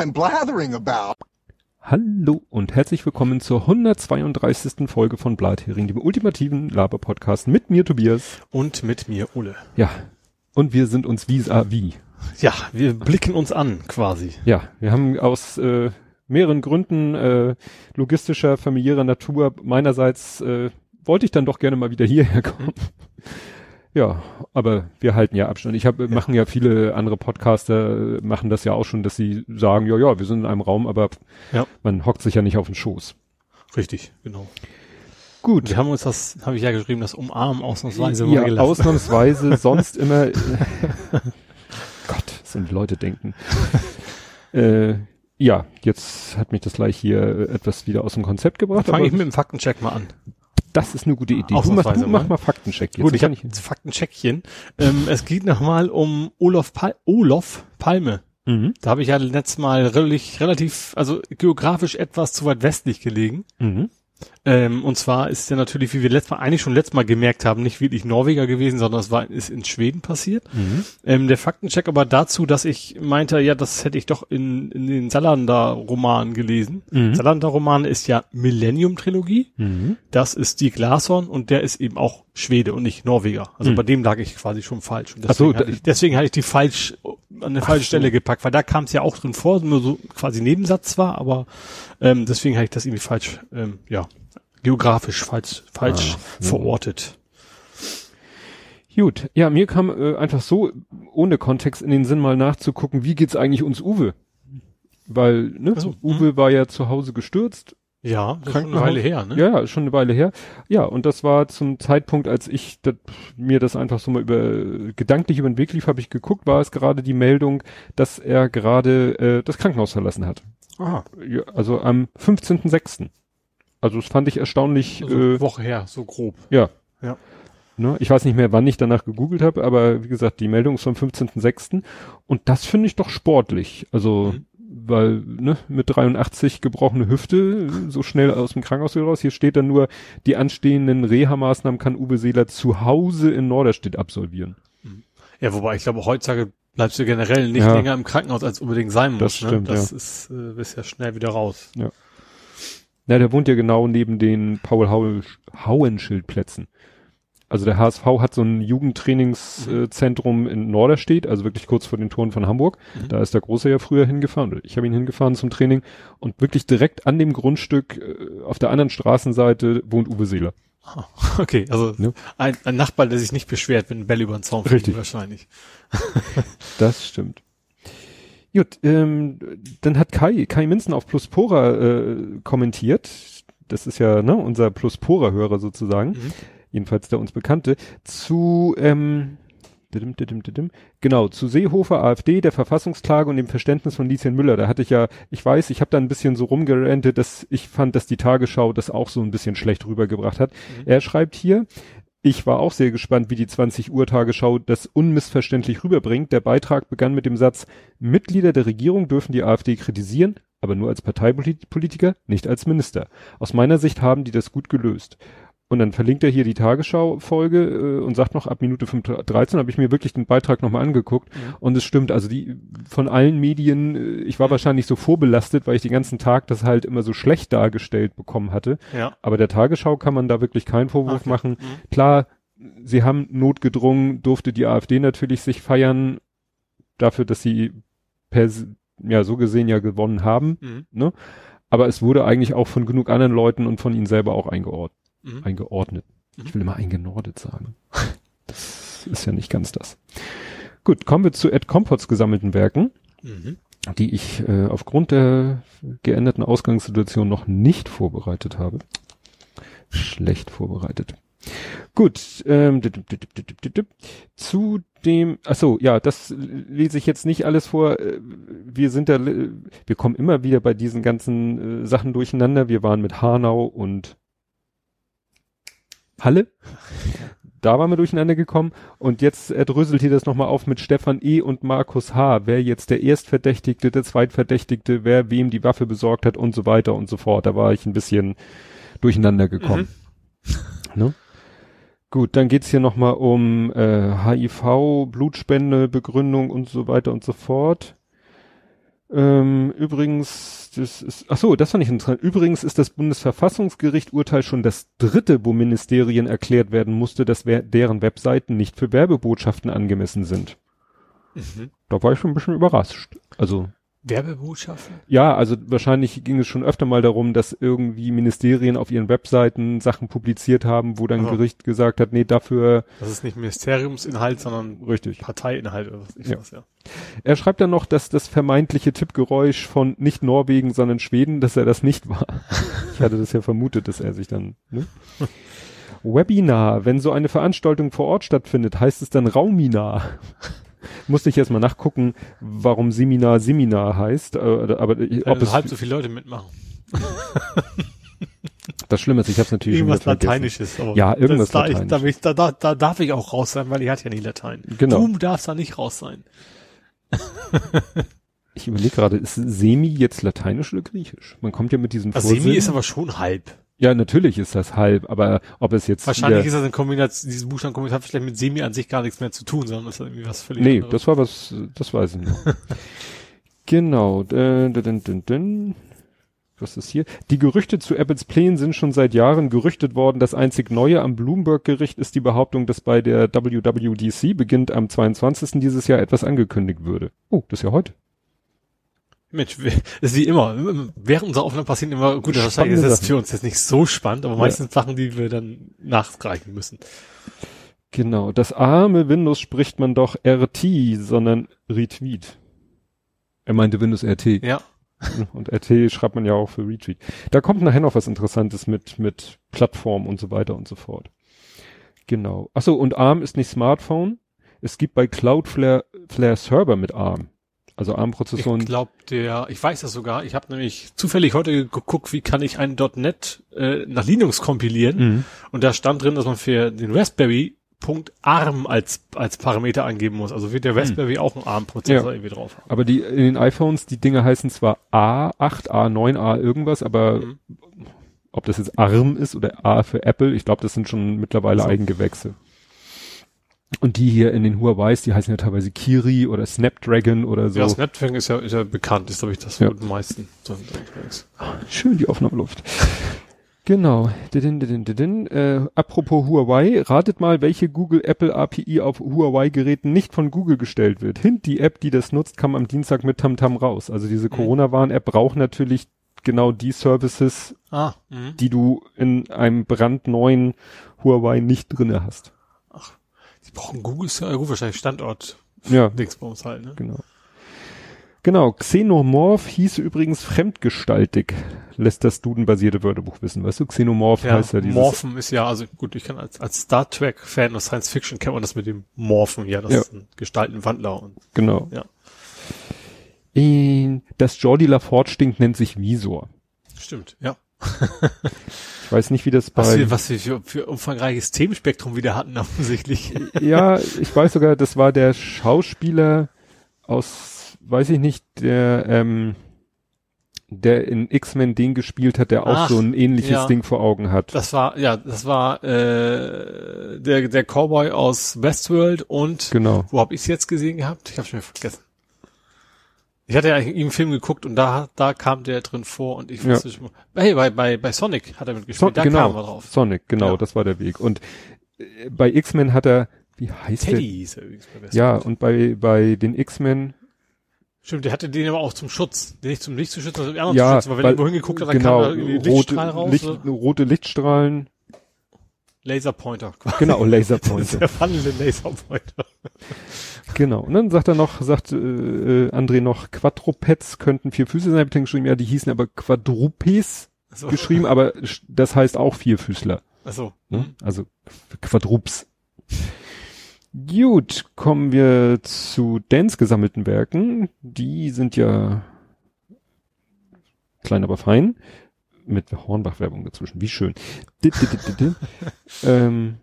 I'm blathering about. Hallo und herzlich willkommen zur 132. Folge von Blathering, dem ultimativen Laber-Podcast mit mir Tobias. Und mit mir Ulle. Ja, und wir sind uns vis-à-vis. Ja, wir blicken uns an quasi. Ja, wir haben aus äh, mehreren Gründen äh, logistischer, familiärer Natur meinerseits äh, wollte ich dann doch gerne mal wieder hierher kommen. Ja, aber wir halten ja Abstand. Ich habe ja. machen ja viele andere Podcaster machen das ja auch schon, dass sie sagen, ja, ja, wir sind in einem Raum, aber ja. man hockt sich ja nicht auf den Schoß. Richtig, genau. Gut. Wir haben uns das, habe ich ja geschrieben, das Umarmen ausnahmsweise ja, gelassen. ausnahmsweise, sonst immer. Äh, Gott, was sind Leute denken. äh, ja, jetzt hat mich das gleich hier etwas wieder aus dem Konzept gebracht. Fange ich mit dem Faktencheck mal an. Das ist eine gute Idee. Du, mach, du mach mal Faktencheck jetzt. Gut, ich habe Faktencheckchen. ähm, es geht nochmal um Olof, Pal Olof Palme. Mhm. Da habe ich ja letztes Mal relativ, relativ, also geografisch etwas zu weit westlich gelegen. Mhm. Ähm, und zwar ist ja natürlich, wie wir letztes Mal, eigentlich schon letztes Mal gemerkt haben, nicht wirklich Norweger gewesen, sondern es war, ist in Schweden passiert. Mhm. Ähm, der Faktencheck aber dazu, dass ich meinte, ja, das hätte ich doch in, in den Salander-Romanen gelesen. Mhm. Salander-Roman ist ja Millennium-Trilogie. Mhm. Das ist die Glashorn und der ist eben auch Schwede und nicht Norweger. Also mhm. bei dem lag ich quasi schon falsch. Und deswegen, so, hatte ich, deswegen hatte ich die falsch an der falschen so. Stelle gepackt, weil da kam es ja auch drin vor, nur so quasi Nebensatz war, aber ähm, deswegen habe ich das irgendwie falsch, ähm, ja, geografisch falsch, falsch ah, verortet. Gut, ja, mir kam äh, einfach so ohne Kontext in den Sinn mal nachzugucken, wie geht's eigentlich uns Uwe? Weil, ne, also, Uwe war ja zu Hause gestürzt. Ja, das ist schon eine Weile her, ne? Ja, schon eine Weile her. Ja, und das war zum Zeitpunkt, als ich dat, mir das einfach so mal über gedanklich über den Weg lief, habe ich geguckt, war es gerade die Meldung, dass er gerade äh, das Krankenhaus verlassen hat. Aha. Ja, also am 15.06. Also das fand ich erstaunlich. Also äh, Woche her, so grob. Ja. Ja. Ne, ich weiß nicht mehr, wann ich danach gegoogelt habe, aber wie gesagt, die Meldung ist vom 15.06. Und das finde ich doch sportlich. Also, mhm. Weil, ne, mit 83 gebrochene Hüfte, so schnell aus dem Krankenhaus raus. Hier steht dann nur, die anstehenden Reha-Maßnahmen kann Uwe Seeler zu Hause in Norderstedt absolvieren. Ja, wobei ich glaube, heutzutage bleibst du generell nicht ja. länger im Krankenhaus, als unbedingt sein muss. Das ne? stimmt, ne? Das ja. ist, äh, bist ja schnell wieder raus. Ja. Na, der wohnt ja genau neben den Paul Hauenschildplätzen. Also der HSV hat so ein Jugendtrainingszentrum mhm. äh, in Norderstedt, also wirklich kurz vor den Toren von Hamburg. Mhm. Da ist der Große ja früher hingefahren. Ich habe ihn hingefahren zum Training und wirklich direkt an dem Grundstück äh, auf der anderen Straßenseite wohnt Uwe Seeler. Okay, also ja. ein, ein, Nachbar, der sich nicht beschwert, wenn ein Bälle über den Zaun fliegen, wahrscheinlich. das stimmt. Gut, ähm, dann hat Kai, Kai Minzen auf Pluspora äh, kommentiert. Das ist ja ne, unser Pluspora-Hörer sozusagen. Mhm. Jedenfalls der uns Bekannte. Zu, ähm, genau, zu Seehofer, AfD, der Verfassungsklage und dem Verständnis von Lieschen Müller. Da hatte ich ja, ich weiß, ich habe da ein bisschen so rumgerentet, dass ich fand, dass die Tagesschau das auch so ein bisschen schlecht rübergebracht hat. Mhm. Er schreibt hier, ich war auch sehr gespannt, wie die 20 Uhr Tagesschau das unmissverständlich rüberbringt. Der Beitrag begann mit dem Satz, Mitglieder der Regierung dürfen die AfD kritisieren, aber nur als Parteipolitiker, nicht als Minister. Aus meiner Sicht haben die das gut gelöst. Und dann verlinkt er hier die Tagesschau-Folge äh, und sagt noch, ab Minute 13 habe ich mir wirklich den Beitrag nochmal angeguckt. Mhm. Und es stimmt, also die von allen Medien, äh, ich war wahrscheinlich so vorbelastet, weil ich den ganzen Tag das halt immer so schlecht dargestellt bekommen hatte. Ja. Aber der Tagesschau kann man da wirklich keinen Vorwurf okay. machen. Mhm. Klar, sie haben notgedrungen, durfte die AfD natürlich sich feiern dafür, dass sie per, ja, so gesehen ja gewonnen haben. Mhm. Ne? Aber es wurde eigentlich auch von genug anderen Leuten und von ihnen selber auch eingeordnet mhm. eingeordnet. Mhm. Ich will immer eingenordet sagen. das ist ja nicht ganz das. Gut, kommen wir zu Ed Compots gesammelten Werken, mhm. die ich äh, aufgrund der geänderten Ausgangssituation noch nicht vorbereitet habe. Schlecht vorbereitet. Gut, ähm, zu dem, ach so, ja, das lese ich jetzt nicht alles vor. Äh, wir sind da, wir kommen immer wieder bei diesen ganzen äh, Sachen durcheinander. Wir waren mit Hanau und Halle. Da waren wir durcheinander gekommen und jetzt dröselt hier das nochmal auf mit Stefan E. und Markus H. Wer jetzt der Erstverdächtigte, der Zweitverdächtigte, wer wem die Waffe besorgt hat und so weiter und so fort. Da war ich ein bisschen durcheinander gekommen. Mhm. Ne? Gut, dann geht's hier nochmal um äh, HIV, Blutspende, Begründung und so weiter und so fort. Ähm, übrigens, das ist, ach so, das fand ich interessant. Übrigens ist das Bundesverfassungsgericht Urteil schon das dritte, wo Ministerien erklärt werden musste, dass deren Webseiten nicht für Werbebotschaften angemessen sind. Mhm. Da war ich schon ein bisschen überrascht. Also Werbebotschaften? Ja, also wahrscheinlich ging es schon öfter mal darum, dass irgendwie Ministerien auf ihren Webseiten Sachen publiziert haben, wo dann oh. Gericht gesagt hat, nee, dafür. Das ist nicht Ministeriumsinhalt, sondern richtig. Parteiinhalt oder was ich ja. weiß, ja. Er schreibt dann noch, dass das vermeintliche Tippgeräusch von nicht Norwegen, sondern Schweden, dass er das nicht war. ich hatte das ja vermutet, dass er sich dann, ne? Webinar, wenn so eine Veranstaltung vor Ort stattfindet, heißt es dann Rauminar musste ich erst mal nachgucken, warum Seminar Seminar heißt. Äh, aber äh, ob es halb so viele Leute mitmachen. Das Schlimme ist, ich habe es natürlich irgendwas Lateinisches. Aber ja, irgendwas da, Lateinisch. Ich, da, da, da, darf ich auch raus sein, weil ich hatte ja nie Latein. Genau. Du darfst da nicht raus sein. ich überlege gerade, ist Semi jetzt Lateinisch oder Griechisch? Man kommt ja mit diesem also Semi ist aber schon halb. Ja, natürlich ist das halb, aber ob es jetzt. Wahrscheinlich ist das in Kombination, dieses Buchstaben hat vielleicht mit Semi an sich gar nichts mehr zu tun, sondern ist irgendwie was völlig Nee, anderes. das war was, das weiß ich noch. genau. Dun, dun, dun, dun. Was ist hier? Die Gerüchte zu Apples Plänen sind schon seit Jahren gerüchtet worden. Das einzig Neue am Bloomberg-Gericht ist die Behauptung, dass bei der WWDC beginnt am 22. dieses Jahr etwas angekündigt würde. Oh, das ist ja heute. Mensch, ist wie immer, während unserer Aufnahme passieren immer gute ist das für uns jetzt nicht so spannend, aber meistens ja. Sachen, die wir dann nachreichen müssen. Genau, das arme Windows spricht man doch RT, sondern Retweet. Er meinte Windows RT. Ja. Und RT schreibt man ja auch für Retweet. Da kommt nachher noch was Interessantes mit, mit Plattform und so weiter und so fort. Genau. Achso, und ARM ist nicht Smartphone. Es gibt bei Cloudflare Flare Server mit ARM. Also ARM-Prozessoren. Ich glaube, der, ich weiß das sogar. Ich habe nämlich zufällig heute geguckt, wie kann ich einen .NET äh, nach Linux kompilieren. Mhm. Und da stand drin, dass man für den Raspberry Punkt ARM als als Parameter angeben muss. Also wird der mhm. Raspberry mhm. auch ein ARM-Prozessor ja. irgendwie drauf haben. Aber die in den iPhones, die Dinge heißen zwar A8, A9, A irgendwas, aber mhm. ob das jetzt ARM ist oder A für Apple, ich glaube, das sind schon mittlerweile also. Eigengewächse. Und die hier in den Huawei's, die heißen ja teilweise Kiri oder Snapdragon oder so. Ja, Snapdragon ist ja, ist ja bekannt, ist glaube ich das ja. am meisten. So Schön die Aufnahmeluft. Genau. Didin, didin, didin. Äh, apropos Huawei, ratet mal, welche Google Apple API auf Huawei-Geräten nicht von Google gestellt wird. Hint, die App, die das nutzt, kam am Dienstag mit TamTam raus. Also diese mhm. Corona-Warn-App braucht natürlich genau die Services, ah, mhm. die du in einem brandneuen Huawei nicht drinne hast. Die brauchen Google, ja gut, wahrscheinlich Standort. Ja. Dingsbums halt, ne? Genau. Genau, Xenomorph hieß übrigens fremdgestaltig, lässt das Duden-basierte Wörterbuch wissen. Weißt du, Xenomorph ja, heißt ja dieses... Morphen ist ja, also gut, ich kann als, als Star Trek-Fan aus Science Fiction kennt man das mit dem Morphen, ja, das ja. ist ein Gestaltenwandler und... Genau. Ja. Das Jordi LaForge-Ding nennt sich Visor. Stimmt, ja. Ich weiß nicht, wie das bei. Was wir, was wir für, für umfangreiches Themenspektrum wieder hatten, offensichtlich. ja, ich weiß sogar, das war der Schauspieler aus, weiß ich nicht, der, ähm, der in X-Men den gespielt hat, der auch Ach, so ein ähnliches ja. Ding vor Augen hat. Das war, ja, das war äh, der, der Cowboy aus Westworld und genau. wo habe ich es jetzt gesehen gehabt? Ich habe schon vergessen. Ich hatte ja einen Film geguckt und da, da kam der drin vor und ich wusste ja. schon, hey, bei, bei, bei Sonic hat er mitgespielt, so, da genau, kam er drauf. Sonic, genau, ja. das war der Weg. Und äh, bei X-Men hat er, wie heißt Teddy der? hieß er übrigens bei Ja, und bei, bei den X-Men, Stimmt, der hatte den aber auch zum Schutz. Nicht zum Licht zu schützen, sondern ja, zu schützen, weil wenn er irgendwo hingeguckt hat, dann genau, kam da irgendwie Lichtstrahl raus. Licht, rote Lichtstrahlen. Laserpointer. Genau, Laserpointer. Der wandelnde Laserpointer. Genau. Und dann sagt er noch, sagt äh, äh, André noch, Quadrupeds könnten vier Füße sein, geschrieben, ja, die hießen aber Quadrupes so. geschrieben, aber das heißt auch Vierfüßler. Ach so. Ne? Also Quadrups. Gut, kommen wir zu Dance gesammelten Werken. Die sind ja klein, aber fein mit Hornbach-Werbung dazwischen. Wie schön. ähm,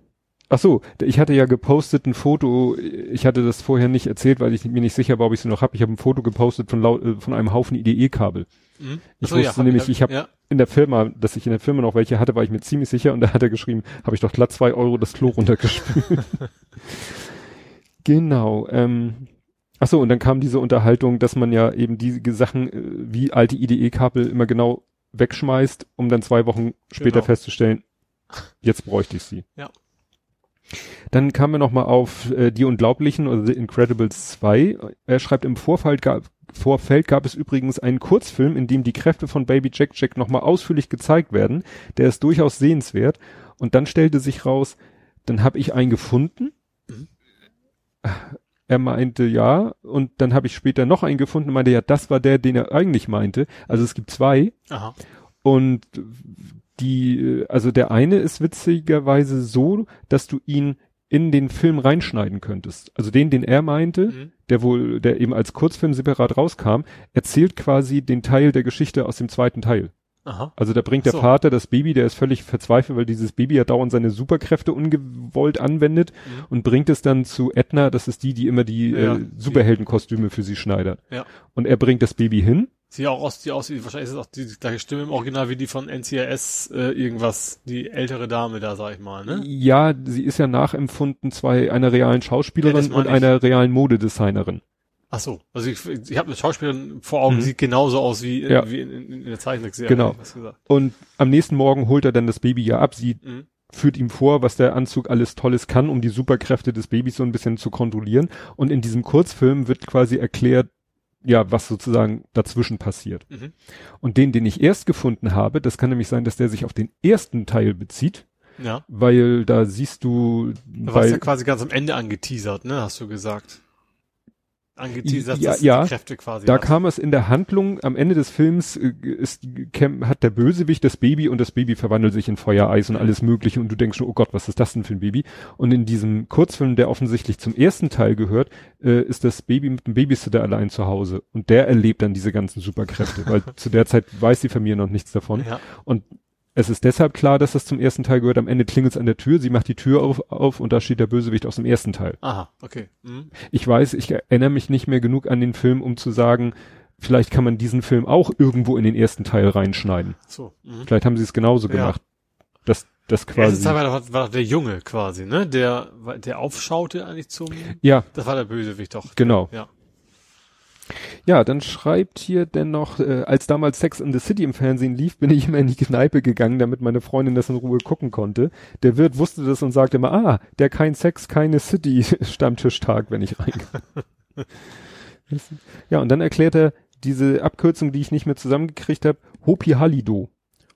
ach so, ich hatte ja gepostet ein Foto. Ich hatte das vorher nicht erzählt, weil ich mir nicht sicher war, ob ich es noch habe. Ich habe ein Foto gepostet von, äh, von einem Haufen IDE-Kabel. Mhm. Ich so, wusste ja, nämlich, ich habe ja. in der Firma, dass ich in der Firma noch welche hatte, war ich mir ziemlich sicher. Und da hat er geschrieben, habe ich doch glatt zwei Euro das Klo runtergespült. genau. Ähm, Ach so, und dann kam diese Unterhaltung, dass man ja eben diese Sachen äh, wie alte IDE-Kabel immer genau wegschmeißt, um dann zwei Wochen später genau. festzustellen, jetzt bräuchte ich sie. Ja. Dann kamen wir nochmal auf äh, Die Unglaublichen oder The Incredibles 2. Er schreibt, im Vorfeld gab, Vorfeld gab es übrigens einen Kurzfilm, in dem die Kräfte von Baby Jack Jack nochmal ausführlich gezeigt werden. Der ist durchaus sehenswert. Und dann stellte sich raus, dann habe ich einen gefunden. Mhm. Er meinte ja, und dann habe ich später noch einen gefunden, meinte ja, das war der, den er eigentlich meinte. Also es gibt zwei. Aha. Und die, also der eine ist witzigerweise so, dass du ihn in den Film reinschneiden könntest. Also den, den er meinte, mhm. der wohl, der eben als Kurzfilm separat rauskam, erzählt quasi den Teil der Geschichte aus dem zweiten Teil. Aha. Also da bringt der so. Vater das Baby, der ist völlig verzweifelt, weil dieses Baby ja dauernd seine Superkräfte ungewollt anwendet mhm. und bringt es dann zu Edna, das ist die, die immer die ja, äh, Superheldenkostüme für sie schneidert. Ja. Und er bringt das Baby hin. Sie auch aus, die aussieht, wahrscheinlich ist es auch die gleiche Stimme im Original wie die von NCIS äh, irgendwas, die ältere Dame da, sag ich mal, ne? Ja, sie ist ja nachempfunden zwei einer realen Schauspielerin ja, und einer realen Modedesignerin. Ach so, also ich, ich habe eine Schauspielerin vor Augen, mhm. sieht genauso aus wie, in, ja. wie in, in, in der Zeichentrickserie. Genau. Und am nächsten Morgen holt er dann das Baby ja ab. Sie mhm. führt ihm vor, was der Anzug alles Tolles kann, um die Superkräfte des Babys so ein bisschen zu kontrollieren. Und in diesem Kurzfilm wird quasi erklärt, ja, was sozusagen dazwischen passiert. Mhm. Und den, den ich erst gefunden habe, das kann nämlich sein, dass der sich auf den ersten Teil bezieht. Ja. Weil da siehst du. Da warst ja quasi ganz am Ende angeteasert, ne, hast du gesagt angeteasert, ja, ja, Kräfte quasi. Da hast. kam es in der Handlung, am Ende des Films äh, ist, hat der Bösewicht das Baby und das Baby verwandelt sich in Feuereis und alles mögliche und du denkst schon, oh Gott, was ist das denn für ein Baby? Und in diesem Kurzfilm, der offensichtlich zum ersten Teil gehört, äh, ist das Baby mit dem Babysitter allein zu Hause und der erlebt dann diese ganzen Superkräfte, weil zu der Zeit weiß die Familie noch nichts davon. Ja. Und es ist deshalb klar, dass das zum ersten Teil gehört. Am Ende klingelt es an der Tür, sie macht die Tür auf, auf und da steht der Bösewicht aus dem ersten Teil. Aha, okay. Mhm. Ich weiß, ich erinnere mich nicht mehr genug an den Film, um zu sagen, vielleicht kann man diesen Film auch irgendwo in den ersten Teil reinschneiden. So. Mhm. Vielleicht haben sie es genauso ja. gemacht. Das, das quasi. Erste Teil war doch, war doch der Junge quasi, ne? Der, der aufschaute eigentlich zum. Ja. Das war der Bösewicht doch. Genau. Ja. Ja, dann schreibt hier dennoch, äh, als damals Sex in the City im Fernsehen lief, bin ich immer in die Kneipe gegangen, damit meine Freundin das in Ruhe gucken konnte. Der Wirt wusste das und sagte immer, ah, der kein Sex, keine City Stammtischtag, wenn ich reinkam. ja, und dann erklärt er diese Abkürzung, die ich nicht mehr zusammengekriegt habe, Hopi Halido.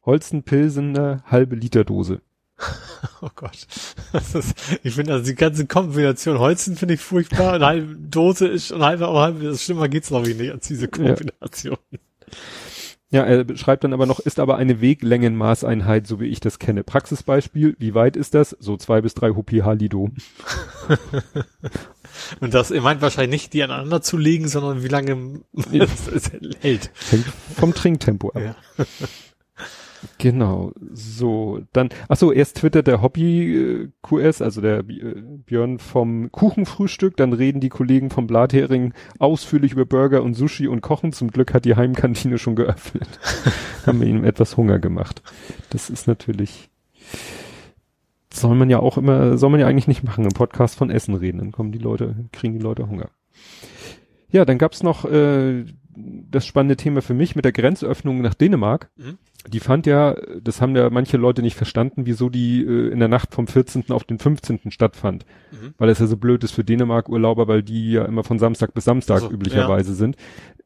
Holsten Pilsener halbe Liter Dose. Oh Gott. Ist, ich finde also die ganze Kombination Holzen finde ich furchtbar und halbe Dose ist und halbe, aber halbe, das schlimmer geht's glaube ich nicht als diese Kombination. Ja. ja, er schreibt dann aber noch, ist aber eine Weglängenmaßeinheit, so wie ich das kenne. Praxisbeispiel, wie weit ist das? So zwei bis drei Hopi Halido. und das, ihr meint wahrscheinlich nicht, die aneinander zu legen, sondern wie lange es hält. Hängt vom Trinktempo ab. Ja. Genau, so, dann, ach so, erst twittert der Hobby-QS, also der äh, Björn vom Kuchenfrühstück, dann reden die Kollegen vom Blathering ausführlich über Burger und Sushi und Kochen. Zum Glück hat die Heimkantine schon geöffnet. Haben wir ihm etwas Hunger gemacht. Das ist natürlich, soll man ja auch immer, soll man ja eigentlich nicht machen, im Podcast von Essen reden, dann kommen die Leute, kriegen die Leute Hunger. Ja, dann gab's noch äh, das spannende Thema für mich mit der Grenzöffnung nach Dänemark. Mhm. Die fand ja, das haben ja manche Leute nicht verstanden, wieso die äh, in der Nacht vom 14. auf den 15. stattfand. Mhm. Weil es ja so blöd ist für Dänemark-Urlauber, weil die ja immer von Samstag bis Samstag also, üblicherweise ja. sind.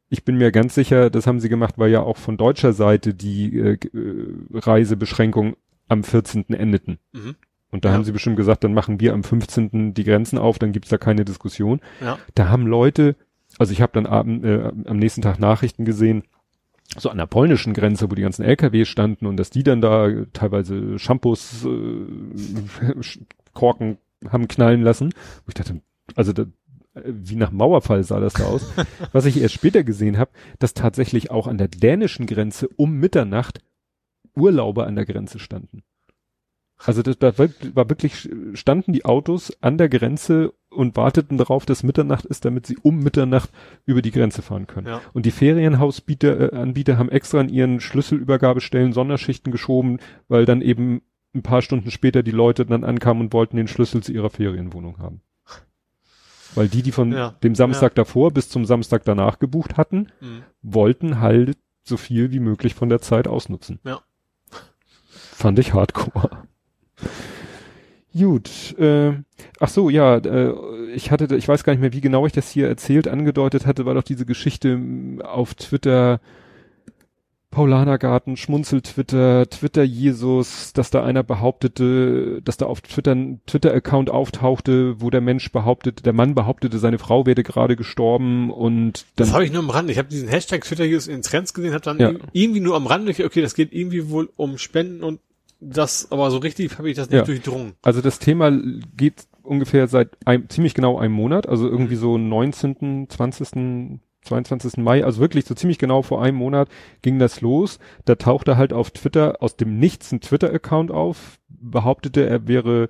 Ich bin mir ganz sicher, das haben sie gemacht, weil ja auch von deutscher Seite die äh, äh Reisebeschränkungen am 14. endeten. Mhm. Und da ja. haben sie bestimmt gesagt, dann machen wir am 15. die Grenzen auf, dann gibt's da keine Diskussion. Ja. Da haben Leute also ich habe dann abend, äh, am nächsten Tag Nachrichten gesehen, so an der polnischen Grenze, wo die ganzen LKW standen und dass die dann da teilweise Shampoos, äh, Korken haben knallen lassen. Wo ich dachte, also da, wie nach Mauerfall sah das da aus. Was ich erst später gesehen habe, dass tatsächlich auch an der dänischen Grenze um Mitternacht Urlauber an der Grenze standen. Also das, da war wirklich, standen die Autos an der Grenze und warteten darauf, dass Mitternacht ist, damit sie um Mitternacht über die Grenze fahren können. Ja. Und die Ferienhausbieter, äh, Anbieter haben extra an ihren Schlüsselübergabestellen Sonderschichten geschoben, weil dann eben ein paar Stunden später die Leute dann ankamen und wollten den Schlüssel zu ihrer Ferienwohnung haben. Weil die, die von ja. dem Samstag ja. davor bis zum Samstag danach gebucht hatten, mhm. wollten halt so viel wie möglich von der Zeit ausnutzen. Ja. Fand ich hardcore. Gut, äh, ach so, ja, äh, ich hatte, ich weiß gar nicht mehr, wie genau ich das hier erzählt, angedeutet hatte, war doch diese Geschichte auf Twitter, Paulanergarten, Schmunzel-Twitter, Twitter-Jesus, dass da einer behauptete, dass da auf Twitter ein Twitter-Account auftauchte, wo der Mensch behauptete, der Mann behauptete, seine Frau werde gerade gestorben und dann. Das habe ich nur am Rand. Ich habe diesen Hashtag Twitter-Jesus in Trends gesehen, habe dann ja. irgendwie nur am Rand, okay, das geht irgendwie wohl um Spenden und das, aber so richtig habe ich das nicht ja. durchdrungen. Also das Thema geht ungefähr seit einem, ziemlich genau einem Monat, also irgendwie mhm. so 19., 20., 22. Mai, also wirklich so ziemlich genau vor einem Monat ging das los. Da tauchte halt auf Twitter aus dem Nichts ein Twitter-Account auf, behauptete, er wäre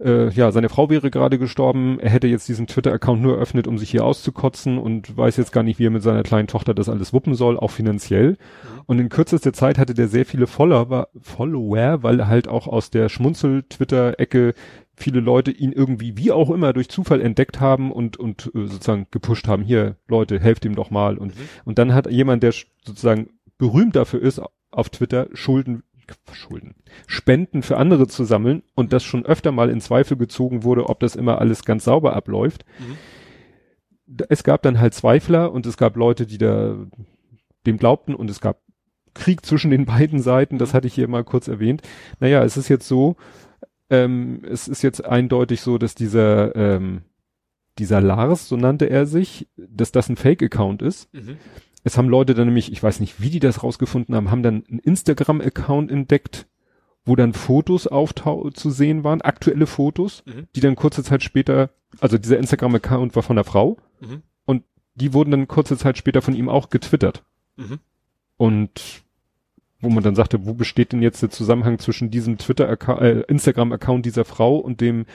äh, ja, seine Frau wäre gerade gestorben, er hätte jetzt diesen Twitter-Account nur eröffnet, um sich hier auszukotzen und weiß jetzt gar nicht, wie er mit seiner kleinen Tochter das alles wuppen soll, auch finanziell. Mhm. Und in kürzester Zeit hatte der sehr viele Follower, Follower, weil er halt auch aus der Schmunzel-Twitter-Ecke viele Leute ihn irgendwie wie auch immer durch Zufall entdeckt haben und und äh, sozusagen gepusht haben hier Leute helft ihm doch mal und mhm. und dann hat jemand der sozusagen berühmt dafür ist auf Twitter Schulden Schulden, Spenden für andere zu sammeln und das schon öfter mal in Zweifel gezogen wurde, ob das immer alles ganz sauber abläuft. Mhm. Es gab dann halt Zweifler und es gab Leute, die da dem glaubten und es gab Krieg zwischen den beiden Seiten, das mhm. hatte ich hier mal kurz erwähnt. Naja, es ist jetzt so, ähm, es ist jetzt eindeutig so, dass dieser, ähm, dieser Lars, so nannte er sich, dass das ein Fake-Account ist. Mhm. Es haben Leute dann nämlich, ich weiß nicht, wie die das rausgefunden haben, haben dann einen Instagram-Account entdeckt, wo dann Fotos auftau zu sehen waren, aktuelle Fotos, mhm. die dann kurze Zeit später, also dieser Instagram-Account war von der Frau mhm. und die wurden dann kurze Zeit später von ihm auch getwittert. Mhm. Und wo man dann sagte, wo besteht denn jetzt der Zusammenhang zwischen diesem Twitter äh, Instagram-Account dieser Frau und dem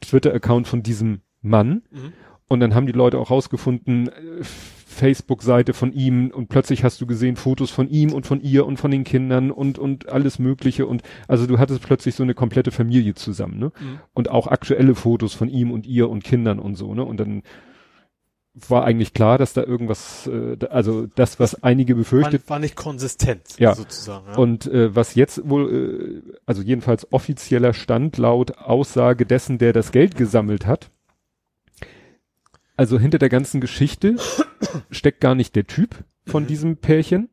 Twitter-Account von diesem Mann? Mhm. Und dann haben die Leute auch rausgefunden, äh, Facebook-Seite von ihm und plötzlich hast du gesehen Fotos von ihm und von ihr und von den Kindern und, und alles Mögliche und also du hattest plötzlich so eine komplette Familie zusammen, ne? Mhm. Und auch aktuelle Fotos von ihm und ihr und Kindern und so, ne? Und dann war eigentlich klar, dass da irgendwas, äh, also das, was einige befürchtet. War, war nicht konsistent, ja. sozusagen. Ja. Und äh, was jetzt wohl, äh, also jedenfalls offizieller Stand laut Aussage dessen, der das Geld gesammelt hat, also hinter der ganzen Geschichte steckt gar nicht der Typ von mhm. diesem Pärchen,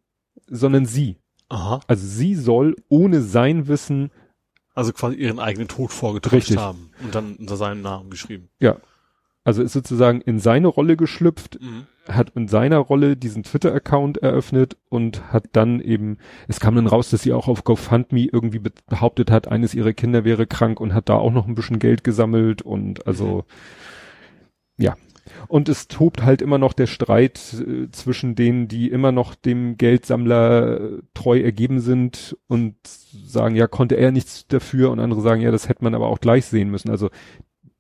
sondern sie. Aha. Also sie soll ohne sein Wissen also quasi ihren eigenen Tod vorgetäuscht haben und dann unter seinem Namen geschrieben. Ja. Also ist sozusagen in seine Rolle geschlüpft, mhm. hat in seiner Rolle diesen Twitter-Account eröffnet und hat dann eben, es kam dann raus, dass sie auch auf GoFundMe irgendwie behauptet hat, eines ihrer Kinder wäre krank und hat da auch noch ein bisschen Geld gesammelt und also, mhm. ja. Und es tobt halt immer noch der Streit äh, zwischen denen, die immer noch dem Geldsammler äh, treu ergeben sind und sagen, ja, konnte er nichts dafür und andere sagen, ja, das hätte man aber auch gleich sehen müssen. Also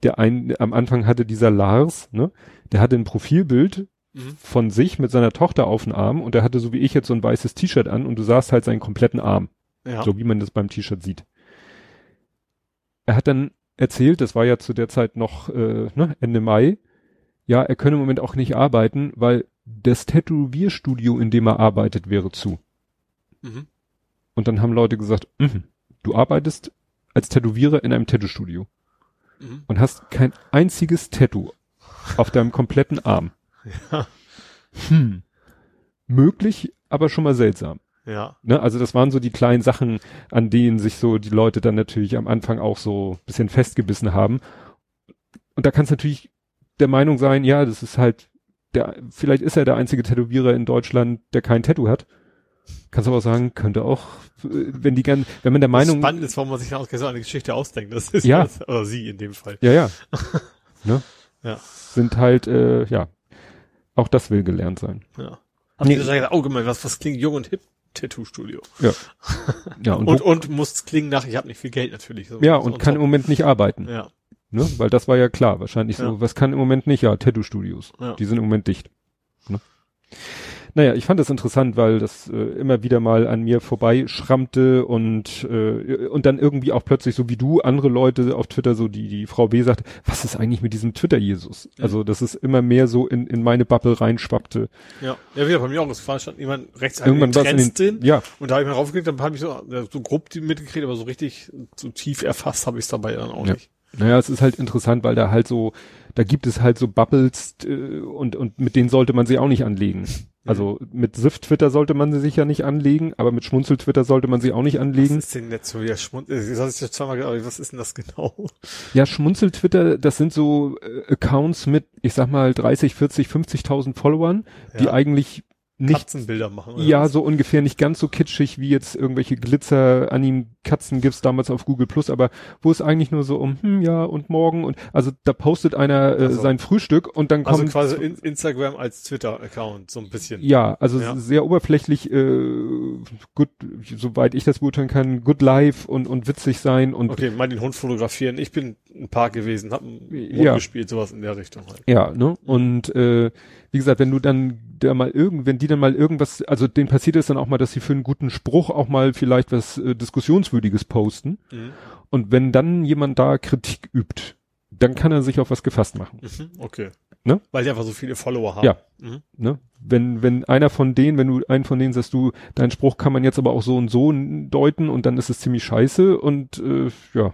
der ein, am Anfang hatte dieser Lars, ne, der hatte ein Profilbild mhm. von sich mit seiner Tochter auf dem Arm und der hatte so wie ich jetzt so ein weißes T-Shirt an und du sahst halt seinen kompletten Arm. Ja. So wie man das beim T-Shirt sieht. Er hat dann erzählt, das war ja zu der Zeit noch äh, ne, Ende Mai, ja, er könne im Moment auch nicht arbeiten, weil das Tätowierstudio, in dem er arbeitet, wäre zu. Mhm. Und dann haben Leute gesagt, mh, du arbeitest als Tätowierer in einem Tattoo-Studio mhm. und hast kein einziges Tattoo auf deinem kompletten Arm. Ja. Hm. Möglich, aber schon mal seltsam. Ja. Ne, also das waren so die kleinen Sachen, an denen sich so die Leute dann natürlich am Anfang auch so bisschen festgebissen haben. Und da kann es natürlich der Meinung sein, ja, das ist halt der, vielleicht ist er der einzige Tätowierer in Deutschland, der kein Tattoo hat. Kannst aber auch sagen, könnte auch, wenn die gern, wenn man der Meinung. Spannend ist, warum man sich auch so eine Geschichte ausdenkt. Das ist ja. Das, oder sie in dem Fall. Ja, ja. ne? Ja. Sind halt, äh, ja. Auch das will gelernt sein. Ja. Haben nee. die gesagt, oh, mal, was, was klingt jung und hip? Tattoo-Studio. Ja. ja und, und, und muss klingen nach, ich habe nicht viel Geld natürlich. So, ja, und so kann im Moment nicht arbeiten. Ja. Ne? Weil das war ja klar. Wahrscheinlich ja. so, was kann im Moment nicht? Ja, Tattoo-Studios. Ja. Die sind im Moment dicht. Ne? Naja, ich fand das interessant, weil das äh, immer wieder mal an mir vorbeischrammte und äh, und dann irgendwie auch plötzlich so wie du andere Leute auf Twitter so die die Frau W sagte, was ist eigentlich mit diesem Twitter Jesus? Mhm. Also dass es immer mehr so in in meine Bubble reinschwappte. Ja, ja wieder bei mir auch. Es war schon jemand rechts irgendwann was in den, drin. Ja. Und da habe ich mal raufgeklickt, dann habe ich so so grob mitgekriegt, aber so richtig so tief erfasst habe ich es dabei dann auch ja. nicht. Naja, es ist halt interessant, weil da halt so, da gibt es halt so Bubbles äh, und, und mit denen sollte man sie auch nicht anlegen. Also mit SIF-Twitter sollte man sie sich ja nicht anlegen, aber mit Schmunzel-Twitter sollte man sie auch nicht anlegen. Was ist denn jetzt so wieder Schmunzel? Das zweimal gedacht, was ist denn das genau? Ja, Schmunzel-Twitter, das sind so äh, Accounts mit, ich sag mal, 30, 40, 50.000 Followern, ja. die eigentlich nicht Katzenbilder machen. Oder ja, was? so ungefähr nicht ganz so kitschig wie jetzt irgendwelche Glitzer Anim Katzen gibt's damals auf Google Plus, aber wo es eigentlich nur so um hm ja und morgen und also da postet einer äh, also, sein Frühstück und dann kommt also quasi in, Instagram als Twitter Account so ein bisschen. Ja, also ja. sehr oberflächlich äh, gut soweit ich das beurteilen kann, good life und und witzig sein und Okay, mal den Hund fotografieren. Ich bin ein Park gewesen, hab einen Hund ja. gespielt, sowas in der Richtung halt. Ja, ne? Und äh, wie gesagt, wenn du dann da mal irgend, wenn die dann mal irgendwas, also denen passiert es dann auch mal, dass sie für einen guten Spruch auch mal vielleicht was äh, Diskussionswürdiges posten. Mhm. Und wenn dann jemand da Kritik übt, dann kann er sich auf was gefasst machen. Mhm, okay. Ne? Weil die einfach so viele Follower haben. Ja. Mhm. Ne? Wenn, wenn einer von denen, wenn du einen von denen sagst, du, dein Spruch kann man jetzt aber auch so und so deuten und dann ist es ziemlich scheiße und äh, ja,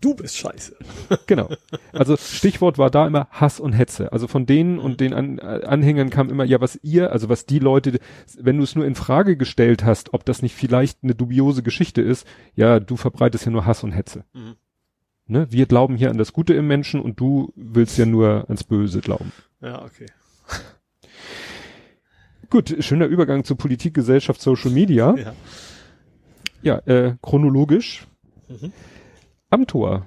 Du bist scheiße. genau. Also Stichwort war da immer Hass und Hetze. Also von denen und den An Anhängern kam immer, ja, was ihr, also was die Leute, wenn du es nur in Frage gestellt hast, ob das nicht vielleicht eine dubiose Geschichte ist, ja, du verbreitest ja nur Hass und Hetze. Mhm. Ne? Wir glauben hier an das Gute im Menschen und du willst ja nur ans Böse glauben. Ja, okay. Gut, schöner Übergang zu Politik, Gesellschaft, Social Media. Ja, ja äh, chronologisch. Mhm. Amtor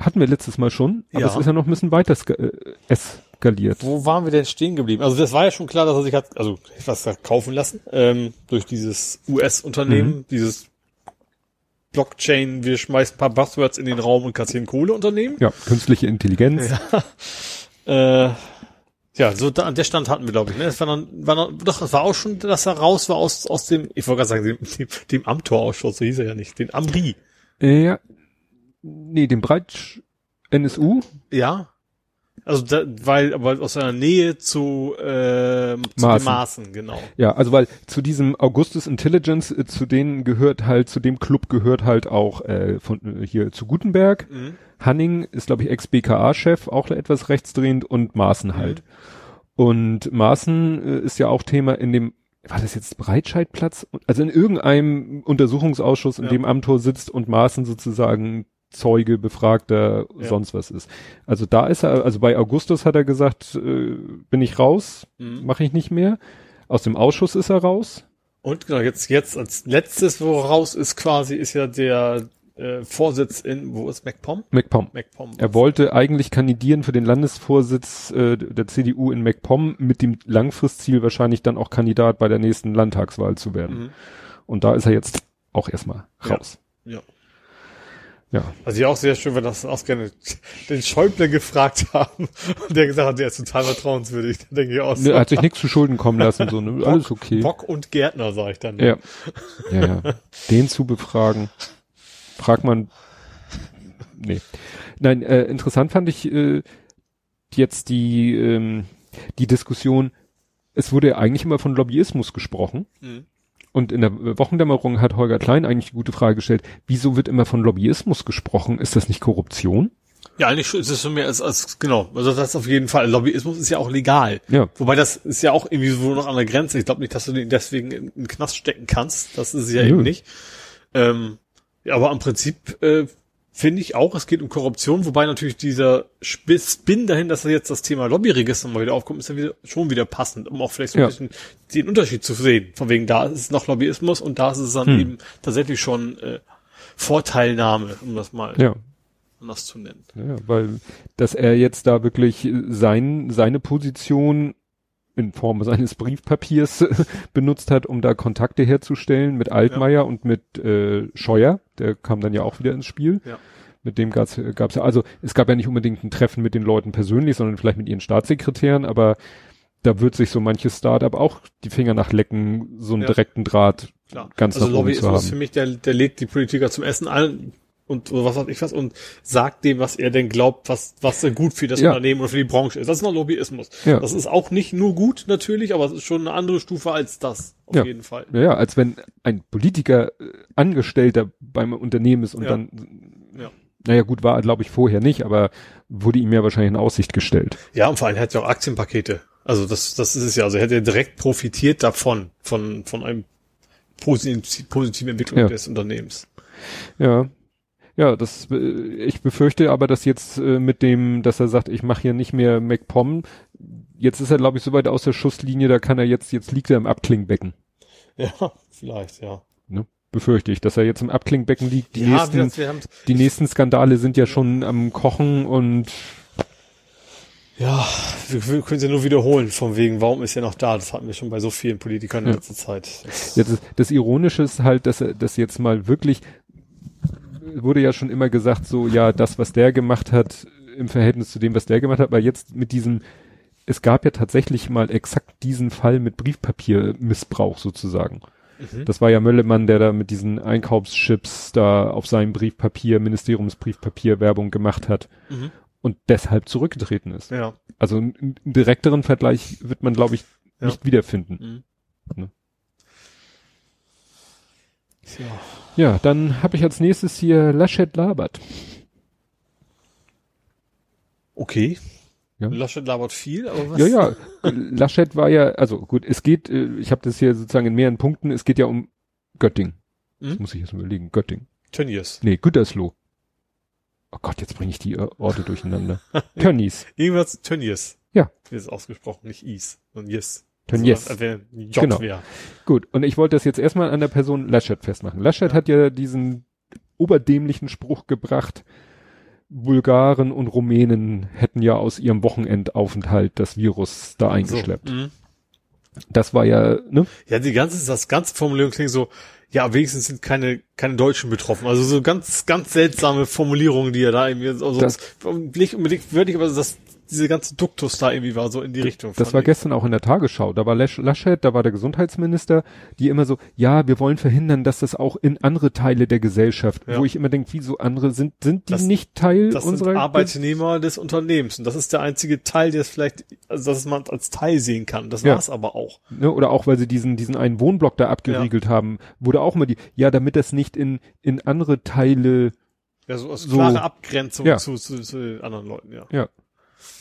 hatten wir letztes Mal schon, aber ja. es ist ja noch ein bisschen weiter äh, eskaliert. Wo waren wir denn stehen geblieben? Also das war ja schon klar, dass er sich hat, also etwas hat kaufen lassen ähm, durch dieses US-Unternehmen, mhm. dieses Blockchain, wir schmeißen ein paar Buzzwords in den Raum und kassieren Kohle Unternehmen. Ja, künstliche Intelligenz. Ja, äh, ja so da, an der Stand hatten wir, glaube ich. Ne? Es war dann, war dann, doch, es war auch schon, dass er raus war aus, aus dem, ich wollte gerade sagen, dem, dem, dem Amtor-Ausschuss, so hieß er ja nicht, den Amri. Ja, nee, dem Breit NSU. Ja. Also da, weil, aber aus seiner Nähe zu, äh, zu Maßen. den Maßen, genau. Ja, also weil zu diesem Augustus Intelligence, äh, zu denen gehört halt, zu dem Club gehört halt auch äh, von äh, hier zu Gutenberg. Mhm. Hanning ist, glaube ich, Ex-BKA-Chef, auch etwas rechtsdrehend und Maaßen halt. Mhm. Und Maaßen äh, ist ja auch Thema in dem war das jetzt Breitscheidplatz? Also in irgendeinem Untersuchungsausschuss, in ja. dem Amtor sitzt und Maaßen sozusagen Zeuge, Befragter, ja. sonst was ist. Also da ist er, also bei Augustus hat er gesagt, äh, bin ich raus, mhm. mache ich nicht mehr. Aus dem Ausschuss ist er raus. Und genau, jetzt, jetzt als letztes, wo raus ist quasi, ist ja der äh, Vorsitz in, wo ist MacPom? MacPom. MacPom er wollte eigentlich kandidieren für den Landesvorsitz äh, der CDU in MacPom mit dem Langfristziel wahrscheinlich dann auch Kandidat bei der nächsten Landtagswahl zu werden. Mhm. Und da ist er jetzt auch erstmal raus. Ja. ja. Ja. Also ja auch sehr schön, wenn das auch gerne den Schäuble gefragt haben und der gesagt hat, der ist total vertrauenswürdig. Da denke ich auch so. Er hat sich nichts zu Schulden kommen lassen, so, ne? alles okay. Bock und Gärtner, sag ich dann. Ne? Ja. ja, ja. Den zu befragen, fragt man, nee. Nein, äh, interessant fand ich äh, jetzt die, ähm, die Diskussion, es wurde ja eigentlich immer von Lobbyismus gesprochen. Mhm. Und in der Wochendämmerung hat Holger Klein eigentlich die gute Frage gestellt, wieso wird immer von Lobbyismus gesprochen? Ist das nicht Korruption? Ja, eigentlich ist es schon mehr als, als genau. Also das auf jeden Fall. Lobbyismus ist ja auch legal. Ja. Wobei das ist ja auch irgendwie so noch an der Grenze. Ich glaube nicht, dass du den deswegen in den Knast stecken kannst. Das ist ja Nö. eben nicht. Ähm, ja, aber im Prinzip äh, Finde ich auch, es geht um Korruption, wobei natürlich dieser Spin dahin, dass jetzt das Thema Lobbyregister mal wieder aufkommt, ist ja wieder, schon wieder passend, um auch vielleicht so ein bisschen den Unterschied zu sehen. Von wegen, da ist es noch Lobbyismus und da ist es dann hm. eben tatsächlich schon äh, Vorteilnahme, um das mal ja. anders zu nennen. Ja, weil, dass er jetzt da wirklich sein, seine Position in Form seines Briefpapiers benutzt hat, um da Kontakte herzustellen mit Altmaier ja. und mit äh, Scheuer, der kam dann ja auch wieder ins Spiel. Ja. Mit dem gab's gab's ja, also es gab ja nicht unbedingt ein Treffen mit den Leuten persönlich, sondern vielleicht mit ihren Staatssekretären, aber da wird sich so manches Startup auch die Finger nach lecken, so einen ja. direkten Draht Klar. ganz also nach Lobby oben zu haben. für mich, der, der lädt die Politiker zum Essen ein und oder was weiß ich was und sagt dem, was er denn glaubt, was was gut für das ja. Unternehmen oder für die Branche ist. Das ist noch Lobbyismus. Ja. Das ist auch nicht nur gut natürlich, aber es ist schon eine andere Stufe als das auf ja. jeden Fall. Ja, als wenn ein Politiker äh, Angestellter beim Unternehmen ist und ja. dann ja. Naja, gut, war glaube ich vorher nicht, aber wurde ihm ja wahrscheinlich in Aussicht gestellt. Ja, und vor allem hat er auch Aktienpakete. Also das, das ist es ja. Also hätte er direkt profitiert davon, von, von einem positiven, positiven Entwicklung ja. des Unternehmens. Ja. Ja, das äh, ich befürchte aber, dass jetzt äh, mit dem, dass er sagt, ich mache hier nicht mehr MacPom, jetzt ist er, glaube ich, so weit aus der Schusslinie, da kann er jetzt, jetzt liegt er im Abklingbecken. Ja, vielleicht, ja. Ne? Befürchte ich, dass er jetzt im Abklingbecken liegt. Die, ja, nächsten, wir, wir die nächsten Skandale sind ja schon am Kochen und ja, wir können sie nur wiederholen, von wegen, warum ist er noch da? Das hatten wir schon bei so vielen Politikern in letzter Zeit. Das, ja, das, das Ironische ist halt, dass er das jetzt mal wirklich, wurde ja schon immer gesagt, so, ja, das, was der gemacht hat, im Verhältnis zu dem, was der gemacht hat, aber jetzt mit diesem, es gab ja tatsächlich mal exakt diesen Fall mit Briefpapiermissbrauch sozusagen. Mhm. Das war ja Möllemann, der da mit diesen Einkaufschips da auf seinem Briefpapier, Ministeriumsbriefpapier Werbung gemacht hat. Mhm und deshalb zurückgetreten ist. Ja. Also einen direkteren Vergleich wird man, glaube ich, ja. nicht wiederfinden. Mhm. Ne? Ja. ja, dann habe ich als nächstes hier Laschet labert. Okay. Ja. Laschet labert viel, aber was? Ja, ja. Laschet war ja, also gut, es geht, äh, ich habe das hier sozusagen in mehreren Punkten, es geht ja um Göttingen. Mhm. Das muss ich jetzt mal überlegen. Göttingen. Tönnies. Nee, Gütersloh. Oh Gott, jetzt bringe ich die Orte durcheinander. Tönnies. Irgendwas Tönnies. Ja. Wie ist ausgesprochen, nicht Is, sondern Yes. Tönnies. So, genau. Wär. Gut, und ich wollte das jetzt erstmal an der Person Laschet festmachen. Laschet ja. hat ja diesen oberdämlichen Spruch gebracht, Bulgaren und Rumänen hätten ja aus ihrem Wochenendaufenthalt das Virus da eingeschleppt. So, mhm. das war ja, ne? Ja, die ganze, das ganze Formulierung klingt so, ja, wenigstens sind keine, keine Deutschen betroffen. Also so ganz, ganz seltsame Formulierungen, die er da irgendwie, also das, nicht unbedingt würdig, aber das, diese ganze Duktus da irgendwie war so in die Richtung. Das war ich. gestern auch in der Tagesschau. Da war Laschet, da war der Gesundheitsminister, die immer so, ja, wir wollen verhindern, dass das auch in andere Teile der Gesellschaft, ja. wo ich immer denke, wieso andere sind, sind die das, nicht Teil das unserer? Sind Arbeitnehmer des Unternehmens. Und das ist der einzige Teil, der es vielleicht, also dass man als Teil sehen kann. Das ja. war's aber auch. Ne, oder auch, weil sie diesen, diesen einen Wohnblock da abgeriegelt ja. haben, wurde auch immer die, ja, damit das nicht in, in andere Teile ja, so aus so, klare Abgrenzung ja. zu, zu, zu anderen Leuten, ja. Ja.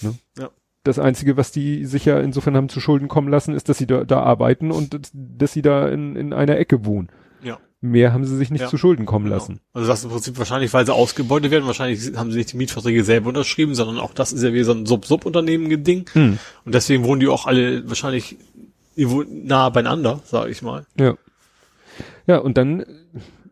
Ne? Ja. Das Einzige, was die sich ja insofern haben zu Schulden kommen lassen, ist, dass sie da, da arbeiten und dass sie da in, in einer Ecke wohnen. Ja. Mehr haben sie sich nicht ja. zu Schulden kommen genau. lassen. Also das im Prinzip wahrscheinlich, weil sie ausgebeutet werden, wahrscheinlich haben sie nicht die Mietverträge selber unterschrieben, sondern auch das ist ja wie so ein Sub-Sub-Unternehmen-Ding. Hm. Und deswegen wohnen die auch alle wahrscheinlich nah beieinander, sage ich mal. Ja. Ja, und dann,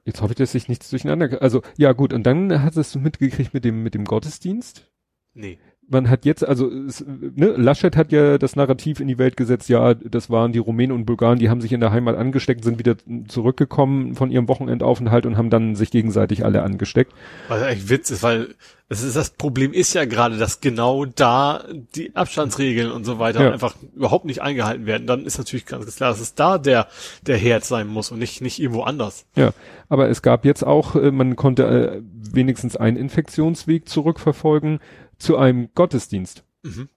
jetzt hoffe ich, dass sich nichts durcheinander, also, ja gut, und dann hattest du mitgekriegt mit dem, mit dem Gottesdienst? Nee man hat jetzt, also es, ne, Laschet hat ja das Narrativ in die Welt gesetzt, ja, das waren die Rumänen und Bulgaren, die haben sich in der Heimat angesteckt, sind wieder zurückgekommen von ihrem Wochenendaufenthalt und haben dann sich gegenseitig alle angesteckt. Was echt Witz ist, weil das, ist, das Problem ist ja gerade, dass genau da die Abstandsregeln und so weiter ja. einfach überhaupt nicht eingehalten werden. Dann ist natürlich ganz klar, dass es da der, der Herd sein muss und nicht, nicht irgendwo anders. Ja, aber es gab jetzt auch, äh, man konnte äh, wenigstens einen Infektionsweg zurückverfolgen zu einem Gottesdienst. Mhm.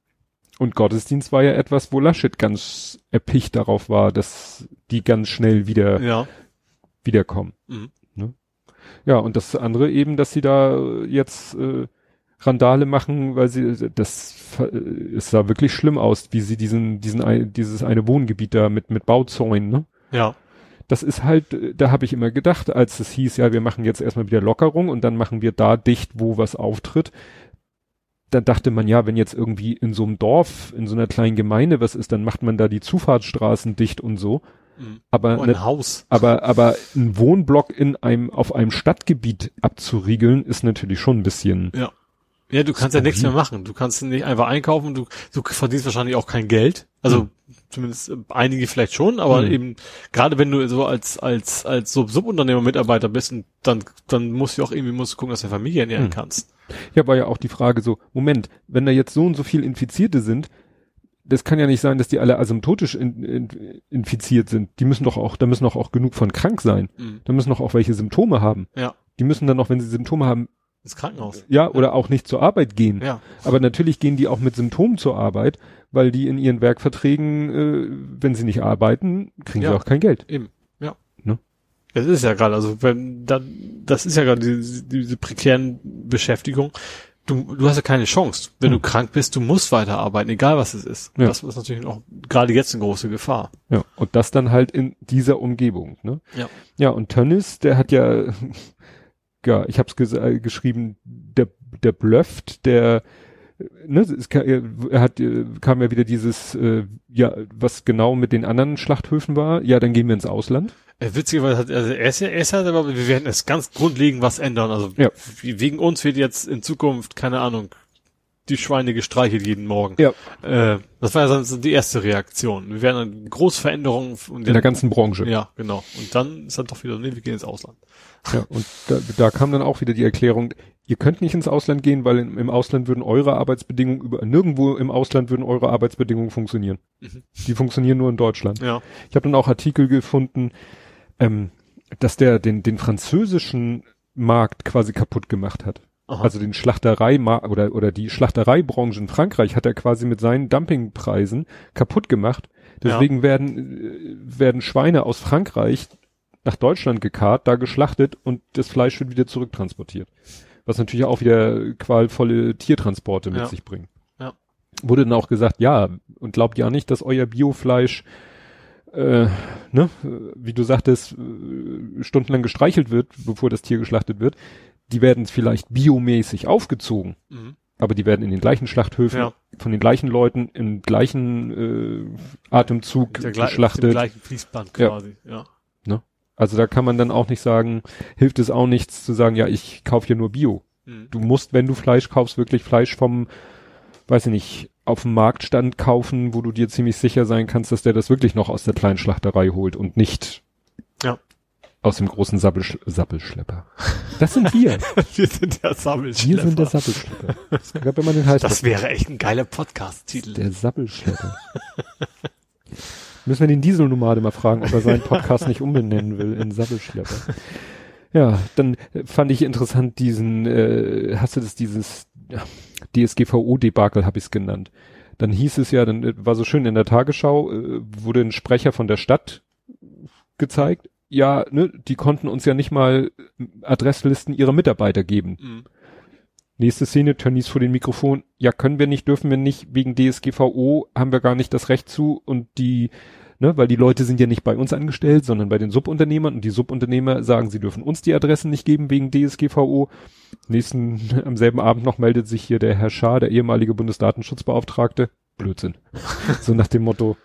Und Gottesdienst war ja etwas, wo Laschet ganz erpicht darauf war, dass die ganz schnell wieder ja. wiederkommen. Mhm. Ne? Ja, und das andere eben, dass sie da jetzt äh, Randale machen, weil sie das es sah wirklich schlimm aus, wie sie diesen diesen dieses eine Wohngebiet da mit mit Bauzäunen, ne? Ja. Das ist halt, da habe ich immer gedacht, als es hieß, ja, wir machen jetzt erstmal wieder Lockerung und dann machen wir da dicht, wo was auftritt dann dachte man ja, wenn jetzt irgendwie in so einem Dorf, in so einer kleinen Gemeinde was ist, dann macht man da die Zufahrtsstraßen dicht und so. Mhm. Aber oh, ein ne, Haus. Aber aber ein Wohnblock in einem auf einem Stadtgebiet abzuriegeln ist natürlich schon ein bisschen. Ja. Ja, du kannst ja nichts mehr machen. Du kannst nicht einfach einkaufen. Du du verdienst wahrscheinlich auch kein Geld. Also mhm. Zumindest äh, einige vielleicht schon, aber mhm. eben gerade wenn du so als als als Sub Subunternehmer Mitarbeiter bist, dann dann musst du auch irgendwie musst du gucken, dass du Familie ernähren mhm. kannst. Ja, war ja auch die Frage so, Moment, wenn da jetzt so und so viel Infizierte sind, das kann ja nicht sein, dass die alle asymptotisch in, in, infiziert sind. Die müssen doch auch, da müssen doch auch genug von krank sein. Mhm. Da müssen doch auch welche Symptome haben. Ja. Die müssen dann noch, wenn sie Symptome haben, ins Krankenhaus. Ja, oder auch nicht zur Arbeit gehen. Ja. Aber natürlich gehen die auch mit Symptomen zur Arbeit, weil die in ihren Werkverträgen, äh, wenn sie nicht arbeiten, kriegen ja. sie auch kein Geld. Eben, ja. Ne? Das ist ja gerade, also wenn da, das ist ja gerade diese, diese prekären Beschäftigung. Du, du hast ja keine Chance. Wenn hm. du krank bist, du musst weiterarbeiten, egal was es ist. Ja. Das ist natürlich auch gerade jetzt eine große Gefahr. Ja, und das dann halt in dieser Umgebung. Ne? Ja. Ja, und Tönnis, der hat ja ja, ich habe es äh, geschrieben, der, der blufft, der, ne, es kann, er hat, äh, kam ja wieder dieses, äh, ja, was genau mit den anderen Schlachthöfen war, ja, dann gehen wir ins Ausland. Äh, witzigerweise hat, also er ist ja, er ist ja, aber wir werden es ganz grundlegend was ändern, also ja. wegen uns wird jetzt in Zukunft, keine Ahnung, die Schweine gestreichelt jeden Morgen. Ja. Äh, das war ja sonst die erste Reaktion. Wir werden eine große Veränderung in der ganzen Branche. Ja, genau. Und dann ist dann doch wieder, nee, wir gehen ins Ausland. Ja, und da, da kam dann auch wieder die Erklärung, ihr könnt nicht ins Ausland gehen, weil im, im Ausland würden eure Arbeitsbedingungen über nirgendwo im Ausland würden eure Arbeitsbedingungen funktionieren. Mhm. Die funktionieren nur in Deutschland. Ja. Ich habe dann auch Artikel gefunden, ähm, dass der den den französischen Markt quasi kaputt gemacht hat. Aha. Also den Schlachterei oder oder die Schlachtereibranche in Frankreich hat er quasi mit seinen Dumpingpreisen kaputt gemacht. Deswegen ja. werden äh, werden Schweine aus Frankreich nach Deutschland gekarrt, da geschlachtet und das Fleisch wird wieder zurücktransportiert. Was natürlich auch wieder qualvolle Tiertransporte mit ja. sich bringt. Ja. Wurde dann auch gesagt, ja, und glaubt ja nicht, dass euer Biofleisch, äh, ne, wie du sagtest, äh, stundenlang gestreichelt wird, bevor das Tier geschlachtet wird. Die werden vielleicht biomäßig aufgezogen. Mhm. Aber die werden in den gleichen Schlachthöfen ja. von den gleichen Leuten im gleichen äh, Atemzug geschlachtet. Im gleichen Fließband quasi, ja. ja. Also da kann man dann auch nicht sagen, hilft es auch nichts zu sagen, ja, ich kaufe hier nur Bio. Mhm. Du musst, wenn du Fleisch kaufst, wirklich Fleisch vom, weiß ich nicht, auf dem Marktstand kaufen, wo du dir ziemlich sicher sein kannst, dass der das wirklich noch aus der kleinen Schlachterei holt und nicht. Aus dem großen Sappelsch Sappelschlepper. Das sind wir. wir sind der Sappelschlepper. Wir sind der Sappelschlepper. Das, wenn man den das wäre echt ein geiler Podcast-Titel. Der Sappelschlepper. Müssen wir den Dieselnomade mal fragen, ob er seinen Podcast nicht umbenennen will in Sabbelschlepper. Ja, dann fand ich interessant diesen, äh, hast du das, dieses DSGVO-Debakel, habe ich es genannt. Dann hieß es ja, dann äh, war so schön in der Tagesschau, äh, wurde ein Sprecher von der Stadt gezeigt. Ja, ne, die konnten uns ja nicht mal Adresslisten ihrer Mitarbeiter geben. Mhm. Nächste Szene, Tönnies vor dem Mikrofon. Ja, können wir nicht, dürfen wir nicht, wegen DSGVO haben wir gar nicht das Recht zu und die, ne, weil die Leute sind ja nicht bei uns angestellt, sondern bei den Subunternehmern und die Subunternehmer sagen, sie dürfen uns die Adressen nicht geben wegen DSGVO. Nächsten, am selben Abend noch meldet sich hier der Herr Schaar, der ehemalige Bundesdatenschutzbeauftragte. Blödsinn. so nach dem Motto?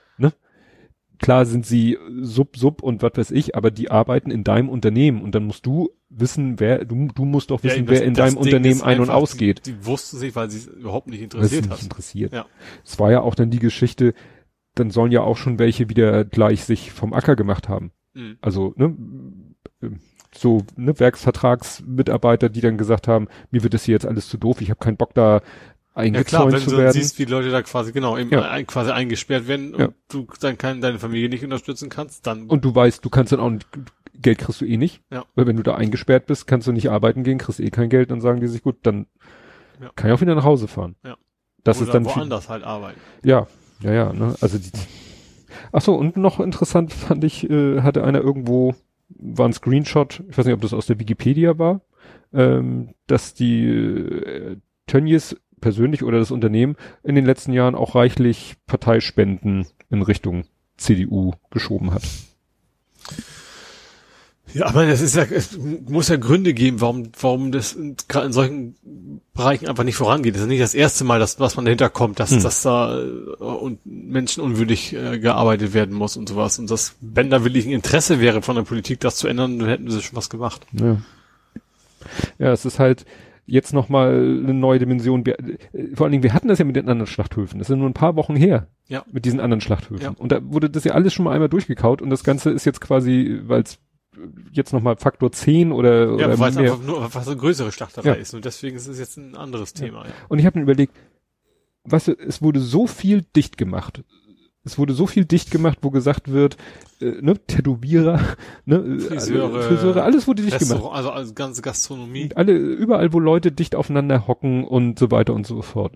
Klar sind sie Sub, Sub und was weiß ich, aber die arbeiten in deinem Unternehmen und dann musst du wissen, wer, du, du musst doch wissen, ja, wer in deinem Ding Unternehmen ein- und ausgeht. Die, die wussten sich, weil sie es überhaupt nicht interessiert hat. interessiert. Ja. Es war ja auch dann die Geschichte, dann sollen ja auch schon welche wieder gleich sich vom Acker gemacht haben. Mhm. Also, ne, so, ne, Werksvertragsmitarbeiter, die dann gesagt haben, mir wird das hier jetzt alles zu doof, ich habe keinen Bock da eingezäunt ja, klar, wenn zu werden. siehst, wie Leute da quasi genau eben ja. ein, quasi eingesperrt werden und ja. du dann kann, deine Familie nicht unterstützen kannst, dann und du weißt, du kannst dann auch nicht, Geld kriegst du eh nicht, ja. weil wenn du da eingesperrt bist, kannst du nicht arbeiten gehen, kriegst eh kein Geld, dann sagen die sich gut, dann ja. kann ich auch wieder nach Hause fahren. Ja. Das Oder ist dann woanders viel, halt arbeiten. Ja, ja, ja, ne, also die. Ach so und noch interessant fand ich, äh, hatte einer irgendwo war ein Screenshot, ich weiß nicht, ob das aus der Wikipedia war, ähm, dass die äh, Tönnies persönlich oder das Unternehmen in den letzten Jahren auch reichlich Parteispenden in Richtung CDU geschoben hat. Ja, aber das ist ja, es muss ja Gründe geben, warum, warum das gerade in solchen Bereichen einfach nicht vorangeht. Das ist nicht das erste Mal, dass, was man dahinter kommt, dass, hm. dass da äh, und menschenunwürdig äh, gearbeitet werden muss und sowas. Und das, wenn da wirklich ein Interesse wäre von der Politik, das zu ändern, dann hätten sie schon was gemacht. Ja. Ja, es ist halt, jetzt nochmal eine neue Dimension. Äh, vor allen Dingen, wir hatten das ja mit den anderen Schlachthöfen. Das sind nur ein paar Wochen her. Ja. Mit diesen anderen Schlachthöfen. Ja. Und da wurde das ja alles schon mal einmal durchgekaut und das Ganze ist jetzt quasi, weil es jetzt nochmal Faktor 10 oder, ja, oder weil es einfach nur was eine größere Schlachterei ja. ist und deswegen ist es jetzt ein anderes Thema. Ja. Und ich habe mir überlegt, was, es wurde so viel dicht gemacht. Es wurde so viel dicht gemacht, wo gesagt wird, äh, ne, Tätowierer, ne, äh, Friseure, Friseure, alles wurde dicht Restaurant, gemacht. also, also ganze Gastronomie. Alle, überall, wo Leute dicht aufeinander hocken und so weiter und so fort.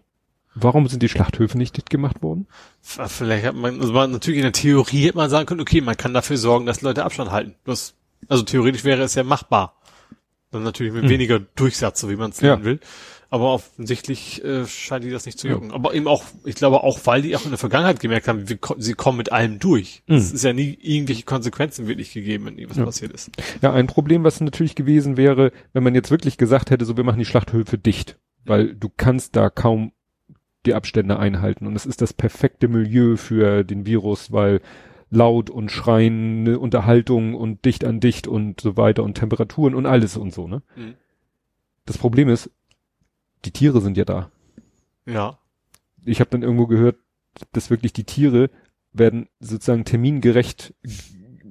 Warum sind die Schlachthöfe nicht dicht gemacht worden? Vielleicht hat man, also man, natürlich in der Theorie hätte man sagen können, okay, man kann dafür sorgen, dass Leute Abstand halten. Das, also theoretisch wäre es ja machbar. Dann natürlich mit Hm. weniger Durchsatz, so wie man es Ja. nennen will. Aber offensichtlich äh, scheint die das nicht zu jucken. Aber eben auch, ich glaube auch, weil die auch in der Vergangenheit gemerkt haben, wir, sie kommen mit allem durch. Mhm. Es ist ja nie irgendwelche Konsequenzen wirklich gegeben, wenn irgendwas Ja. passiert ist. Ja, ein Problem, was natürlich gewesen wäre, wenn man jetzt wirklich gesagt hätte, so wir machen die Schlachthöfe dicht, weil du kannst da kaum die Abstände einhalten und es ist das perfekte Milieu für den Virus, weil laut und schreiende Unterhaltung und dicht an dicht und so weiter und Temperaturen und alles und so, ne? Mhm. Das Problem ist, die Tiere sind ja da. Ja. Ich habe dann irgendwo gehört, dass wirklich die Tiere werden sozusagen termingerecht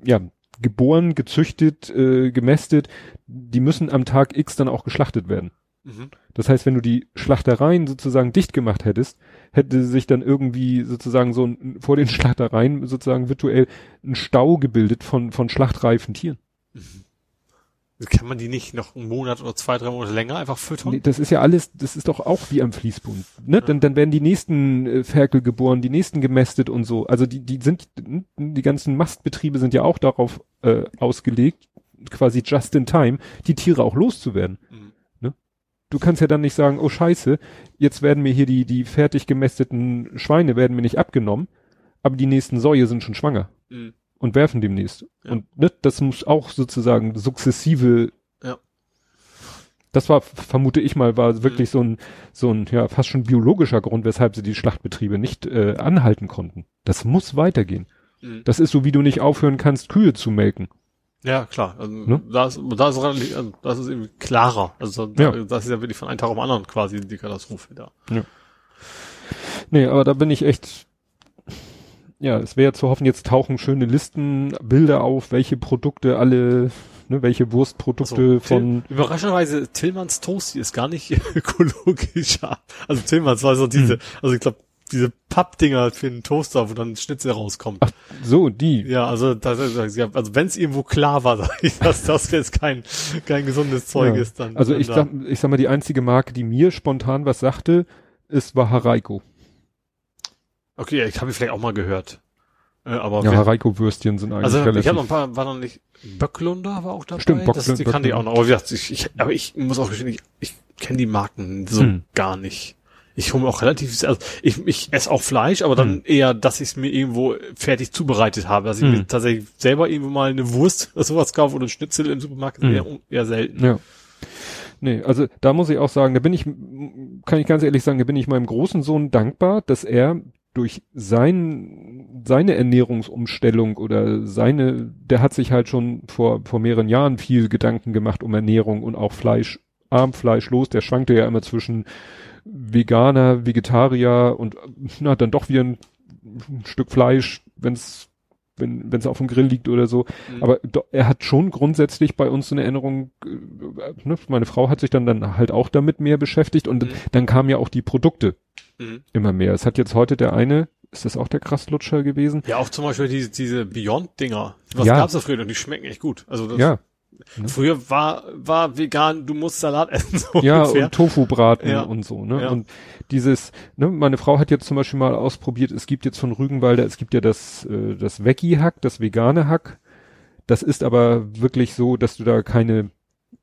ja geboren, gezüchtet, äh, gemästet. Die müssen am Tag X dann auch geschlachtet werden. Mhm. Das heißt, wenn du die Schlachtereien sozusagen dicht gemacht hättest, hätte sich dann irgendwie sozusagen so ein, vor den Schlachtereien sozusagen virtuell ein Stau gebildet von, von schlachtreifen Tieren. Kann man die nicht noch einen Monat oder zwei, drei Monate länger einfach füttern? Nee, das ist ja alles, das ist doch auch wie am Fließbund. Ne? Dann, dann werden die nächsten äh, Ferkel geboren, die nächsten gemästet und so. Also die, die sind, die ganzen Mastbetriebe sind ja auch darauf äh, ausgelegt, quasi just in time, die Tiere auch loszuwerden. Mhm. Du kannst ja dann nicht sagen, oh scheiße, jetzt werden mir hier die, die fertig gemästeten Schweine werden mir nicht abgenommen, aber die nächsten Säue sind schon schwanger Mhm. Und werfen demnächst. Ja. Und ne, das muss auch sozusagen sukzessive. Ja. Das war, vermute ich mal, war wirklich so ein, so ein, ja, fast schon biologischer Grund, weshalb sie die Schlachtbetriebe nicht äh, anhalten konnten. Das muss weitergehen. Mhm. Das ist so, wie du nicht aufhören kannst, Kühe zu melken. Ja, klar. Also, Ne? da, ist, da, ist, also, das ist irgendwie klarer. Also da, Ja. das ist ja wirklich von einem Tag auf den anderen quasi die Katastrophe da. Nee, aber da bin ich echt, ja, es wäre zu hoffen, jetzt tauchen schöne Listen, Bilder auf, welche Produkte alle, ne, welche Wurstprodukte Also, von, Till, überraschenderweise, Tillmanns Toasty ist gar nicht ökologischer. Also Tillmanns war so diese, Hm. also ich glaube, diese Pappdinger für einen Toaster, wo dann Schnitzel rauskommt. ach, so, die. Ja, also das ist, ja, also wenn es irgendwo klar war, sag ich, dass das jetzt kein kein gesundes Zeug Ja. ist, dann. Also ich sag, ich sag mal, die einzige Marke, die mir spontan was sagte, ist war Haraiko. Okay, ich habe vielleicht auch mal gehört. Äh, aber Ja, Haraiko-Würstchen sind eigentlich also ich relativ. habe noch ein paar, war noch nicht Böcklunder war auch dabei. Stimmt, das, Böcklund- die kannte ich auch noch. Aber, wie gesagt, ich, ich, aber ich muss auch gestehen, ich, ich kenne die Marken so Hm. gar nicht. Ich hole mir auch relativ, also ich, ich esse auch Fleisch, aber dann Hm. eher, dass ich es mir irgendwo fertig zubereitet habe. Dass ich Hm. mir tatsächlich selber irgendwo mal eine Wurst oder sowas kaufe oder ein Schnitzel im Supermarkt, Hm. eher, eher selten. Ja. Nee, also da muss ich auch sagen, da bin ich, kann ich ganz ehrlich sagen, da bin ich meinem großen Sohn dankbar, dass er durch sein, seine Ernährungsumstellung oder seine, der hat sich halt schon vor, vor mehreren Jahren viel Gedanken gemacht um Ernährung und auch Fleisch, arm Fleisch los, der schwankte ja immer zwischen Veganer, Vegetarier und na, dann doch wieder ein, ein Stück Fleisch, wenn's wenn wenn es auf dem Grill liegt oder so. Mhm. Aber er hat schon grundsätzlich bei uns so eine Erinnerung, äh, ne? meine Frau hat sich dann dann halt auch damit mehr beschäftigt und Mhm. dann kamen ja auch die Produkte Mhm. immer mehr. Es hat jetzt heute der eine, ist das auch der Krasslutscher gewesen? Ja, auch zum Beispiel diese, diese Beyond-Dinger. Was Ja. gab's da früher? Und die schmecken echt gut. Also das, Ja, früher war, war vegan, du musst Salat essen, so ja ungefähr. und Tofu-Braten Ja. und so, ne? Ja. Und dieses, ne, meine Frau hat jetzt zum Beispiel mal ausprobiert, es gibt jetzt von Rügenwalder, es gibt ja das, äh, das Veggie-Hack, das vegane Hack. Das ist aber wirklich so, dass du da keine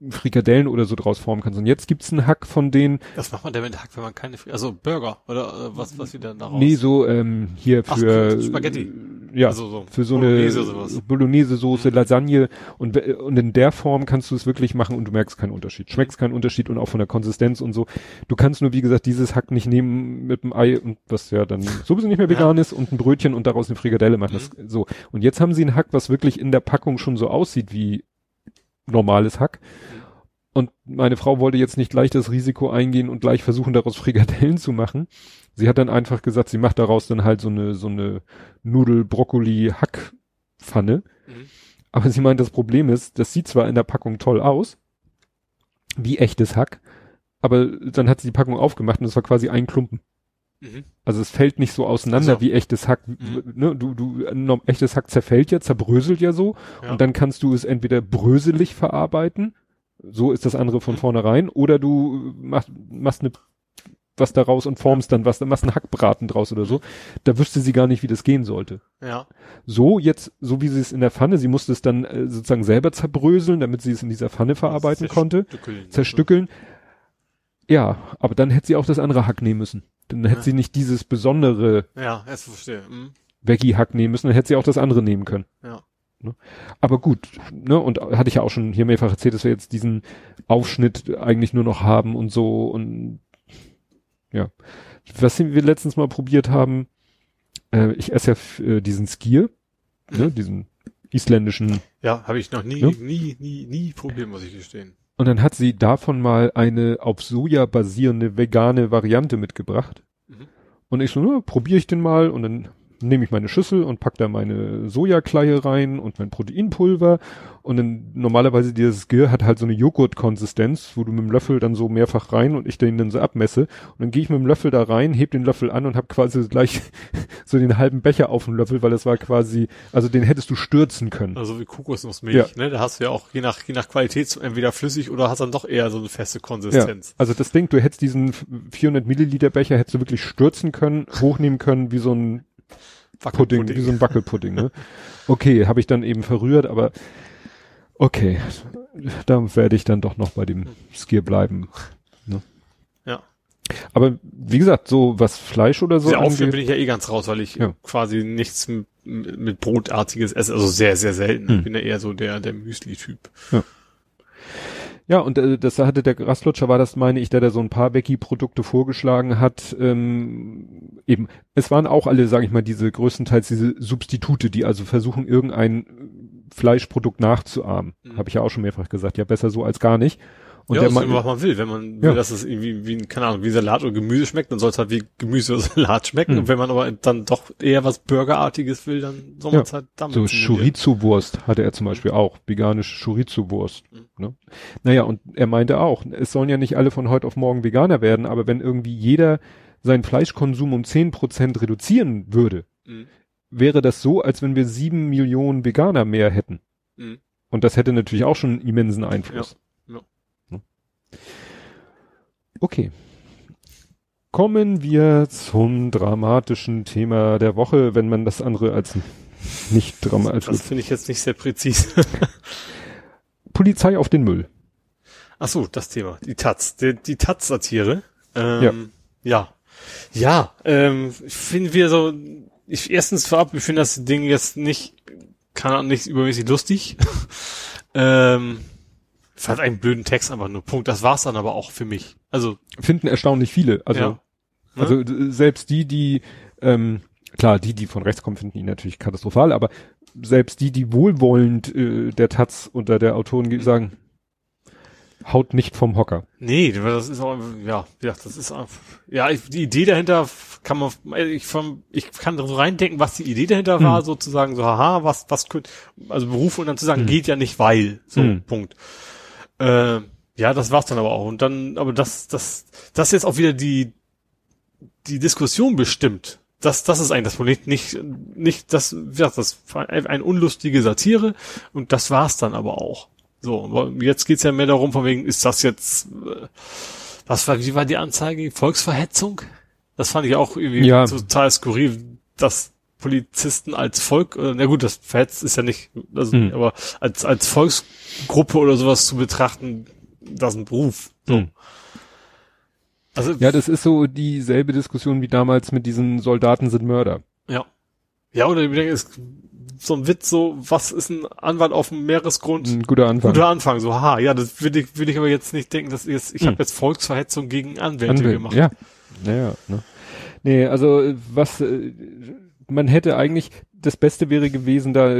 Frikadellen oder so draus formen kannst. Und jetzt gibt's einen Hack von denen, Was macht man denn mit Hack, wenn man keine, Fri- also Burger oder äh, was, was wieder daraus? nee, so ähm, hier Ach, für Spaghetti. Ja, Also so für so Bolognese eine oder sowas. Bolognese-Soße, Lasagne und, we- und in der Form kannst du es wirklich machen und du merkst keinen Unterschied. Schmeckst keinen Unterschied und auch von der Konsistenz und so. Du kannst nur, wie gesagt, dieses Hack nicht nehmen mit dem Ei und was ja dann sowieso nicht mehr vegan ist und ein Brötchen und daraus eine Frikadelle machen. Das, so. Und jetzt haben sie ein Hack, was wirklich in der Packung schon so aussieht wie normales Hack. Und meine Frau wollte jetzt nicht gleich das Risiko eingehen und gleich versuchen, daraus Frikadellen zu machen. Sie hat dann einfach gesagt, sie macht daraus dann halt so eine, so eine Nudel-Brokkoli-Hackpfanne. Mhm. Aber sie meint, das Problem ist, das sieht zwar in der Packung toll aus, wie echtes Hack, aber dann hat sie die Packung aufgemacht und es war quasi ein Klumpen. Mhm. Also es fällt nicht so auseinander also. wie echtes Hack. Mhm. Ne, du, du, no, echtes Hack zerfällt ja, zerbröselt ja so. Ja. Und dann kannst du es entweder bröselig verarbeiten. So ist das andere von mhm. vornherein. Oder du machst, machst eine was daraus und formst dann was, dann machst einen Hackbraten draus oder so. Da wüsste sie gar nicht, wie das gehen sollte. Ja. So jetzt, so wie sie es in der Pfanne, sie musste es dann äh, sozusagen selber zerbröseln, damit sie es in dieser Pfanne verarbeiten konnte. Zerstückeln. Ja, aber dann hätte sie auch das andere Hack nehmen müssen. Dann hätte ja. sie nicht dieses besondere ja, jetzt verstehe. Mhm. Veggie-Hack nehmen müssen, dann hätte sie auch das andere nehmen können. Ja. Ne? Aber gut, ne, und hatte ich ja auch schon hier mehrfach erzählt, dass wir jetzt diesen Aufschnitt eigentlich nur noch haben und so und ja. Was wir letztens mal probiert haben, äh, ich esse ja äh, diesen Skier, ne, diesen isländischen. Ja, habe ich noch nie, ne? nie, nie, nie probiert, muss ich gestehen. Und dann hat sie davon mal eine auf Soja basierende vegane Variante mitgebracht. Mhm. Und ich so, ne, probiere ich den mal und dann nehme ich meine Schüssel und pack da meine Sojakleie rein und mein Proteinpulver und dann normalerweise dieses Gir hat halt so eine Joghurtkonsistenz, wo du mit dem Löffel dann so mehrfach rein und ich den dann so abmesse und dann gehe ich mit dem Löffel da rein, heb den Löffel an und hab quasi gleich so den halben Becher auf dem Löffel, weil das war quasi, also den hättest du stürzen können. Also wie Kokosnussmilch, ja. ne? Da hast du ja auch je nach je nach Qualität entweder flüssig oder hast dann doch eher so eine feste Konsistenz. Ja. Also das Ding, du hättest diesen 400 Milliliter Becher hättest du wirklich stürzen können, hochnehmen können wie so ein Pudding, wie so ein Wackelpudding, ne? Okay, habe ich dann eben verrührt, aber okay, da werde ich dann doch noch bei dem Skier bleiben. Ne? Ja. Aber wie gesagt, so was Fleisch oder so. Sehr angeht, bin ich ja eh ganz raus, weil ich ja. quasi nichts mit, mit Brotartiges esse, also sehr, sehr selten. Hm. Ich bin ja eher so der, der Müsli-Typ. Ja. Ja, und äh, das hatte der Graslutscher, war das, meine ich, der da so ein paar Becky-Produkte vorgeschlagen hat. Ähm, eben, es waren auch alle, sage ich mal, diese größtenteils diese Substitute, die also versuchen, irgendein Fleischprodukt nachzuahmen. Mhm. Habe ich ja auch schon mehrfach gesagt. Ja, besser so als gar nicht. Und ja, der ist was man will. Wenn man will, dass es irgendwie wie, keine Ahnung, wie Salat oder Gemüse schmeckt, dann soll es halt wie Gemüse oder Salat schmecken. Mhm. Und wenn man aber dann doch eher was Burgerartiges will, dann soll man es ja. halt damit So Chorizo-Wurst hatte er zum Beispiel auch. Veganische Chorizo-Wurst. Mhm. Ne? Naja, und er meinte auch, es sollen ja nicht alle von heute auf morgen Veganer werden, aber wenn irgendwie jeder seinen Fleischkonsum um zehn Prozent reduzieren würde, mhm. wäre das so, als wenn wir sieben Millionen Veganer mehr hätten. Mhm. Und das hätte natürlich auch schon einen immensen Einfluss. Ja. Okay. Kommen wir zum dramatischen Thema der Woche, wenn man das andere als nicht dramatisch. Das finde ich jetzt nicht sehr präzise. Polizei auf den Müll. Ach so, das Thema. Die Taz. Die, die Taz-Satire. Ähm, ja. Ja. Ja, ähm, finden wir so, ich, erstens vorab, ich finde das Ding jetzt nicht, kann auch nicht übermäßig lustig. ähm, fand einen blöden Text einfach nur. Punkt. Das war's dann aber auch für mich. Also finden erstaunlich viele. Also ja. Ne? also selbst die, die ähm, klar, die, die von rechts kommen, finden ihn natürlich katastrophal, aber selbst die, die wohlwollend äh, der Taz unter der Autoren sagen, haut nicht vom Hocker. Nee, das ist auch, ja, ja, das ist auch, ja, ich, die Idee dahinter kann man, ich, vom, ich kann so reindenken, was die Idee dahinter war, mhm. sozusagen so, haha, was, was könnte, also Beruf und dann zu sagen, mhm. geht ja nicht, weil, so, mhm. Punkt. Äh, ja, das war's dann aber auch. Und dann, aber das, das, das jetzt auch wieder die, die Diskussion bestimmt. Das, das ist eigentlich das Problem. Nicht, nicht, das, ja, das war ein unlustige Satire und das war's dann aber auch. So, jetzt geht's ja mehr darum, von wegen, ist das jetzt, äh, was war, wie war die Anzeige? Volksverhetzung? Das fand ich auch irgendwie ja. total skurril, dass Polizisten als Volk, äh, na gut, das verhetzt ist ja nicht, also, hm. aber als, als Volksgruppe oder sowas zu betrachten, das ist ein Beruf. So. Hm. Also, ja, das ist so dieselbe Diskussion wie damals mit diesen Soldaten sind Mörder. Ja. Ja, oder ich denke, ist so ein Witz, so, was ist ein Anwalt auf dem Meeresgrund? Ein guter Anfang. Guter Anfang, so, ha, ja, das will ich, will ich aber jetzt nicht denken, dass ich jetzt, ich hm. habe jetzt Volksverhetzung gegen Anwälte Anwälte gemacht. Ja. Naja, ne. Nee, also was äh, man hätte eigentlich, das Beste wäre gewesen, da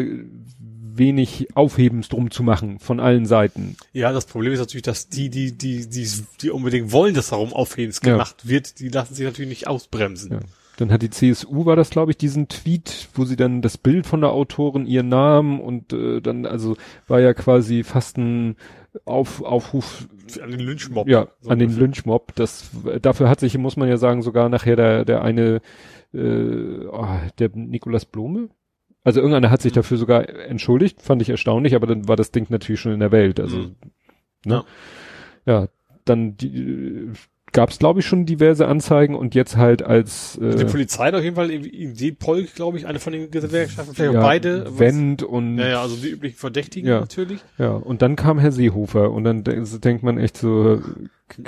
wenig Aufhebens drum zu machen von allen Seiten. Ja, das Problem ist natürlich, dass die, die, die, die, die unbedingt wollen, dass darum Aufhebens gemacht ja. wird, die lassen sich natürlich nicht ausbremsen. Ja. Dann hat die CSU, war das glaube ich, diesen Tweet, wo sie dann das Bild von der Autorin, ihren Namen und äh, dann, also war ja quasi fast ein Auf, Aufruf an den Lynchmob. Ja, so an den Lynchmob. Das, dafür hat sich, muss man ja sagen, sogar nachher der, der eine, äh, oh, der Nikolas Blome, also irgendeiner hat sich mhm. dafür sogar entschuldigt, fand ich erstaunlich, aber dann war das Ding natürlich schon in der Welt. Also, mhm. ne? Ja. ja, dann die, gab es, glaube ich, schon diverse Anzeigen und jetzt halt als äh, Die Polizei hat auf jeden Fall die Polk, glaube ich, eine von den Gewerkschaften, vielleicht ja, beide. Wendt und ja, ja, also die üblichen Verdächtigen ja, natürlich. Ja, und dann kam Herr Seehofer und dann denkt man echt so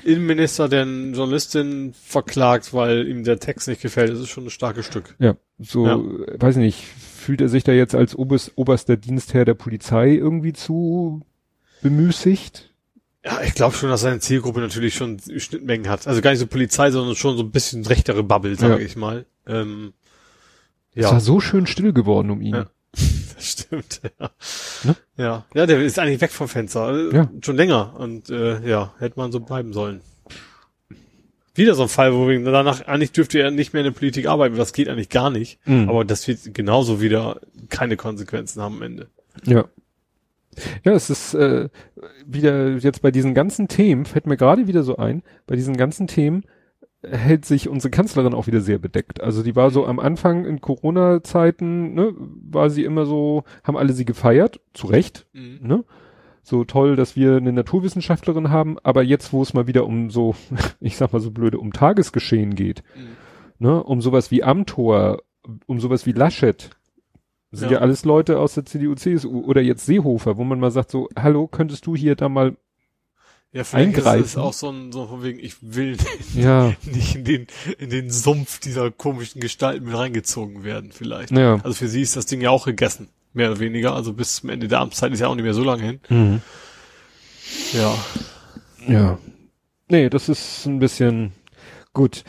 Innenminister, der eine Journalistin verklagt, weil ihm der Text nicht gefällt, das ist schon ein starkes Stück. Ja, so, ja. weiß ich nicht, fühlt er sich da jetzt als oberst, oberster Dienstherr der Polizei irgendwie zu bemüßigt? Ja, ich glaube schon, dass seine Zielgruppe natürlich schon Schnittmengen hat. Also gar nicht so Polizei, sondern schon so ein bisschen rechtere Bubble, sage ja. ich mal. Ähm, ja. Es war so schön still geworden um ihn. Ja. Das stimmt, ja. Ne? Ja, ja, der ist eigentlich weg vom Fenster. Ja. Schon länger. Und äh, ja, hätte man so bleiben sollen. Wieder so ein Fall, wo wir danach eigentlich dürfte er nicht mehr in der Politik arbeiten. Das geht eigentlich gar nicht. Mhm. Aber das wird genauso wieder keine Konsequenzen haben am Ende. Ja. Ja, es ist äh, wieder jetzt bei diesen ganzen Themen, fällt mir gerade wieder so ein, bei diesen ganzen Themen hält sich unsere Kanzlerin auch wieder sehr bedeckt. Also die war so am Anfang in Corona-Zeiten, ne, war sie immer so, haben alle sie gefeiert, zu Recht, mhm. ne? So toll, dass wir eine Naturwissenschaftlerin haben, aber jetzt, wo es mal wieder um so, ich sag mal so blöde, um Tagesgeschehen geht, mhm. ne, um sowas wie Amtor, um sowas wie Laschet, sind ja. ja alles Leute aus der CDU, CSU oder jetzt Seehofer, wo man mal sagt so, hallo, könntest du hier da mal ja, vielleicht eingreifen. ist es auch so ein, so von wegen, ich will ja. nicht in den, in den Sumpf dieser komischen Gestalten mit reingezogen werden, vielleicht. Ja. Also für sie ist das Ding ja auch gegessen, mehr oder weniger. Also bis zum Ende der Amtszeit ist ja auch nicht mehr so lange hin. Mhm. Ja. Ja. Nee, das ist ein bisschen, Gut,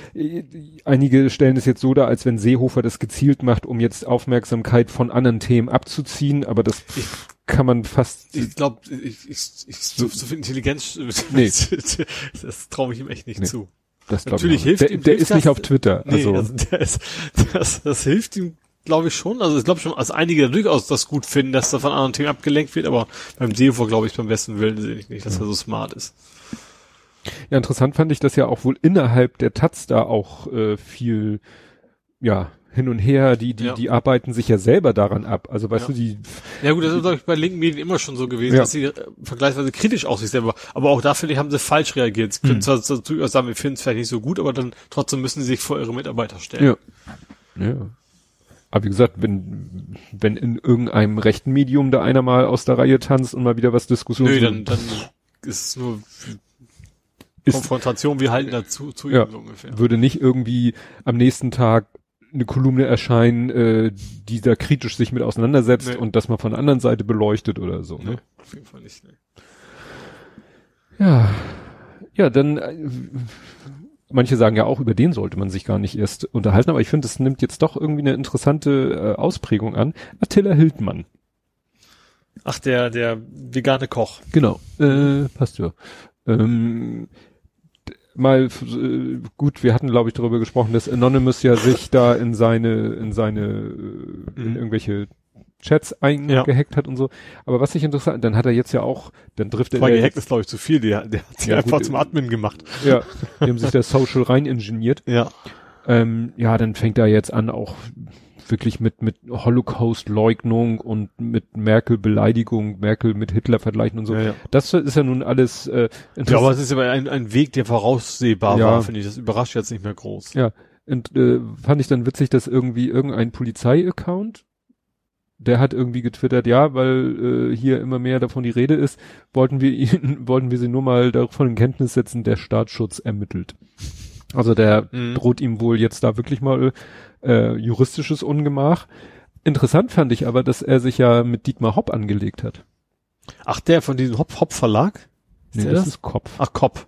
einige stellen es jetzt so dar, als wenn Seehofer das gezielt macht, um jetzt Aufmerksamkeit von anderen Themen abzuziehen, aber das ich, kann man fast. Ich glaube, ich, ich, ich, so, so viel Intelligenz, nee. das traue ich ihm echt nicht nee, zu. Das Natürlich hilft der, ihm. Der ist das, nicht auf Twitter. Nee, also, also ist, das, das hilft ihm, glaube ich schon. Also ich glaube schon, als einige durchaus das gut finden, dass da von anderen Themen abgelenkt wird, aber beim Seehofer glaube ich beim besten Willen sehe ich nicht, dass ja. er so smart ist. Ja, interessant fand ich, dass ja auch wohl innerhalb der Taz da auch äh, viel, ja, hin und her, die, die, ja. die arbeiten sich ja selber daran ab. Also weißt ja. du, die. Ja gut, das ist, ich, bei linken Medien immer schon so gewesen, ja. dass sie äh, vergleichsweise kritisch auf sich selber, aber auch dafür haben sie falsch reagiert. Sie können hm. zwar durchaus sagen, wir finden es vielleicht nicht so gut, aber dann trotzdem müssen sie sich vor ihre Mitarbeiter stellen. Ja. ja. Aber wie gesagt, wenn, wenn in irgendeinem rechten Medium da einer mal aus der Reihe tanzt und mal wieder was Diskussion. Nö, dann, dann ist es nur ist, Konfrontation, wir halten dazu zu ja, ungefähr. Würde nicht irgendwie am nächsten Tag eine Kolumne erscheinen, äh, die da kritisch sich mit auseinandersetzt nee. und das mal von der anderen Seite beleuchtet oder so. Ne? Nee, auf jeden Fall nicht. Nee. Ja, ja, dann äh, manche sagen ja auch, über den sollte man sich gar nicht erst unterhalten, aber ich finde, es nimmt jetzt doch irgendwie eine interessante äh, Ausprägung an. Attila Hildmann. Ach, der, der vegane Koch. Genau, äh, passt ja. Ähm, mal äh, gut, wir hatten glaube ich darüber gesprochen, dass Anonymous ja sich da in seine in seine äh, in mhm. irgendwelche Chats eingehackt ja. hat und so. Aber was ich interessant, dann hat er jetzt ja auch, dann trifft er. Gehackt ist glaube ich zu viel, der, der hat sich ja, einfach gut, zum Admin gemacht. Ja, die haben sich der Social rein ingeniert. Ja. Ähm, ja, dann fängt er jetzt an auch wirklich mit, mit Holocaust-Leugnung und mit Merkel-Beleidigung, Merkel mit Hitler vergleichen und so. Ja, ja. Das ist ja nun alles äh, Ja, aber es ist aber ein, ein Weg, der voraussehbar ja. war, finde ich. Das überrascht jetzt nicht mehr groß. Ja. Und äh, fand ich dann witzig, dass irgendwie irgendein Polizei-Account der hat irgendwie getwittert, ja, weil äh, hier immer mehr davon die Rede ist, wollten wir ihn, wollten wir sie nur mal davon in Kenntnis setzen, der Staatsschutz ermittelt. Also der mhm. droht ihm wohl jetzt da wirklich mal äh, juristisches Ungemach. Interessant fand ich aber, dass er sich ja mit Dietmar Hopp angelegt hat. Ach, der von diesem Hopp Hopp Verlag? Nee, das, das, ist Kopf. Ach, Kopf.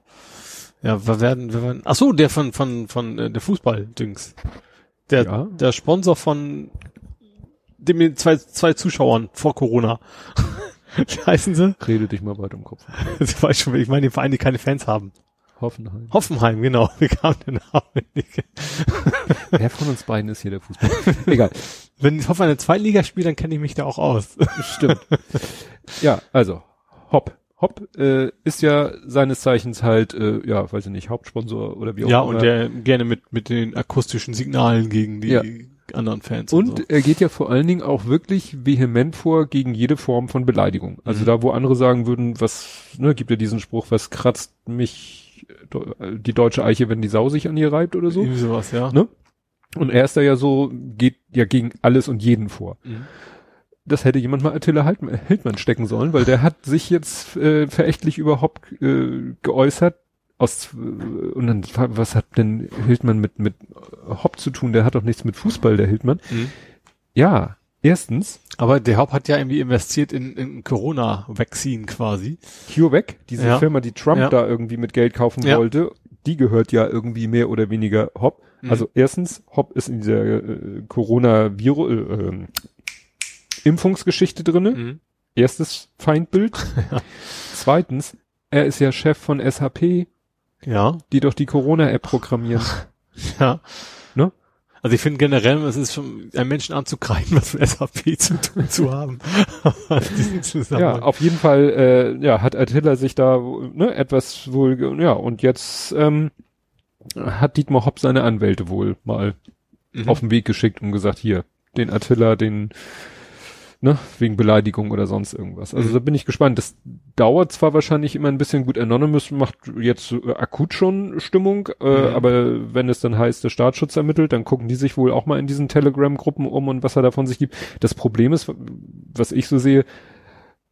Ja, wir werden, wir werden, ach so, der von, von, von, äh, der Fußball-Dings. Der, ja. der Sponsor von dem zwei, zwei Zuschauern vor Corona. Wie heißen sie? Rede dich mal weiter im Kopf. ich weiß schon, ich meine die Vereine, die keine Fans haben. Hoffenheim. Hoffenheim, genau. Wie kam der Name nicht? Wer von uns beiden ist hier der Fußball? Egal. Wenn ich Hoffenheim eine Zweitliga spielt, dann kenne ich mich da auch aus. Stimmt. Ja, also Hopp. Hopp äh, ist ja seines Zeichens halt, äh, ja, weiß ich nicht, Hauptsponsor oder wie auch immer. Ja, und der gerne mit, mit den akustischen Signalen gegen die ja. anderen Fans. Und, und so. er geht ja vor allen Dingen auch wirklich vehement vor gegen jede Form von Beleidigung. Also mhm. da, wo andere sagen würden, was, ne, gibt ja diesen Spruch, was kratzt mich die deutsche Eiche, wenn die Sau sich an ihr reibt oder so. Irgendwie sowas, ja. Ne? Und er ist da ja so, geht ja gegen alles und jeden vor. Mhm das hätte jemand mal Attila Hildmann stecken sollen, weil der hat sich jetzt äh, verächtlich überhaupt äh, geäußert. Aus, äh, und dann, was hat denn Hildmann mit, mit Hopp zu tun? Der hat doch nichts mit Fußball, der Hildmann. Mhm. Ja, erstens. Aber der Hopp hat ja irgendwie investiert in, in Corona-Vaccine quasi. CureVac, diese ja. Firma, die Trump ja. da irgendwie mit Geld kaufen ja. wollte, die gehört ja irgendwie mehr oder weniger Hopp. Mhm. Also erstens, Hopp ist in dieser äh, Corona-Virus, äh, ähm, Impfungsgeschichte drinne. Mhm. Erstes Feindbild. Zweitens, er ist ja Chef von SAP. Ja. Die doch die Corona-App programmieren. ja. Ne? Also ich finde generell, es ist schon einen Menschen anzugreifen, was mit SAP zu tun zu haben. ja, auf jeden Fall, äh, ja, hat Attila sich da ne, etwas wohl, ja, und jetzt ähm, hat Dietmar Hopp seine Anwälte wohl mal mhm. auf den Weg geschickt und gesagt, hier, den Attila, den ne, wegen Beleidigung oder sonst irgendwas. Also mhm. da bin ich gespannt. Das dauert zwar wahrscheinlich immer ein bisschen gut. Anonymous macht jetzt äh, akut schon Stimmung, äh, mhm. aber wenn es dann heißt, der Staatsschutz ermittelt, dann gucken die sich wohl auch mal in diesen Telegram-Gruppen um und was er davon sich gibt. Das Problem ist, was ich so sehe,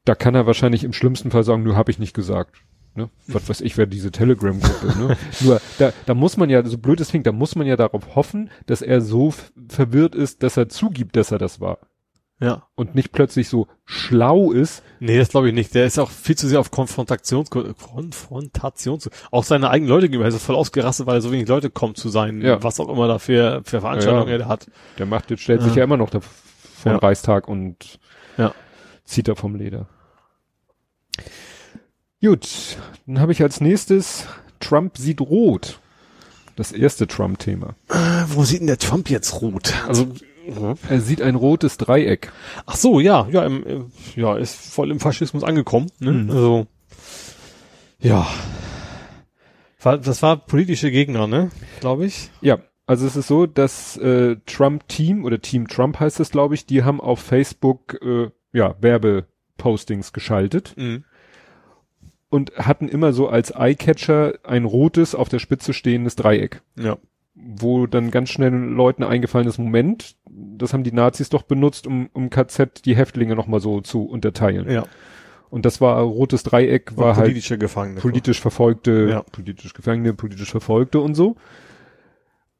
da kann er wahrscheinlich im schlimmsten Fall sagen, nur habe ich nicht gesagt. Ne? Was weiß ich, wer diese Telegram-Gruppe, ne? Nur, da, da muss man ja, so blöd es klingt, da muss man ja darauf hoffen, dass er so verwirrt ist, dass er zugibt, dass er das war. Ja. Und nicht plötzlich so schlau ist. Nee, das glaube ich nicht. Der ist auch viel zu sehr auf Konfrontations, Konfrontations, auch seine eigenen Leute gegenüber. Er ist voll ausgerastet, weil er so wenig Leute kommt zu sein, ja. was auch immer da für, für Veranstaltungen ja, er hat. Der macht, jetzt stellt sich ja immer noch da vor ja. Reichstag und ja. zieht da vom Leder. Gut, dann habe ich als nächstes Trump sieht rot. Das erste Trump-Thema. Äh, wo sieht denn der Trump jetzt rot? Also Mhm. Er sieht ein rotes Dreieck. Ach so, ja, ja, im, ja, ist voll im Faschismus angekommen. Ne? Mhm. Also, ja. Das war politische Gegner, ne? Glaube ich. Ja, also es ist so, dass äh, Trump-Team oder Team Trump heißt es, glaube ich, die haben auf Facebook äh, ja Werbepostings geschaltet. Mhm. Und hatten immer so als Eyecatcher ein rotes, auf der Spitze stehendes Dreieck. Ja wo dann ganz schnell Leuten eingefallen ist, Moment, das haben die Nazis doch benutzt, um, um KZ die Häftlinge nochmal so zu unterteilen. Ja. Und das war rotes Dreieck, war halt politische halt Gefangene. Politisch Verfolgte, ja. politisch Gefangene, politisch Verfolgte und so.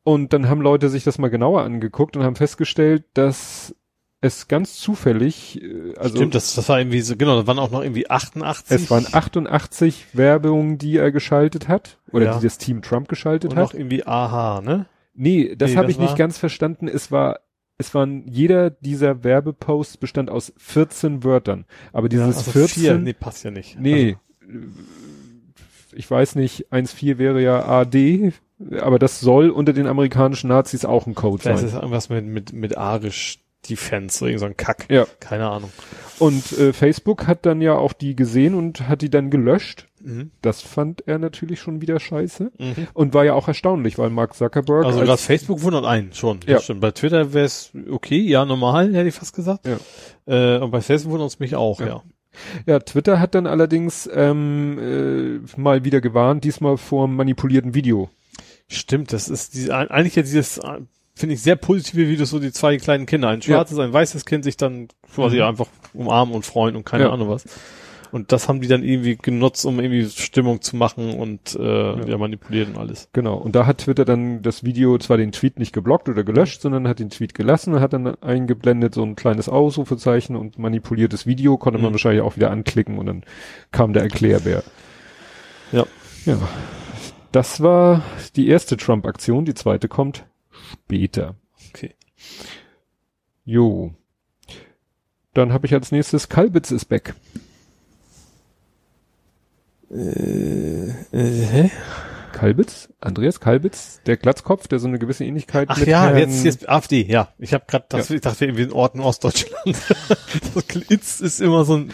Und dann haben Leute sich das mal genauer angeguckt und haben festgestellt, dass es ganz zufällig, äh, also. Stimmt, das, das war irgendwie so, genau, da waren auch noch irgendwie 88. Es waren 88 Werbungen, die er geschaltet hat, oder ja. die das Team Trump geschaltet und hat. noch irgendwie aha, ne? Nee, das nee, habe ich nicht ganz verstanden. Es war, es waren, jeder dieser Werbeposts bestand aus 14 Wörtern. Aber dieses ja, also 14. Vier, nee, passt ja nicht. Nee. Also. Ich weiß nicht, 1.4 wäre ja AD, aber das soll unter den amerikanischen Nazis auch ein Code Vielleicht sein. Das ist irgendwas mit, mit, mit arisch Defense, oder so ein Kack. Ja. Keine Ahnung. Und äh, Facebook hat dann ja auch die gesehen und hat die dann gelöscht. Mhm. Das fand er natürlich schon wieder scheiße. Mhm. Und war ja auch erstaunlich, weil Mark Zuckerberg. Also gerade Facebook wundert einen schon. Ja. Stimmt. Bei Twitter wäre es okay, ja, normal, hätte ich fast gesagt. Ja. Äh, und bei Facebook wundert es mich auch, ja. ja. Ja, Twitter hat dann allerdings ähm, äh, mal wieder gewarnt, diesmal vor manipulierten Video. Stimmt, das ist die, eigentlich ja dieses finde ich sehr positive Videos, so die zwei kleinen Kinder, ein schwarzes, ja. ein weißes Kind sich dann quasi mhm. einfach umarmen und freuen und keine ja. Ahnung was. Und das haben die dann irgendwie genutzt, um irgendwie Stimmung zu machen und äh, ja. ja manipuliert und alles. Genau. Und da hat Twitter dann das Video zwar den Tweet nicht geblockt oder gelöscht, sondern hat den Tweet gelassen und hat dann eingeblendet so ein kleines Ausrufezeichen und manipuliertes Video konnte man mhm. wahrscheinlich auch wieder anklicken und dann kam der Erklärbär. Ja. Ja. Das war die erste Trump-Aktion. Die zweite kommt später. Okay. Jo. Dann habe ich als nächstes Kalbitz ist back. Äh, äh, hä? Kalbitz, Andreas Kalbitz, der Glatzkopf, der so eine gewisse Ähnlichkeit Ach ja, Herrn jetzt, jetzt AfD, ja. Ich habe gerade, ja. ich dachte irgendwie in Orten Ostdeutschland. Itz ist immer so ein,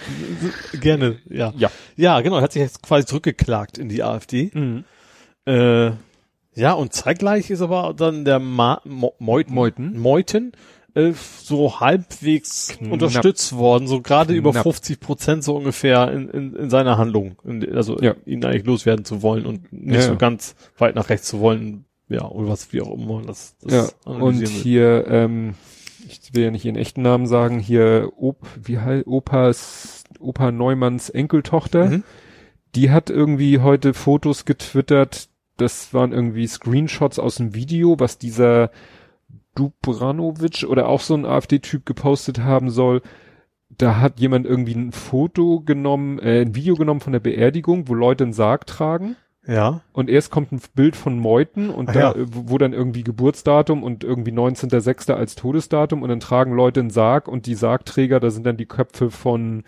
so, gerne, ja. Ja. Ja, genau, hat sich jetzt quasi zurückgeklagt in die AfD. Mhm. Äh, ja, und zeitgleich ist aber dann der Ma Mo Meuten, Meuten. Meuten so halbwegs Knapp. unterstützt worden, so gerade über 50 Prozent so ungefähr in, in, in seiner Handlung, in, also ja. ihn eigentlich loswerden zu wollen und nicht ja, so ganz weit nach rechts zu wollen, ja, oder was, wie auch immer das, das ja. Und will. hier, ähm, ich will ja nicht ihren echten Namen sagen, hier Op, wie heißt Opas, Opa Neumanns Enkeltochter, mhm. die hat irgendwie heute Fotos getwittert, das waren irgendwie Screenshots aus dem Video, was dieser Dubranovic oder auch so ein AfD-Typ gepostet haben soll. Da hat jemand irgendwie ein Foto genommen, äh, ein Video genommen von der Beerdigung, wo Leute einen Sarg tragen. Ja. Und erst kommt ein Bild von Meuten und Ach da, ja. wo dann irgendwie Geburtsdatum und irgendwie 19.06. als Todesdatum und dann tragen Leute einen Sarg und die Sargträger, da sind dann die Köpfe von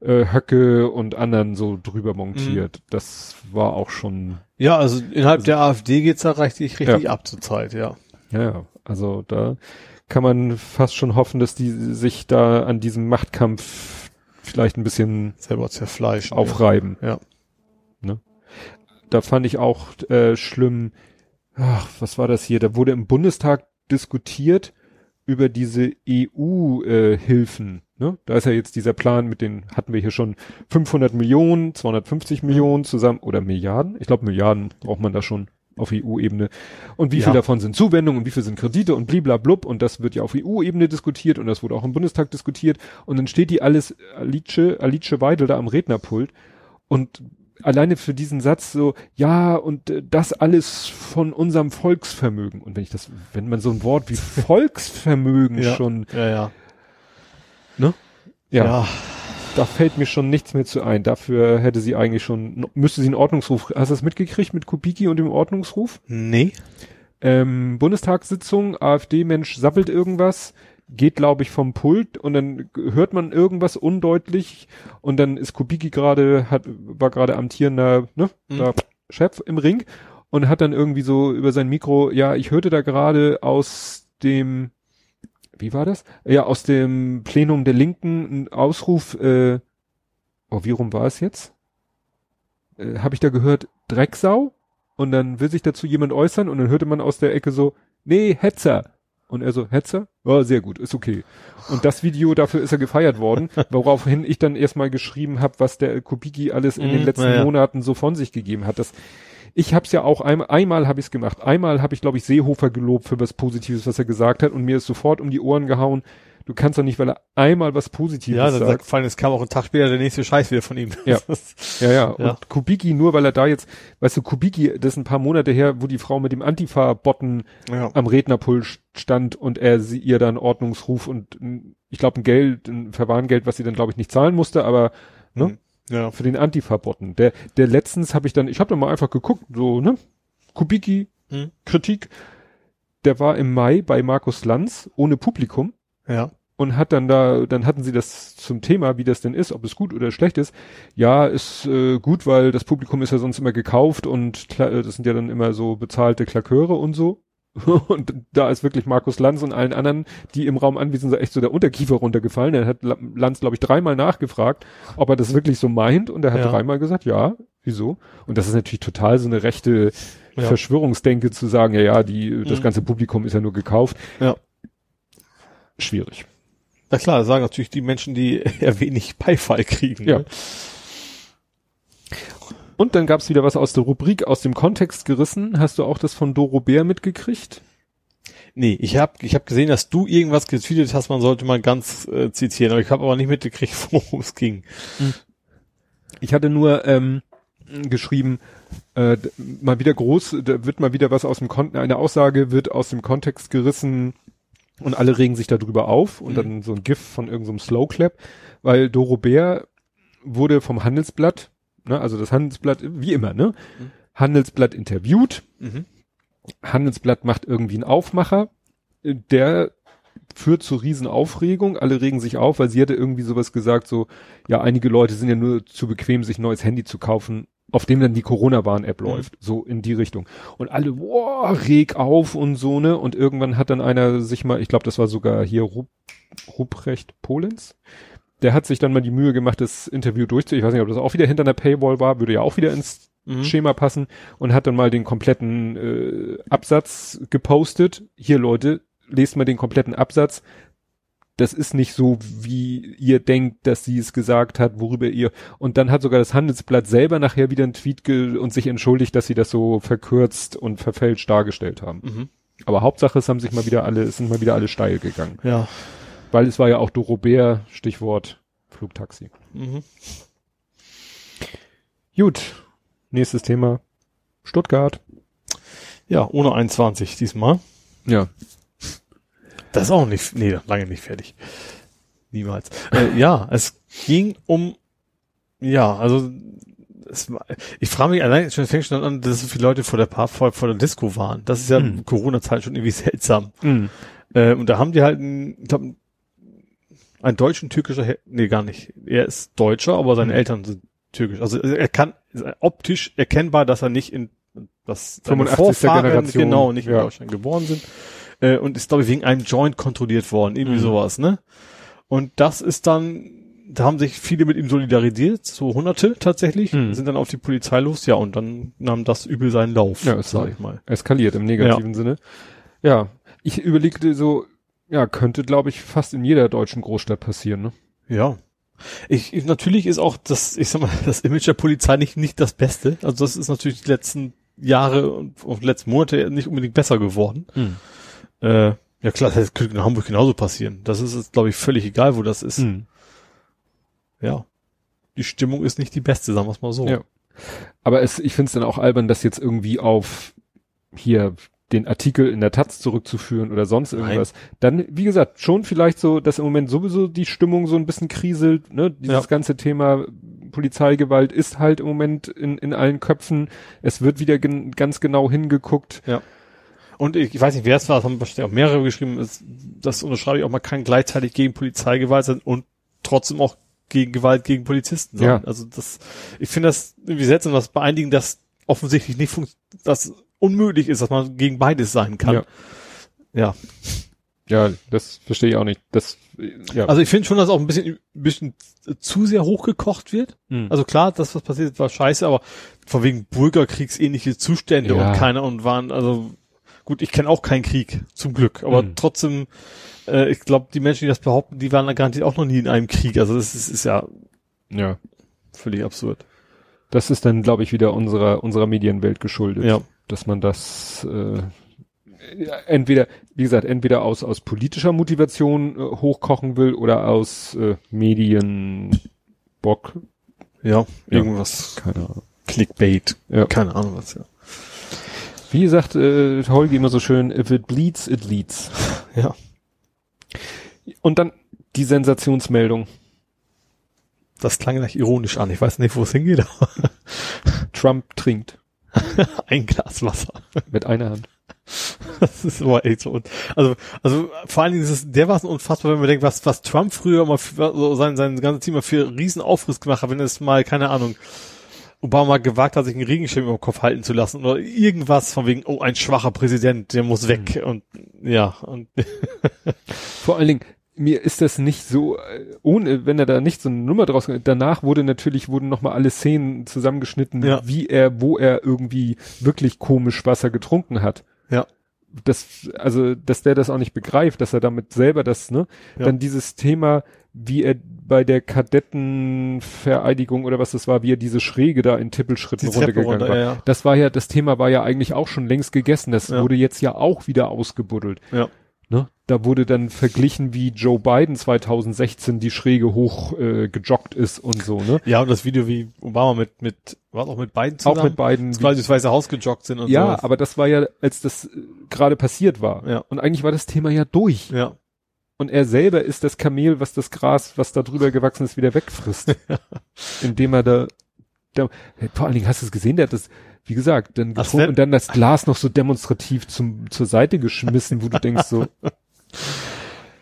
äh, Höcke und anderen so drüber montiert. Mhm. Das war auch schon. Ja, also innerhalb also, der AfD geht's da richtig, richtig ja. ab zur Zeit, ja. Ja. Also da kann man fast schon hoffen, dass die sich da an diesem Machtkampf vielleicht ein bisschen selber zerfleischen, aufreiben. Ja. Ne? Da fand ich auch äh, schlimm, ach, was war das hier? Da wurde im Bundestag diskutiert über diese EU-Hilfen. Äh, ne? Da ist ja jetzt dieser Plan mit den, hatten wir hier schon 500 Millionen, 250 Millionen zusammen oder Milliarden. Ich glaube Milliarden braucht man da schon auf EU-Ebene. Und wie ja. viel davon sind Zuwendungen und wie viel sind Kredite und bliblablub. Und das wird ja auf EU-Ebene diskutiert und das wurde auch im Bundestag diskutiert. Und dann steht die alles Alice, Alice Weidel da am Rednerpult und alleine für diesen Satz so, ja, und äh, das alles von unserem Volksvermögen. Und wenn ich das, wenn man so ein Wort wie Volksvermögen ja. schon, ja, ja. Ne? Ja. ja da fällt mir schon nichts mehr zu ein. Dafür hätte sie eigentlich schon, müsste sie einen Ordnungsruf, hast du das mitgekriegt mit Kubicki und dem Ordnungsruf? Nee. Ähm, Bundestagssitzung, AfD-Mensch sappelt irgendwas, geht, glaube ich, vom Pult und dann hört man irgendwas undeutlich und dann ist Kubicki gerade, hat, war gerade amtierender, ne, mhm. da Chef im Ring und hat dann irgendwie so über sein Mikro, ja, ich hörte da gerade aus dem wie war das? Ja, aus dem Plenum der Linken ein Ausruf, äh, oh, wie rum war es jetzt? Äh, Habe ich da gehört, Drecksau? Und dann will sich dazu jemand äußern und dann hörte man aus der Ecke so, nee, Hetzer. Und er so, Hetzer? Ja, oh, sehr gut, ist okay. Und das Video, dafür ist er gefeiert worden, woraufhin ich dann erstmal geschrieben habe, was der Kubicki alles in den mhm, letzten ja. Monaten so von sich gegeben hat. Das ich habe es ja auch einmal, einmal habe ich es gemacht. Einmal habe ich, glaube ich, Seehofer gelobt für was Positives, was er gesagt hat, und mir ist sofort um die Ohren gehauen. Du kannst doch nicht, weil er einmal was Positives ja, sagt. Ja, vor allem, es kam auch ein Tag später der nächste Scheiß wieder von ihm. Ja, ja, ja. ja. Und Kubicki, nur weil er da jetzt, weißt du, Kubicki, das ist ein paar Monate her, wo die Frau mit dem Antifa-Botten ja. am Rednerpult stand und er sie ihr dann Ordnungsruf und ich glaube ein Geld, ein Verwarngeld, was sie dann glaube ich nicht zahlen musste, aber ne? Mhm. Ja. Für den Antifa-Botten. Der, der letztens habe ich dann, ich habe dann mal einfach geguckt, so, ne? Kubicki, hm. Kritik. Der war im Mai bei Markus Lanz ohne Publikum. Ja. Und hat dann da, dann hatten sie das zum Thema, wie das denn ist, ob es gut oder schlecht ist. Ja, ist äh, gut, weil das Publikum ist ja sonst immer gekauft und das sind ja dann immer so bezahlte Klaköre und so. Und da ist wirklich Markus Lanz und allen anderen, die im Raum anwesend sind, echt so der Unterkiefer runtergefallen. Er hat Lanz, glaube ich, dreimal nachgefragt, ob er das wirklich so meint. Und er hat ja. dreimal gesagt, ja, wieso? Und das ist natürlich total so eine rechte ja. Verschwörungsdenke zu sagen, ja, ja, die, das mhm. ganze Publikum ist ja nur gekauft. Ja. Schwierig. Na klar, das sagen natürlich die Menschen, die eher wenig Beifall kriegen. Ja. Ne? Und dann gab's wieder was aus der Rubrik, aus dem Kontext gerissen. Hast du auch das von Doro Bär mitgekriegt? Nee, ich habe ich hab gesehen, dass du irgendwas getweetet hast, man sollte mal ganz äh, zitieren, aber ich habe aber nicht mitgekriegt, worum es ging. Hm. Ich hatte nur ähm, geschrieben, äh, mal wieder groß, da wird mal wieder was aus dem Kontext, eine Aussage wird aus dem Kontext gerissen und alle regen sich darüber auf und mhm. dann so ein GIF von irgendeinem so Slow Clap, weil Doro Bär wurde vom Handelsblatt ne, also das Handelsblatt, wie immer, ne? Mhm. Handelsblatt interviewt. Mhm. Handelsblatt macht irgendwie einen Aufmacher, der führt zu Riesenaufregung. Alle regen sich auf, weil sie hatte irgendwie sowas gesagt, so, ja, einige Leute sind ja nur zu bequem, sich neues Handy zu kaufen auf dem dann die Corona-Warn-App mhm. läuft, so in die Richtung. Und alle, boah, reg auf und so, ne? Und irgendwann hat dann einer sich mal, ich glaube, das war sogar hier Rup Ruprecht Polens, der hat sich dann mal die Mühe gemacht, das Interview durchzuziehen. Ich weiß nicht, ob das auch wieder hinter einer Paywall war, würde ja auch wieder ins mhm. Schema passen und hat dann mal den kompletten äh, Absatz gepostet. Hier Leute, lest mal den kompletten Absatz das ist nicht so, wie ihr denkt, dass sie es gesagt hat, worüber ihr. Und dann hat sogar das Handelsblatt selber nachher wieder einen Tweet und sich entschuldigt, dass sie das so verkürzt und verfälscht dargestellt haben. Mhm. Aber Hauptsache, es haben sich mal wieder alle, es sind mal wieder alle steil gegangen. Ja. Weil es war ja auch Dorobert, Stichwort Flugtaxi. Mhm. Gut. Nächstes Thema. Stuttgart. Ja, ohne 21 diesmal. Ja. Das ist auch nicht, nee, lange nicht fertig. Niemals. Äh, ja, es ging um, ja, also es ich frage mich allein, schon fängt schon an, dass so viele Leute vor der Paar, vor, vor der Disco waren. Das ist ja mm. Corona-Zeit schon irgendwie seltsam. Mm. Äh, und da haben die halt, einen, ich glaube, einen deutschen türkischer, nee, gar nicht. Er ist Deutscher, aber seine mm. Eltern sind türkisch. Also er kann optisch erkennbar, dass er nicht in dass seine Vorfahren Generation. genau nicht in Deutschland geboren sind äh, und ist, glaube ich, wegen einem Joint kontrolliert worden, irgendwie mhm. sowas, ne? Und das ist dann, da haben sich viele mit ihm solidarisiert, so Hunderte tatsächlich, mhm. sind dann auf die Polizei los, ja, und dann nahm das übel seinen Lauf, ja, sag ich mal. Eskaliert im negativen ja. Sinne. Ja, ich überlegte so, ja, könnte, glaube ich, fast in jeder deutschen Großstadt passieren, ne? Ja. Ich, ich, natürlich ist auch das, ich sag mal, das Image der Polizei nicht, nicht das Beste. Also das ist natürlich die letzten Jahre und, und letzten Monate nicht unbedingt besser geworden. Hm. Äh, ja klar, das könnte in Hamburg genauso passieren. Das ist, glaube ich, völlig egal, wo das ist. Hm. Ja. Die Stimmung ist nicht die beste, sagen wir es mal so. Ja. Aber es, ich finde es dann auch albern, das jetzt irgendwie auf hier den Artikel in der Taz zurückzuführen oder sonst irgendwas. Nein. Dann, wie gesagt, schon vielleicht so, dass im Moment sowieso die Stimmung so ein bisschen kriselt, ne? Dieses ja. ganze Thema Polizeigewalt ist halt im Moment in, in allen Köpfen. Es wird wieder gen ganz genau hingeguckt. Ja. Und ich, ich weiß nicht, wer es war, das haben wahrscheinlich auch mehrere geschrieben, ist, das unterschreibe ich auch, man kann gleichzeitig gegen Polizeigewalt sein und trotzdem auch gegen Gewalt gegen Polizisten sein. Ja. Also das, ich finde das irgendwie seltsam, dass bei einigen das offensichtlich nicht funktioniert, dass unmöglich ist, dass man gegen beides sein kann. Ja. Ja, ja das verstehe ich auch nicht. Das, ja. Also ich finde schon, dass auch ein bisschen, ein bisschen zu sehr hochgekocht wird. Mhm. Also klar, das, was passiert war scheiße, aber von wegen Bürgerkriegsähnliche Zustände ja. und keiner und waren, also Gut, ich kenne auch keinen Krieg, zum Glück, aber mhm. trotzdem, äh, ich glaube, die Menschen, die das behaupten, die waren da garantiert auch noch nie in einem Krieg. Also das ist, ist ja, ja völlig absurd. Das ist dann, glaube ich, wieder unserer unserer Medienwelt geschuldet, ja. Dass man das äh, entweder, wie gesagt, entweder aus aus politischer Motivation äh, hochkochen will oder aus äh, Medienbock. Ja, irgendwas. Ja, keine Ahnung. Clickbait. Ja. Keine Ahnung was, ja. Wie sagt äh, Holgi immer so schön, if it bleeds, it leads. Ja. Und dann die Sensationsmeldung. Das klang gleich ironisch an. Ich weiß nicht, wo es hingeht. Trump trinkt. Ein Glas Wasser. Mit einer Hand. Das ist aber echt so. Also, also vor allen Dingen ist es der was unfassbar, wenn man denkt, was, was Trump früher mal für, so sein, sein ganzes Team mal für riesen Aufriss gemacht hat, wenn es mal, keine Ahnung, Obama gewagt hat, sich einen Regenschirm im Kopf halten zu lassen oder irgendwas von wegen, oh, ein schwacher Präsident, der muss weg mhm. und ja. Und Vor allen Dingen, mir ist das nicht so, äh, ohne, wenn er da nicht so eine Nummer draus, danach wurde natürlich, wurden nochmal alle Szenen zusammengeschnitten, ja. wie er, wo er irgendwie wirklich komisch Wasser getrunken hat. Ja. Das, also, dass der das auch nicht begreift, dass er damit selber das, ne, ja. dann dieses Thema, wie er bei der Kadettenvereidigung oder was das war, wie er diese Schräge da in Tippelschritten runtergegangen runter, war. Ja, ja. Das war ja, das Thema war ja eigentlich auch schon längst gegessen. Das ja. wurde jetzt ja auch wieder ausgebuddelt. Ja. Ne? Da wurde dann verglichen, wie Joe Biden 2016 die Schräge hoch äh, gejoggt ist und so, ne? Ja, und das Video, wie Obama mit, mit, war auch mit Biden zusammen? Auch mit Biden. Quasi das Weiße Haus gejoggt sind und so. Ja, sowas. aber das war ja, als das äh, gerade passiert war. Ja. Und eigentlich war das Thema ja durch. Ja und er selber ist das Kamel, was das Gras, was da drüber gewachsen ist, wieder wegfrisst. Indem er da, da, vor allen Dingen hast du es gesehen, der hat das, wie gesagt, dann getrunken und dann das Glas noch so demonstrativ zum, zur Seite geschmissen, wo du denkst so.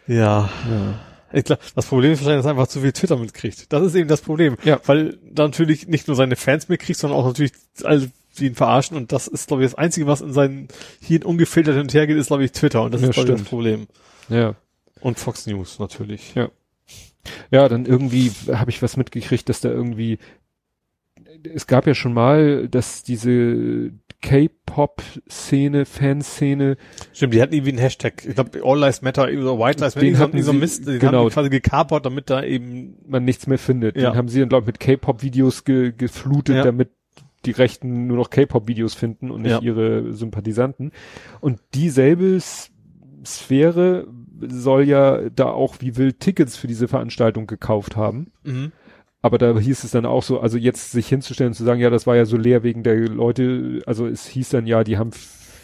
Ja. ja. Ich glaub, das Problem ist wahrscheinlich, dass er einfach zu viel Twitter mitkriegt. Das ist eben das Problem. Ja. Weil da natürlich nicht nur seine Fans mitkriegt, sondern auch natürlich alle, die ihn verarschen. Und das ist, glaube ich, das Einzige, was in seinen hier ungefiltert hin und her geht, ist, glaube ich, Twitter. Und das ja, ist, glaube ich, das Problem. Ja. Und Fox News natürlich. Ja. Ja, dann irgendwie habe ich was mitgekriegt, dass da irgendwie es gab ja schon mal, dass diese K-Pop-Szene, Fanszene. Stimmt, die hatten irgendwie einen Hashtag. Ich glaube, All Lives Matter, so White Lives Matter, den hatten die so Mist, die genau. haben quasi gekapert, damit da eben man nichts mehr findet. Ja. Den haben sie dann, glaube ich, mit K-Pop-Videos ge geflutet, ja. damit die Rechten nur noch K-Pop-Videos finden und nicht ja. ihre Sympathisanten. Und dieselbe Sphäre soll ja da auch wie wild Tickets für diese Veranstaltung gekauft haben. Mhm. Aber da hieß es dann auch so, also jetzt sich hinzustellen und zu sagen, ja, das war ja so leer wegen der Leute, also es hieß dann ja, die haben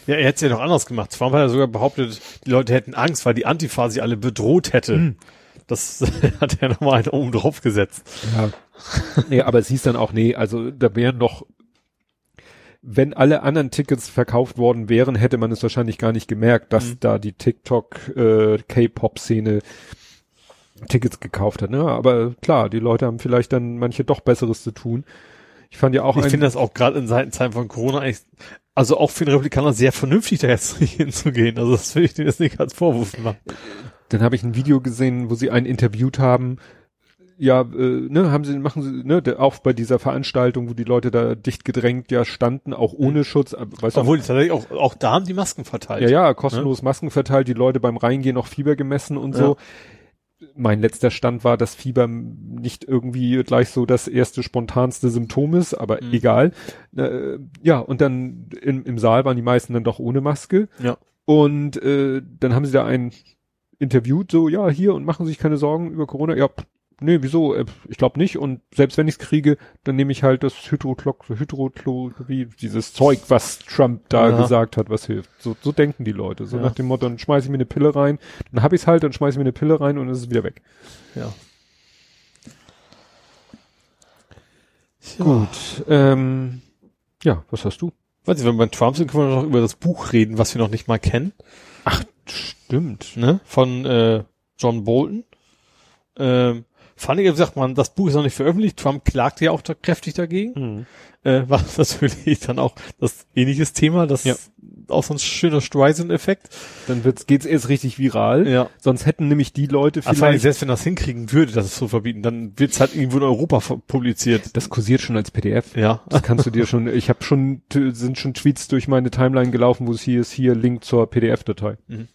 ja, er hätte es ja noch anders gemacht. Trump hat ja sogar behauptet, die Leute hätten Angst, weil die Antifa sie alle bedroht hätte. Mhm. Das hat er nochmal einen oben drauf gesetzt. Ja. nee, aber es hieß dann auch, nee, also da wären noch, wenn alle anderen Tickets verkauft worden wären, hätte man es wahrscheinlich gar nicht gemerkt, dass mhm. da die TikTok äh, K-Pop-Szene Tickets gekauft hat. Ne? Aber klar, die Leute haben vielleicht dann manche doch Besseres zu tun. Ich fand ja auch. Ich finde das auch gerade in Zeiten von Corona eigentlich, also auch für den Republikaner sehr vernünftig, da jetzt hinzugehen. Also das will ich denen jetzt nicht als Vorwurf machen. Dann habe ich ein Video gesehen, wo sie einen interviewt haben. Ja, äh, ne, haben sie, machen sie, ne, auch bei dieser Veranstaltung, wo die Leute da dicht gedrängt ja standen, auch ohne. Schutz. Weißt Obwohl, du, tatsächlich auch, auch da haben die Masken verteilt. Ja, ja, kostenlos ne? Masken verteilt, die Leute beim Reingehen noch Fieber gemessen und ja. so mein letzter Stand war, dass Fieber nicht irgendwie gleich so das erste spontanste Symptom ist, aber mhm. egal. Äh, ja, und dann im, im Saal waren die meisten dann doch ohne Maske. Ja. Und äh, dann haben sie da einen interviewt, so, ja, hier und machen sich keine Sorgen über Corona. Ja, nee, wieso? Äh, ich glaube nicht. Und selbst wenn ich es kriege, dann nehme ich halt das Hydroclock, Hydroclo, wie dieses Zeug, was Trump da ja. gesagt hat, was hilft. So, so denken die Leute. So ja. nach dem Motto, dann schmeiße ich mir eine Pille rein, dann hab ich es halt, dann schmeiße ich mir eine Pille rein und es ist wieder weg. Ja. ja. Gut. Ähm, ja, was hast du? Weiß ich, wenn wir bei Trump sind, können wir noch über das Buch reden, was wir noch nicht mal kennen. Ach, stimmt. Ne? Von äh, John Bolton. Ähm, Fand ich, wie gesagt, man, das Buch ist noch nicht veröffentlicht. Trump klagte ja auch da kräftig dagegen. Mhm. Äh, war natürlich dann auch das ähnliches Thema, das ja. auch so ein schöner Streisand-Effekt. Dann wird's, geht's erst richtig viral. Ja. Sonst hätten nämlich die Leute vielleicht. Also selbst wenn das hinkriegen würde, das so verbieten, dann wird's halt irgendwo in Europa publiziert. Das kursiert schon als PDF. Ja. Das kannst du dir schon, ich habe schon, sind schon Tweets durch meine Timeline gelaufen, wo es hier ist, hier Link zur PDF-Datei. Mhm.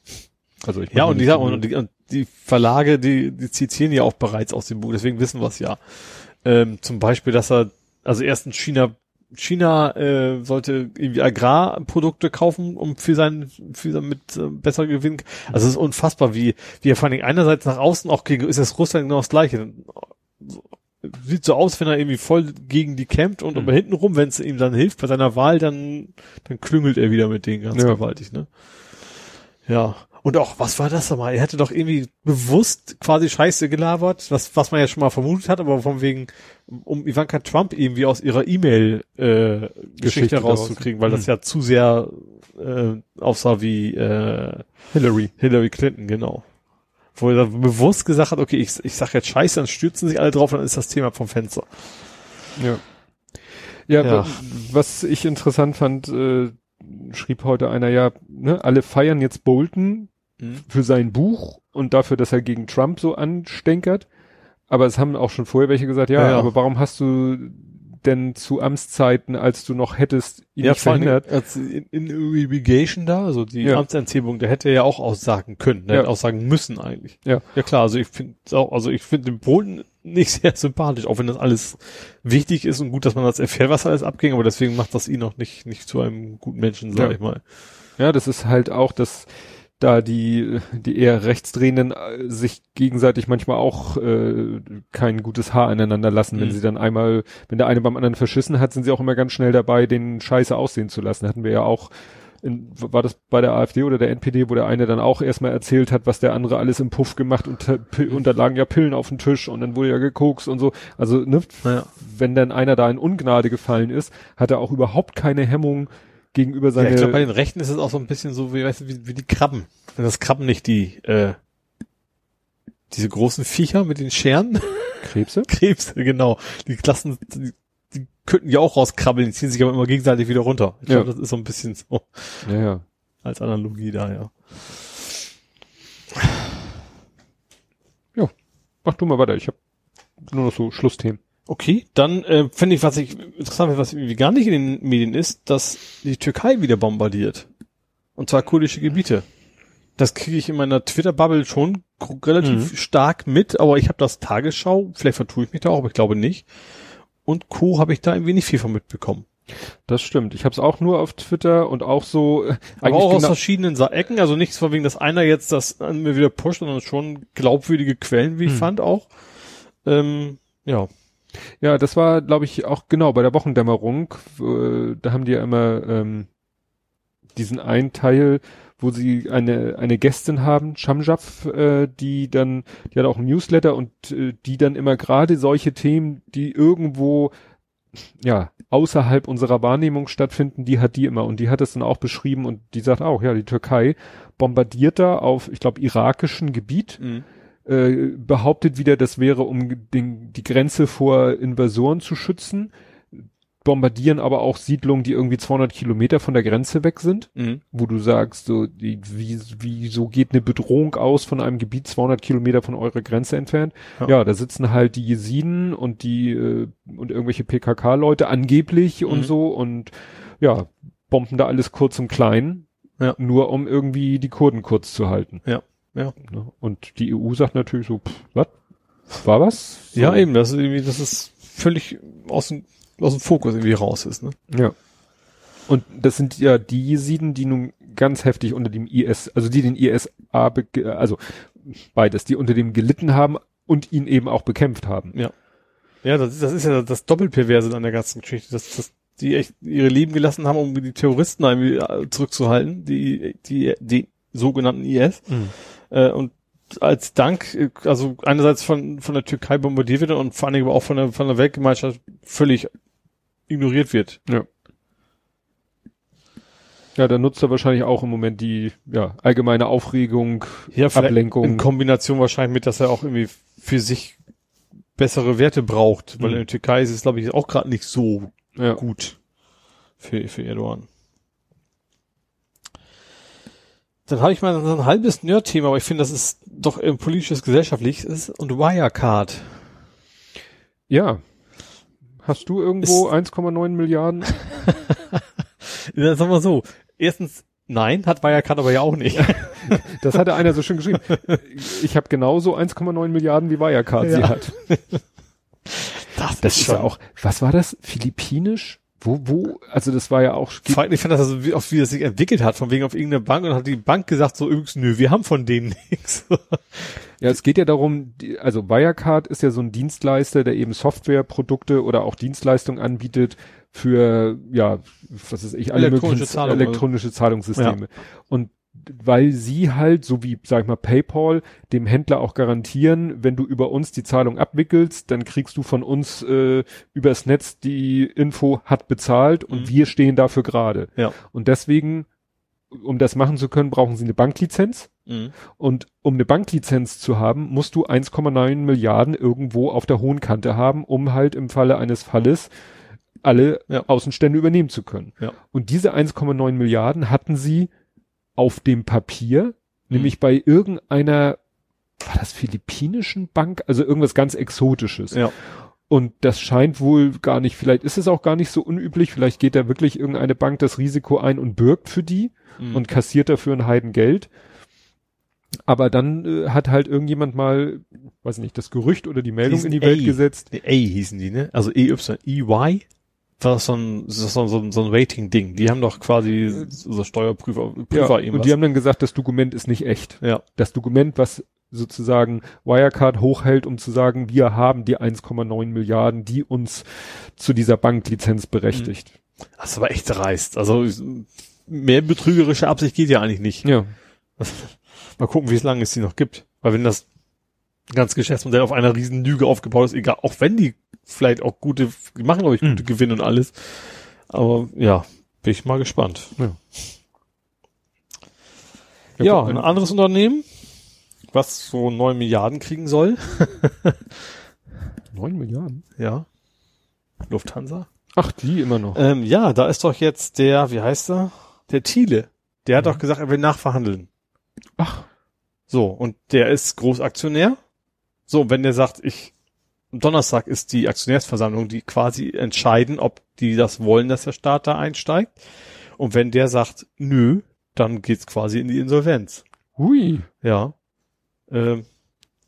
Also ich ja, und die, und, die, und die Verlage, die, die zitieren ja auch bereits aus dem Buch, deswegen wissen wir es ja. Ähm, zum Beispiel, dass er, also erst in China, China äh, sollte irgendwie Agrarprodukte kaufen, um für sein, für sein mit äh, besser gewinnen. Also es ist unfassbar, wie, wie er vor allem einerseits nach außen auch gegen, ist das Russland genau das gleiche. Sieht so aus, wenn er irgendwie voll gegen die kämpft und mhm. aber hintenrum, wenn es ihm dann hilft bei seiner Wahl, dann, dann klüngelt er wieder mit denen ganz ja. gewaltig, ne? Ja. Und auch, was war das nochmal? Er hätte doch irgendwie bewusst quasi Scheiße gelabert, was, was man ja schon mal vermutet hat, aber von wegen, um Ivanka Trump irgendwie aus ihrer E-Mail-Geschichte äh, rauszukriegen, weil das hm. ja zu sehr äh, aussah wie äh, Hillary. Hillary Clinton, genau. Wo er bewusst gesagt hat, okay, ich, ich sag jetzt Scheiße, dann stürzen sich alle drauf, dann ist das Thema vom Fenster. Ja. Ja, ja. was ich interessant fand, äh, schrieb heute einer, ja, ne, alle feiern jetzt Bolton, mhm. für sein Buch und dafür, dass er gegen Trump so anstänkert. Aber es haben auch schon vorher welche gesagt, ja, ja, aber warum hast du denn zu Amtszeiten, als du noch hättest, ihn ja, nicht verhindert? Als in, in Irrigation da, also die ja. Amtsenthebung, der hätte er ja auch aussagen können, der ja. hätte aussagen müssen eigentlich. Ja. Ja klar, also ich finde auch, also ich finde den Polen nicht sehr sympathisch, auch wenn das alles wichtig ist und gut, dass man das erfährt, was alles abging, aber deswegen macht das ihn auch nicht, nicht zu einem guten Menschen, sag ja. ich mal. Ja, das ist halt auch das, da die, die eher rechtsdrehenden äh, sich gegenseitig manchmal auch äh, kein gutes Haar aneinander lassen, mhm. wenn sie dann einmal, wenn der eine beim anderen verschissen hat, sind sie auch immer ganz schnell dabei, den Scheiße aussehen zu lassen. Hatten wir ja auch, in, war das bei der AfD oder der NPD, wo der eine dann auch erstmal erzählt hat, was der andere alles im Puff gemacht und, und da lagen ja Pillen auf dem Tisch und dann wurde ja gekokst und so. Also, ne, ja. wenn dann einer da in Ungnade gefallen ist, hat er auch überhaupt keine Hemmung, gegenüber seiner. Ja, ich glaube, bei den Rechten ist es auch so ein bisschen so, wie, weißt du, wie, wie die Krabben. Wenn das Krabben nicht die, äh, diese großen Viecher mit den Scheren. Krebse? Krebse, genau. Die Klassen, die, die könnten ja auch rauskrabbeln, die ziehen sich aber immer gegenseitig wieder runter. Ich Ja. glaube, das ist so ein bisschen so Ja, ja. als Analogie da, ja. Mach du mal weiter. Ich habe nur noch so Schlussthemen. Okay, dann äh, finde ich, was ich interessant finde, was irgendwie gar nicht in den Medien ist, dass die Türkei wieder bombardiert. Und zwar kurdische Gebiete. Das kriege ich in meiner Twitter-Bubble schon relativ Mhm. stark mit, aber ich habe das Tagesschau, vielleicht vertue ich mich da auch, aber ich glaube nicht. Und Co. habe ich da ein wenig viel von mitbekommen. Das stimmt. Ich habe es auch nur auf Twitter und auch so äh, Aber auch aus verschiedenen Ecken, also nichts von wegen, dass einer jetzt das an mir wieder pusht, sondern schon glaubwürdige Quellen, wie ich Hm. fand auch. Ähm, ja. Ja, das war, glaube ich, auch genau bei der Wochendämmerung. Äh, da haben die ja immer ähm, diesen einen Teil, wo sie eine eine Gästin haben, Shamjaf, äh, die dann, die hat auch ein Newsletter und äh, die dann immer gerade solche Themen, die irgendwo ja außerhalb unserer Wahrnehmung stattfinden, die hat die immer und die hat es dann auch beschrieben und die sagt auch, ja, die Türkei bombardiert da auf, ich glaube, irakischem Gebiet äh, behauptet wieder, das wäre, um den, die Grenze vor Invasoren zu schützen, bombardieren aber auch Siedlungen, die irgendwie 200 Kilometer von der Grenze weg sind, Mhm. wo du sagst, so, die, wie, wie, so geht eine Bedrohung aus von einem Gebiet 200 Kilometer von eurer Grenze entfernt. Ja. Ja, da sitzen halt die Jesiden und die, äh, und irgendwelche PKK-Leute angeblich Mhm. und so und, ja, bomben da alles kurz und klein. Ja. Nur um irgendwie die Kurden kurz zu halten. Ja, ja. Ne? Und die EU sagt natürlich so, pff, was? War was? So. Ja, eben, das ist irgendwie, das ist völlig aus dem, aus dem Fokus irgendwie raus ist, ne? Ja. Und das sind ja die Jesiden, die nun ganz heftig unter dem IS, also die den ISA, also beides, die unter dem gelitten haben und ihn eben auch bekämpft haben. Ja, das, ist- das ist ja das Doppelperverse an der ganzen Geschichte, dass, dass die echt ihre Leben gelassen haben, um die Terroristen irgendwie äh, zurückzuhalten, die, die, die sogenannten IS. Äh, und als Dank, äh, also einerseits von, von der Türkei bombardiert wird und vor allen Dingen aber auch von der, von der Weltgemeinschaft völlig ignoriert wird. Ja, da nutzt er wahrscheinlich auch im Moment die ja, allgemeine Aufregung, Ja, Ablenkung. In Kombination wahrscheinlich mit, dass er auch irgendwie für sich bessere Werte braucht, weil Mhm. in der Türkei ist es, glaube ich, auch gerade nicht so ja. gut für, für Erdogan. Dann habe ich mal so ein halbes Nerd-Thema, aber ich finde, das ist doch ein politisches, gesellschaftliches und Wirecard. ja. Hast du irgendwo 1,9 Milliarden? Sagen wir so. Erstens, nein, hat Wirecard aber ja auch nicht. Das hatte einer so schön geschrieben. Ich habe genauso 1,9 Milliarden wie Wirecard sie Ja. hat. Das, Das ist ja auch, was war das? Philippinisch? Wo, wo? Also das war ja auch, Vor allem, ich fand das also, wie, auch wie das sich entwickelt hat, von wegen auf irgendeine Bank und dann hat die Bank gesagt so, übrigens, nö, wir haben von denen nichts. ja, es geht ja darum, die, also Wirecard ist ja so ein Dienstleister, der eben Softwareprodukte oder auch Dienstleistungen anbietet für, ja, was ist ich, alle Elektronische möglichen Zahlungen. elektronische Zahlungssysteme. Und weil sie halt, so wie, sag ich mal, PayPal, dem Händler auch garantieren, wenn du über uns die Zahlung abwickelst, dann kriegst du von uns äh, übers Netz die Info hat bezahlt und Mhm. wir stehen dafür gerade. Ja. Und deswegen, um das machen zu können, brauchen sie eine Banklizenz. Mhm. Und um eine Banklizenz zu haben, musst du 1,9 Milliarden irgendwo auf der hohen Kante haben, um halt im Falle eines Falles alle Ja. Außenstände übernehmen zu können. Ja. Und diese 1,9 Milliarden hatten sie auf dem Papier, Mhm. nämlich bei irgendeiner, war das philippinischen Bank, also irgendwas ganz Exotisches. Ja. Und das scheint wohl gar nicht, vielleicht ist es auch gar nicht so unüblich, vielleicht geht da wirklich irgendeine Bank das Risiko ein und birgt für die Mhm. und kassiert dafür ein Heidengeld. Aber dann äh, hat halt irgendjemand mal, weiß nicht, das Gerücht oder die Meldung in die Welt A. gesetzt. A hießen die, ne? Also EY, EY war das so ein, so, so, so, ein Rating-Ding. Die haben doch quasi so Steuerprüfer, Ja, Prüfer und die haben dann gesagt, das Dokument ist nicht echt. ja. Das Dokument, was sozusagen Wirecard hochhält, um zu sagen, wir haben die 1,9 Milliarden, die uns zu dieser Banklizenz berechtigt. Das ist aber echt dreist. Also mehr betrügerische Absicht geht ja eigentlich nicht. Ja. Mal gucken, wie es lange es die noch gibt. Weil wenn das ganze Geschäftsmodell auf einer riesen Lüge aufgebaut ist, egal, auch wenn die vielleicht auch gute, die machen glaube ich gute Mhm. Gewinne und alles. Aber ja, bin ich mal gespannt. Ja, guck ein mal. anderes Unternehmen, was so neun Milliarden kriegen soll. Neun Milliarden? Ja. Lufthansa. Ach, die immer noch. Ähm, ja, da ist doch jetzt der, wie heißt er? Der Thiele. Der hat Ja. doch gesagt, er will nachverhandeln. Ach, So, und der ist Großaktionär. So, wenn der sagt, ich, Donnerstag ist die Aktionärsversammlung, die quasi entscheiden, ob die das wollen, dass der Staat da einsteigt. Und wenn der sagt, nö, dann geht's quasi in die Insolvenz. hui. Ja. Ähm,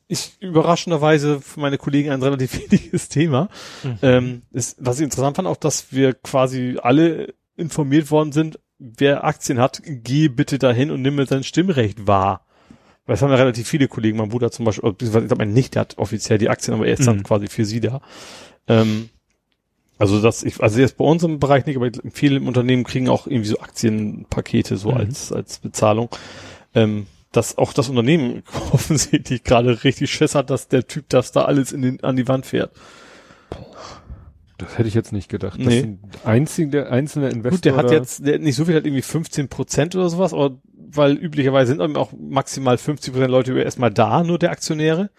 ist überraschenderweise für meine Kollegen ein relativ wichtiges Thema. Ähm, ist, was ich interessant fand, auch, dass wir quasi alle informiert worden sind, wer Aktien hat, geh bitte dahin und nimm mir sein Stimmrecht wahr. Weil es haben ja relativ viele Kollegen, mein Bruder zum Beispiel, ich glaube, mein Nicht, der hat offiziell die Aktien, aber er ist dann Mhm. quasi für sie da. Ähm, also das, ich, also jetzt bei uns im Bereich nicht, aber viele Unternehmen kriegen auch irgendwie so Aktienpakete so Mhm. als, als Bezahlung. Ähm, dass auch das Unternehmen offensichtlich gerade richtig Schiss hat, dass der Typ das da alles in den, an die Wand fährt. Das hätte ich jetzt nicht gedacht. Das Nee. sind einzige, der einzelne Investor. Gut, der hat jetzt der hat nicht so viel, hat irgendwie 15 Prozent oder sowas, aber weil üblicherweise sind auch maximal 50 Prozent Leute erstmal da, nur der Aktionäre.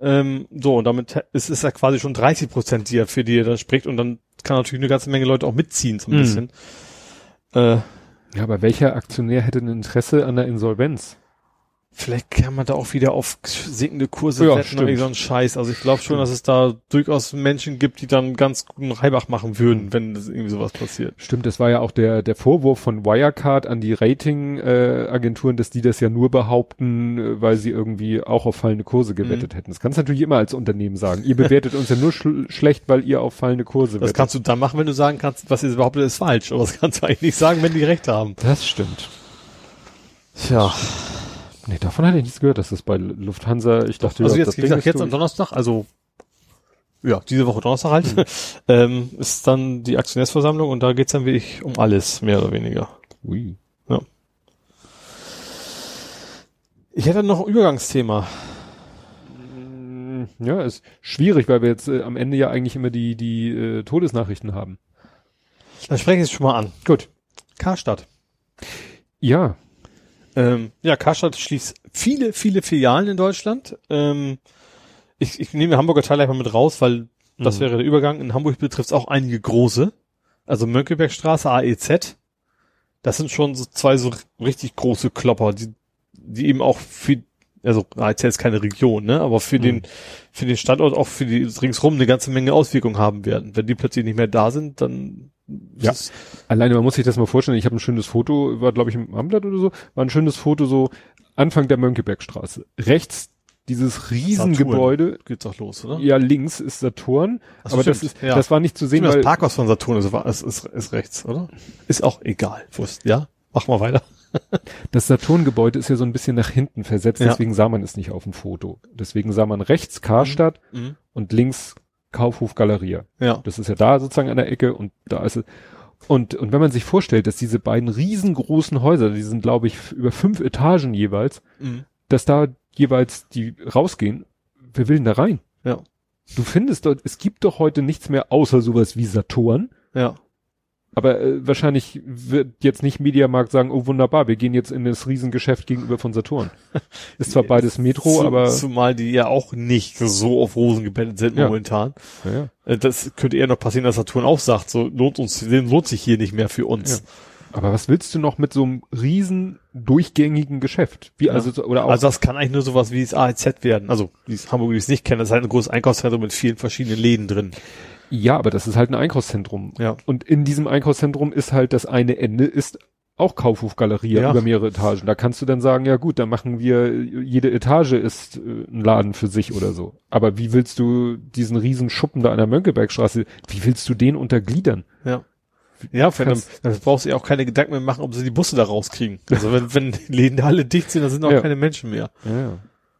Ähm, so, und damit ist es ja quasi schon 30 Prozent, die er, für die er dann spricht und dann kann natürlich eine ganze Menge Leute auch mitziehen, so ein Mhm. bisschen. Äh, Ja, aber welcher Aktionär hätte ein Interesse an der Insolvenz? Vielleicht kann man da auch wieder auf sinkende Kurse Ja, wetten oder so einen Scheiß. Also ich glaube schon, dass es da durchaus Menschen gibt, die dann ganz guten Reibach machen würden, wenn das irgendwie sowas passiert. Stimmt, das war ja auch der, der Vorwurf von Wirecard an die Ratingagenturen, äh, Agenturen, dass die das ja nur behaupten, äh, weil sie irgendwie auch auf fallende Kurse gewettet hätten. Das kannst du natürlich immer als Unternehmen sagen. Ihr bewertet uns ja nur schl schlecht, weil ihr auf fallende Kurse Das wettet. kannst du dann machen, wenn du sagen kannst, was ihr behauptet, ist falsch. Aber das kannst du eigentlich nicht sagen, wenn die recht haben. das stimmt. Tja. Nee, davon hatte ich nichts gehört, dass das bei Lufthansa, ich dachte, Also ja, jetzt, das gesagt, ist jetzt am. Donnerstag, also ja, diese Woche Donnerstag halt, ähm, ist dann die Aktionärsversammlung und da geht's dann wirklich um alles, mehr oder weniger. Ui. Ich hätte noch ein Übergangsthema. Mm, Ja, ist schwierig, weil wir jetzt äh, am Ende ja eigentlich immer die, die äh, Todesnachrichten haben. Dann spreche ich es schon mal an. Gut. Karstadt. Ja, Ähm, ja, Karstadt schließt viele, viele Filialen in Deutschland. Ähm, ich, ich nehme den Hamburger Teil einfach mit raus, weil das Mhm. wäre der Übergang. In Hamburg betrifft es auch einige große. Also Mönckebergstraße, AEZ. Das sind schon so zwei so richtig große Klopper, die, die eben auch für, also AEZ ist keine Region, ne, aber für Mhm. den, für den Standort auch für die ringsrum eine ganze Menge Auswirkungen haben werden. Wenn die plötzlich nicht mehr da sind, dann Ja. ist- Alleine, man muss sich das mal vorstellen, ich habe ein schönes Foto, war glaube ich im Amblatt oder so, war ein schönes Foto so Anfang der Mönckebergstraße. Rechts dieses Riesengebäude, geht's auch los, oder? ja links ist Saturn, Ach aber das stimmt, ist, ja. das war nicht zu sehen, das weil, Parkhaus von Saturn ist, ist, ist, ist rechts, oder? Ist auch egal. Wurst, ja? Mach mal weiter. das Saturn-Gebäude ist ja so ein bisschen nach hinten versetzt, Ja. deswegen sah man es nicht auf dem Foto. Deswegen sah man rechts Karstadt und links Kaufhof Galeria. Ja. Das ist ja da sozusagen an der Ecke und da ist es. Und, und wenn man sich vorstellt, dass diese beiden riesengroßen Häuser, die sind glaube ich über fünf Etagen jeweils, dass da jeweils die rausgehen, wer will denn da rein? Ja. Du findest dort, es gibt doch heute nichts mehr außer sowas wie Saturn, Ja. Aber äh, wahrscheinlich wird jetzt nicht Mediamarkt sagen, oh wunderbar, wir gehen jetzt in das Riesengeschäft gegenüber von Saturn. Ist zwar beides Metro, Zu- aber Zumal die ja auch nicht so auf Rosen gebettet sind Ja. momentan. ja, ja. Äh, Das könnte eher noch passieren, dass Saturn auch sagt, so lohnt uns, lohnt sich hier nicht mehr für uns. aber was willst du noch mit so einem riesen durchgängigen Geschäft? Wie also so- oder auch Also das kann eigentlich nur sowas wie das AEZ werden. Also, es Hamburg, die es nicht kennen, das ist halt ein großes Einkaufszentrum mit vielen verschiedenen Läden drin. Ja, aber das ist halt ein Einkaufszentrum. Ja. Und in diesem Einkaufszentrum ist halt das eine Ende ist auch Kaufhof Galeria Ja. über mehrere Etagen. Da kannst du dann sagen, ja gut, dann machen wir, jede Etage ist äh, ein Laden für sich oder so. Aber wie willst du diesen riesen Schuppen da an der Mönckebergstraße, wie willst du den untergliedern? Ja. Ja, für dann, dann brauchst du ja auch keine Gedanken mehr machen, ob sie die Busse da rauskriegen. Also wenn, wenn die Läden alle dicht sind, dann sind auch Ja. keine Menschen mehr. Ja.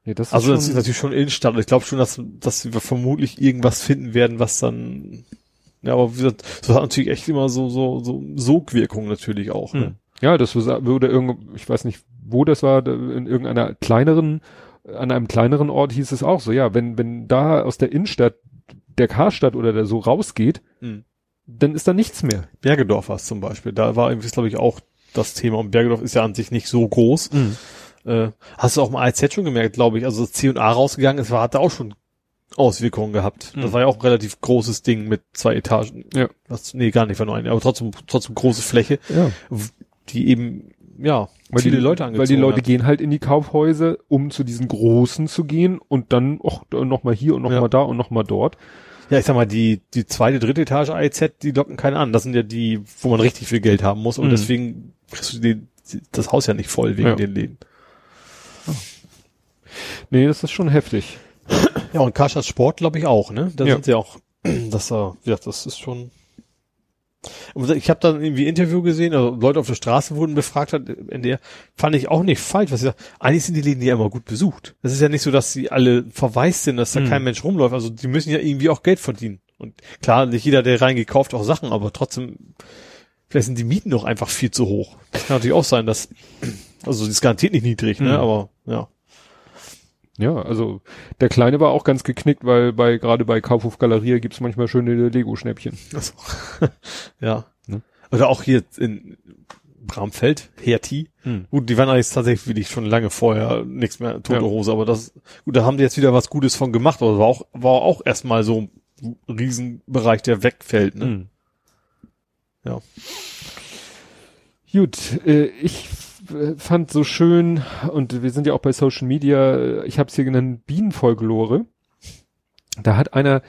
Nee, das Also das ist natürlich schon Innenstadt. Ich glaube schon, dass, dass wir vermutlich irgendwas finden werden, was dann, ja, aber gesagt, das hat natürlich echt immer so, so, so Sogwirkung natürlich auch. Ne? Hm. Ja, das würde irgendwo, ich weiß nicht, wo das war, in irgendeiner kleineren, an einem kleineren Ort hieß es auch so, ja, wenn, wenn da aus der Innenstadt der Karstadt oder der so rausgeht, Hm. dann ist da nichts mehr. Bergedorf war es zum Beispiel. Da war irgendwie, glaube ich, auch das Thema. Und Bergedorf ist ja an sich nicht so groß. Äh, hast du auch mal AZ schon gemerkt, glaube ich. Also das C und A rausgegangen ist, war, hat da auch schon Auswirkungen gehabt. Mhm. Das war ja auch ein relativ großes Ding mit zwei Etagen. Ja. Was, nee, gar nicht, war nur eine, aber trotzdem, trotzdem große Fläche, Ja. die eben, ja, Weil viele die, Leute angezogen Weil die Leute hat. gehen halt in die Kaufhäuser, um zu diesen großen zu gehen und dann auch noch mal hier und noch Ja. mal da und noch mal dort. Ja, ich sag mal, die, die zweite, dritte Etage AEZ, die locken keinen an. Das sind ja die, wo man richtig viel Geld haben muss und Mhm. deswegen kriegst du die, das Haus ja nicht voll wegen Ja. den Läden. Nee, das ist schon heftig. Ja, und Karstadt Sport glaube ich auch, ne? Da Ja. sind sie auch, das, äh, ja, das ist schon. Ich habe dann irgendwie Interview gesehen, also Leute auf der Straße wurden befragt hat, in der fand ich auch nicht falsch, was sie sagen. Eigentlich sind die Läden ja immer gut besucht. Das ist ja nicht so, dass sie alle verwaist sind, dass da Mhm. kein Mensch rumläuft. Also die müssen ja irgendwie auch Geld verdienen. Und klar, nicht jeder, der reingekauft, auch Sachen, aber trotzdem, vielleicht sind die Mieten doch einfach viel zu hoch. Das kann natürlich auch sein, dass, also das ist garantiert nicht niedrig, ne? Mhm. Aber ja. Ja, also der Kleine war auch ganz geknickt, weil bei gerade bei Kaufhof Galeria gibt's manchmal schöne Lego-Schnäppchen. Also, ja. Ne? Oder auch hier in Bramfeld, Hertie. Hm. Gut, die waren eigentlich tatsächlich schon lange vorher nichts mehr, tote Ja. Hose, aber das, gut, da haben die jetzt wieder was Gutes von gemacht, aber war auch, war auch erstmal so ein Riesenbereich, der wegfällt, ne? Hm. Ja. Gut, äh, ich fand so schön, und wir sind ja auch bei Social Media, ich habe es hier genannt, Bienenfolklore. Da hat einer,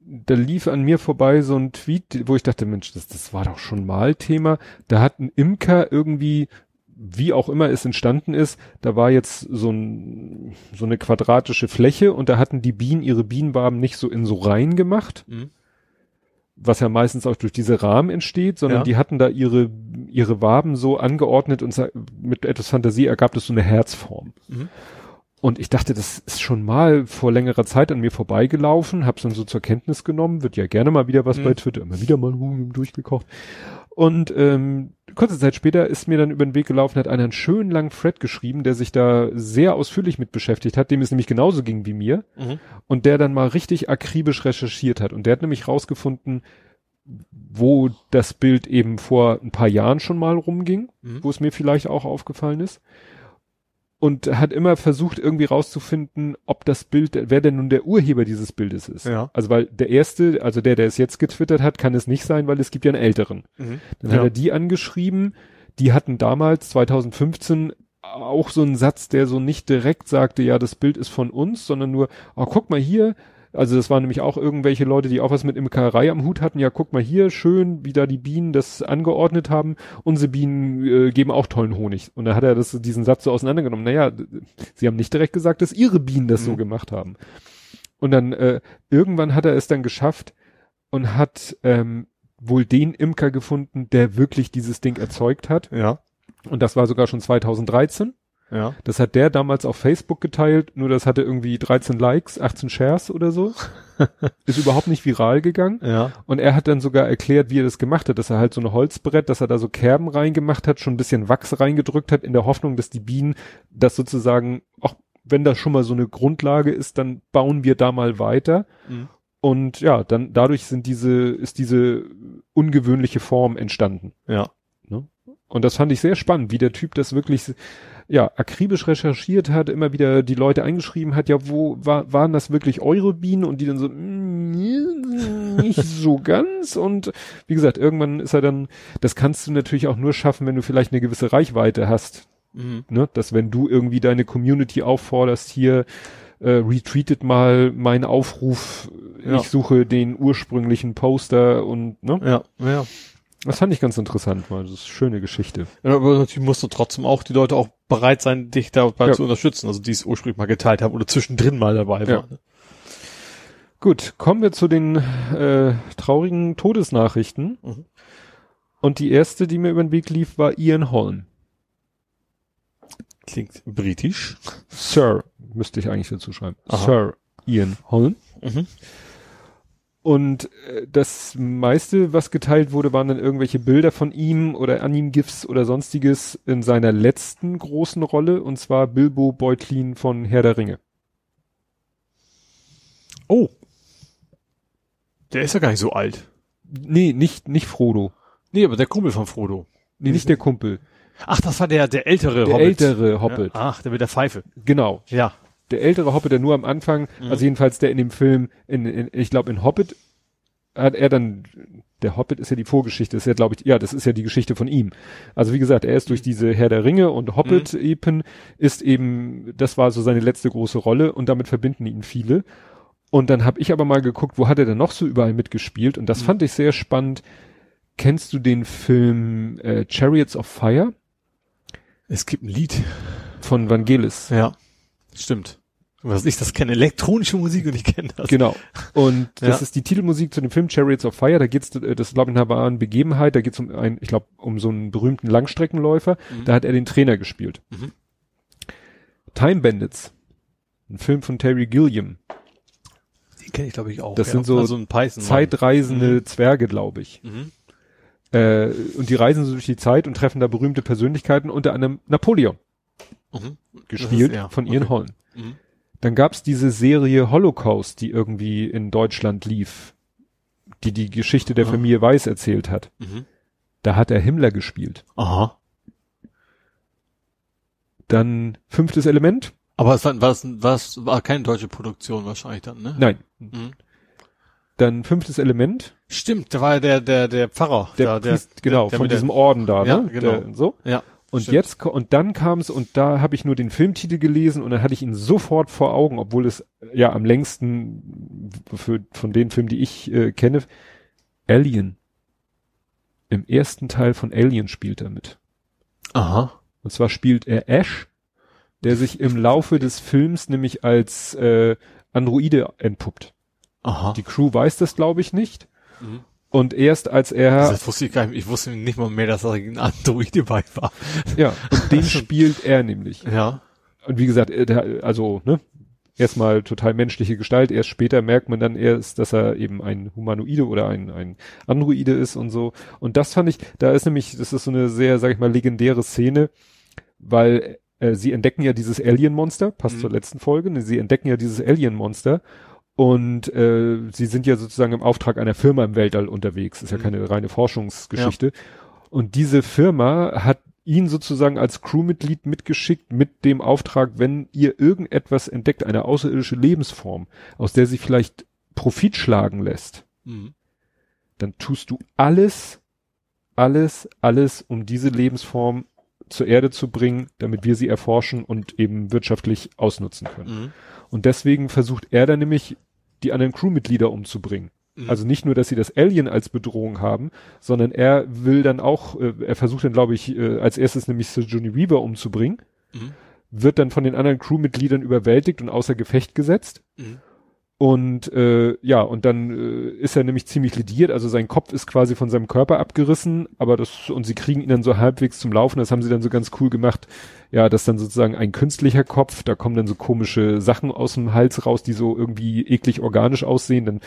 da lief an mir vorbei so ein Tweet, wo ich dachte, Mensch, das, das war doch schon mal Thema. Da hat ein Imker irgendwie, wie auch immer es entstanden ist, da war jetzt so, ein, so eine quadratische Fläche und da hatten die Bienen ihre Bienenwaben nicht so in so Reihen gemacht Mhm. Was ja meistens auch durch diese Rahmen entsteht, sondern Ja. die hatten da ihre, ihre Waben so angeordnet und mit etwas Fantasie ergab es so eine Herzform. Mhm. Und ich dachte, das ist schon mal vor längerer Zeit an mir vorbeigelaufen, hab's dann so zur Kenntnis genommen, wird ja gerne mal wieder was Mhm. bei Twitter, immer wieder mal durchgekocht. Und ähm, kurze Zeit später ist mir dann über den Weg gelaufen, hat einer einen schönen langen Thread geschrieben, der sich da sehr ausführlich mit beschäftigt hat, dem es nämlich genauso ging wie mir Mhm. und der dann mal richtig akribisch recherchiert hat. Und der hat nämlich rausgefunden, wo das Bild eben vor ein paar Jahren schon mal rumging, Mhm. wo es mir vielleicht auch aufgefallen ist. Und hat immer versucht, irgendwie rauszufinden, ob das Bild, wer denn nun der Urheber dieses Bildes ist. Ja. Also weil der erste, also der, der es jetzt getwittert hat, kann es nicht sein, weil es gibt ja einen älteren. Mhm. Dann Ja. hat er die angeschrieben, die hatten damals, 2015, auch so einen Satz, der so nicht direkt sagte, ja, das Bild ist von uns, sondern nur, oh, guck mal hier, also das waren nämlich auch irgendwelche Leute, die auch was mit Imkerei am Hut hatten, ja, guck mal hier, schön, wie da die Bienen das angeordnet haben, unsere Bienen äh, geben auch tollen Honig. Und da hat er das, diesen Satz so auseinandergenommen, naja, sie haben nicht direkt gesagt, dass ihre Bienen das so Mhm. gemacht haben. Und dann, äh, irgendwann hat er es dann geschafft und hat ähm, wohl den Imker gefunden, der wirklich dieses Ding erzeugt hat. Ja. Und das war sogar schon 2013. Ja. Das hat der damals auf Facebook geteilt, nur das hatte irgendwie 13 Likes, 18 Shares oder so. Ist überhaupt nicht viral gegangen. Ja. Und er hat dann sogar erklärt, wie er das gemacht hat, dass er halt so eine Holzbrett, dass er da so Kerben reingemacht hat, schon ein bisschen Wachs reingedrückt hat, in der Hoffnung, dass die Bienen das sozusagen, auch wenn das schon mal so eine Grundlage ist, dann bauen wir da mal weiter. Mhm. Und ja, dann dadurch sind diese, ist diese ungewöhnliche Form entstanden. Ja. Und das fand ich sehr spannend, wie der Typ das wirklich, ja, akribisch recherchiert hat, immer wieder die Leute eingeschrieben hat, ja, wo war, waren das wirklich eure Bienen? Und die dann so, mm, nicht so ganz. Und wie gesagt, irgendwann ist er dann, das kannst du natürlich auch nur schaffen, wenn du vielleicht eine gewisse Reichweite hast. Mhm. Ne? Dass wenn du irgendwie deine Community aufforderst, hier, äh, retweetet mal meinen Aufruf, Ja. ich suche den ursprünglichen Poster und, ne? Ja. Ja. Das fand ich ganz interessant, mal. Das ist eine schöne Geschichte. Ja, aber natürlich musst du trotzdem auch die Leute auch bereit sein, dich dabei Ja. zu unterstützen, also die es ursprünglich mal geteilt haben oder zwischendrin mal dabei Ja. waren. Gut, kommen wir zu den äh, traurigen Todesnachrichten. Mhm. Und die erste, die mir über den Weg lief, war Ian Holm. Klingt britisch. Sir, müsste ich eigentlich dazu schreiben. Aha. Sir Ian Holm. Mhm. Und äh, das meiste, was geteilt wurde, waren dann irgendwelche Bilder von ihm oder Anime-GIFs oder sonstiges in seiner letzten großen Rolle, und zwar Bilbo Beutlin von Herr der Ringe. Oh. Der ist ja gar nicht so alt. Nee, nicht, nicht Frodo. Nee, aber der Kumpel von Frodo. Nee, nicht der Kumpel. Ach, das war der, der ältere der Hobbit. ältere Hobbit. Ja, ach, der mit der Pfeife. Genau. Ja. Der ältere Hobbit, der nur am Anfang, Mhm. also jedenfalls der in dem Film, in, in, ich glaube in Hobbit hat er dann, der Hobbit ist ja die Vorgeschichte, ist ja glaube ich, ja, das ist ja die Geschichte von ihm. Also wie gesagt, er ist durch diese Herr der Ringe und Hobbit-Epen ist eben, das war so seine letzte große Rolle und damit verbinden ihn viele. Und dann habe ich aber mal geguckt, wo hat er denn noch so überall mitgespielt und das fand ich sehr spannend. Kennst du den Film äh, Chariots of Fire Es gibt ein Lied. von Vangelis? Ja. Stimmt. Was ich das kenne, elektronische Musik und ich kenne das. Genau. Und das Ja. ist die Titelmusik zu dem Film Chariots of Fire. Da geht's, äh, das ist glaube ich eine wahre Begebenheit. Da geht's um ein, ich glaube, um so einen berühmten Langstreckenläufer. Da hat er den Trainer gespielt. Mhm. Time Bandits. Ein Film von Terry Gilliam. Die kenne ich glaube ich auch. Das sind so also. Zeitreisende Zwerge, glaube ich. Mhm. Äh, und die reisen so durch die Zeit und treffen da berühmte Persönlichkeiten, unter anderem Napoleon, Mhm. gespielt ja, von Ian okay. Holm. Dann gab's diese Serie Holocaust, die irgendwie in Deutschland lief, die die Geschichte der Ah. Familie Weiß erzählt hat. Mhm. Da hat er Himmler gespielt. Aha. Dann fünftes Element? Aber es war, war, es, war, keine deutsche Produktion wahrscheinlich dann, ne? Nein. Mhm. Dann fünftes Element? Stimmt, da war ja der, der, der Pfarrer. Der, der, Priest, genau, der von mit der- diesem Orden da, Ja, ne? genau. Der, so. Ja. Und Stimmt. jetzt, und dann kam es, und da habe ich nur den Filmtitel gelesen und dann hatte ich ihn sofort vor Augen, obwohl es ja am längsten für, von den Filmen, die ich äh, kenne, Alien. Im ersten Teil von Alien spielt er mit. Aha. Und zwar spielt er Ash, der sich im Laufe des Films nämlich als äh, Androide entpuppt. Aha. Die Crew weiß das, glaube ich, nicht. Mhm. Und erst als er, Das wusste ich gar nicht, ich wusste nicht mal mehr, dass da ein Android dabei war. ja, und den spielt er nämlich. Ja. Und wie gesagt, er, der, also, ne, erstmal total menschliche Gestalt, erst später merkt man dann erst, dass er eben ein Humanoide oder ein, ein Androide ist und so. Und das fand ich, da ist nämlich, das ist so eine sehr, sag ich mal, legendäre Szene, weil äh, sie entdecken ja dieses Alien-Monster, passt Mhm. zur letzten Folge, ne, sie entdecken ja dieses Alien-Monster und äh, sie sind ja sozusagen im Auftrag einer Firma im Weltall unterwegs, ist ja Mhm. keine reine Forschungsgeschichte. Und diese Firma hat ihn sozusagen als Crewmitglied mitgeschickt mit dem Auftrag, wenn ihr irgendetwas entdeckt, eine außerirdische Lebensform, aus der sich vielleicht Profit schlagen lässt, Mhm. dann tust du alles, alles, alles, um diese Lebensform zur Erde zu bringen, damit wir sie erforschen und eben wirtschaftlich ausnutzen können. Mhm. Und deswegen versucht er dann nämlich, die anderen Crewmitglieder umzubringen. Mhm. Also nicht nur, dass sie das Alien als Bedrohung haben, sondern er will dann auch, äh, er versucht dann, glaube ich, äh, als erstes nämlich Johnny Weaver umzubringen, Mhm. wird dann von den anderen Crewmitgliedern überwältigt und außer Gefecht gesetzt. Mhm. Und äh, ja, und dann äh, ist er nämlich ziemlich lediert, also sein Kopf ist quasi von seinem Körper abgerissen, aber das, und sie kriegen ihn dann so halbwegs zum Laufen, das haben sie dann so ganz cool gemacht, ja, das ist dann sozusagen ein künstlicher Kopf, da kommen dann so komische Sachen aus dem Hals raus, die so irgendwie eklig organisch aussehen, dann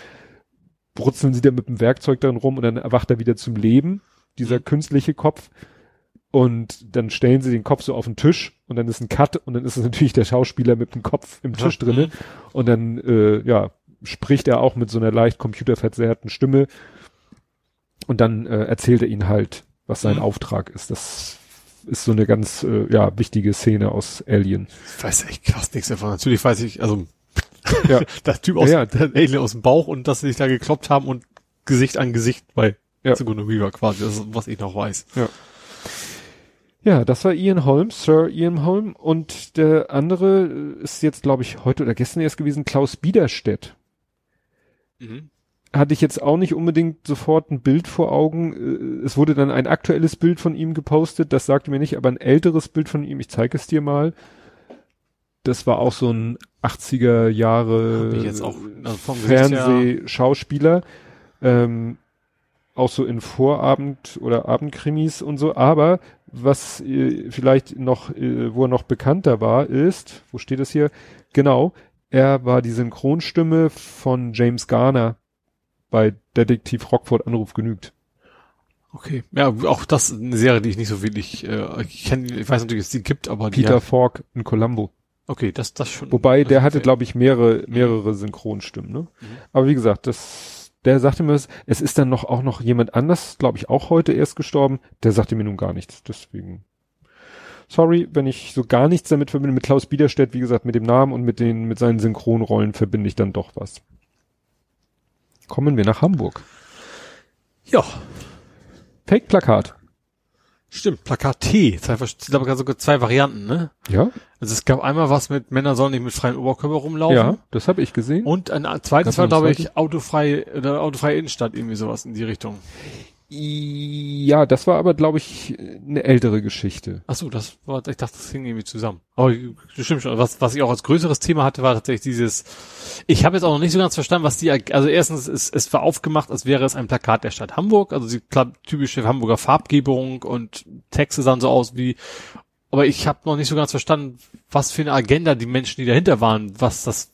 brutzeln sie da mit dem Werkzeug dran rum und dann erwacht er wieder zum Leben, dieser Mhm. künstliche Kopf. Und dann stellen sie den Kopf so auf den Tisch und dann ist ein Cut und dann ist es natürlich der Schauspieler mit dem Kopf im Tisch Ja. drinne. Und dann, äh, ja, spricht er auch mit so einer leicht computerverzerrten Stimme. Und dann äh, erzählt er ihnen halt, was sein Mhm. Auftrag ist. Das ist so eine ganz, äh, ja, wichtige Szene aus Alien. Ich weiß echt krass nichts davon. Natürlich weiß ich, also Ja. der Typ aus, Ja, der Alien aus dem Bauch und dass sie sich da gekloppt haben und Gesicht an Gesicht bei Ja. Sigourney Weaver quasi. Das ist, was ich noch weiß. Ja, das war Ian Holm, Sir Ian Holm. Und der andere ist jetzt, glaube ich, heute oder gestern erst gewesen, Klaus Biederstedt. Mhm. hatte ich jetzt auch nicht unbedingt sofort ein Bild vor Augen. Äh, Es wurde dann ein aktuelles Bild von ihm gepostet, das sagte mir nicht, aber ein älteres Bild von ihm, ich zeige es dir mal. Das war auch so ein 80er Jahre also Fernsehschauspieler. Ähm, auch so in Vorabend- oder Abendkrimis und so. Aber was äh, vielleicht noch, äh, wo er noch bekannter war, ist, wo steht es hier? Genau, er war die Synchronstimme von James Garner bei Detektiv Rockford Anruf genügt. Okay. Ja, auch das ist eine Serie, die ich nicht so wirklich, äh, ich kenn, ich weiß natürlich, dass es die gibt, aber die Peter hat, Falk in Columbo. okay, das, das schon. Wobei, das der hatte, glaube ich, mehrere, mehrere Synchronstimmen, ne? Aber wie gesagt, das, der sagte mir, es es ist dann noch auch noch jemand anders, glaube ich, auch heute erst gestorben. Der sagte mir nun gar nichts. Deswegen sorry, wenn ich so gar nichts damit verbinde, mit Klaus Biederstedt, wie gesagt, mit dem Namen und mit den, mit seinen Synchronrollen verbinde ich dann doch was. Kommen wir nach Hamburg. Ja. Fake-Plakat. Stimmt, Plakat T. Zwei, ich glaube sogar zwei Varianten, ne? Ja. Also es gab einmal was mit Männer sollen nicht mit freiem Oberkörper rumlaufen. Ja, das habe ich gesehen. Und ein zweites war, glaube ich, autofrei oder autofreie Innenstadt, irgendwie sowas in die Richtung. Ja, das war aber, glaube ich, eine ältere Geschichte. Ach so, das war, ich dachte, das hing irgendwie zusammen. Aber stimmt schon. Was, was ich auch als größeres Thema hatte, war tatsächlich dieses, ich habe jetzt auch noch nicht so ganz verstanden, was die, also erstens, es, es war aufgemacht, als wäre es ein Plakat der Stadt Hamburg, also die typische Hamburger Farbgebung und Texte sahen so aus wie, aber ich habe noch nicht so ganz verstanden, was für eine Agenda die Menschen, die dahinter waren, was das,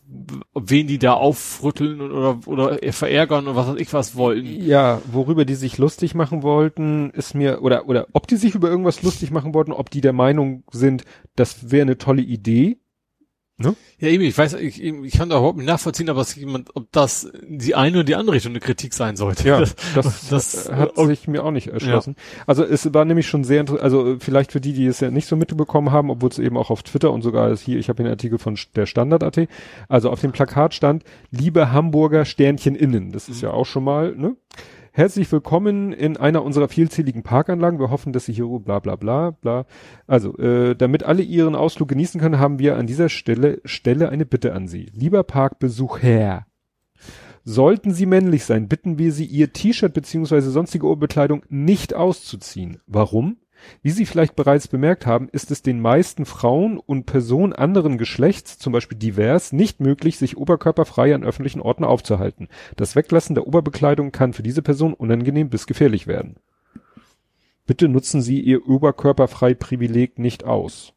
wen die da aufrütteln oder, oder verärgern und was weiß ich was wollten. Ja, worüber die sich lustig machen wollten, ist mir, oder, oder ob die sich über irgendwas lustig machen wollten, ob die der Meinung sind, das wäre eine tolle Idee Ne? Ja, eben, ich weiß, ich, ich kann da überhaupt nicht nachvollziehen, aber jemand, ob das die eine oder die andere Richtung eine Kritik sein sollte. Ja, das, das hat äh, sich mir auch nicht erschlossen. Ja. Also es war nämlich schon sehr interessant, also vielleicht für die, die es ja nicht so mitbekommen haben, obwohl es eben auch auf Twitter und sogar ist hier, ich habe hier einen Artikel von der Standard.at, also auf dem Plakat stand, liebe Hamburger Sternchen innen, das ist mhm. ja auch schon mal, ne? Herzlich willkommen in einer unserer vielzähligen Parkanlagen. Wir hoffen, dass Sie hier bla bla bla bla. Also, äh, damit alle Ihren Ausflug genießen können, haben wir an dieser Stelle, Stelle eine Bitte an Sie. Lieber Parkbesucher, sollten Sie männlich sein, bitten wir Sie, Ihr T-Shirt beziehungsweise sonstige Oberbekleidung nicht auszuziehen. Warum? Wie Sie vielleicht bereits bemerkt haben, ist es den meisten Frauen und Personen anderen Geschlechts, zum Beispiel divers, nicht möglich, sich oberkörperfrei an öffentlichen Orten aufzuhalten. Das Weglassen der Oberbekleidung kann für diese Person unangenehm bis gefährlich werden. Bitte nutzen Sie Ihr oberkörperfrei Privileg nicht aus.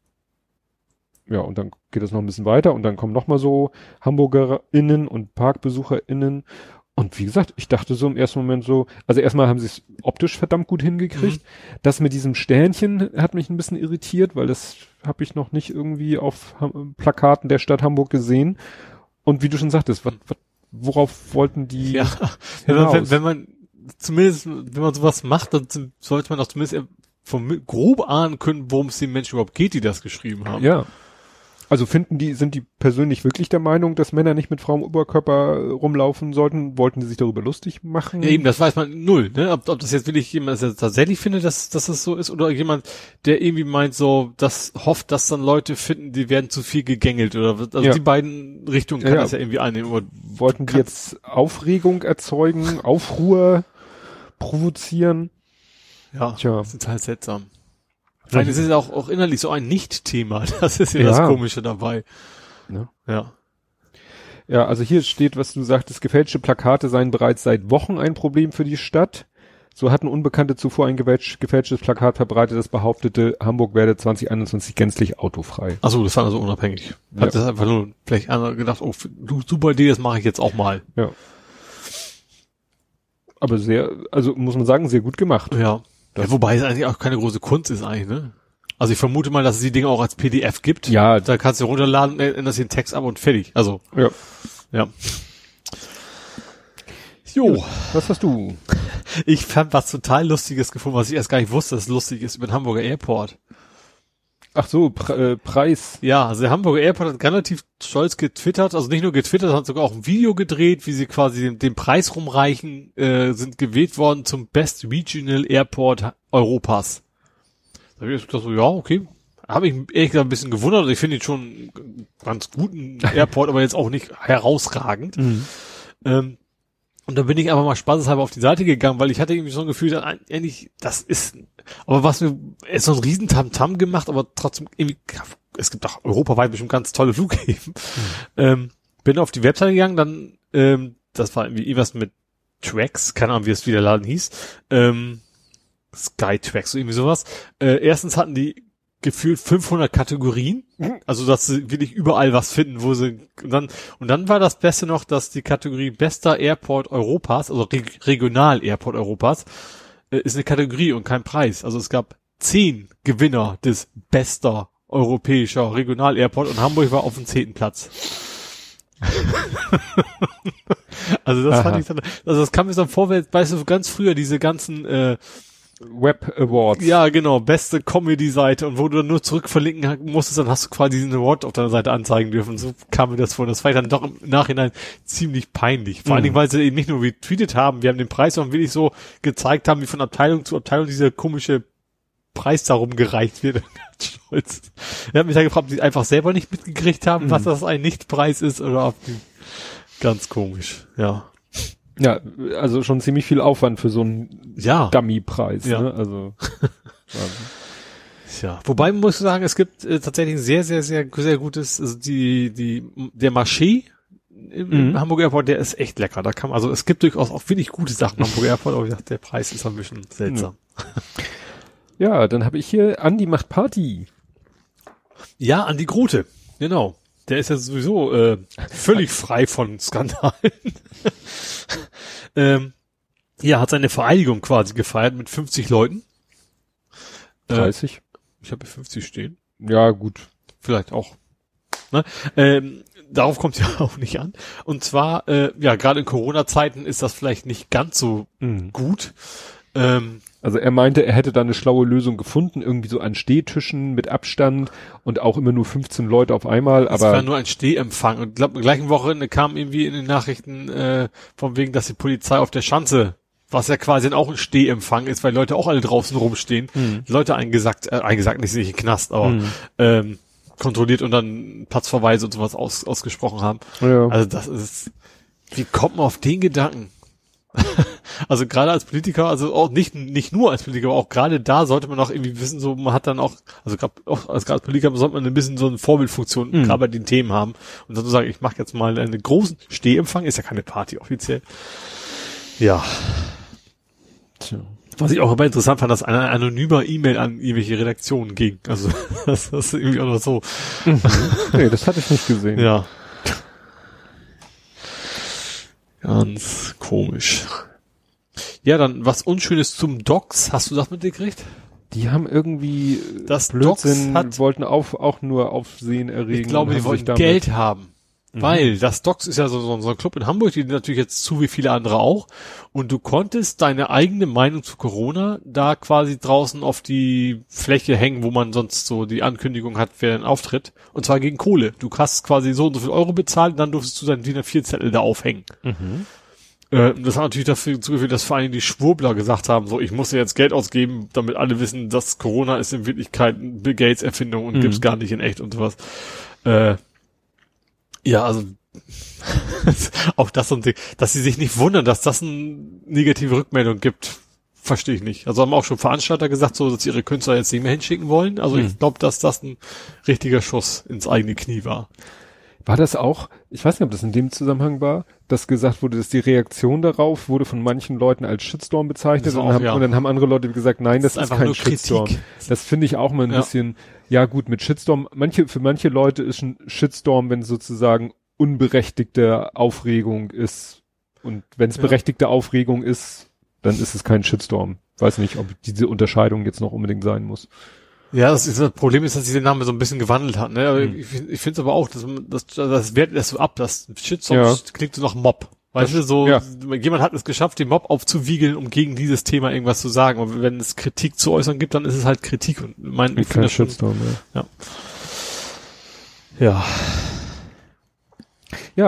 Ja, und dann geht es noch ein bisschen weiter und dann kommen nochmal so HamburgerInnen und ParkbesucherInnen und wie gesagt, ich dachte so im ersten Moment so, also erstmal haben sie es optisch verdammt gut hingekriegt. Mhm. Das mit diesem Sternchen hat mich ein bisschen irritiert, weil das habe ich noch nicht irgendwie auf Plakaten der Stadt Hamburg gesehen. Und wie du schon sagtest, was, was, worauf wollten die? Ja, wenn, wenn man zumindest, wenn man sowas macht, dann sollte man auch zumindest vom grob ahnen können, worum es den Menschen überhaupt geht, die das geschrieben haben. Ja. Also finden die, sind die persönlich wirklich der Meinung, dass Männer nicht mit Frauenoberkörper äh, rumlaufen sollten? Wollten die sich darüber lustig machen? Ja, eben, das weiß man null, ne? Ob, ob das jetzt wirklich jemand das tatsächlich findet, dass, dass das so ist, oder jemand, der irgendwie meint, so, das hofft, dass dann Leute finden, die werden zu viel gegängelt, oder, also ja. die beiden Richtungen kann ja, das ja irgendwie einnehmen. Oder Wollten die jetzt Aufregung erzeugen, Aufruhr provozieren? Ja, Tja. das ist halt seltsam. Nein, es ist auch, auch innerlich so ein Nicht-Thema. Das ist ja, ja, das Komische dabei. Ja. ja. Ja, also hier steht, was du sagtest, gefälschte Plakate seien bereits seit Wochen ein Problem für die Stadt. So hatten Unbekannte zuvor ein gefälschtes Plakat verbreitet, das behauptete, Hamburg werde 2021 gänzlich autofrei. Achso, das war also unabhängig. Hat ja. das einfach nur vielleicht einer gedacht, oh, du, super Idee, das mache ich jetzt auch mal. Ja. Aber sehr, also muss man sagen, sehr gut gemacht. Ja. Ja, wobei es eigentlich auch keine große Kunst ist eigentlich, ne? Also ich vermute mal, dass es die Dinge auch als PDF gibt. Ja. Da kannst du runterladen, änderst den Text ab und fertig. Also. Ja. Ja. Jo. Was hast du? Ich fand was total Lustiges gefunden, was ich erst gar nicht wusste, dass es lustig ist über den Hamburger Airport. Ach so, Pre äh, Preis. Ja, also der Hamburger Airport hat relativ stolz getwittert, also nicht nur getwittert, hat sogar auch ein Video gedreht, wie sie quasi den, den Preis rumreichen, äh, sind gewählt worden zum Best Regional Airport Europas. Da habe ich gedacht so, ja, okay. Habe ich ehrlich gesagt ein bisschen gewundert, also ich finde ihn schon ganz guten Airport, aber jetzt auch nicht herausragend. Mhm. Ähm, und da bin ich einfach mal spaßeshalber auf die Seite gegangen, weil ich hatte irgendwie so ein Gefühl, dass eigentlich, das ist, aber was mir, ist so ein riesen Tamtam gemacht, aber trotzdem irgendwie, es gibt auch europaweit bestimmt ganz tolle Flughäfen. Mhm. Ähm, bin auf die Webseite gegangen, dann, ähm, das war irgendwie irgendwas mit Tracks, keine Ahnung, wie es wieder Laden hieß, ähm, Sky Tracks, irgendwie sowas. Äh, erstens hatten die gefühlt 500 Kategorien, mhm. also dass sie wirklich überall was finden, wo sie und dann und dann war das Beste noch, dass die Kategorie bester Airport Europas, also Re Regional Airport Europas, äh, ist eine Kategorie und kein Preis. Also es gab zehn Gewinner des bester europäischer Regional Airport und Hamburg war auf dem zehnten Platz. also das Aha. fand ich dann, also das kam mir so vor, weißt du, ganz früher diese ganzen äh, Web Awards. Ja, genau, beste Comedy-Seite und wo du dann nur zurückverlinken musstest, dann hast du quasi diesen Award auf deiner Seite anzeigen dürfen. So kam mir das vor. Das war dann doch im Nachhinein ziemlich peinlich. Vor mhm. allen Dingen, weil sie eben nicht nur retweetet haben, wir haben den Preis sondern wirklich so gezeigt haben, wie von Abteilung zu Abteilung dieser komische Preis darum gereicht wird. Stolz. Er hat mich dann gefragt, ob sie einfach selber nicht mitgekriegt haben, mhm. was das ein Nichtpreis ist oder ob die ganz komisch, ja. Ja, also schon ziemlich viel Aufwand für so einen ja. Dummy-Preis. Ja. Ne? Also. ja. Wobei man muss sagen, es gibt äh, tatsächlich ein sehr, sehr, sehr, sehr gutes, also die, die, der Marché im, mhm. Hamburger Airport, der ist echt lecker. Da kann man, also es gibt durchaus auch wirklich gute Sachen im Hamburger Airport, aber ich dachte, der Preis ist ein bisschen seltsam. Ja, dann habe ich hier Andi macht Party. Ja, Andi Grote, genau. Der ist ja sowieso äh, völlig frei von Skandalen. ähm, ja, hat seine Vereidigung quasi gefeiert mit 50 Leuten. 30. Äh, ich habe 50 stehen. Ja, gut. Vielleicht auch. Ne? Ähm, darauf kommt ja auch nicht an. Und zwar, äh, ja, gerade in Corona-Zeiten ist das vielleicht nicht ganz so mhm. gut. Ähm, also er meinte, er hätte da eine schlaue Lösung gefunden, irgendwie so an Stehtischen mit Abstand und auch immer nur 15 Leute auf einmal. aber es war nur ein Stehempfang und glaub, in der gleichen Woche kam irgendwie in den Nachrichten äh, von wegen, dass die Polizei auf der Schanze, was ja quasi auch ein Stehempfang ist, weil Leute auch alle draußen rumstehen, hm. Leute eingesackt, äh, eingesackt nicht sich Knast, aber hm. ähm, kontrolliert und dann Platzverweise und sowas aus, ausgesprochen haben. Ja. Also das ist, wie kommt man auf den Gedanken? also gerade als Politiker, also auch nicht nicht nur als Politiker, aber auch gerade da sollte man auch irgendwie wissen, so man hat dann auch, also gerade auch als, Politiker sollte man ein bisschen so eine Vorbildfunktion mhm. gerade bei den Themen haben und dann zu sagen, ich mache jetzt mal einen großen Stehempfang, ist ja keine Party offiziell. Ja. Tja. Was ich auch immer interessant fand, dass eine anonymer E-Mail an irgendwelche Redaktionen ging. Also das, das ist irgendwie auch noch so. Mhm. Nee, das hatte ich nicht gesehen. Ja. Ganz komisch. Ja, dann was Unschönes zum Docs. Hast du das mitgekriegt? Die haben irgendwie das Blödsinn, hat, wollten auf, auch nur Aufsehen erregen. Ich glaube, die wollten Geld haben. Mhm. Weil das Docs ist ja so, so, so ein Club in Hamburg, die natürlich jetzt zu wie viele andere auch. Und du konntest deine eigene Meinung zu Corona da quasi draußen auf die Fläche hängen, wo man sonst so die Ankündigung hat, wer denn auftritt. Und zwar gegen Kohle. Du hast quasi so und so viel Euro bezahlt und dann durftest du deinen DIN A4-Zettel da aufhängen. Mhm. Äh, das hat natürlich dafür zugeführt, dass vor allem die Schwurbler gesagt haben, so, ich muss ja jetzt Geld ausgeben, damit alle wissen, dass Corona ist in Wirklichkeit Bill Gates Erfindung und mhm. gibt's gar nicht in echt und sowas. Äh, ja, also auch das und dass sie sich nicht wundern, dass das eine negative Rückmeldung gibt, verstehe ich nicht. Also haben auch schon Veranstalter gesagt, so dass sie ihre Künstler jetzt nicht mehr hinschicken wollen. Also hm. ich glaube, dass das ein richtiger Schuss ins eigene Knie war. War das auch, ich weiß nicht, ob das in dem Zusammenhang war, dass gesagt wurde, dass die Reaktion darauf wurde von manchen Leuten als Shitstorm bezeichnet und, auch, haben, ja. und, dann haben andere Leute gesagt, nein, das, das ist, ist kein Shitstorm. Kritik. Das finde ich auch mal ein ja. bisschen, ja gut, mit Shitstorm, manche, für manche Leute ist ein Shitstorm, wenn sozusagen unberechtigte Aufregung ist. Und wenn es ja. berechtigte Aufregung ist, dann ist es kein Shitstorm. Weiß nicht, ob diese Unterscheidung jetzt noch unbedingt sein muss. Ja, das, ist, das Problem ist, dass sich der Name so ein bisschen gewandelt hat. Ne? Hm. Ich, ich finde es aber auch, dass das, das wertet das so ab, das Shitstorm ja. klingt so nach Mob. Weißt das, du, so, ja. jemand hat es geschafft, den Mob aufzuwiegeln, um gegen dieses Thema irgendwas zu sagen. Und wenn es Kritik zu äußern gibt, dann ist es halt Kritik. Und mein, ich finde schon, ja. Ja. Ja,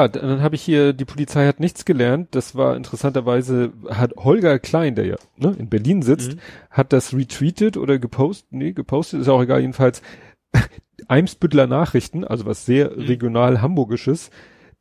dann habe ich hier, die Polizei hat nichts gelernt. Das war interessanterweise, hat Holger Klein, der ja ne, in Berlin sitzt, mhm. hat das retweetet oder gepostet, nee, gepostet, ist auch egal, jedenfalls Eimsbüttler Nachrichten, also was sehr mhm. regional hamburgisches.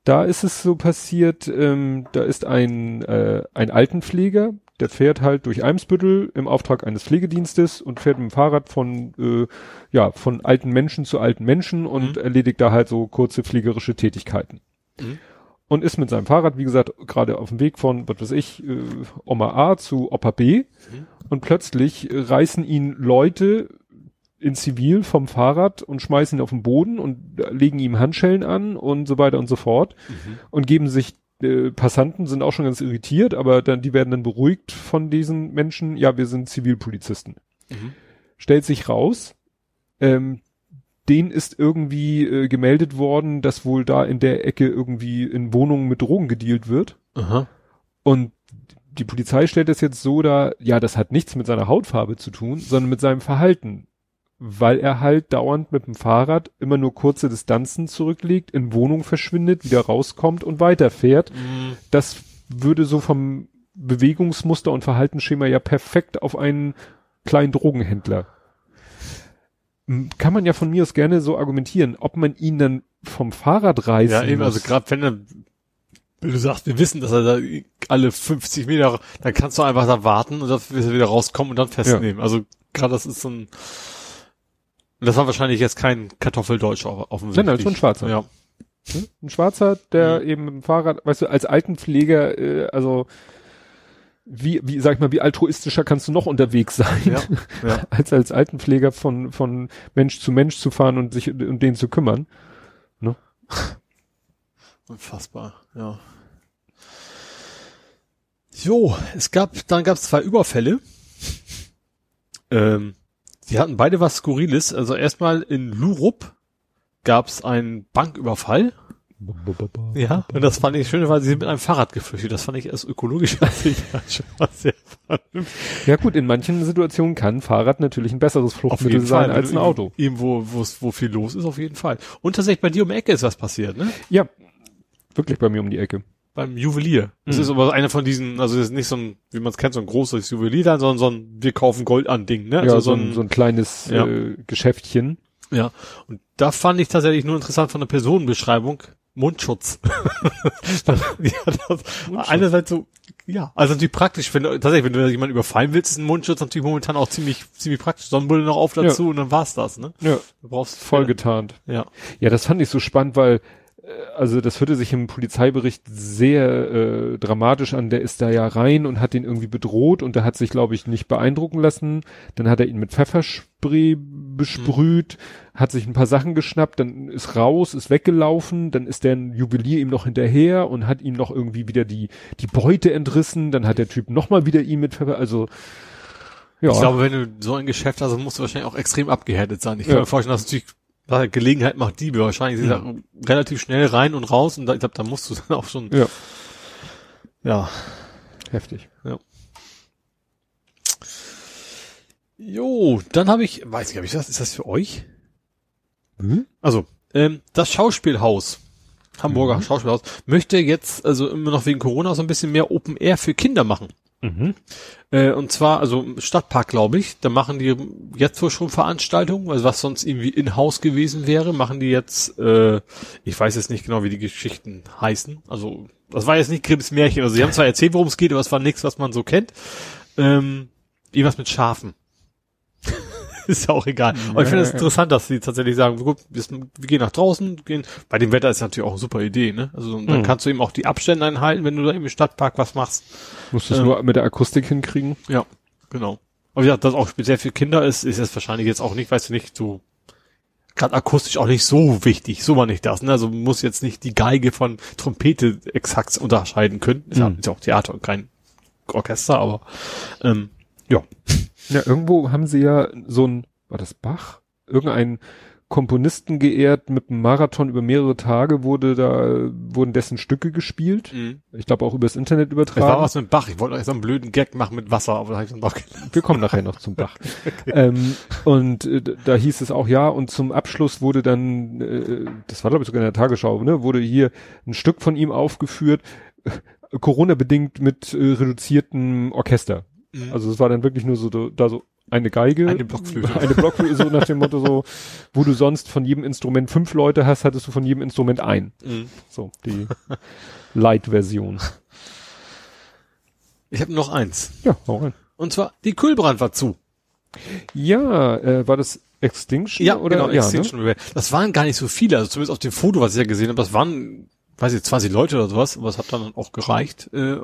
Da ist es so passiert, ähm, da ist ein, äh, ein Altenpfleger, der fährt halt durch Eimsbüttel im Auftrag eines Pflegedienstes und fährt mit dem Fahrrad von, äh, ja, von alten Menschen zu alten Menschen und mhm. erledigt da halt so kurze pflegerische Tätigkeiten. Mhm. Und ist mit seinem Fahrrad, wie gesagt, gerade auf dem Weg von, was weiß ich, äh, Oma A zu Opa B. Mhm. Und plötzlich äh, reißen ihn Leute in Zivil vom Fahrrad und schmeißen ihn auf den Boden und legen ihm Handschellen an und so weiter und so fort. Mhm. Und geben sich äh, Passanten sind auch schon ganz irritiert, aber dann, die werden dann beruhigt von diesen Menschen. Ja, wir sind Zivilpolizisten. Mhm. Stellt sich raus, ähm, den ist irgendwie äh, gemeldet worden, dass wohl da in der Ecke irgendwie in Wohnungen mit Drogen gedealt wird. Aha. Und die Polizei stellt es jetzt so da, ja, das hat nichts mit seiner Hautfarbe zu tun, sondern mit seinem Verhalten. Weil er halt dauernd mit dem Fahrrad immer nur kurze Distanzen zurücklegt, in Wohnung verschwindet, wieder rauskommt und weiterfährt. Mhm. Das würde so vom Bewegungsmuster und Verhaltensschema ja perfekt auf einen kleinen Drogenhändler. Kann man ja von mir aus gerne so argumentieren, ob man ihn dann vom Fahrrad reißen Ja, eben, also muss. also gerade wenn er du sagst, wir wissen, dass er da alle 50 Meter, dann kannst du einfach da warten und dann wirst du wieder rauskommen und dann festnehmen. Ja. Also gerade das ist so ein, das war wahrscheinlich jetzt kein Kartoffeldeutsch offensichtlich. Nein, nein, so ein Schwarzer. Ja. Ein Schwarzer, der mhm. eben mit dem Fahrrad, weißt du, als Altenpfleger, äh, also wie, wie, sag ich mal, wie altruistischer kannst du noch unterwegs sein, ja, ja. als als Altenpfleger von, von Mensch zu Mensch zu fahren und sich um den zu kümmern. Ne? Unfassbar, ja. So, es gab, dann gab es zwei Überfälle. Ähm, die hatten beide was Skurriles. Also erstmal in Lurup gab es einen Banküberfall. Ja, und das fand ich schön, weil sie sind mit einem Fahrrad geflüchtet. Das fand ich erst ökologisch sehr Ja gut, in manchen Situationen kann Fahrrad natürlich ein besseres Fluchtmittel sein Fall. als ein Auto. Eben, wo, wo, wo viel los ist, auf jeden Fall. Und tatsächlich bei dir um die Ecke ist was passiert, ne? Ja, wirklich bei mir um die Ecke beim Juwelier. Das mhm. ist aber einer von diesen, also das ist nicht so ein, wie man es kennt, so ein großes Juwelier, dann, sondern so ein, wir kaufen Gold an Ding, ne? Also ja, so, ein, so ein kleines ja. äh, Geschäftchen. Ja. Und da fand ich tatsächlich nur interessant von der Personenbeschreibung Mundschutz. ja, das, Mundschutz. Einerseits so, ja, also natürlich praktisch, wenn du, tatsächlich, wenn du jemanden überfallen willst, ist ein Mundschutz natürlich momentan auch ziemlich, ziemlich praktisch. Sonnenbrille noch auf dazu ja. und dann war's das, ne? Ja. Du brauchst voll getarnt. Ja. Ja, das fand ich so spannend, weil also das hörte sich im Polizeibericht sehr äh, dramatisch an. Der ist da ja rein und hat ihn irgendwie bedroht und der hat sich, glaube ich, nicht beeindrucken lassen. Dann hat er ihn mit Pfefferspray besprüht, mhm. hat sich ein paar Sachen geschnappt, dann ist raus, ist weggelaufen, dann ist der Juwelier ihm noch hinterher und hat ihm noch irgendwie wieder die die Beute entrissen. Dann hat der Typ nochmal wieder ihn mit Pfeffer, also ja. Ich glaube, wenn du so ein Geschäft hast, dann musst du wahrscheinlich auch extrem abgehärtet sein. Ich kann ja. mir vorstellen, dass natürlich Gelegenheit macht Diebe wahrscheinlich. Sie mhm. relativ schnell rein und raus und da, ich glaube, da musst du dann auch schon. Ja. Ja. Heftig. Ja. Jo, dann habe ich, weiß ich, habe ich das, ist das für euch? Mhm. Also, ähm, das Schauspielhaus, Hamburger mhm. Schauspielhaus, möchte jetzt, also immer noch wegen Corona, so ein bisschen mehr Open Air für Kinder machen. Mhm. Äh, und zwar, also Stadtpark, glaube ich, da machen die jetzt wohl schon Veranstaltungen, also was sonst irgendwie in-house gewesen wäre, machen die jetzt, äh, ich weiß jetzt nicht genau, wie die Geschichten heißen. Also, das war jetzt nicht Grimms Märchen. Also, sie haben zwar erzählt, worum es geht, aber es war nichts, was man so kennt. Ähm, irgendwas mit Schafen. ist ja auch egal. Aber ich finde es interessant, dass sie tatsächlich sagen, gut, wir, gehen nach draußen, gehen. Bei dem Wetter ist natürlich auch eine super Idee, ne? Also dann mhm. kannst du eben auch die Abstände einhalten, wenn du da im Stadtpark was machst. Musst du es ähm, nur mit der Akustik hinkriegen? Ja, genau. Aber ja, das auch speziell für Kinder ist, ist es wahrscheinlich jetzt auch nicht, weißt du nicht, so gerade akustisch auch nicht so wichtig, so war nicht das. Ne? Also muss jetzt nicht die Geige von Trompete exakt unterscheiden können. Ist, mhm. ja, ist ja auch Theater und kein Orchester, aber ähm, ja. Ja, irgendwo haben sie ja so ein, war das Bach? Irgendein Komponisten geehrt mit einem Marathon über mehrere Tage wurde da, wurden dessen Stücke gespielt. Mhm. Ich glaube auch übers Internet übertragen. Es war was mit Bach. Ich wollte euch so einen blöden Gag machen mit Wasser, aber da habe ich dann doch Wir kommen nachher noch zum Bach. okay. ähm, und äh, da hieß es auch ja und zum Abschluss wurde dann, äh, das war glaube ich sogar in der Tagesschau, ne, wurde hier ein Stück von ihm aufgeführt, äh, Corona bedingt mit äh, reduziertem Orchester. Mhm. Also es war dann wirklich nur so da so eine Geige, eine Blockflöte, eine Blockflöte, so nach dem Motto so, wo du sonst von jedem Instrument fünf Leute hast, hattest du von jedem Instrument ein. Mhm. So die Light-Version. Ich habe noch eins. Ja, hau rein. Und zwar die Kühlbrand war zu. Ja, äh, war das Extinction ja, oder? Genau, ja, Extinction. Ne? Das waren gar nicht so viele, also zumindest auf dem Foto, was ich ja gesehen habe, das waren weiß ich, 20 Leute oder sowas, aber es hat dann auch gereicht. Äh,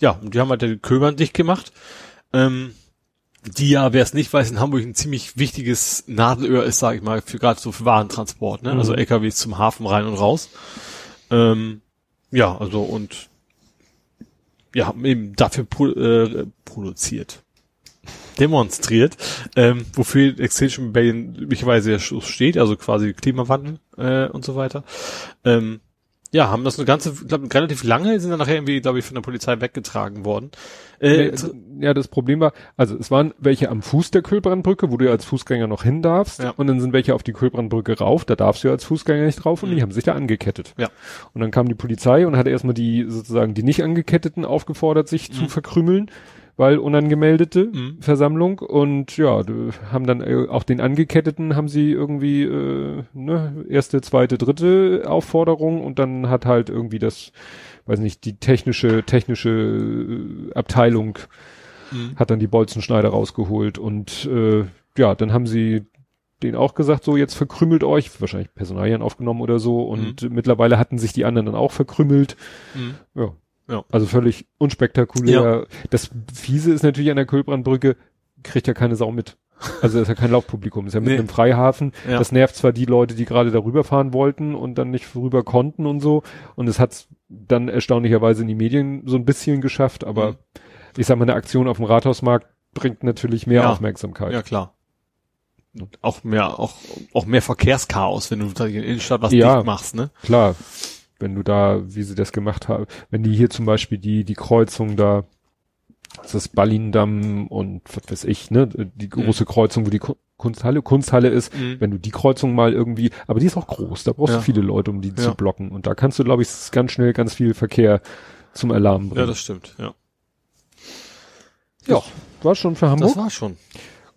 ja, und die haben halt den Köbern dicht gemacht. Ähm, die ja, wer es nicht weiß, in Hamburg ein ziemlich wichtiges Nadelöhr ist, sage ich mal, für gerade so für Warentransport, ne? Also mhm. Also LKWs zum Hafen rein und raus. Ähm, ja, also und ja, eben dafür pro, äh, produziert. Demonstriert, ähm, wofür Extinction Rebellion üblicherweise steht, also quasi Klimawandel äh, und so weiter. Ähm, Ja, haben das eine ganze, glaub, relativ lange, sind dann nachher irgendwie, glaube ich, von der Polizei weggetragen worden. Äh, ja, das Problem war, also es waren welche am Fuß der Kühlbrandbrücke, wo du ja als Fußgänger noch hin darfst, ja. und dann sind welche auf die Kühlbrandbrücke rauf, da darfst du ja als Fußgänger nicht drauf, und mhm. die haben sich da angekettet. Ja. Und dann kam die Polizei und hat erstmal die, sozusagen, die nicht angeketteten aufgefordert, sich mhm. zu verkrümeln weil unangemeldete mhm. Versammlung und ja, haben dann äh, auch den Angeketteten haben sie irgendwie äh, ne, erste, zweite, dritte Aufforderung und dann hat halt irgendwie das, weiß nicht, die technische technische äh, Abteilung mhm. hat dann die Bolzenschneider rausgeholt und äh, ja, dann haben sie den auch gesagt, so jetzt verkrümmelt euch, wahrscheinlich Personalien aufgenommen oder so und mhm. mittlerweile hatten sich die anderen dann auch verkrümmelt. Mhm. Ja, ja. Also völlig unspektakulär. Ja. Das Fiese ist natürlich an der Kölbrandbrücke, kriegt ja keine Sau mit. Also ist ja kein Laufpublikum, ist ja mitten nee. im Freihafen. Ja. Das nervt zwar die Leute, die gerade darüber fahren wollten und dann nicht vorüber konnten und so. Und es hat dann erstaunlicherweise in die Medien so ein bisschen geschafft, aber mhm. ich sag mal, eine Aktion auf dem Rathausmarkt bringt natürlich mehr ja. Aufmerksamkeit. Ja, klar. Und auch mehr, auch, auch mehr Verkehrschaos, wenn du in der Innenstadt was ja, dicht machst, ne? Klar wenn du da, wie sie das gemacht haben, wenn die hier zum Beispiel die, die Kreuzung da, das ist Ballindamm und was weiß ich, ne, die mhm. große mhm. Kreuzung, wo die Kunsthalle, Kunsthalle ist, mhm. wenn du die Kreuzung mal irgendwie, aber die ist auch groß, da brauchst ja. du viele Leute, um die ja. zu blocken und da kannst du, glaube ich, ganz schnell ganz viel Verkehr zum Alarm bringen. Ja, das stimmt, ja. Ja, war schon für Hamburg. Das war schon.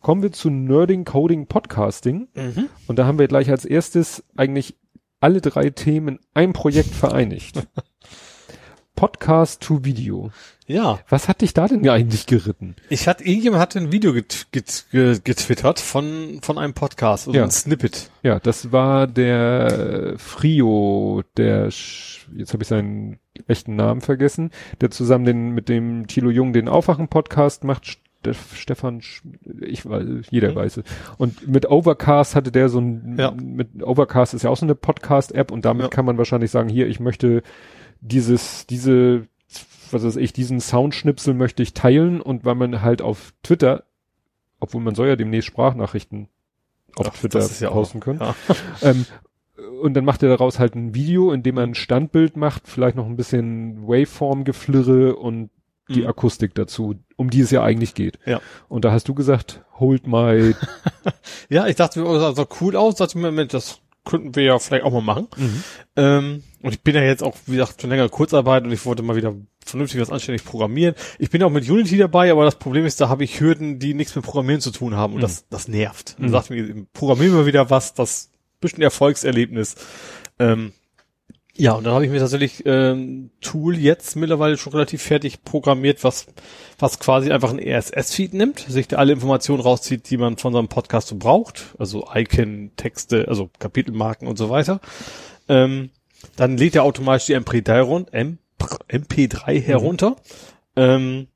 Kommen wir zu Nerding Coding Podcasting. Mhm. Und da haben wir gleich als erstes eigentlich alle drei Themen ein Projekt vereinigt. Podcast to Video. Ja. Was hat dich da denn eigentlich geritten? Ich hatte, irgendjemand hatte ein Video get, get, get, getwittert von, von einem Podcast, also ja. ein Snippet. Ja, das war der Frio, der, jetzt habe ich seinen echten Namen vergessen, der zusammen den, mit dem Thilo Jung den Aufwachen-Podcast macht, Stefan, ich weiß, jeder mhm. weiß es. Und mit Overcast hatte der so ein, ja. mit Overcast ist ja auch so eine Podcast-App und damit ja. kann man wahrscheinlich sagen, hier, ich möchte dieses, diese, was weiß ich, diesen Soundschnipsel möchte ich teilen und weil man halt auf Twitter, obwohl man soll ja demnächst Sprachnachrichten auf Ach, Twitter ja posten können. Ja. Ähm, und dann macht er daraus halt ein Video, in dem er ein Standbild macht, vielleicht noch ein bisschen Waveform-Geflirre und die mhm. Akustik dazu, um die es ja eigentlich geht. Ja. Und da hast du gesagt, hold my. ja, ich dachte, das sah cool aus, dachte mir, Mensch, das könnten wir ja vielleicht auch mal machen. Mhm. Ähm, und ich bin ja jetzt auch, wie gesagt, schon länger Kurzarbeit und ich wollte mal wieder vernünftig was anständig programmieren. Ich bin auch mit Unity dabei, aber das Problem ist, da habe ich Hürden, die nichts mit Programmieren zu tun haben und mhm. das, das nervt. Und mhm. sagt mir, programmieren wir wieder was, das bisschen Erfolgserlebnis. Ähm, ja, und dann habe ich mir tatsächlich ähm, Tool jetzt mittlerweile schon relativ fertig programmiert, was was quasi einfach ein RSS-Feed nimmt, sich da alle Informationen rauszieht, die man von so einem Podcast so braucht, also Icon, Texte, also Kapitelmarken und so weiter. Ähm, dann lädt er automatisch die MP3, rund, MP3 mhm. herunter, mhm. ähm,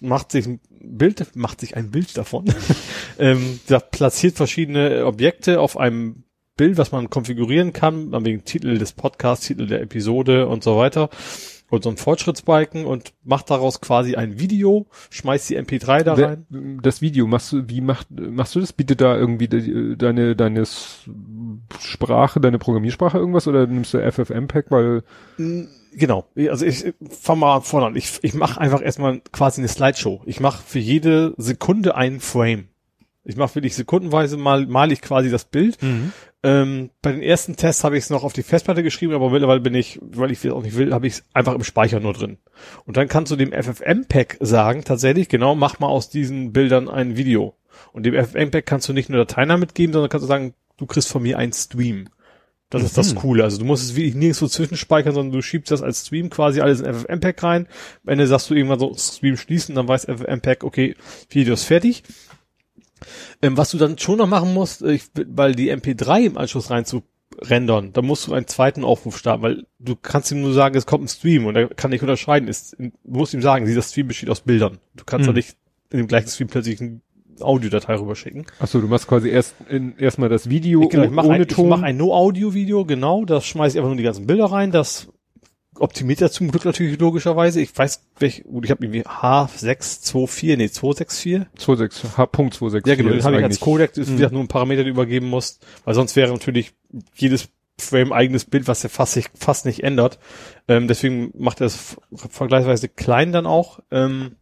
macht sich ein Bild, macht sich ein Bild davon, ähm, platziert verschiedene Objekte auf einem Bild, was man konfigurieren kann, wegen Titel des Podcasts, Titel der Episode und so weiter. Und so ein Fortschrittsbalken und macht daraus quasi ein Video, schmeißt die MP3 da rein. Das Video, machst du, wie macht, machst du das? Bietet da irgendwie deine, deine Sprache, deine Programmiersprache irgendwas oder nimmst du FFmpeg, weil? Genau. Also ich fang mal vorne an. Ich, ich mache einfach erstmal quasi eine Slideshow. Ich mache für jede Sekunde einen Frame. Ich mache wirklich sekundenweise mal, mal ich quasi das Bild. Mhm. Ähm, bei den ersten Tests habe ich es noch auf die Festplatte geschrieben, aber mittlerweile bin ich, weil ich es auch nicht will, habe ich es einfach im Speicher nur drin. Und dann kannst du dem FFmpeg sagen, tatsächlich, genau, mach mal aus diesen Bildern ein Video. Und dem FFmpeg kannst du nicht nur Dateinamen mitgeben, sondern kannst du sagen, du kriegst von mir einen Stream. Das mhm. ist das mhm. Coole. Also du musst es wirklich nirgendwo zwischenspeichern, sondern du schiebst das als Stream quasi alles in FFmpeg rein. Am Ende sagst du irgendwann so Stream schließen, dann weiß FFmpeg, okay, Video ist fertig. Ähm, was du dann schon noch machen musst, äh, ich, weil die MP3 im Anschluss rein zu rendern, da musst du einen zweiten Aufruf starten, weil du kannst ihm nur sagen, es kommt ein Stream und er kann nicht unterscheiden. Ist, du musst ihm sagen, dieser Stream besteht aus Bildern. Du kannst mhm. nicht in dem gleichen Stream plötzlich ein Audiodatei rüberschicken. Achso, du machst quasi erst in, erstmal das Video genau, ich mach ohne ein, Ton. Ich mache ein No-Audio-Video, genau, das schmeiße ich einfach nur die ganzen Bilder rein, das optimiert er zum Glück natürlich logischerweise. Ich weiß, welch, ich habe irgendwie H624, nee, 264. 26, H.264. Ja, genau, den habe ich als Codec, das ist mhm. nur ein Parameter, den du übergeben musst, weil sonst wäre natürlich jedes Frame eigenes Bild, was er fast, sich, fast nicht ändert. Ähm, deswegen macht er es vergleichsweise klein dann auch. Ähm,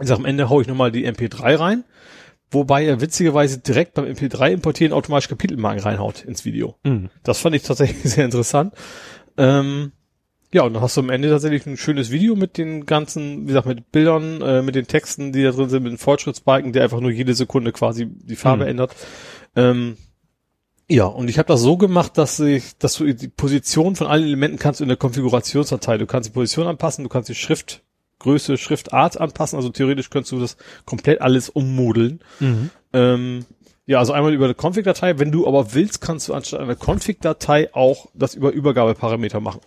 ich sag, am Ende hau ich nochmal die MP3 rein, wobei er witzigerweise direkt beim MP3 importieren automatisch Kapitelmarken reinhaut ins Video. Mhm. Das fand ich tatsächlich sehr interessant. Ähm, ja, und dann hast du am Ende tatsächlich ein schönes Video mit den ganzen, wie gesagt, mit Bildern, äh, mit den Texten, die da drin sind, mit dem Fortschrittsbalken, der einfach nur jede Sekunde quasi die Farbe mhm. ändert. Ähm, ja, und ich habe das so gemacht, dass ich, dass du die Position von allen Elementen kannst du in der Konfigurationsdatei. Du kannst die Position anpassen, du kannst die Schriftgröße, Schriftart anpassen. Also theoretisch könntest du das komplett alles ummodeln. Mhm. Ähm, ja, also einmal über eine Config-Datei. Wenn du aber willst, kannst du anstatt einer Config-Datei auch das über Übergabeparameter machen.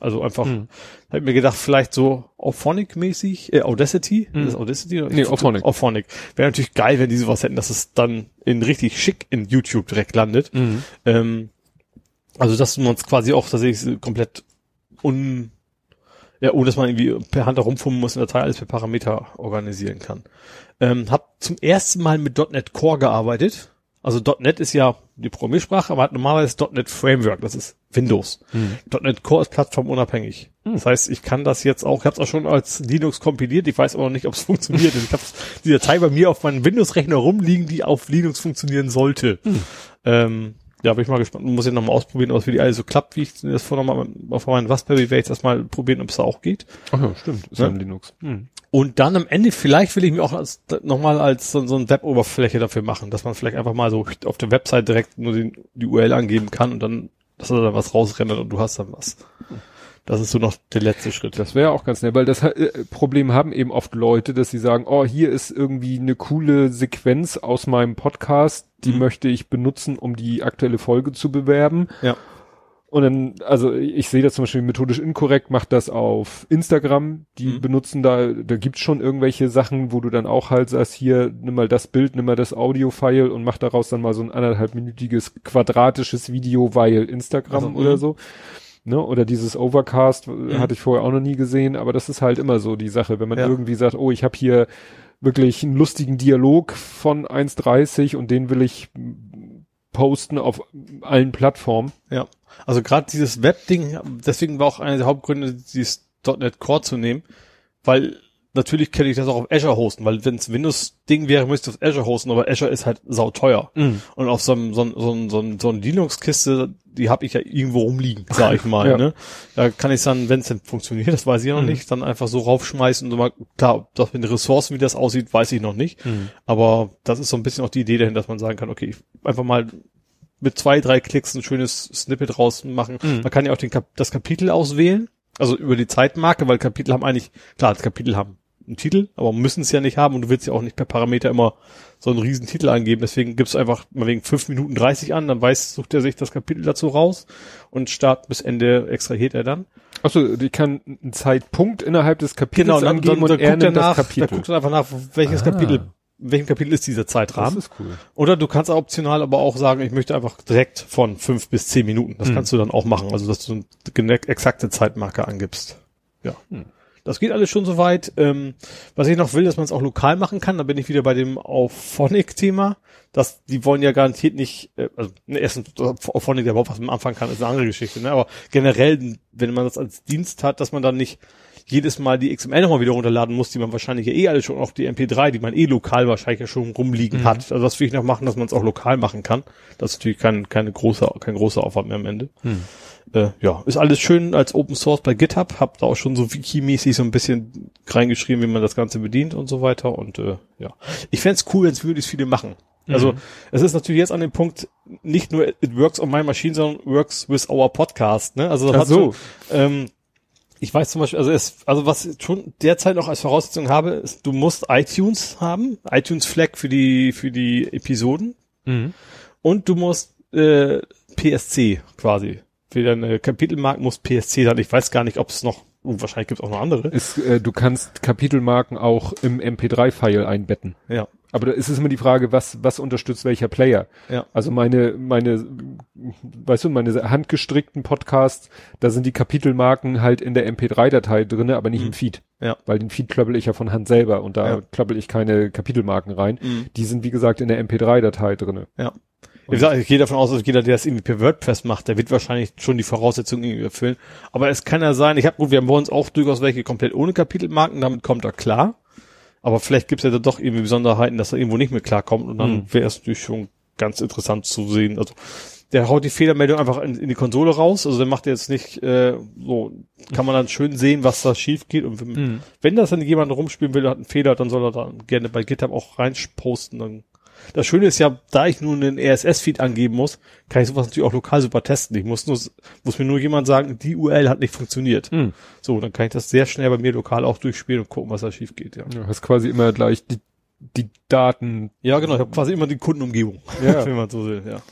Also einfach, hm. hab mir gedacht, vielleicht so Auphonic-mäßig, äh, Audacity, hm. ist das Audacity? Nee, Auphonic. Auphonic. Wäre natürlich geil, wenn die sowas hätten, dass es dann in richtig schick in YouTube direkt landet. Mhm. Ähm, also, dass man es quasi auch tatsächlich komplett un, ja, ohne dass man irgendwie per Hand herumfummen muss in der Datei alles per Parameter organisieren kann. Ähm, hab zum ersten Mal mit .NET Core gearbeitet. Also .NET ist ja die Programmiersprache, aber hat normalerweise .NET Framework, das ist Windows. Mhm. .NET Core ist plattformunabhängig. Mhm. Das heißt, ich kann das jetzt auch, ich habe es auch schon als Linux kompiliert, ich weiß aber noch nicht, ob es funktioniert. ich habe die Datei bei mir auf meinem Windows-Rechner rumliegen, die auf Linux funktionieren sollte. Mhm. Ähm, ja, bin ich mal gespannt. Muss ich nochmal ausprobieren, ob es wie die alles so klappt, wie ich das vorher nochmal auf meinem Raspberry werde ich das mal probieren, ob es da auch geht. Ach ja, stimmt. Ist ja, ja Linux. Hm. Und dann am Ende, vielleicht will ich mir auch als, nochmal als so, so eine Web-Oberfläche dafür machen, dass man vielleicht einfach mal so auf der Website direkt nur den, die URL angeben kann und dann, dass er da was rausrennt und du hast dann was. Das ist so noch der letzte Schritt. Das wäre auch ganz nett, weil das äh, Problem haben eben oft Leute, dass sie sagen, oh, hier ist irgendwie eine coole Sequenz aus meinem Podcast, die mhm. möchte ich benutzen, um die aktuelle Folge zu bewerben. Ja. Und dann, also ich sehe das zum Beispiel methodisch inkorrekt, macht das auf Instagram. Die mhm. benutzen da, da gibt's schon irgendwelche Sachen, wo du dann auch halt sagst, hier, nimm mal das Bild, nimm mal das Audio-File und mach daraus dann mal so ein anderthalbminütiges quadratisches Video, weil Instagram also, oder mhm. so ne, oder dieses Overcast mhm. hatte ich vorher auch noch nie gesehen, aber das ist halt immer so die Sache, wenn man ja. irgendwie sagt, oh, ich habe hier wirklich einen lustigen Dialog von 1,30 und den will ich posten auf allen Plattformen. Ja, also gerade dieses Web-Ding, deswegen war auch einer der Hauptgründe, dieses .NET Core zu nehmen, weil natürlich könnte ich das auch auf Azure hosten, weil wenn es Windows-Ding wäre, müsste ich auf Azure hosten, aber Azure ist halt sauteuer. Mm. Und auf so einem, so, so, so, so eine Linux-Kiste, die habe ich ja irgendwo rumliegen, sag ich mal. ja. ne? Da kann ich dann, wenn es denn funktioniert, das weiß ich noch mm. nicht, dann einfach so raufschmeißen und mal, klar, das mit den Ressourcen, wie das aussieht, weiß ich noch nicht. Mm. Aber das ist so ein bisschen auch die Idee dahin, dass man sagen kann, okay, einfach mal mit zwei, drei Klicks ein schönes Snippet rausmachen. Mhm. Man kann ja auch den Kap das Kapitel auswählen, also über die Zeitmarke, weil Kapitel haben eigentlich, klar, das Kapitel haben einen Titel, aber müssen es ja nicht haben und du willst ja auch nicht per Parameter immer so einen riesen Titel angeben. Deswegen gibst du einfach mal wegen fünf Minuten 30 an, dann weiß, sucht er sich das Kapitel dazu raus und Start bis Ende extrahiert er dann. Achso, die kann einen Zeitpunkt innerhalb des Kapitels genau, dann, angeben dann, dann, und er nimmt das Kapitel. Da guckt er einfach nach, welches ah. Kapitel in welchem Kapitel ist dieser Zeitrahmen. Das ist cool. Oder du kannst optional aber auch sagen, ich möchte einfach direkt von fünf bis zehn Minuten. Das hm. kannst du dann auch machen. Also, dass du eine exakte Zeitmarke angibst. Ja. Hm. Das geht alles schon soweit. Ähm, was ich noch will, dass man es auch lokal machen kann. Da bin ich wieder bei dem Auphonic-Thema. Das, die wollen ja garantiert nicht, äh, also ne, erstens Auphonic, der überhaupt was mit anfangen kann, ist eine andere Geschichte. Ne? Aber generell, wenn man das als Dienst hat, dass man dann nicht jedes Mal die XML nochmal wieder runterladen muss, die man wahrscheinlich ja eh alle schon auf die MP3, die man eh lokal wahrscheinlich ja schon rumliegen mhm. hat. Also das will ich noch machen, dass man es auch lokal machen kann. Das ist natürlich kein, keine große, kein großer Aufwand mehr am Ende. Mhm. Äh, ja, ist alles schön als Open Source bei GitHub. Hab da auch schon so Wiki-mäßig so ein bisschen reingeschrieben, wie man das Ganze bedient und so weiter. Und äh, ja, ich fände cool, wenn es möglichst viele machen. Also mhm. es ist natürlich jetzt an dem Punkt nicht nur it works on my machine, sondern works with our podcast. Ne? Also das Ach so. Schon, ähm, ich weiß zum Beispiel, also es, also was ich schon derzeit noch als Voraussetzung habe, ist, du musst iTunes haben, iTunes Flag für die für die Episoden mhm. und du musst äh, PSC quasi für deine Kapitelmarken muss PSC sein. Ich weiß gar nicht, ob es noch uh, wahrscheinlich gibt es auch noch andere. Ist, äh, du kannst Kapitelmarken auch im MP3-File einbetten. Ja. Aber da ist es immer die Frage, was, was unterstützt welcher Player? Ja. Also meine, meine, weißt du, meine handgestrickten Podcasts, da sind die Kapitelmarken halt in der MP3-Datei drinne, aber nicht mhm. im Feed. Ja. Weil den Feed klöppel ich ja von Hand selber und da ja. klöppel ich keine Kapitelmarken rein. Mhm. Die sind, wie gesagt, in der MP3-Datei drinne. Ja. Wie gesagt, ich gehe davon aus, dass jeder, der das irgendwie per WordPress macht, der wird wahrscheinlich schon die Voraussetzungen irgendwie erfüllen. Aber es kann ja sein, ich habe gut, wir haben bei uns auch durchaus welche komplett ohne Kapitelmarken, damit kommt er klar. Aber vielleicht gibt es ja da doch irgendwie Besonderheiten, dass er irgendwo nicht mehr klarkommt und dann mhm. wäre es natürlich schon ganz interessant zu sehen. Also der haut die Fehlermeldung einfach in, in die Konsole raus. Also der macht jetzt nicht äh, so, kann man dann schön sehen, was da schief geht. Und wenn, mhm. wenn das dann jemand rumspielen will, hat einen Fehler, dann soll er da gerne bei GitHub auch reinposten. Dann das Schöne ist ja, da ich nun einen RSS-Feed angeben muss, kann ich sowas natürlich auch lokal super testen. Ich muss nur, muss mir nur jemand sagen, die URL hat nicht funktioniert. Mhm. So, dann kann ich das sehr schnell bei mir lokal auch durchspielen und gucken, was da schief geht. Ja. ja hast quasi immer gleich die, die Daten. Ja, genau. Ich habe quasi immer die Kundenumgebung, ja. wenn man so will. Ja.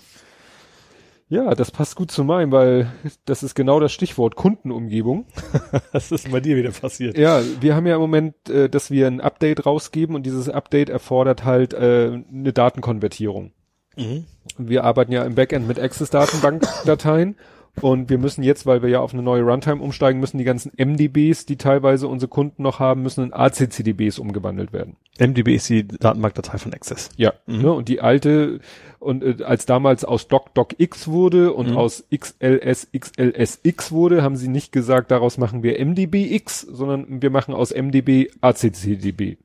Ja, das passt gut zu meinem, weil das ist genau das Stichwort Kundenumgebung. das ist bei dir wieder passiert. Ja, wir haben ja im Moment, äh, dass wir ein Update rausgeben und dieses Update erfordert halt äh, eine Datenkonvertierung. Mhm. Wir arbeiten ja im Backend mit Access-Datenbank-Dateien und wir müssen jetzt, weil wir ja auf eine neue Runtime umsteigen müssen, die ganzen MDBs, die teilweise unsere Kunden noch haben, müssen in ACCDBs umgewandelt werden. MDB ist die Datenbankdatei von Access. Ja, mhm. ne, und die alte, und äh, als damals aus Doc DocX wurde und mhm. aus XLS XLSX wurde, haben sie nicht gesagt, daraus machen wir MDBX, sondern wir machen aus MDB ACCDB.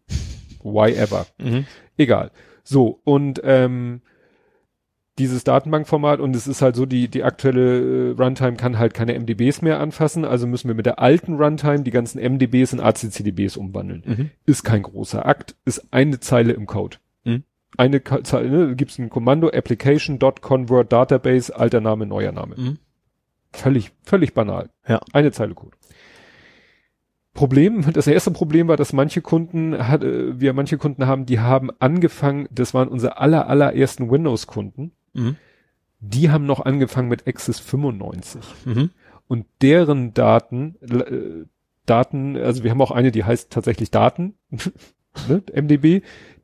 Why ever. Mhm. Egal. So, und ähm, dieses Datenbankformat und es ist halt so, die, die aktuelle äh, Runtime kann halt keine MDBs mehr anfassen, also müssen wir mit der alten Runtime die ganzen MDBs in ACCDBs umwandeln. Mhm. Ist kein großer Akt, ist eine Zeile im Code. Mhm. Eine Zeile, ne, gibt's ein Kommando, application.convert database, alter Name, neuer Name. Mhm. Völlig, völlig banal. Ja. Eine Zeile Code. Problem, das erste Problem war, dass manche Kunden, hat, äh, wir manche Kunden haben, die haben angefangen, das waren unsere aller, allerersten Windows-Kunden, Mhm. Die haben noch angefangen mit Access 95. Mhm. Und deren Daten, äh, Daten, also wir haben auch eine, die heißt tatsächlich Daten, ne, MDB,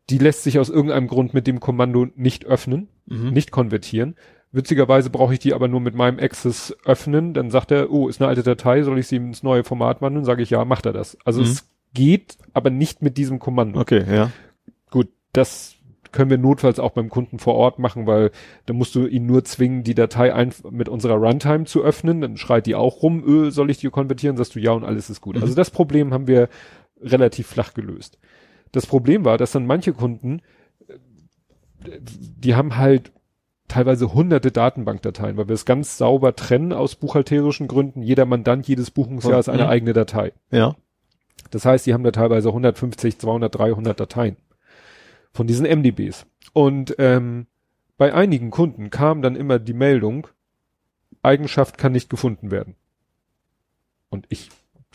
die lässt sich aus irgendeinem Grund mit dem Kommando nicht öffnen, mhm. nicht konvertieren. Witzigerweise brauche ich die aber nur mit meinem Access öffnen. Dann sagt er, oh, ist eine alte Datei, soll ich sie ins neue Format wandeln? Sage ich, ja, macht er das. Also mhm. es geht, aber nicht mit diesem Kommando. Okay, ja. Gut, das können wir notfalls auch beim Kunden vor Ort machen, weil da musst du ihn nur zwingen, die Datei ein, mit unserer Runtime zu öffnen. Dann schreit die auch rum, öh, soll ich die konvertieren? Sagst du ja und alles ist gut. Mhm. Also das Problem haben wir relativ flach gelöst. Das Problem war, dass dann manche Kunden, die haben halt teilweise hunderte Datenbankdateien, weil wir es ganz sauber trennen aus buchhalterischen Gründen. Jeder Mandant, jedes Buchungsjahr ist eine mhm. eigene Datei. Ja. Das heißt, die haben da teilweise 150, 200, 300 Dateien von diesen MDBs. Und ähm, bei einigen Kunden kam dann immer die Meldung, Eigenschaft kann nicht gefunden werden. Und ich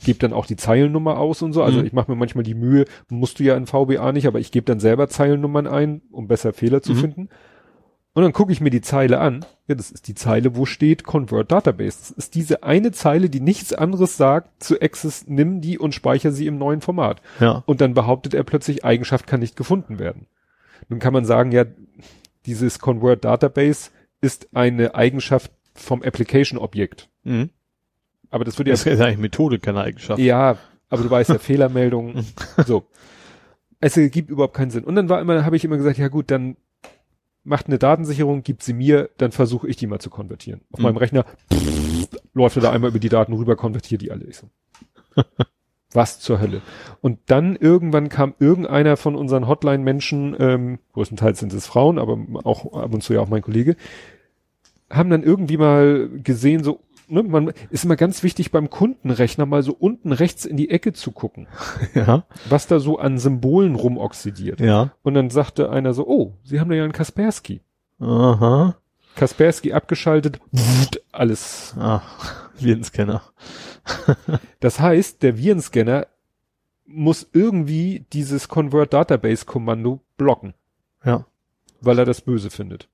gebe dann auch die Zeilennummer aus und so. Also mhm. ich mache mir manchmal die Mühe, musst du ja in VBA nicht, aber ich gebe dann selber Zeilennummern ein, um besser Fehler zu mhm. finden. Und dann gucke ich mir die Zeile an. Ja, das ist die Zeile, wo steht Convert Database. Das ist diese eine Zeile, die nichts anderes sagt zu Access, nimm die und speichere sie im neuen Format. Ja. Und dann behauptet er plötzlich, Eigenschaft kann nicht gefunden werden. Nun kann man sagen, ja, dieses Convert Database ist eine Eigenschaft vom Application Objekt. Mhm. Aber das würde ja. Das ist eigentlich Methode, keine Eigenschaft. Ja, aber du weißt ja Fehlermeldungen. so. Es gibt überhaupt keinen Sinn. Und dann war immer, habe ich immer gesagt, ja gut, dann macht eine Datensicherung, gibt sie mir, dann versuche ich die mal zu konvertieren. Auf mhm. meinem Rechner pff, läuft er da einmal über die Daten rüber, konvertiert die alle. Ich so. Was zur Hölle. Und dann irgendwann kam irgendeiner von unseren Hotline-Menschen, ähm, größtenteils sind es Frauen, aber auch ab und zu ja auch mein Kollege, haben dann irgendwie mal gesehen, so, ne, man ist immer ganz wichtig beim Kundenrechner mal so unten rechts in die Ecke zu gucken. Ja. Was da so an Symbolen rumoxidiert. Ja. Und dann sagte einer so, oh, Sie haben da ja einen Kaspersky. Aha. Kaspersky abgeschaltet, alles. Ah, Virenscanner. das heißt, der Virenscanner muss irgendwie dieses Convert Database Kommando blocken. Ja. Weil er das böse findet.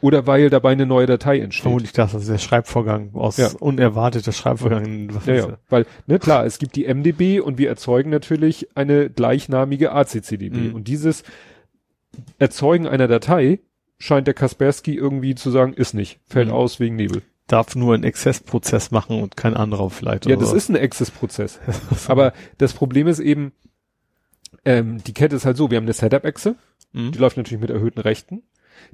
Oder weil dabei eine neue Datei entsteht. Vermutlich das, also der Schreibvorgang aus ja. unerwarteter Schreibvorgang. Ja, ja, weil, ne, klar, es gibt die MDB und wir erzeugen natürlich eine gleichnamige ACCDB. Mhm. Und dieses Erzeugen einer Datei scheint der Kaspersky irgendwie zu sagen, ist nicht, fällt mhm. aus wegen Nebel. Darf nur einen Access-Prozess machen und kein anderer vielleicht. Ja, das was. ist ein Access-Prozess. Aber das Problem ist eben, ähm, die Kette ist halt so, wir haben eine Setup-Exe, mhm. die läuft natürlich mit erhöhten Rechten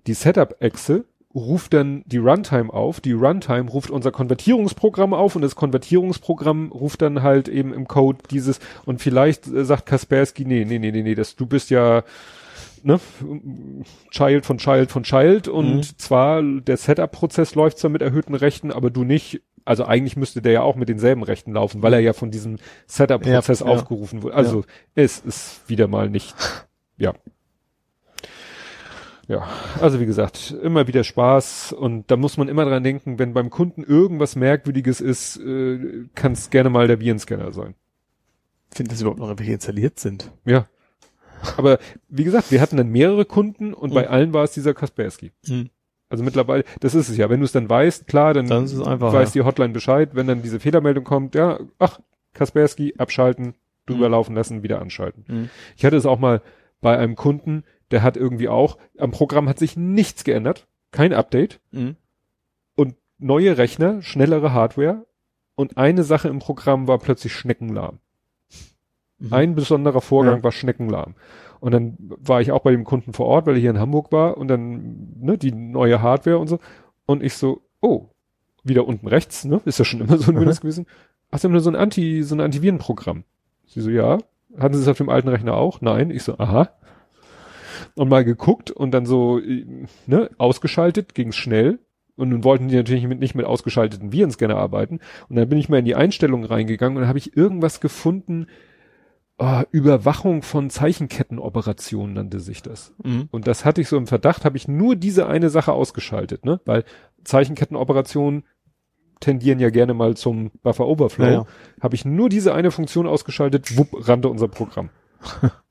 Die Setup-Exe ruft dann die Runtime auf, die Runtime ruft unser Konvertierungsprogramm auf und das Konvertierungsprogramm ruft dann halt eben im Code dieses und vielleicht äh, sagt Kaspersky, nee, nee, nee, nee, nee, das, du bist ja ne, Child von Child von Child und mhm. zwar der Setup-Prozess läuft zwar mit erhöhten Rechten, aber du nicht. Also eigentlich müsste der ja auch mit denselben Rechten laufen, weil er ja von diesem Setup-Prozess ja, aufgerufen wurde. Also ja. es ist wieder mal nicht, ja. Ja, also wie gesagt, immer wieder Spaß und da muss man immer dran denken, wenn beim Kunden irgendwas Merkwürdiges ist, äh, kann es gerne mal der Virenscanner sein. Finde, dass überhaupt noch welche installiert sind. Ja, aber wie gesagt, wir hatten dann mehrere Kunden und mhm. bei allen war es dieser Kaspersky. Mhm. Also mittlerweile, das ist es ja. Wenn du es dann weißt, klar, dann, dann einfach, weiß ja. die Hotline Bescheid. Wenn dann diese Fehlermeldung kommt, ja, ach, Kaspersky, abschalten, drüber mhm. laufen lassen, wieder anschalten. Mhm. Ich hatte es auch mal bei einem Kunden, der hat irgendwie auch, am Programm hat sich nichts geändert, kein Update mhm. und neue Rechner, schnellere Hardware und eine Sache im Programm war plötzlich schneckenlahm. Mhm. Ein besonderer Vorgang ja. war Schneckenlahm. Und dann war ich auch bei dem Kunden vor Ort, weil er hier in Hamburg war und dann, ne, die neue Hardware und so. Und ich so, oh, wieder unten rechts, ne, ist ja schon immer so ein Windows gewesen. Ach, sie haben nur so ein Anti, so ein Antivirenprogramm. Sie so, ja. Hatten sie es auf dem alten Rechner auch? Nein. Ich so, aha. Und mal geguckt und dann so, ne, ausgeschaltet, ging's schnell. Und nun wollten die natürlich mit, nicht mit ausgeschalteten Virenscanner arbeiten. Und dann bin ich mal in die Einstellungen reingegangen und dann habe ich irgendwas gefunden, oh, Überwachung von Zeichenkettenoperationen nannte sich das. Mhm. Und das hatte ich so im Verdacht, habe ich nur diese eine Sache ausgeschaltet, ne? Weil Zeichenkettenoperationen tendieren ja gerne mal zum Buffer Overflow. Ja, ja. Habe ich nur diese eine Funktion ausgeschaltet, wupp, rannte unser Programm.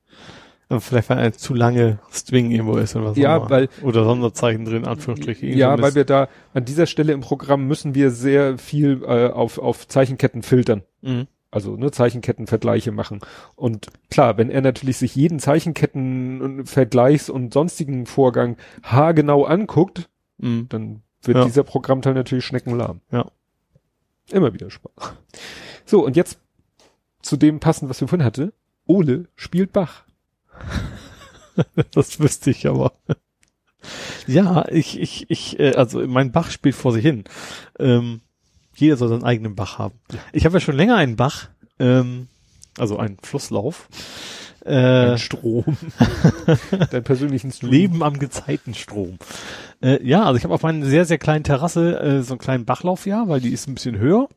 Vielleicht weil ein zu lange String irgendwo ist oder was Ja, weil. Oder Sonderzeichen drin, Anführungsstrichen. Ja, weil wir da, an dieser Stelle im Programm müssen wir sehr viel äh, auf, auf Zeichenketten filtern. Mhm also ne, Zeichenkettenvergleiche machen. Und klar, wenn er natürlich sich jeden Zeichenkettenvergleichs und sonstigen Vorgang haargenau anguckt, mhm. dann wird ja. dieser Programmteil natürlich schneckenlahm. Ja. Immer wieder Spaß. So, und jetzt zu dem passend, was wir vorhin hatte. Ole spielt Bach. das wüsste ich aber. Ja, ich, ich, ich, äh, also mein Bach spielt vor sich hin. Ähm, jeder soll seinen eigenen Bach haben. Ich habe ja schon länger einen Bach, ähm, also einen Flusslauf. Äh, Ein Strom. Dein persönlichen Strom. Leben am Gezeitenstrom. Äh, ja, also ich habe auf meiner sehr, sehr kleinen Terrasse äh, so einen kleinen Bachlauf, ja, weil die ist ein bisschen höher.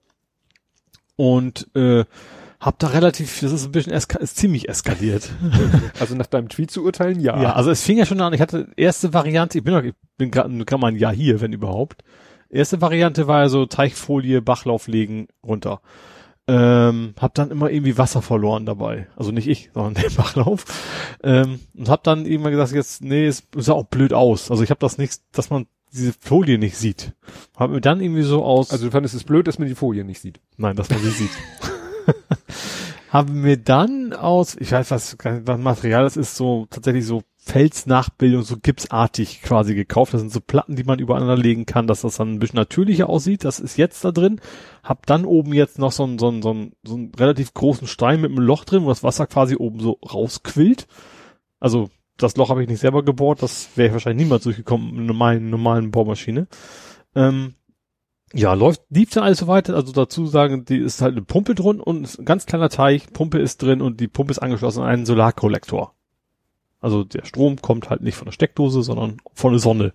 Und äh, hab da relativ, das ist ein bisschen eska ist ziemlich eskaliert. Also nach deinem Tweet zu urteilen, ja. Ja, also es fing ja schon an, ich hatte erste Variante, ich bin noch, ich bin gerade kann man ja hier, wenn überhaupt. Erste Variante war ja so Teichfolie, Bachlauf legen, runter. Ähm, hab dann immer irgendwie Wasser verloren dabei. Also nicht ich, sondern der Bachlauf. Ähm, und hab dann irgendwann gesagt, jetzt, nee, es sah auch blöd aus. Also ich habe das nicht, dass man diese Folie nicht sieht. Hab mir dann irgendwie so aus. Also du fandest es blöd, dass man die Folie nicht sieht? Nein, dass man sie sieht. haben mir dann aus, ich weiß was, was Material das ist, so tatsächlich so Felsnachbildung, so gipsartig quasi gekauft. Das sind so Platten, die man übereinander legen kann, dass das dann ein bisschen natürlicher aussieht. Das ist jetzt da drin. Hab dann oben jetzt noch so einen, so einen, so einen, so einen relativ großen Stein mit einem Loch drin, wo das Wasser quasi oben so rausquillt. Also das Loch habe ich nicht selber gebohrt, das wäre ich wahrscheinlich niemals durchgekommen mit einer normalen, normalen Bohrmaschine. Ähm, ja, läuft, lief dann alles so weiter. Also dazu sagen, die ist halt eine Pumpe drin und ein ganz kleiner Teich, Pumpe ist drin und die Pumpe ist angeschlossen an einen Solarkollektor. Also der Strom kommt halt nicht von der Steckdose, sondern von der Sonne.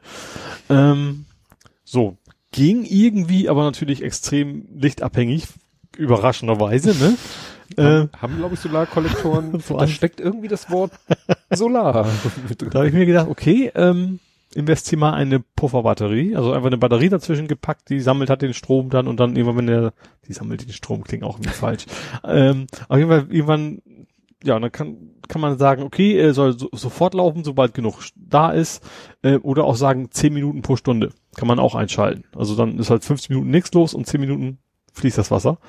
Ähm, so, ging irgendwie, aber natürlich extrem lichtabhängig, überraschenderweise, ne? Haben, äh, haben glaube ich, Solarkollektoren. so da steckt irgendwie das Wort Solar. da habe ich mir gedacht, okay, ähm, investier mal eine Pufferbatterie, also einfach eine Batterie dazwischen gepackt, die sammelt hat den Strom dann und dann irgendwann, wenn der, die sammelt den Strom, klingt auch irgendwie falsch. Ähm, auf jeden Fall irgendwann ja, dann kann, kann man sagen, okay, er soll so, sofort laufen, sobald genug da ist, äh, oder auch sagen, zehn Minuten pro Stunde kann man auch einschalten. Also dann ist halt 15 Minuten nichts los und zehn Minuten fließt das Wasser.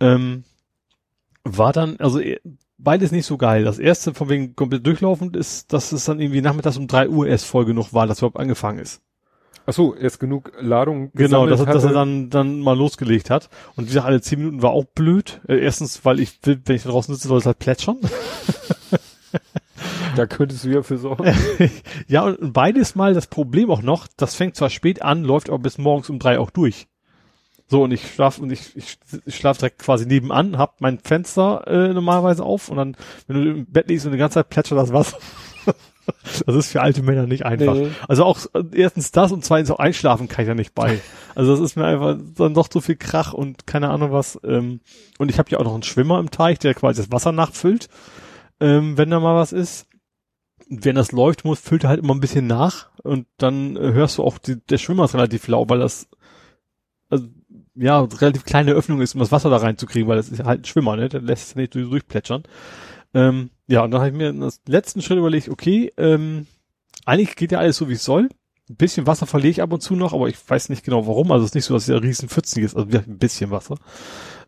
Ähm, war dann, also äh, beides nicht so geil. Das erste von wegen komplett durchlaufend ist, dass es dann irgendwie nachmittags um drei Uhr erst voll genug war, dass überhaupt angefangen ist. Ach so, erst genug Ladung. Genau, dass, dass er dann, dann mal losgelegt hat. Und wie gesagt, alle zehn Minuten war auch blöd. Äh, erstens, weil ich will, wenn ich da draußen sitze, soll es halt plätschern. da könntest du ja für sorgen. ja, und beides mal das Problem auch noch, das fängt zwar spät an, läuft aber bis morgens um drei auch durch. So, und ich schlaf und ich, ich, ich schlaf direkt quasi nebenan, hab mein Fenster äh, normalerweise auf und dann, wenn du im Bett liegst und die ganze Zeit plätschert das Wasser. das ist für alte Männer nicht einfach. Nee. Also auch erstens das und zweitens auch einschlafen kann ich ja nicht bei. Also das ist mir einfach dann doch so viel Krach und keine Ahnung was. Ähm, und ich habe ja auch noch einen Schwimmer im Teich, der quasi das Wasser nachfüllt, ähm, wenn da mal was ist. Wenn das läuft, muss, füllt er halt immer ein bisschen nach und dann äh, hörst du auch, die, der Schwimmer ist relativ lau, weil das also ja, relativ kleine Öffnung ist, um das Wasser da reinzukriegen, weil das ist halt ein Schwimmer, ne? Der lässt es nicht durchplätschern. Ähm, ja, und dann habe ich mir in das letzten Schritt überlegt, okay, ähm, eigentlich geht ja alles so, wie es soll. Ein bisschen Wasser verliere ich ab und zu noch, aber ich weiß nicht genau warum. Also es ist nicht so, dass es ja riesen Pfützen ist, also ein bisschen Wasser.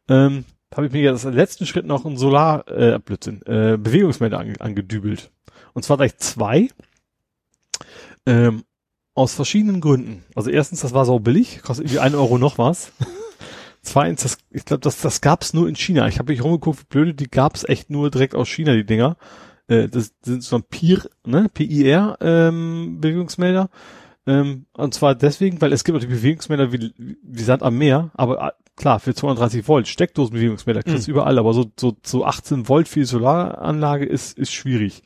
Ähm, habe ich mir jetzt im letzten Schritt noch ein Solar, äh, Blödsinn, äh, Bewegungsmelder ange angedübelt. Und zwar gleich zwei. Ähm, aus verschiedenen Gründen. Also erstens, das war so billig, kostet irgendwie ein Euro noch was. Zweitens, das, ich glaube, das, das gab's nur in China. Ich habe mich rumgeguckt, wie blöde, die gab's echt nur direkt aus China, die Dinger. Äh, das sind so ein PIR, ne, PIR ähm, Bewegungsmelder. Ähm, und zwar deswegen, weil es gibt auch die Bewegungsmelder wie, wie Sand am Meer, aber äh, klar, für 230 Volt, Steckdosenbewegungsmelder kriegst du mhm. überall, aber so, so, so 18 Volt für die Solaranlage ist, ist schwierig.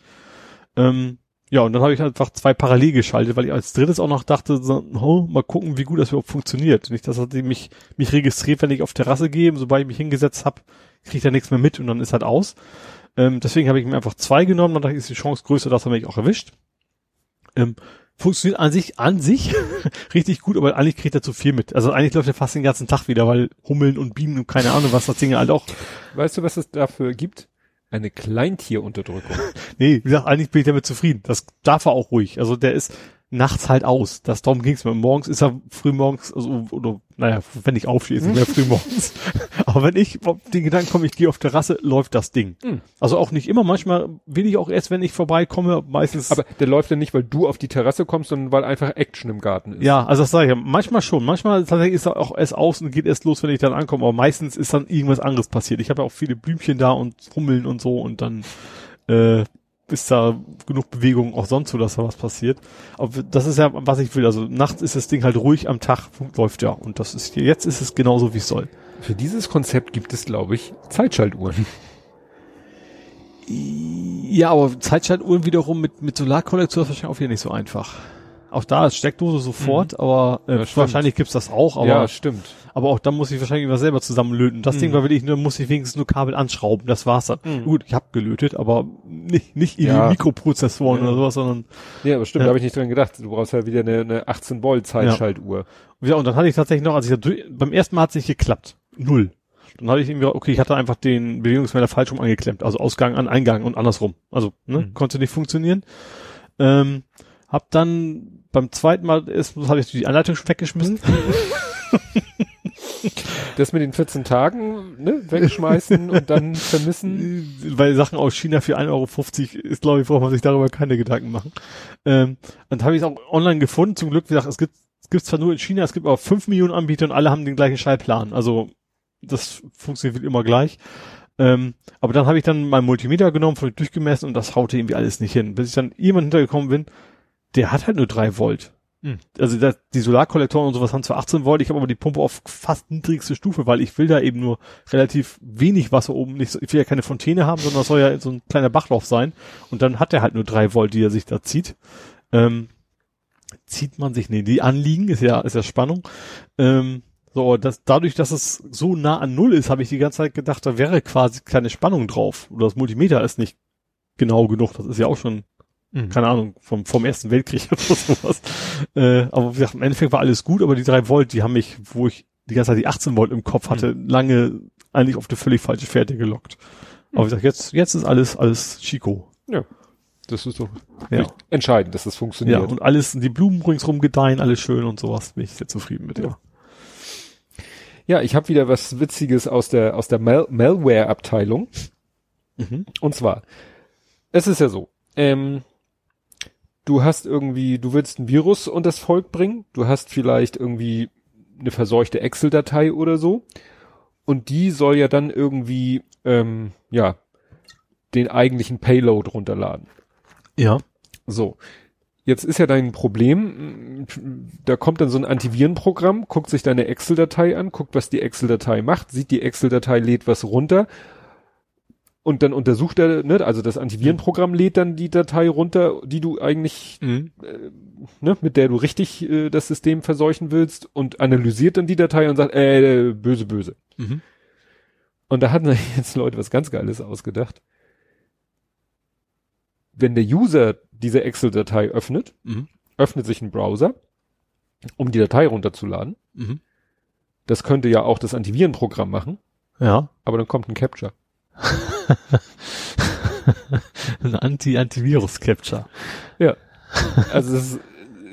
Ähm, ja, und dann habe ich einfach zwei parallel geschaltet, weil ich als drittes auch noch dachte, so, oh, mal gucken, wie gut das überhaupt funktioniert. Nicht, dass er mich, mich registriert, wenn ich auf Terrasse gehe, sobald ich mich hingesetzt habe, kriegt er nichts mehr mit und dann ist halt aus. Ähm, deswegen habe ich mir einfach zwei genommen, dann dachte ich, ist die Chance größer, dass er mich auch erwischt. Ähm, funktioniert an sich, an sich richtig gut, aber eigentlich kriegt er zu viel mit. Also eigentlich läuft er fast den ganzen Tag wieder, weil Hummeln und Bienen und keine Ahnung was, das Ding halt auch. Weißt du, was es dafür gibt? Eine Kleintierunterdrückung. nee, wie gesagt, eigentlich bin ich damit zufrieden. Das darf er auch ruhig. Also der ist nachts halt aus. Das darum ging's mir. Morgens ist er früh morgens, also, oder, naja, wenn ich aufstehe, ist er früh morgens. Aber wenn ich auf den Gedanken komme, ich gehe auf Terrasse, läuft das Ding. Mhm. Also auch nicht immer. Manchmal will ich auch erst, wenn ich vorbeikomme, meistens. Aber der läuft ja nicht, weil du auf die Terrasse kommst, sondern weil einfach Action im Garten ist. Ja, also das sage ich ja. Manchmal schon. Manchmal tatsächlich ist er auch erst aus und geht erst los, wenn ich dann ankomme. Aber meistens ist dann irgendwas anderes passiert. Ich habe ja auch viele Blümchen da und Hummeln und so und dann äh, ist da genug Bewegung auch sonst so, dass da was passiert. Aber das ist ja, was ich will. Also nachts ist das Ding halt ruhig, am Tag läuft ja. Und das ist jetzt ist es genauso, wie es soll. Für dieses Konzept gibt es, glaube ich, Zeitschaltuhren. Ja, aber Zeitschaltuhren wiederum mit, mit Solarkollektor ist wahrscheinlich auch wieder nicht so einfach. Auch da ist Steckdose sofort, mhm. aber äh, ja, wahrscheinlich gibt's das auch. Aber, ja, stimmt. Aber auch dann muss ich wahrscheinlich immer selber zusammenlöten. Das mhm. Ding war wirklich nur, muss ich wenigstens nur Kabel anschrauben. Das war's dann. Mhm. Gut, ich habe gelötet, aber nicht nicht ja. Mikroprozessoren ja. oder sowas, sondern. Ja, aber stimmt, ja. da habe ich nicht dran gedacht. Du brauchst ja wieder eine, eine 18 Volt Zeitschaltuhr. Ja. und dann hatte ich tatsächlich noch, als ich da, beim ersten Mal hat es nicht geklappt. Null. Dann hatte ich irgendwie, okay, ich hatte einfach den Bewegungsmelder falsch rum angeklemmt. Also Ausgang an Eingang und andersrum. Also, ne, mhm. konnte nicht funktionieren. Ähm, hab dann beim zweiten Mal ist, habe ich die Anleitung schon weggeschmissen. Das mit den 14 Tagen, ne, wegschmeißen und dann vermissen. Weil Sachen aus China für 1,50 Euro ist, glaube ich, braucht man sich darüber keine Gedanken machen. Ähm, dann habe ich es auch online gefunden. Zum Glück, wie gesagt, es gibt es gibt zwar nur in China, es gibt aber 5 Millionen Anbieter und alle haben den gleichen Schallplan. Also das funktioniert immer gleich. Ähm, aber dann habe ich dann mein Multimeter genommen, voll durchgemessen und das haute irgendwie alles nicht hin. Bis ich dann jemand hintergekommen bin, der hat halt nur drei Volt. Hm. Also das, die Solarkollektoren und sowas haben zwar 18 Volt, ich habe aber die Pumpe auf fast niedrigste Stufe, weil ich will da eben nur relativ wenig Wasser oben, nicht so, ich will ja keine Fontäne haben, sondern das soll ja so ein kleiner Bachlauf sein. Und dann hat er halt nur drei Volt, die er sich da zieht. Ähm, zieht man sich, nee, die anliegen, ist ja, ist ja Spannung. Ähm, so, das, dadurch, dass es so nah an Null ist, habe ich die ganze Zeit gedacht, da wäre quasi keine Spannung drauf. Oder das Multimeter ist nicht genau genug. Das ist ja auch schon Mhm. Keine Ahnung, vom, vom Ersten Weltkrieg oder sowas. Äh, aber wie gesagt, im Endeffekt war alles gut, aber die drei Volt, die haben mich, wo ich die ganze Zeit die 18 Volt im Kopf hatte, mhm. lange eigentlich auf eine völlig falsche Fährte gelockt. Aber wie gesagt, jetzt, jetzt ist alles, alles Chico. Ja. Das ist doch ja. entscheidend, dass das funktioniert. Ja, und alles, die Blumen ringsrum gedeihen, alles schön und sowas. Bin ich sehr zufrieden mit, ja. Ja, ich habe wieder was Witziges aus der, aus der Mal Malware-Abteilung. Mhm. Und zwar, es ist ja so, ähm, du hast irgendwie, du willst ein Virus und das Volk bringen, du hast vielleicht irgendwie eine verseuchte Excel-Datei oder so und die soll ja dann irgendwie, ähm, ja, den eigentlichen Payload runterladen. Ja. So. Jetzt ist ja dein Problem, da kommt dann so ein Antivirenprogramm, guckt sich deine Excel-Datei an, guckt, was die Excel-Datei macht, sieht die Excel-Datei, lädt was runter und dann untersucht er, ne, also das Antivirenprogramm lädt dann die Datei runter, die du eigentlich, mhm. äh, ne, mit der du richtig äh, das System verseuchen willst und analysiert dann die Datei und sagt, äh, böse, böse. Mhm. Und da hatten jetzt Leute was ganz Geiles ausgedacht. Wenn der User diese Excel-Datei öffnet, mhm. öffnet sich ein Browser, um die Datei runterzuladen. Mhm. Das könnte ja auch das Antivirenprogramm machen. Ja. Aber dann kommt ein Capture. ein Anti-Antivirus-Capture. Ja. Also es ist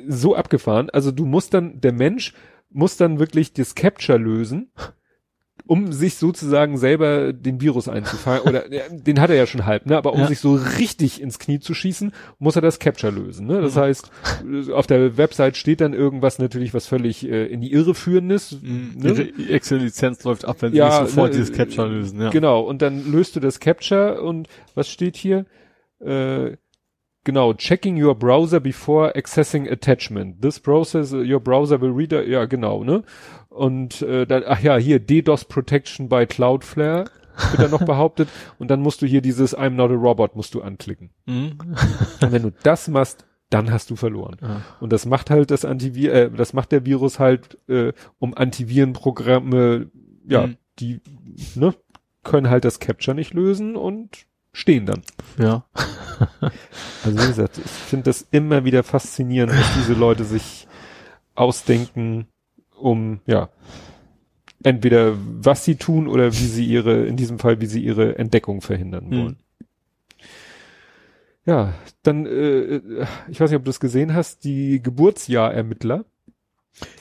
so abgefahren. Also du musst dann, der Mensch muss dann wirklich das Capture lösen um sich sozusagen selber den Virus einzufangen, oder den hat er ja schon halb, ne? Aber um ja. sich so richtig ins Knie zu schießen, muss er das Capture lösen. Ne? Das mhm. heißt, auf der Website steht dann irgendwas natürlich, was völlig äh, in die Irre führendes. Mhm. Ne? Die Excel-Lizenz läuft ab, wenn sie ja, sofort ne, dieses Capture lösen. Ja. Genau, und dann löst du das Capture und was steht hier? Äh, Genau, checking your browser before accessing attachment. This process, your browser will read, ja genau, ne? Und äh, dann, ach ja, hier DDoS Protection by Cloudflare wird dann noch behauptet. Und dann musst du hier dieses I'm not a robot musst du anklicken. Mhm. Und wenn du das machst, dann hast du verloren. Ja. Und das macht halt das Antivir, äh, das macht der Virus halt, äh, um Antivirenprogramme, ja, mhm. die, ne, können halt das Capture nicht lösen und stehen dann. Ja. also wie gesagt, ich finde das immer wieder faszinierend, was diese Leute sich ausdenken, um, ja, entweder was sie tun oder wie sie ihre, in diesem Fall, wie sie ihre Entdeckung verhindern wollen. Mhm. Ja, dann, äh, ich weiß nicht, ob du es gesehen hast, die Geburtsjahrermittler.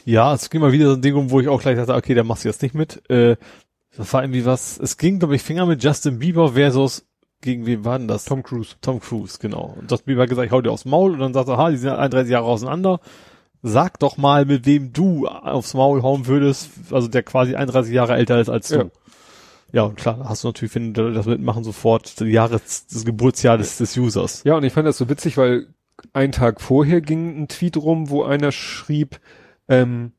Ja, es ging mal wieder so ein Ding um, wo ich auch gleich dachte, okay, der machst du jetzt nicht mit. Äh, das war irgendwie was, es ging, glaube ich, Finger mit Justin Bieber versus, gegen wen war denn das? Tom Cruise. Tom Cruise, genau. Und Justin Bieber gesagt, ich hau dir aufs Maul und dann sagt er, ha, die sind 31 Jahre auseinander sag doch mal, mit wem du aufs Maul hauen würdest, also der quasi 31 Jahre älter ist als du. Ja. Ja, und klar, hast du natürlich, wenn du das mitmachen, sofort das Jahres, das Geburtsjahr des, des Users. Ja, und ich fand das so witzig, weil einen Tag vorher ging ein Tweet rum, wo einer schrieb, ähm,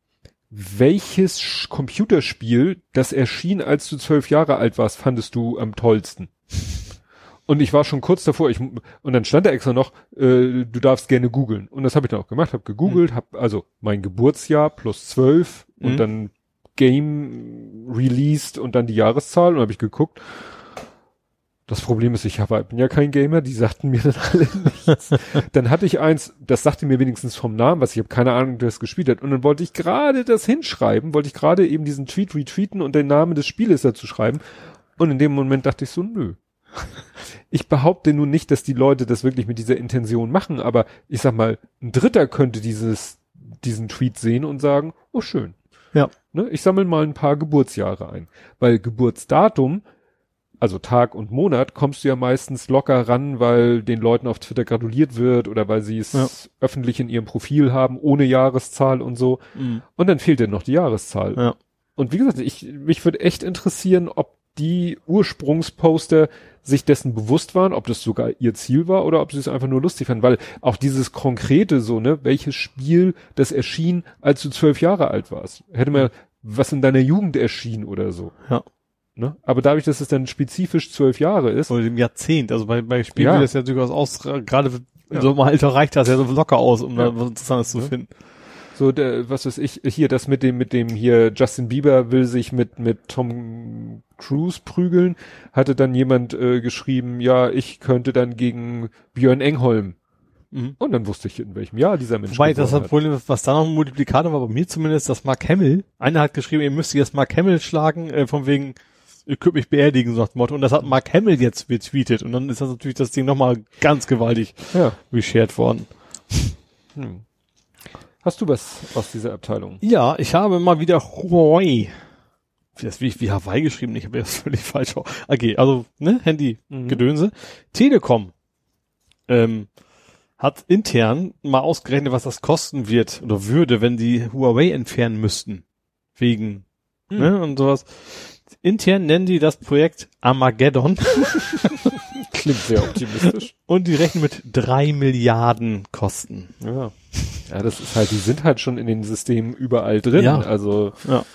welches Computerspiel, das erschien, als du zwölf Jahre alt warst, fandest du am tollsten? Und ich war schon kurz davor, ich, und dann stand da extra noch, äh, du darfst gerne googeln. Und das habe ich dann auch gemacht, habe gegoogelt, mhm. habe also mein Geburtsjahr plus zwölf mhm. und dann Game released und dann die Jahreszahl und habe ich geguckt. Das Problem ist, ich hab, bin ja kein Gamer, die sagten mir dann alle nichts. dann hatte ich eins, das sagte mir wenigstens vom Namen, was ich habe keine Ahnung, wer das gespielt hat. Und dann wollte ich gerade das hinschreiben, wollte ich gerade eben diesen Tweet retweeten und den Namen des Spieles dazu schreiben. Und in dem Moment dachte ich so, nö, ich behaupte nun nicht, dass die Leute das wirklich mit dieser Intention machen, aber ich sag mal, ein Dritter könnte dieses, diesen Tweet sehen und sagen, oh schön. Ja. Ne, ich sammle mal ein paar Geburtsjahre ein. Weil Geburtsdatum, also Tag und Monat, kommst du ja meistens locker ran, weil den Leuten auf Twitter gratuliert wird oder weil sie es ja. öffentlich in ihrem Profil haben, ohne Jahreszahl und so. Mhm. Und dann fehlt dir noch die Jahreszahl. Ja. Und wie gesagt, ich, mich würde echt interessieren, ob die Ursprungsposter sich dessen bewusst waren, ob das sogar ihr Ziel war oder ob sie es einfach nur lustig fanden, weil auch dieses konkrete so, ne, welches Spiel das erschien, als du zwölf Jahre alt warst, hätte man was in deiner Jugend erschien oder so. Ja. Ne? Aber dadurch, dass es dann spezifisch zwölf Jahre ist. Oder im Jahrzehnt, also bei, bei Spielen ja. das ja durchaus aus, gerade ja. so im Alter reicht das ja so locker aus, um ja. da was Interessantes zu finden. So, der, was weiß ich, hier, das mit dem, mit dem hier, Justin Bieber will sich mit, mit Tom Cruise prügeln, hatte dann jemand äh, geschrieben, ja, ich könnte dann gegen Björn Engholm. Mhm. Und dann wusste ich, in welchem Jahr dieser Mensch Wobei, das hat. Problem, was da noch ein Multiplikator war, bei mir zumindest, dass Mark Hamill, einer hat geschrieben, ihr müsst jetzt Mark Hamill schlagen, äh, von wegen, ihr könnt mich beerdigen, so nach dem Motto. Und das hat Mark Hamill jetzt retweetet. Und dann ist das natürlich das Ding nochmal ganz gewaltig ja. reshared worden. Hm. Hast du was aus dieser Abteilung? Ja, ich habe mal wieder Huawei. Das wie, wie Hawaii geschrieben, ich habe ja völlig falsch. Okay, also, ne, Handy, mhm. Gedönse. Telekom ähm, hat intern mal ausgerechnet, was das kosten wird oder würde, wenn die Huawei entfernen müssten. Wegen, mhm. ne, und sowas. Intern nennen die das Projekt Armageddon. klingt sehr optimistisch. Und die rechnen mit drei Milliarden Kosten. Ja. Ja, das ist halt, die sind halt schon in den Systemen überall drin. Ja. Also, Ja.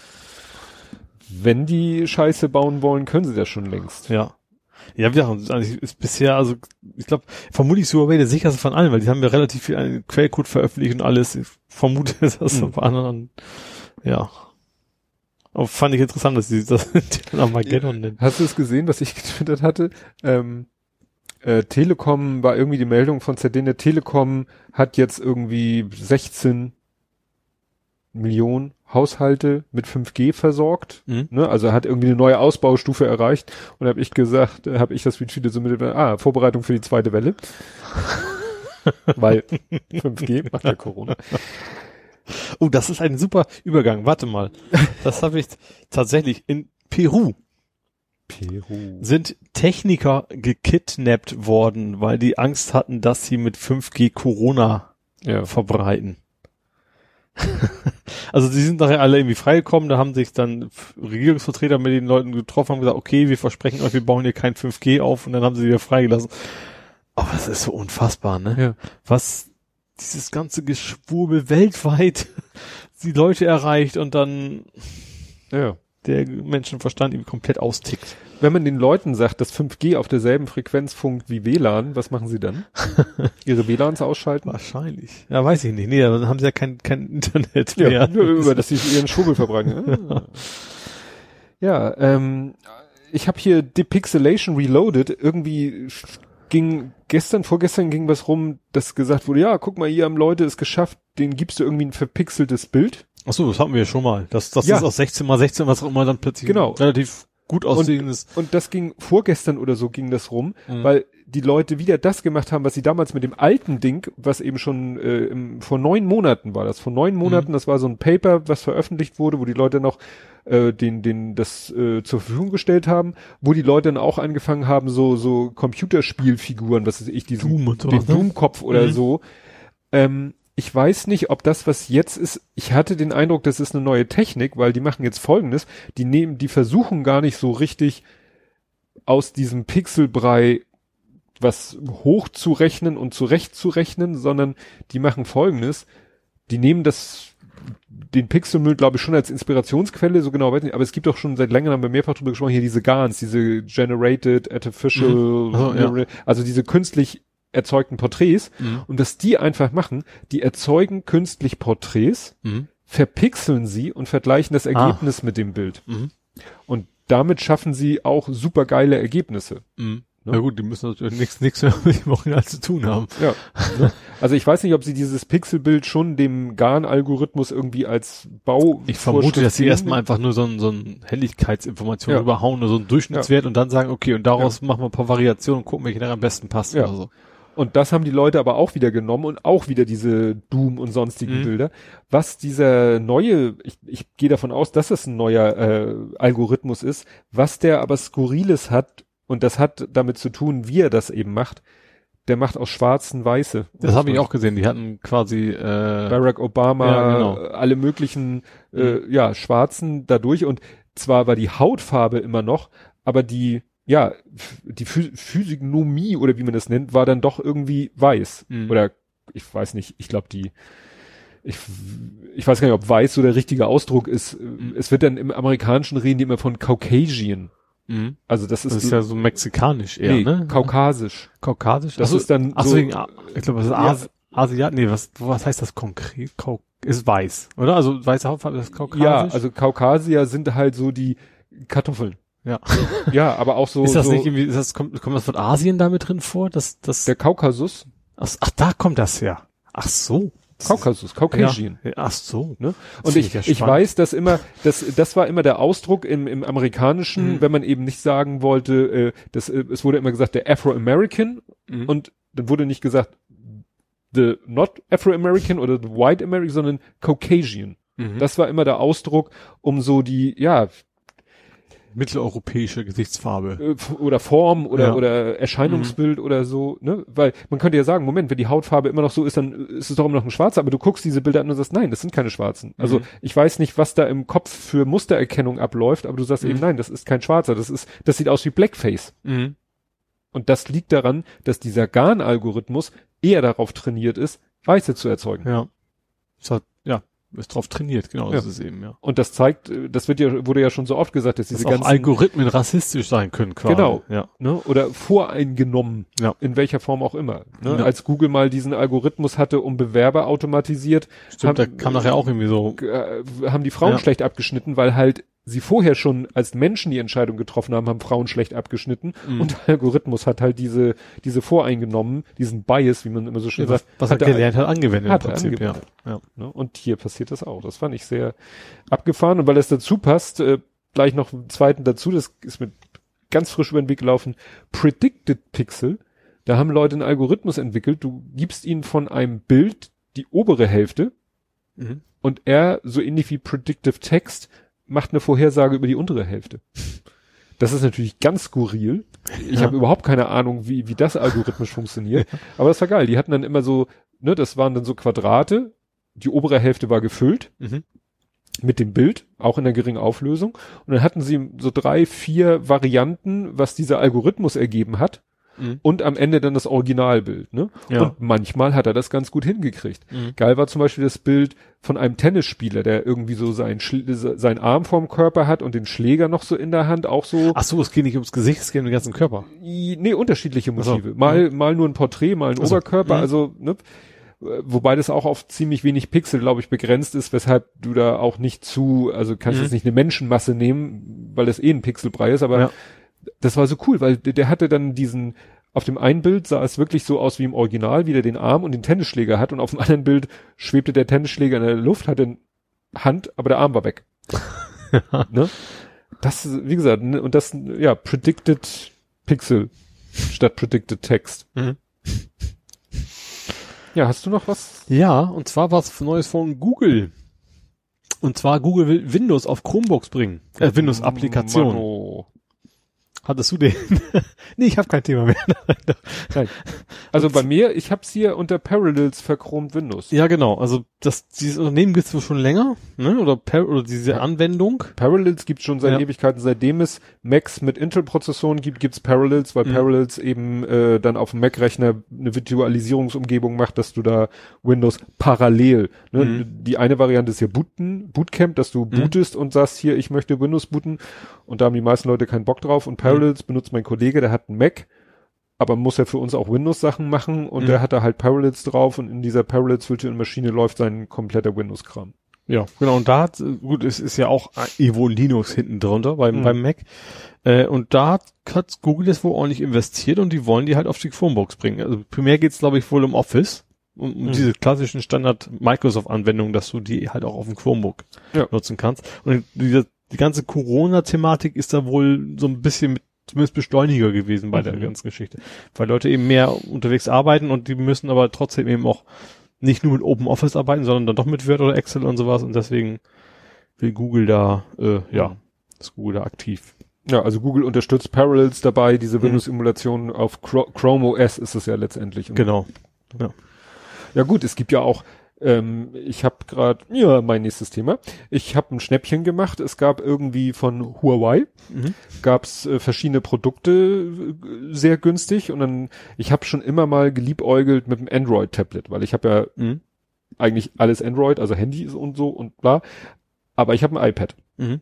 wenn die Scheiße bauen wollen, können sie das schon längst. Ja. Ja, wie gesagt, also ist bisher, also ich glaube, vermutlich ist Huawei der sicherste von allen, weil die haben ja relativ viel Quellcode veröffentlicht und alles. Ich vermute, dass das Mhm. bei anderen, ja. Aber fand ich interessant, dass sie das Armageddon nennen. Hast du es gesehen, was ich getwittert hatte? Ähm, äh, Telekom war irgendwie die Meldung von Zerdine Telekom hat jetzt irgendwie 16 Millionen Haushalte mit 5G versorgt. Mhm. Ne? Also hat irgendwie eine neue Ausbaustufe erreicht. Und habe ich gesagt, äh, habe ich das Retweet so mit, ah, Vorbereitung für die zweite Welle. Weil 5G macht ja Corona. Oh, das ist ein super Übergang. Warte mal. Das habe ich tatsächlich in Peru Peru. sind Techniker gekidnappt worden, weil die Angst hatten, dass sie mit 5G Corona Ja. verbreiten. also die sind nachher alle irgendwie freigekommen, da haben sich dann Regierungsvertreter mit den Leuten getroffen, haben gesagt, okay, wir versprechen euch, wir bauen hier kein 5G auf und dann haben sie wieder freigelassen. Aber das ist so unfassbar, ne? Ja. Was dieses ganze Geschwurbel weltweit die Leute erreicht und dann Ja. Der Menschenverstand irgendwie komplett austickt. Wenn man den Leuten sagt, dass 5G auf derselben Frequenz funkt wie WLAN, was machen sie dann? Ihre WLANs ausschalten? Wahrscheinlich. Ja, weiß ich nicht. Nee, dann haben sie ja kein, kein Internet Ja, mehr. nur über, dass sie ihren Schwurbel verbreiten. Ah. Ja, ähm, ich habe hier Depixelation Reloaded. Irgendwie ging gestern, vorgestern ging was rum, dass gesagt wurde, ja, guck mal, hier haben Leute es geschafft, denen gibst du irgendwie ein verpixeltes Bild. Ach so, das hatten wir ja schon mal. Das, das Ja. ist aus 16 mal 16, was auch immer dann plötzlich Genau. relativ gut aussehendes. Und das ging vorgestern oder so ging das rum, Mhm. weil die Leute wieder das gemacht haben, was sie damals mit dem alten Ding, was eben schon äh, im, vor neun Monaten war das. Vor neun Monaten, das war so ein Paper, was veröffentlicht wurde, wo die Leute noch äh, den, den das äh, zur Verfügung gestellt haben, wo die Leute dann auch angefangen haben, so so Computerspielfiguren, was weiß ich, diesen Doom und den ne? Doom-Kopf oder Mhm. so. Ähm, ich weiß nicht, ob das, was jetzt ist, ich hatte den Eindruck, das ist eine neue Technik, weil die machen jetzt folgendes, die nehmen, die versuchen gar nicht so richtig aus diesem Pixelbrei was hochzurechnen und zurechtzurechnen, sondern die machen folgendes, die nehmen das den Pixelmüll, glaube ich, schon als Inspirationsquelle, so genau weiß ich nicht, aber es gibt auch schon seit längerem, haben wir mehrfach drüber gesprochen, hier diese GANs, diese Generated Artificial, Mhm. So, ja. Also diese künstlich erzeugten Porträts Mhm. und dass die einfach machen, die erzeugen künstlich Porträts, Mhm. verpixeln sie und vergleichen das Ah. Ergebnis mit dem Bild. Mhm. Und damit schaffen sie auch super geile Ergebnisse. Mhm. Ne? Na gut, die müssen natürlich nichts, nichts mehr mit dem Original zu tun haben. Ja. ne? Also ich weiß nicht, ob sie dieses Pixelbild schon dem GAN-Algorithmus irgendwie als Bau. Ich vermute, dass sie erstmal einfach nur so ein, so ein Helligkeitsinformation Ja. überhauen, nur so einen Durchschnittswert und dann sagen, okay, und daraus machen wir ein paar Variationen und gucken, welche da am besten passt Ja. oder so. Und das haben die Leute aber auch wieder genommen und auch wieder diese Doom und sonstigen Mhm. Bilder. Was dieser neue, ich, ich gehe davon aus, dass es ein neuer äh, Algorithmus ist, was der aber Skurriles hat, und das hat damit zu tun, wie er das eben macht, der macht aus schwarzen Weiße. Das habe ich auch gesehen. Die hatten quasi äh, Barack Obama, Ja, genau. alle möglichen äh, ja, Schwarzen dadurch und zwar war die Hautfarbe immer noch, aber die ja, die Phy Physiognomie oder wie man das nennt, war dann doch irgendwie weiß. Mhm. Oder ich weiß nicht, ich glaube die ich, ich weiß gar nicht, ob weiß so der richtige Ausdruck ist. Es wird dann im Amerikanischen reden die immer von Caucasian. mhm. Also das ist, das ist ja so mexikanisch eher, nee, ne? kaukasisch. Kaukasisch. Das Ach so, ist dann ach so- wegen, ich glaube, das ist Ja. Asi Asiat, nee, was, was heißt das konkret? Kau ist weiß, oder? Also weiße Hautfarbe ist kaukasisch. Ja, also Kaukasier sind halt so die Kartoffeln. Ja. Ja, aber auch so, ist das so nicht irgendwie, ist das, kommt, kommt das von Asien damit drin vor? Das, das, der Kaukasus, ach, ach, da kommt das her. Ach so. Kaukasus, Caucasian. Ja. Ach so. Ne? Und ich, ja ich weiß, dass immer, das, das war immer der Ausdruck im, im Amerikanischen, Mhm. wenn man eben nicht sagen wollte, äh, das, äh, es wurde immer gesagt, der Afro-American Mhm. und dann wurde nicht gesagt, the not Afro-American oder the white American, sondern Caucasian. Mhm. Das war immer der Ausdruck, um so die, ja, mitteleuropäische Gesichtsfarbe. äh, oder Form oder, Ja. oder Erscheinungsbild oder so, ne? Weil man könnte ja sagen, Moment, wenn die Hautfarbe immer noch so ist, dann ist es doch immer noch ein Schwarzer, aber du guckst diese Bilder an und sagst, nein, das sind keine Schwarzen. Also Mhm. ich weiß nicht, was da im Kopf für Mustererkennung abläuft, aber du sagst Mhm. eben, nein, das ist kein Schwarzer, das ist, das sieht aus wie Blackface. Mhm. Und das liegt daran, dass dieser GAN-Algorithmus eher darauf trainiert ist, Weiße zu erzeugen. Ja. Das hat, ja, ist drauf trainiert, genau, Ja. das ist eben, ja. Und das zeigt, äh, das wird ja, wurde ja schon so oft gesagt, dass Dass diese ganzen, Algorithmen rassistisch sein können, quasi. Genau. Ja. ne, oder voreingenommen, Ja. in welcher Form auch immer. Ne? Ja. Als Google mal diesen Algorithmus hatte, um Bewerber automatisiert, Stimmt, Haben- da kam nachher auch irgendwie so, äh, haben die Frauen schlecht abgeschnitten, weil halt sie vorher schon als Menschen die Entscheidung getroffen haben, haben Frauen schlecht abgeschnitten Mhm. und der Algorithmus hat halt diese, diese voreingenommen, diesen Bias, wie man immer so schön was, sagt, was er hat er gelernt hat, angewendet hat im Prinzip, ja. angewendet. ja. Ne? Und hier passiert das auch. Das fand ich sehr abgefahren. Und weil es dazu passt, äh, gleich noch einen zweiten dazu, das ist mir ganz frisch über den Weg gelaufen, Predicted Pixel. Da haben Leute einen Algorithmus entwickelt. Du gibst ihnen von einem Bild die obere Hälfte Mhm. und er, so ähnlich wie Predictive Text, macht eine Vorhersage über die untere Hälfte. Das ist natürlich ganz skurril. Ich Ja. habe überhaupt keine Ahnung, wie, wie das algorithmisch funktioniert. Aber das war geil. Die hatten dann immer so, ne, das waren dann so Quadrate. Die obere Hälfte war gefüllt Mhm. mit dem Bild, auch in der geringen Auflösung. Und dann hatten sie so drei, vier Varianten, was dieser Algorithmus ergeben hat. Mhm. Und am Ende dann das Originalbild, ne? Ja. Und manchmal hat er das ganz gut hingekriegt. Mhm. Geil war zum Beispiel das Bild von einem Tennisspieler, der irgendwie so seinen, seinen Arm vorm Körper hat und den Schläger noch so in der Hand, auch so. Ach so, es geht nicht ums Gesicht, es geht um den ganzen Körper. Nee, unterschiedliche Ach so. Motive. Mal, mal nur ein Porträt, mal ein Ach so. Oberkörper, Mhm. also, ne? Wobei das auch auf ziemlich wenig Pixel, glaube ich, begrenzt ist, weshalb du da auch nicht zu, also kannst Mhm. jetzt nicht eine Menschenmasse nehmen, weil das eh ein Pixelbrei ist, aber Ja. Das war so cool, weil der, der hatte dann diesen, auf dem einen Bild sah es wirklich so aus wie im Original, wie der den Arm und den Tennisschläger hat und auf dem anderen Bild schwebte der Tennisschläger in der Luft, hatte Hand, aber der Arm war weg. ne? Das, wie gesagt, ne, und das, ja, predicted Pixel statt predicted Text. Mhm. Ja, hast du noch was? Ja, und zwar was Neues von Google. Und zwar Google will Windows auf Chromebooks bringen. Äh, Windows-Applikation. Hattest du den? nee, ich habe kein Thema mehr. Nein. Also bei mir, ich hab's hier unter Parallels verchromt Windows. ja, genau. Also das, dieses Unternehmen gibt's wohl schon länger, ne? Oder, per, oder diese Anwendung. Parallels gibt's schon seit Ja. Ewigkeiten, seitdem es Macs mit Intel-Prozessoren gibt, gibt's Parallels, weil Mhm. Parallels eben äh, dann auf dem Mac-Rechner eine Virtualisierungsumgebung macht, dass du da Windows parallel, ne? Mhm. die eine Variante ist ja Booten, Bootcamp, dass du bootest und sagst hier, ich möchte Windows booten und da haben die meisten Leute keinen Bock drauf und Mhm. Parallels benutzt mein Kollege, der hat einen Mac, aber muss ja für uns auch Windows-Sachen machen und Mhm. der hat da halt Parallels drauf und in dieser Parallels Virtual Maschine läuft sein kompletter Windows-Kram. Ja, genau. Und da hat, gut, es ist ja auch Evo Linux hinten drunter beim, Mhm. beim Mac. Äh, und da hat, hat Google jetzt wohl ordentlich investiert und die wollen die halt auf die Chromebooks bringen. Also primär geht's glaube ich, wohl um Office. Um, um Mhm. diese klassischen Standard-Microsoft-Anwendungen, dass du die halt auch auf dem Chromebook Ja. nutzen kannst. Und die, die ganze Corona-Thematik ist da wohl so ein bisschen mit, zumindest Beschleuniger gewesen bei der Mhm. ganzen Geschichte. Weil Leute eben mehr unterwegs arbeiten und die müssen aber trotzdem eben auch nicht nur mit Open Office arbeiten, sondern dann doch mit Word oder Excel und sowas und deswegen will Google da, äh, ja, ist Google da aktiv. Ja, also Google unterstützt Parallels dabei, diese Mhm. Windows-Emulation auf Chro Chrome OS ist es ja letztendlich. Genau. Ja gut, es gibt ja auch, ähm, ich habe gerade, ja, mein nächstes Thema. Ich habe ein Schnäppchen gemacht. Es gab irgendwie von Huawei, Mhm. gab's äh, verschiedene Produkte äh, sehr günstig und dann, ich habe schon immer mal geliebäugelt mit dem Android-Tablet, weil ich habe ja Mhm. eigentlich alles Android, also Handys und so und bla. Aber ich habe ein iPad. Mhm.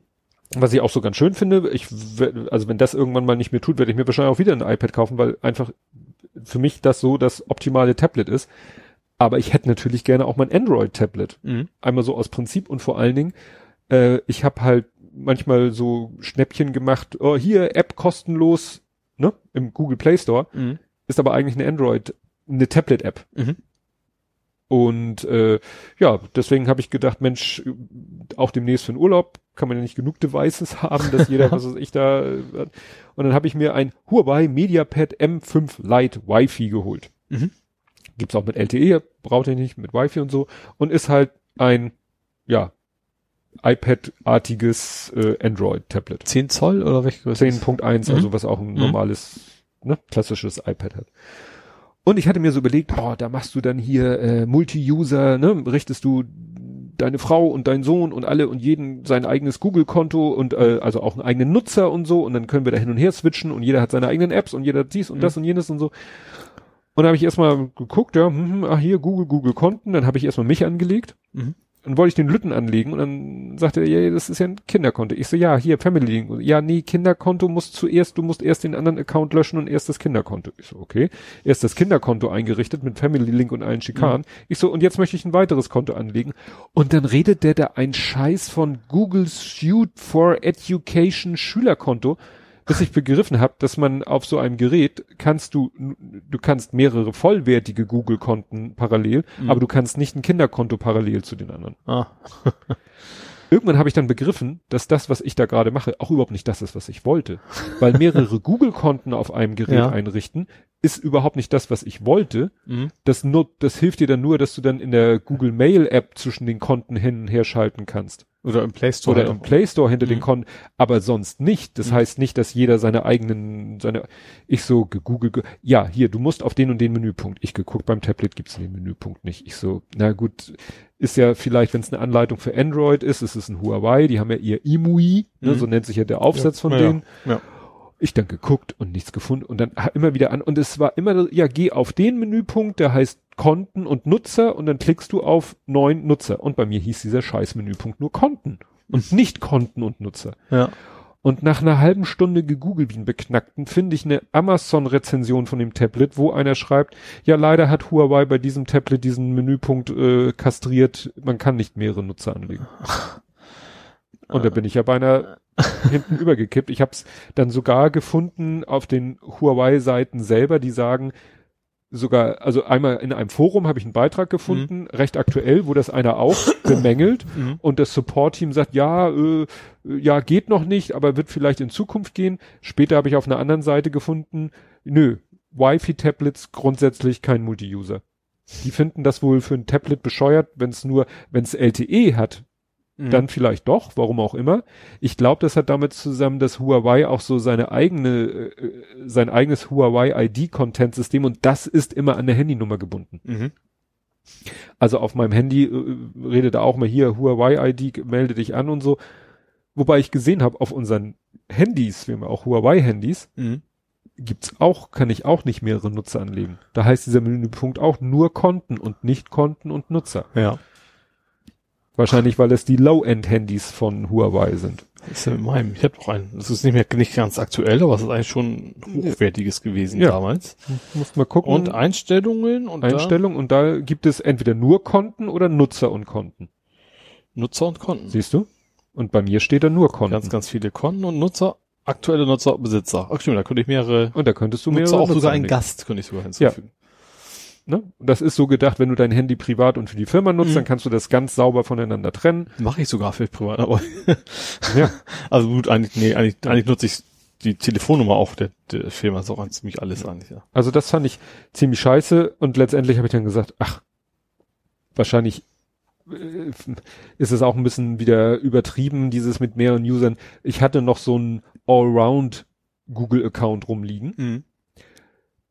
Was ich auch so ganz schön finde, ich, also wenn das irgendwann mal nicht mehr tut, werde ich mir wahrscheinlich auch wieder ein iPad kaufen, weil einfach für mich das so das optimale Tablet ist. Aber ich hätte natürlich gerne auch mein Android-Tablet. Mhm. Einmal so aus Prinzip und vor allen Dingen, äh, ich habe halt manchmal so Schnäppchen gemacht, oh, hier App kostenlos, ne, im Google Play Store, Mhm. ist aber eigentlich eine Android, eine Tablet-App. Mhm. Und äh, ja, deswegen habe ich gedacht, Mensch, auch demnächst für den Urlaub kann man ja nicht genug Devices haben, dass jeder, was weiß ich da. äh. Und dann habe ich mir ein Huawei MediaPad M5 Lite Wi-Fi geholt. Mhm. Gibt's auch mit LTE, braucht ihr nicht, mit Wi-Fi und so. Und ist halt ein, ja, iPad-artiges äh, Android-Tablet. 10 Zoll oder welche Größe? 10.1, Mhm. also was auch ein Mhm. normales, ne, klassisches iPad hat. Und ich hatte mir so überlegt, oh, da machst du dann hier äh, Multi-User, ne, richtest du deine Frau und dein Sohn und alle und jeden sein eigenes Google-Konto und äh, also auch einen eigenen Nutzer und so und dann können wir da hin und her switchen und jeder hat seine eigenen Apps und jeder hat dies und mhm. das und jenes und so. Und da habe ich erstmal geguckt, ja, hm, hm, ach hier, Google, Google Konten, dann habe ich erstmal mich angelegt. Mhm. Dann wollte ich den Lütten anlegen und dann sagte er, ja, das ist ja ein Kinderkonto. Ich so, ja, hier, Family Link. Ja, nee, Kinderkonto muss zuerst, du musst erst den anderen Account löschen und erst das Kinderkonto. Ich so, okay. Erst das Kinderkonto eingerichtet mit Family Link und allen Schikanen. Mhm. Ich so, und jetzt möchte ich ein weiteres Konto anlegen. Und dann redet der da ein Scheiß von Google Suite for Education Schülerkonto bis ich begriffen habe, dass man auf so einem Gerät kannst du, du kannst mehrere vollwertige Google-Konten parallel, mhm. aber du kannst nicht ein Kinderkonto parallel zu den anderen. Ah. Irgendwann habe ich dann begriffen, dass das, was ich da gerade mache, auch überhaupt nicht das ist, was ich wollte. Weil mehrere Google-Konten auf einem Gerät ja. einrichten, ist überhaupt nicht das, was ich wollte. Mhm. Das, nur, das hilft dir dann nur, dass du dann in der Google Mail App zwischen den Konten hin und her schalten kannst. Oder im Play Store. Oder im Play Store hinter mhm. den Konten, aber sonst nicht. Das mhm. heißt nicht, dass jeder seine eigenen, seine, ich so gegoogelt, ja, hier, du musst auf den und den Menüpunkt. Ich geguckt, beim Tablet gibt's den Menüpunkt nicht. Ich so, na gut, ist ja vielleicht, wenn es eine Anleitung für Android ist, ist es ein Huawei, die haben ja ihr IMUI, ne, mhm. so nennt sich ja der Aufsatz ja, von denen. Ja. ja ich dann geguckt und nichts gefunden und dann immer wieder an und es war immer, ja, geh auf den Menüpunkt, der heißt Konten und Nutzer und dann klickst du auf neun Nutzer und bei mir hieß dieser scheiß Menüpunkt nur Konten und nicht Konten und Nutzer. Ja. Und nach einer halben Stunde gegoogelt wie ein Beknackten finde ich eine Amazon-Rezension von dem Tablet, wo einer schreibt, ja leider hat Huawei bei diesem Tablet diesen Menüpunkt äh, kastriert, man kann nicht mehrere Nutzer anlegen. Und da bin ich ja beinahe hinten übergekippt. Ich habe es dann sogar gefunden auf den Huawei-Seiten selber, die sagen, sogar, also einmal in einem Forum habe ich einen Beitrag gefunden, mhm. recht aktuell, wo das einer auch bemängelt mhm. und das Support-Team sagt, ja, äh, ja, geht noch nicht, aber wird vielleicht in Zukunft gehen. Später habe ich auf einer anderen Seite gefunden, nö, Wi-Fi-Tablets grundsätzlich kein Multi-User. Die finden das wohl für ein Tablet bescheuert, wenn es nur, wenn es LTE hat, Mhm. Dann vielleicht doch, warum auch immer. Ich glaube, das hat damit zusammen, dass Huawei auch so seine eigene, äh, sein eigenes Huawei ID-Content-System und das ist immer an der Handynummer gebunden. Mhm. Also auf meinem Handy äh, redet er auch mal hier Huawei ID, melde dich an und so. Wobei ich gesehen habe, auf unseren Handys, wir haben auch Huawei-Handys, mhm. gibt's auch, kann ich auch nicht mehrere Nutzer anlegen. Da heißt dieser Menüpunkt auch nur Konten und nicht Konten und Nutzer. Ja. Wahrscheinlich, weil es die Low-End-Handys von Huawei sind. Das ist ja mit meinem. Ich habe doch einen. Das ist nicht mehr nicht ganz aktuell, aber es ist eigentlich schon hochwertiges gewesen ja. damals. Muss mal gucken. Und Einstellungen und Einstellungen und da gibt es entweder nur Konten oder Nutzer und Konten. Nutzer und Konten. Siehst du? Und bei mir steht da nur Konten. Ganz, ganz viele Konten und Nutzer, aktuelle Nutzer, Besitzer. Ach stimmt, da könnte ich mehrere. Und da könntest du mehrere Nutzer auch Nutzer sogar einen Gast könnte ich sogar hinzufügen. Ja. Ne? Das ist so gedacht, wenn du dein Handy privat und für die Firma nutzt, mhm. dann kannst du das ganz sauber voneinander trennen. Mache ich sogar für privat, aber ja. Also gut, eigentlich, nee, eigentlich, eigentlich nutze ich die Telefonnummer auch der, der Firma ist auch an ziemlich alles eigentlich, ja. Also das fand ich ziemlich scheiße und letztendlich habe ich dann gesagt, ach, wahrscheinlich äh, ist es auch ein bisschen wieder übertrieben, dieses mit mehreren Usern. Ich hatte noch so ein Allround Google-Account rumliegen. Mhm.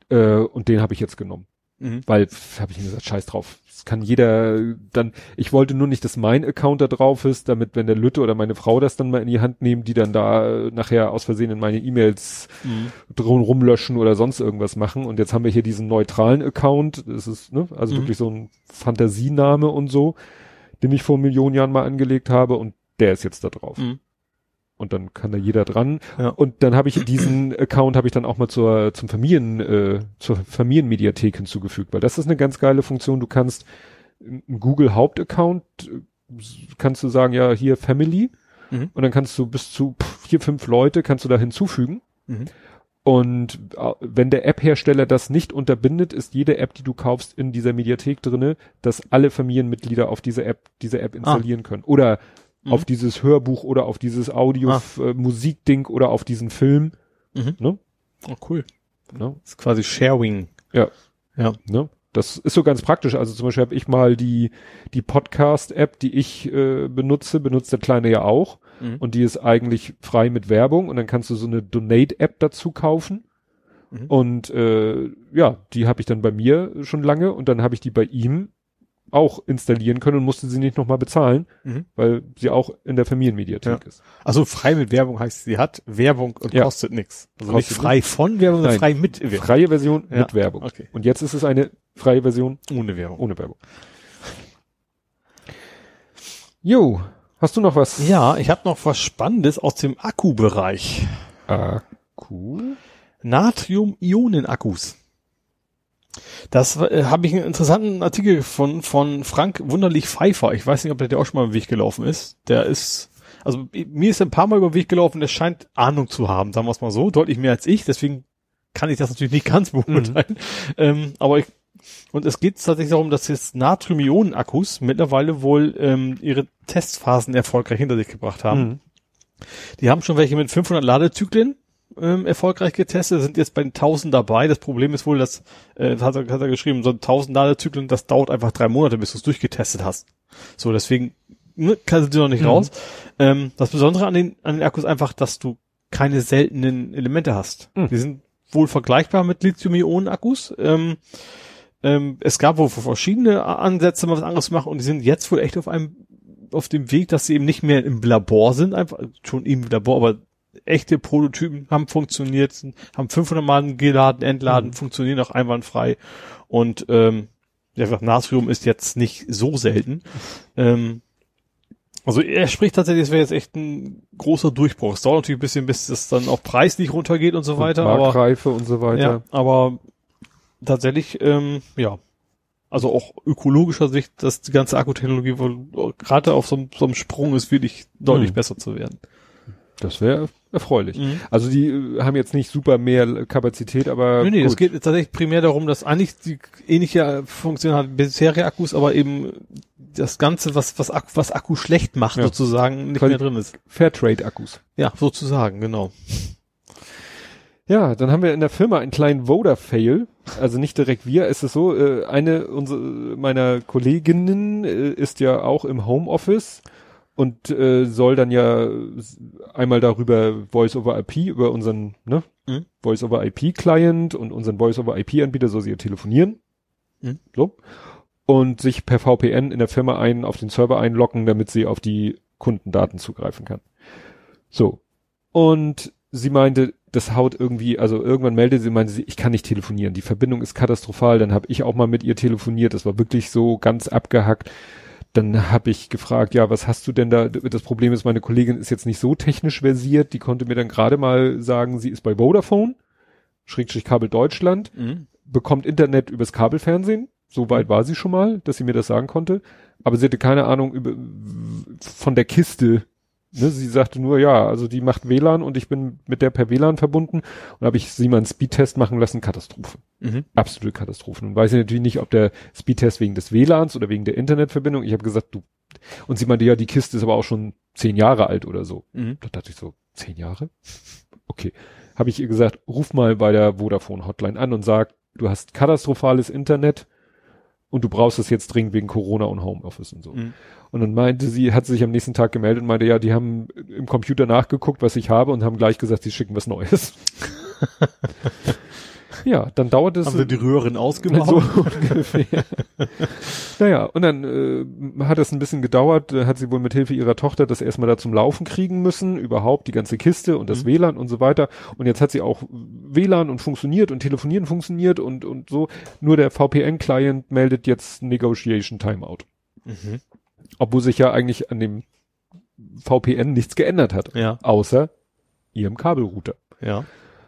Äh, und den habe ich jetzt genommen. Mhm. Weil, habe ich mir gesagt, scheiß drauf. Das kann jeder dann, ich wollte nur nicht, dass mein Account da drauf ist, damit, wenn der Lütte oder meine Frau das dann mal in die Hand nehmen, die dann da äh, nachher aus Versehen in meine E-Mails mhm. drum rumlöschen oder sonst irgendwas machen. Und jetzt haben wir hier diesen neutralen Account. Das ist, ne, also mhm. wirklich so ein Fantasiename und so, den ich vor Millionen Jahren mal angelegt habe und der ist jetzt da drauf. Mhm und dann kann da jeder dran. Ja. Und dann habe ich diesen Account habe ich dann auch mal zur zum Familien äh, zur Familienmediathek hinzugefügt, weil das ist eine ganz geile Funktion. Du kannst einen Google Hauptaccount kannst du sagen ja hier Family mhm. und dann kannst du bis zu vier fünf Leute kannst du da hinzufügen. Mhm. Und äh, wenn der App-Hersteller das nicht unterbindet, ist jede App, die du kaufst, in dieser Mediathek drinne, dass alle Familienmitglieder auf diese App, diese App ah. installieren ah. können. Oder mhm. auf dieses Hörbuch oder auf dieses Audio-Musikding ah. äh, oder auf diesen Film. Mhm. Ne? Oh, cool. Ne? Das ist quasi Sharing. Ja. Ja. Ne? Das ist so ganz praktisch. Also zum Beispiel habe ich mal die, die Podcast-App, die ich äh, benutze, benutzt der Kleine ja auch. Mhm. Und die ist eigentlich frei mit Werbung. Und dann kannst du so eine Donate-App dazu kaufen. Mhm. Und äh, ja, die habe ich dann bei mir schon lange und dann habe ich die bei ihm auch installieren können und musste sie nicht nochmal bezahlen, mhm. weil sie auch in der Familienmediathek ja. ist. Also frei mit Werbung heißt, sie hat Werbung und ja. kostet nichts. Also kostet nicht frei nicht. von Werbung, sondern frei mit Werbung. Freie Version ja. mit Werbung. Okay. Und jetzt ist es eine freie Version ohne Werbung. Ohne Werbung. Jo, hast du noch was? Ja, ich habe noch was Spannendes aus dem Akkubereich. Akku? Natrium-Ionen-Akkus. Das äh, habe ich einen interessanten Artikel von, von Frank Wunderlich Pfeiffer. Ich weiß nicht, ob der dir auch schon mal im Weg gelaufen ist. Der ist, also mir ist ein paar Mal über den Weg gelaufen, der scheint Ahnung zu haben, sagen wir es mal so, deutlich mehr als ich, deswegen kann ich das natürlich nicht ganz beurteilen. Mhm. Ähm, aber ich, und es geht tatsächlich darum, dass jetzt Natrium-Ionen-Akkus mittlerweile wohl ähm, ihre Testphasen erfolgreich hinter sich gebracht haben. Mhm. Die haben schon welche mit 500 Ladezyklen ähm, erfolgreich getestet, sind jetzt bei 1000 dabei. Das Problem ist wohl, dass, äh, hat, er, hat er geschrieben, so 1000 Ladezyklen, das dauert einfach drei Monate, bis du es durchgetestet hast. So, deswegen ne, kannst du noch nicht mhm. raus. Ähm, das Besondere an den, an den Akkus einfach, dass du keine seltenen Elemente hast. Mhm. Die sind wohl vergleichbar mit Lithium-Ionen-Akkus. Ähm, ähm, es gab wohl verschiedene Ansätze, mal was anderes zu machen und die sind jetzt wohl echt auf einem auf dem Weg, dass sie eben nicht mehr im Labor sind, einfach schon im Labor, aber echte Prototypen haben funktioniert, haben 500 Mal geladen, entladen, mhm. funktionieren auch einwandfrei und ähm, einfach Natrium ist jetzt nicht so selten. Ähm, also er spricht tatsächlich, es wäre jetzt echt ein großer Durchbruch. Es dauert natürlich ein bisschen, bis es dann auch preislich runtergeht und so weiter. Und Marktreife aber, und so weiter. Ja, aber tatsächlich, ähm, ja, also auch ökologischer Sicht, dass die ganze Akkutechnologie gerade auf so, so einem Sprung ist, wirklich deutlich mhm. besser zu werden. Das wäre erfreulich. Mhm. Also die äh, haben jetzt nicht super mehr Kapazität, aber. Nee, nee, es geht tatsächlich primär darum, dass eigentlich die ähnliche Funktion hat bisherige Akkus, aber eben das Ganze, was, was, Akku, was Akku schlecht macht, ja. sozusagen, nicht Quali mehr drin ist. Fairtrade-Akkus. Ja, sozusagen, genau. Ja, dann haben wir in der Firma einen kleinen Voda-Fail. Also nicht direkt wir. Es ist so, äh, eine unserer meiner Kolleginnen äh, ist ja auch im Homeoffice und äh, soll dann ja einmal darüber Voice over IP über unseren ne, mhm. Voice over IP Client und unseren Voice over IP Anbieter soll sie ja telefonieren. Mhm. So. Und sich per VPN in der Firma ein auf den Server einloggen, damit sie auf die Kundendaten zugreifen kann. So. Und sie meinte, das haut irgendwie, also irgendwann meldete sie, meinte sie, ich kann nicht telefonieren, die Verbindung ist katastrophal, dann habe ich auch mal mit ihr telefoniert, das war wirklich so ganz abgehackt dann habe ich gefragt, ja, was hast du denn da? Das Problem ist, meine Kollegin ist jetzt nicht so technisch versiert, die konnte mir dann gerade mal sagen, sie ist bei Vodafone, Schrägstrich Kabel Deutschland, mhm. bekommt Internet übers Kabelfernsehen. So weit mhm. war sie schon mal, dass sie mir das sagen konnte. Aber sie hatte keine Ahnung über, von der Kiste, Ne, sie sagte nur, ja, also die macht WLAN und ich bin mit der per WLAN verbunden und habe ich sie mal einen Speedtest machen lassen, Katastrophe. Mhm. Absolute Katastrophe. Und weiß ich natürlich nicht, ob der Speedtest wegen des WLANs oder wegen der Internetverbindung. Ich habe gesagt, du. Und sie meinte, ja, die Kiste ist aber auch schon zehn Jahre alt oder so. Mhm. Da dachte ich so, zehn Jahre? Okay. Habe ich ihr gesagt, ruf mal bei der Vodafone Hotline an und sag, du hast katastrophales Internet und du brauchst es jetzt dringend wegen Corona und Homeoffice und so. Mhm. Und dann meinte sie, hat sie sich am nächsten Tag gemeldet und meinte, ja, die haben im Computer nachgeguckt, was ich habe und haben gleich gesagt, sie schicken was Neues. ja, dann dauert es. Haben sie die Röhren ausgemacht? So ungefähr. naja, und dann äh, hat es ein bisschen gedauert, äh, hat sie wohl mit Hilfe ihrer Tochter das erstmal da zum Laufen kriegen müssen, überhaupt die ganze Kiste und das mhm. WLAN und so weiter. Und jetzt hat sie auch WLAN und funktioniert und telefonieren funktioniert und, und so. Nur der VPN-Client meldet jetzt Negotiation Timeout. Mhm. Obwohl sich ja eigentlich an dem VPN nichts geändert hat. Ja. Außer ihrem Kabelrouter. Ja.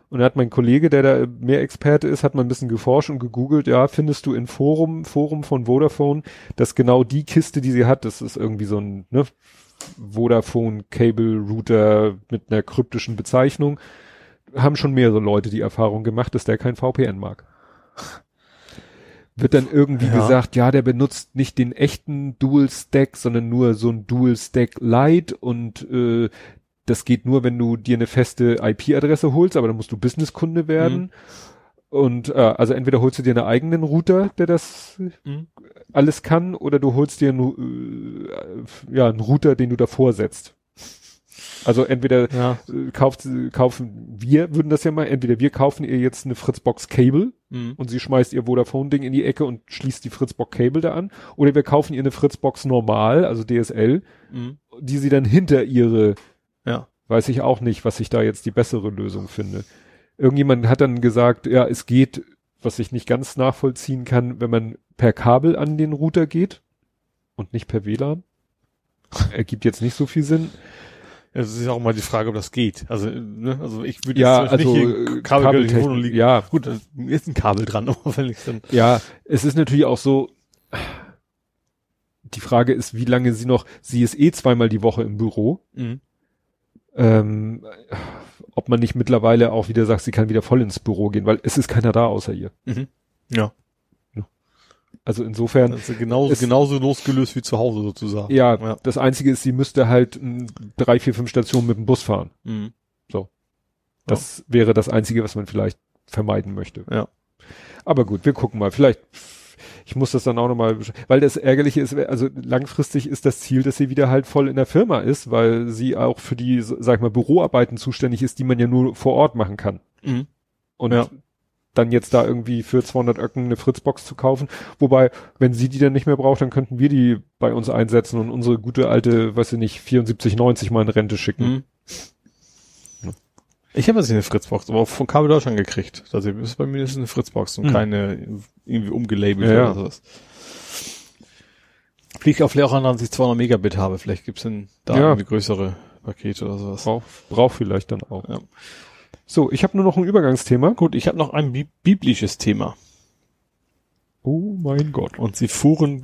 Und da hat mein Kollege, der da mehr Experte ist, hat mal ein bisschen geforscht und gegoogelt, ja, findest du in Forum, Forum von Vodafone, dass genau die Kiste, die sie hat, das ist irgendwie so ein, ne, Vodafone Cable Router mit einer kryptischen Bezeichnung, haben schon mehrere Leute die Erfahrung gemacht, dass der kein VPN mag wird dann irgendwie ja. gesagt, ja, der benutzt nicht den echten Dual Stack, sondern nur so ein Dual Stack Lite und äh, das geht nur, wenn du dir eine feste IP-Adresse holst, aber dann musst du Businesskunde werden. Mhm. Und äh, also entweder holst du dir einen eigenen Router, der das mhm. alles kann, oder du holst dir einen, äh, ja, einen Router, den du davor setzt. Also entweder ja. Äh, kauft, kaufen wir, würden das ja mal, entweder wir kaufen ihr jetzt eine Fritzbox Cable mhm. und sie schmeißt ihr Vodafone-Ding in die Ecke und schließt die Fritzbox Cable da an. Oder wir kaufen ihr eine Fritzbox normal, also DSL, mhm. die sie dann hinter ihre. Weiß ich auch nicht, was ich da jetzt die bessere Lösung finde. Irgendjemand hat dann gesagt, ja, es geht, was ich nicht ganz nachvollziehen kann, wenn man per Kabel an den Router geht und nicht per WLAN. Ergibt jetzt nicht so viel Sinn. Es ist auch mal die Frage, ob das geht. Also, ne, also ich würde ja, jetzt also, nicht hier Kabel Wohnung liegen. Ja, gut, da ist ein Kabel dran, aber wenn ich dann. Ja, es ist natürlich auch so. Die Frage ist, wie lange sie noch. Sie ist eh zweimal die Woche im Büro. Mhm. Ähm, ob man nicht mittlerweile auch wieder sagt, sie kann wieder voll ins Büro gehen, weil es ist keiner da außer ihr. Mhm. Ja. Also insofern. Also genauso, ist, genauso losgelöst wie zu Hause sozusagen. Ja, ja, das einzige ist, sie müsste halt drei, vier, fünf Stationen mit dem Bus fahren. Mhm. So. Das ja. wäre das einzige, was man vielleicht vermeiden möchte. Ja. Aber gut, wir gucken mal. Vielleicht, ich muss das dann auch nochmal, weil das Ärgerliche ist, also langfristig ist das Ziel, dass sie wieder halt voll in der Firma ist, weil sie auch für die, sag ich mal, Büroarbeiten zuständig ist, die man ja nur vor Ort machen kann. Mhm. Und ja dann jetzt da irgendwie für 200 Öcken eine Fritzbox zu kaufen. Wobei, wenn sie die dann nicht mehr braucht, dann könnten wir die bei uns einsetzen und unsere gute alte, weiß ich nicht, 74,90 mal in Rente schicken. Mhm. Ich habe jetzt eine Fritzbox, aber von Kabel Deutschland gekriegt. Also ist bei mir ist eine Fritzbox und mhm. keine irgendwie umgelabelt ja, oder sowas. Fliegt auch vielleicht auch an, dass ich 200 Megabit habe. Vielleicht gibt's denn da ja. irgendwie größere Pakete oder sowas. Braucht brauch vielleicht dann auch. Ja. So, ich habe nur noch ein Übergangsthema. Gut, ich habe noch ein bi biblisches Thema. Oh mein Gott. Und sie fuhren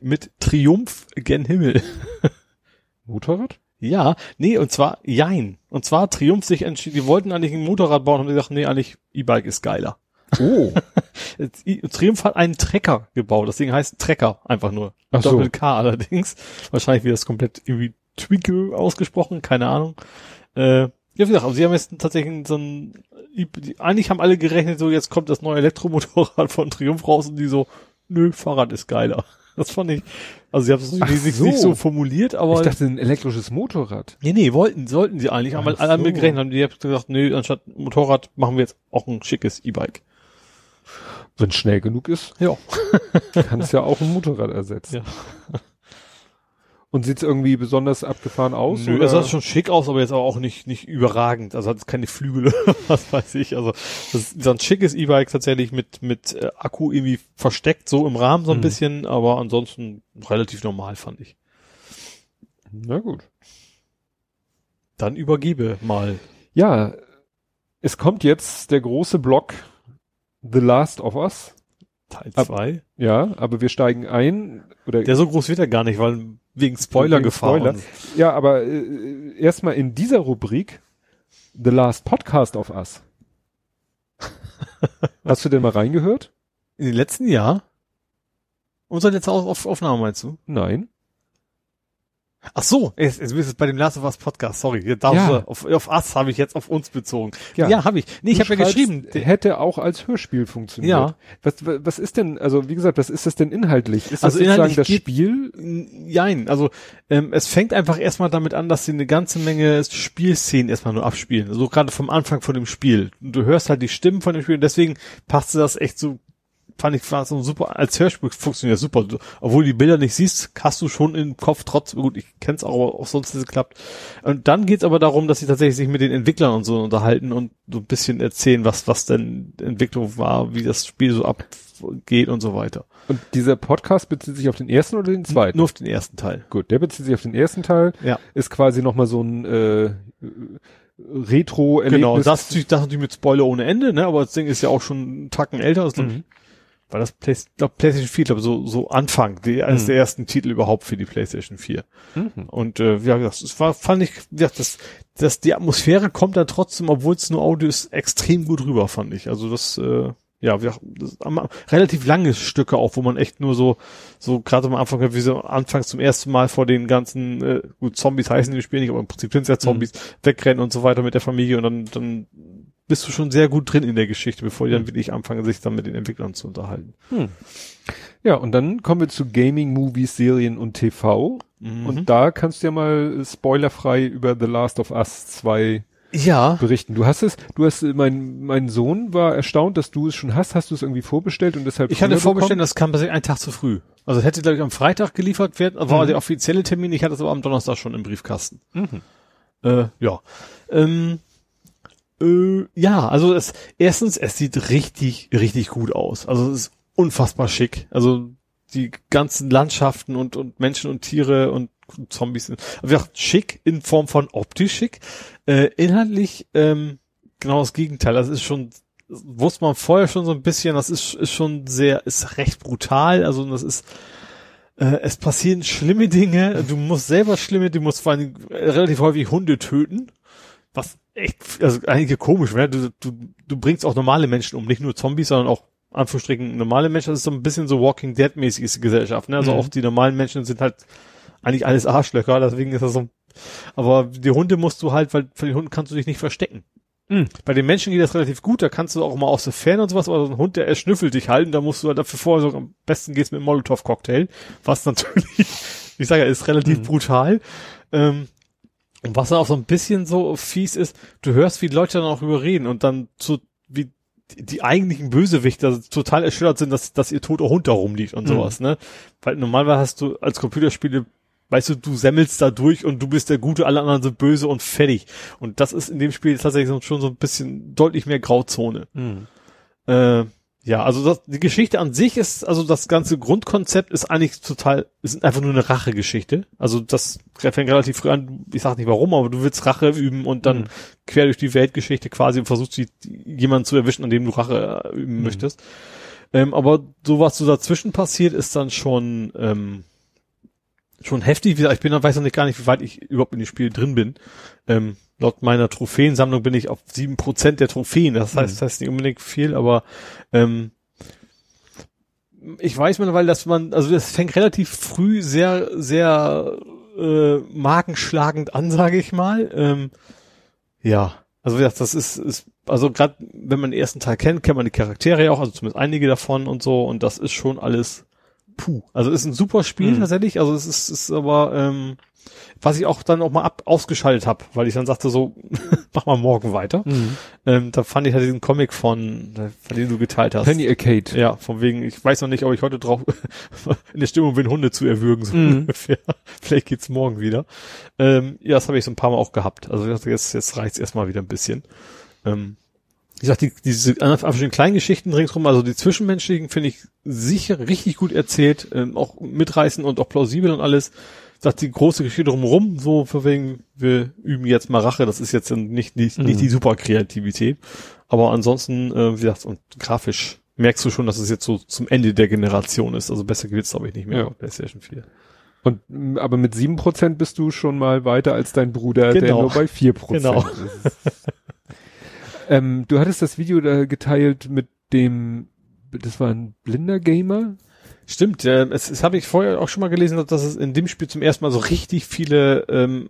mit Triumph gen Himmel. Motorrad? Ja, nee, und zwar Jein. Und zwar Triumph sich entschieden, die wollten eigentlich ein Motorrad bauen und die gesagt, nee, eigentlich E-Bike ist geiler. Oh. Triumph hat einen Trecker gebaut. Das Ding heißt Trecker, einfach nur. Ach Doppel so. K allerdings. Wahrscheinlich wird das komplett irgendwie Twinkle ausgesprochen, keine Ahnung. Äh, ja, wie gesagt, aber sie haben jetzt tatsächlich so ein, eigentlich haben alle gerechnet, so jetzt kommt das neue Elektromotorrad von Triumph raus und die so, nö, Fahrrad ist geiler. Das fand ich, also sie haben es nicht, so. nicht so formuliert, aber. Ich dachte, ein elektrisches Motorrad. Nee, nee, wollten, sollten sie eigentlich, aber alle haben mir gerechnet, haben die haben gesagt, nö, anstatt Motorrad machen wir jetzt auch ein schickes E-Bike. Wenn schnell genug ist. Ja. Kann es ja auch ein Motorrad ersetzen. Ja. Und sieht's irgendwie besonders abgefahren aus? Nö, oder? es sah schon schick aus, aber jetzt auch nicht, nicht überragend. Also hat es keine Flügel oder was weiß ich. Also das ist so ein schickes E-Bike tatsächlich mit, mit äh, Akku irgendwie versteckt, so im Rahmen so ein mhm. bisschen, aber ansonsten relativ normal, fand ich. Na gut. Dann übergebe mal. Ja, es kommt jetzt der große Block The Last of Us. Teil 2. Ja, aber wir steigen ein. Oder der so groß wird er gar nicht, weil wegen. Spoiler. Ja, aber äh, erstmal in dieser Rubrik The Last Podcast of Us. Hast du denn mal reingehört? In den letzten Jahr? Unser letzter Auf Aufnahme meinst du? Nein. Ach so, es, ist bei dem Last of Us Podcast, sorry. Ja. Auf, auf Us habe ich jetzt auf uns bezogen. Ja, ja habe ich. Nee, ich habe ja geschrieben. Hätte auch als Hörspiel funktioniert. Ja. Was, was ist denn, also wie gesagt, was ist das denn inhaltlich? Ist also das sozusagen das Spiel? Nein, also ähm, es fängt einfach erstmal damit an, dass sie eine ganze Menge Spielszenen erstmal nur abspielen. So also gerade vom Anfang von dem Spiel. Du hörst halt die Stimmen von dem Spiel, deswegen passte das echt so fand ich war so super, als Hörspiel funktioniert super. Obwohl die Bilder nicht siehst, hast du schon im Kopf trotzdem, gut, ich kenn's auch, aber auch sonst nicht geklappt. Und dann geht's aber darum, dass sie tatsächlich sich mit den Entwicklern und so unterhalten und so ein bisschen erzählen, was, was denn Entwicklung war, wie das Spiel so abgeht und so weiter. Und dieser Podcast bezieht sich auf den ersten oder den zweiten? Nur auf den ersten Teil. Gut, der bezieht sich auf den ersten Teil. Ja. Ist quasi nochmal so ein, äh, Retro-Erlebnis. Genau, das, das natürlich mit Spoiler ohne Ende, ne? Aber das Ding ist ja auch schon einen Tacken älter. Das mhm war das Play glaub, PlayStation 4, glaube so so Anfang, die, eines mhm. der ersten Titel überhaupt für die PlayStation 4. Mhm. Und äh, ja, das war fand ich, ja, das, das die Atmosphäre kommt dann trotzdem, obwohl es nur Audio ist, extrem gut rüber, fand ich. Also das äh, ja, wir, das, relativ lange Stücke auch, wo man echt nur so, so gerade am Anfang, wie so anfangs zum ersten Mal vor den ganzen, äh, gut, Zombies heißen die Spiele nicht, aber im Prinzip sind es ja Zombies, mhm. wegrennen und so weiter mit der Familie und dann, dann bist du schon sehr gut drin in der Geschichte, bevor die dann wirklich anfangen, sich dann mit den Entwicklern zu unterhalten. Hm. Ja, und dann kommen wir zu Gaming, Movies, Serien und TV. Mhm. Und da kannst du ja mal spoilerfrei über The Last of Us 2 ja. berichten. Du hast es, du hast, mein, mein Sohn war erstaunt, dass du es schon hast. Hast du es irgendwie vorbestellt und deshalb Ich hatte vorbestellt, das kam tatsächlich einen Tag zu früh. Also es hätte, glaube ich, am Freitag geliefert werden, war mhm. der offizielle Termin, ich hatte es aber am Donnerstag schon im Briefkasten. Mhm. Äh, ja. Ähm, äh, ja, also es, erstens, es sieht richtig, richtig gut aus. Also es ist unfassbar schick. Also die ganzen Landschaften und, und Menschen und Tiere und Zombies sind also schick in Form von optisch schick. Äh, inhaltlich ähm, genau das Gegenteil. Das ist schon, wusste man vorher schon so ein bisschen, das ist, ist schon sehr, ist recht brutal. Also das ist, äh, es passieren schlimme Dinge. Du musst selber schlimme, du musst vor allem relativ häufig Hunde töten. Was echt, also einige komisch wäre. Du, du, du bringst auch normale Menschen um, nicht nur Zombies, sondern auch Anführungsstrichen normale Menschen, das ist so ein bisschen so Walking Dead mäßiges Gesellschaft, ne? Also mhm. auch die normalen Menschen sind halt eigentlich alles Arschlöcher, deswegen ist das so. Aber die Hunde musst du halt, weil von den Hunden kannst du dich nicht verstecken. Mhm. Bei den Menschen geht das relativ gut, da kannst du auch mal aus der Ferne und sowas, aber so ein Hund, der erschnüffelt dich halten, da musst du halt dafür vorher so, am besten geht's mit einem Molotow-Cocktail, was natürlich, ich sage ja, ist relativ mhm. brutal. Ähm, und was dann auch so ein bisschen so fies ist, du hörst, wie Leute dann auch überreden und dann zu, wie die eigentlichen Bösewichter total erschüttert sind, dass, dass ihr toter Hund da rumliegt und mhm. sowas, ne? Weil normalerweise hast du als Computerspiele, weißt du, du semmelst da durch und du bist der Gute, alle anderen sind böse und fertig. Und das ist in dem Spiel tatsächlich schon so ein bisschen deutlich mehr Grauzone. Mhm. Äh, ja, also das, die Geschichte an sich ist, also das ganze Grundkonzept ist eigentlich total, ist einfach nur eine Rachegeschichte. Also das fängt relativ früh an, ich sag nicht warum, aber du willst Rache üben und dann mhm. quer durch die Weltgeschichte quasi und versuchst die, jemanden zu erwischen, an dem du Rache äh, üben mhm. möchtest. Ähm, aber so was so dazwischen passiert, ist dann schon, ähm, schon heftig. Ich bin, weiß noch nicht gar nicht, wie weit ich überhaupt in dem Spiel drin bin. Ähm, laut meiner Trophäensammlung bin ich auf sieben Prozent der Trophäen. Das heißt, mhm. das heißt nicht unbedingt viel, aber ähm, ich weiß mittlerweile, dass man, also das fängt relativ früh sehr, sehr äh, magenschlagend an, sage ich mal. Ähm, ja, also wie gesagt, das ist, ist also gerade wenn man den ersten Teil kennt, kennt man die Charaktere ja auch, also zumindest einige davon und so, und das ist schon alles puh. Also ist ein super Spiel mhm. tatsächlich, also es ist, ist aber ähm, was ich auch dann auch mal ab ausgeschaltet habe, weil ich dann sagte so, mach mal morgen weiter. Mhm. Ähm, da fand ich halt diesen Comic von, von dem du geteilt hast. Penny Arcade. Ja, von wegen, ich weiß noch nicht, ob ich heute drauf in der Stimmung bin, Hunde zu erwürgen, so mhm. ungefähr. Vielleicht geht's morgen wieder. Ähm, ja, das habe ich so ein paar Mal auch gehabt. Also jetzt, jetzt reicht's erstmal wieder ein bisschen. Ähm, wie gesagt, die, diese verschiedenen kleinen Geschichten ringsrum, also die zwischenmenschlichen finde ich sicher richtig gut erzählt, ähm, auch mitreißend und auch plausibel und alles sagt die große Geschichte drumherum, so für wegen, wir üben jetzt mal Rache, das ist jetzt nicht, nicht, mhm. nicht die super Kreativität. Aber ansonsten, äh, wie gesagt, und grafisch merkst du schon, dass es jetzt so zum Ende der Generation ist. Also besser geht's, glaube ich, nicht mehr ja. auf PlayStation 4. Und aber mit sieben Prozent bist du schon mal weiter als dein Bruder, genau. der nur bei vier Prozent genau. ist. Ähm, du hattest das Video da geteilt mit dem, das war ein blinder Gamer, Stimmt, äh, es, es habe ich vorher auch schon mal gelesen, dass es in dem Spiel zum ersten Mal so richtig viele ähm,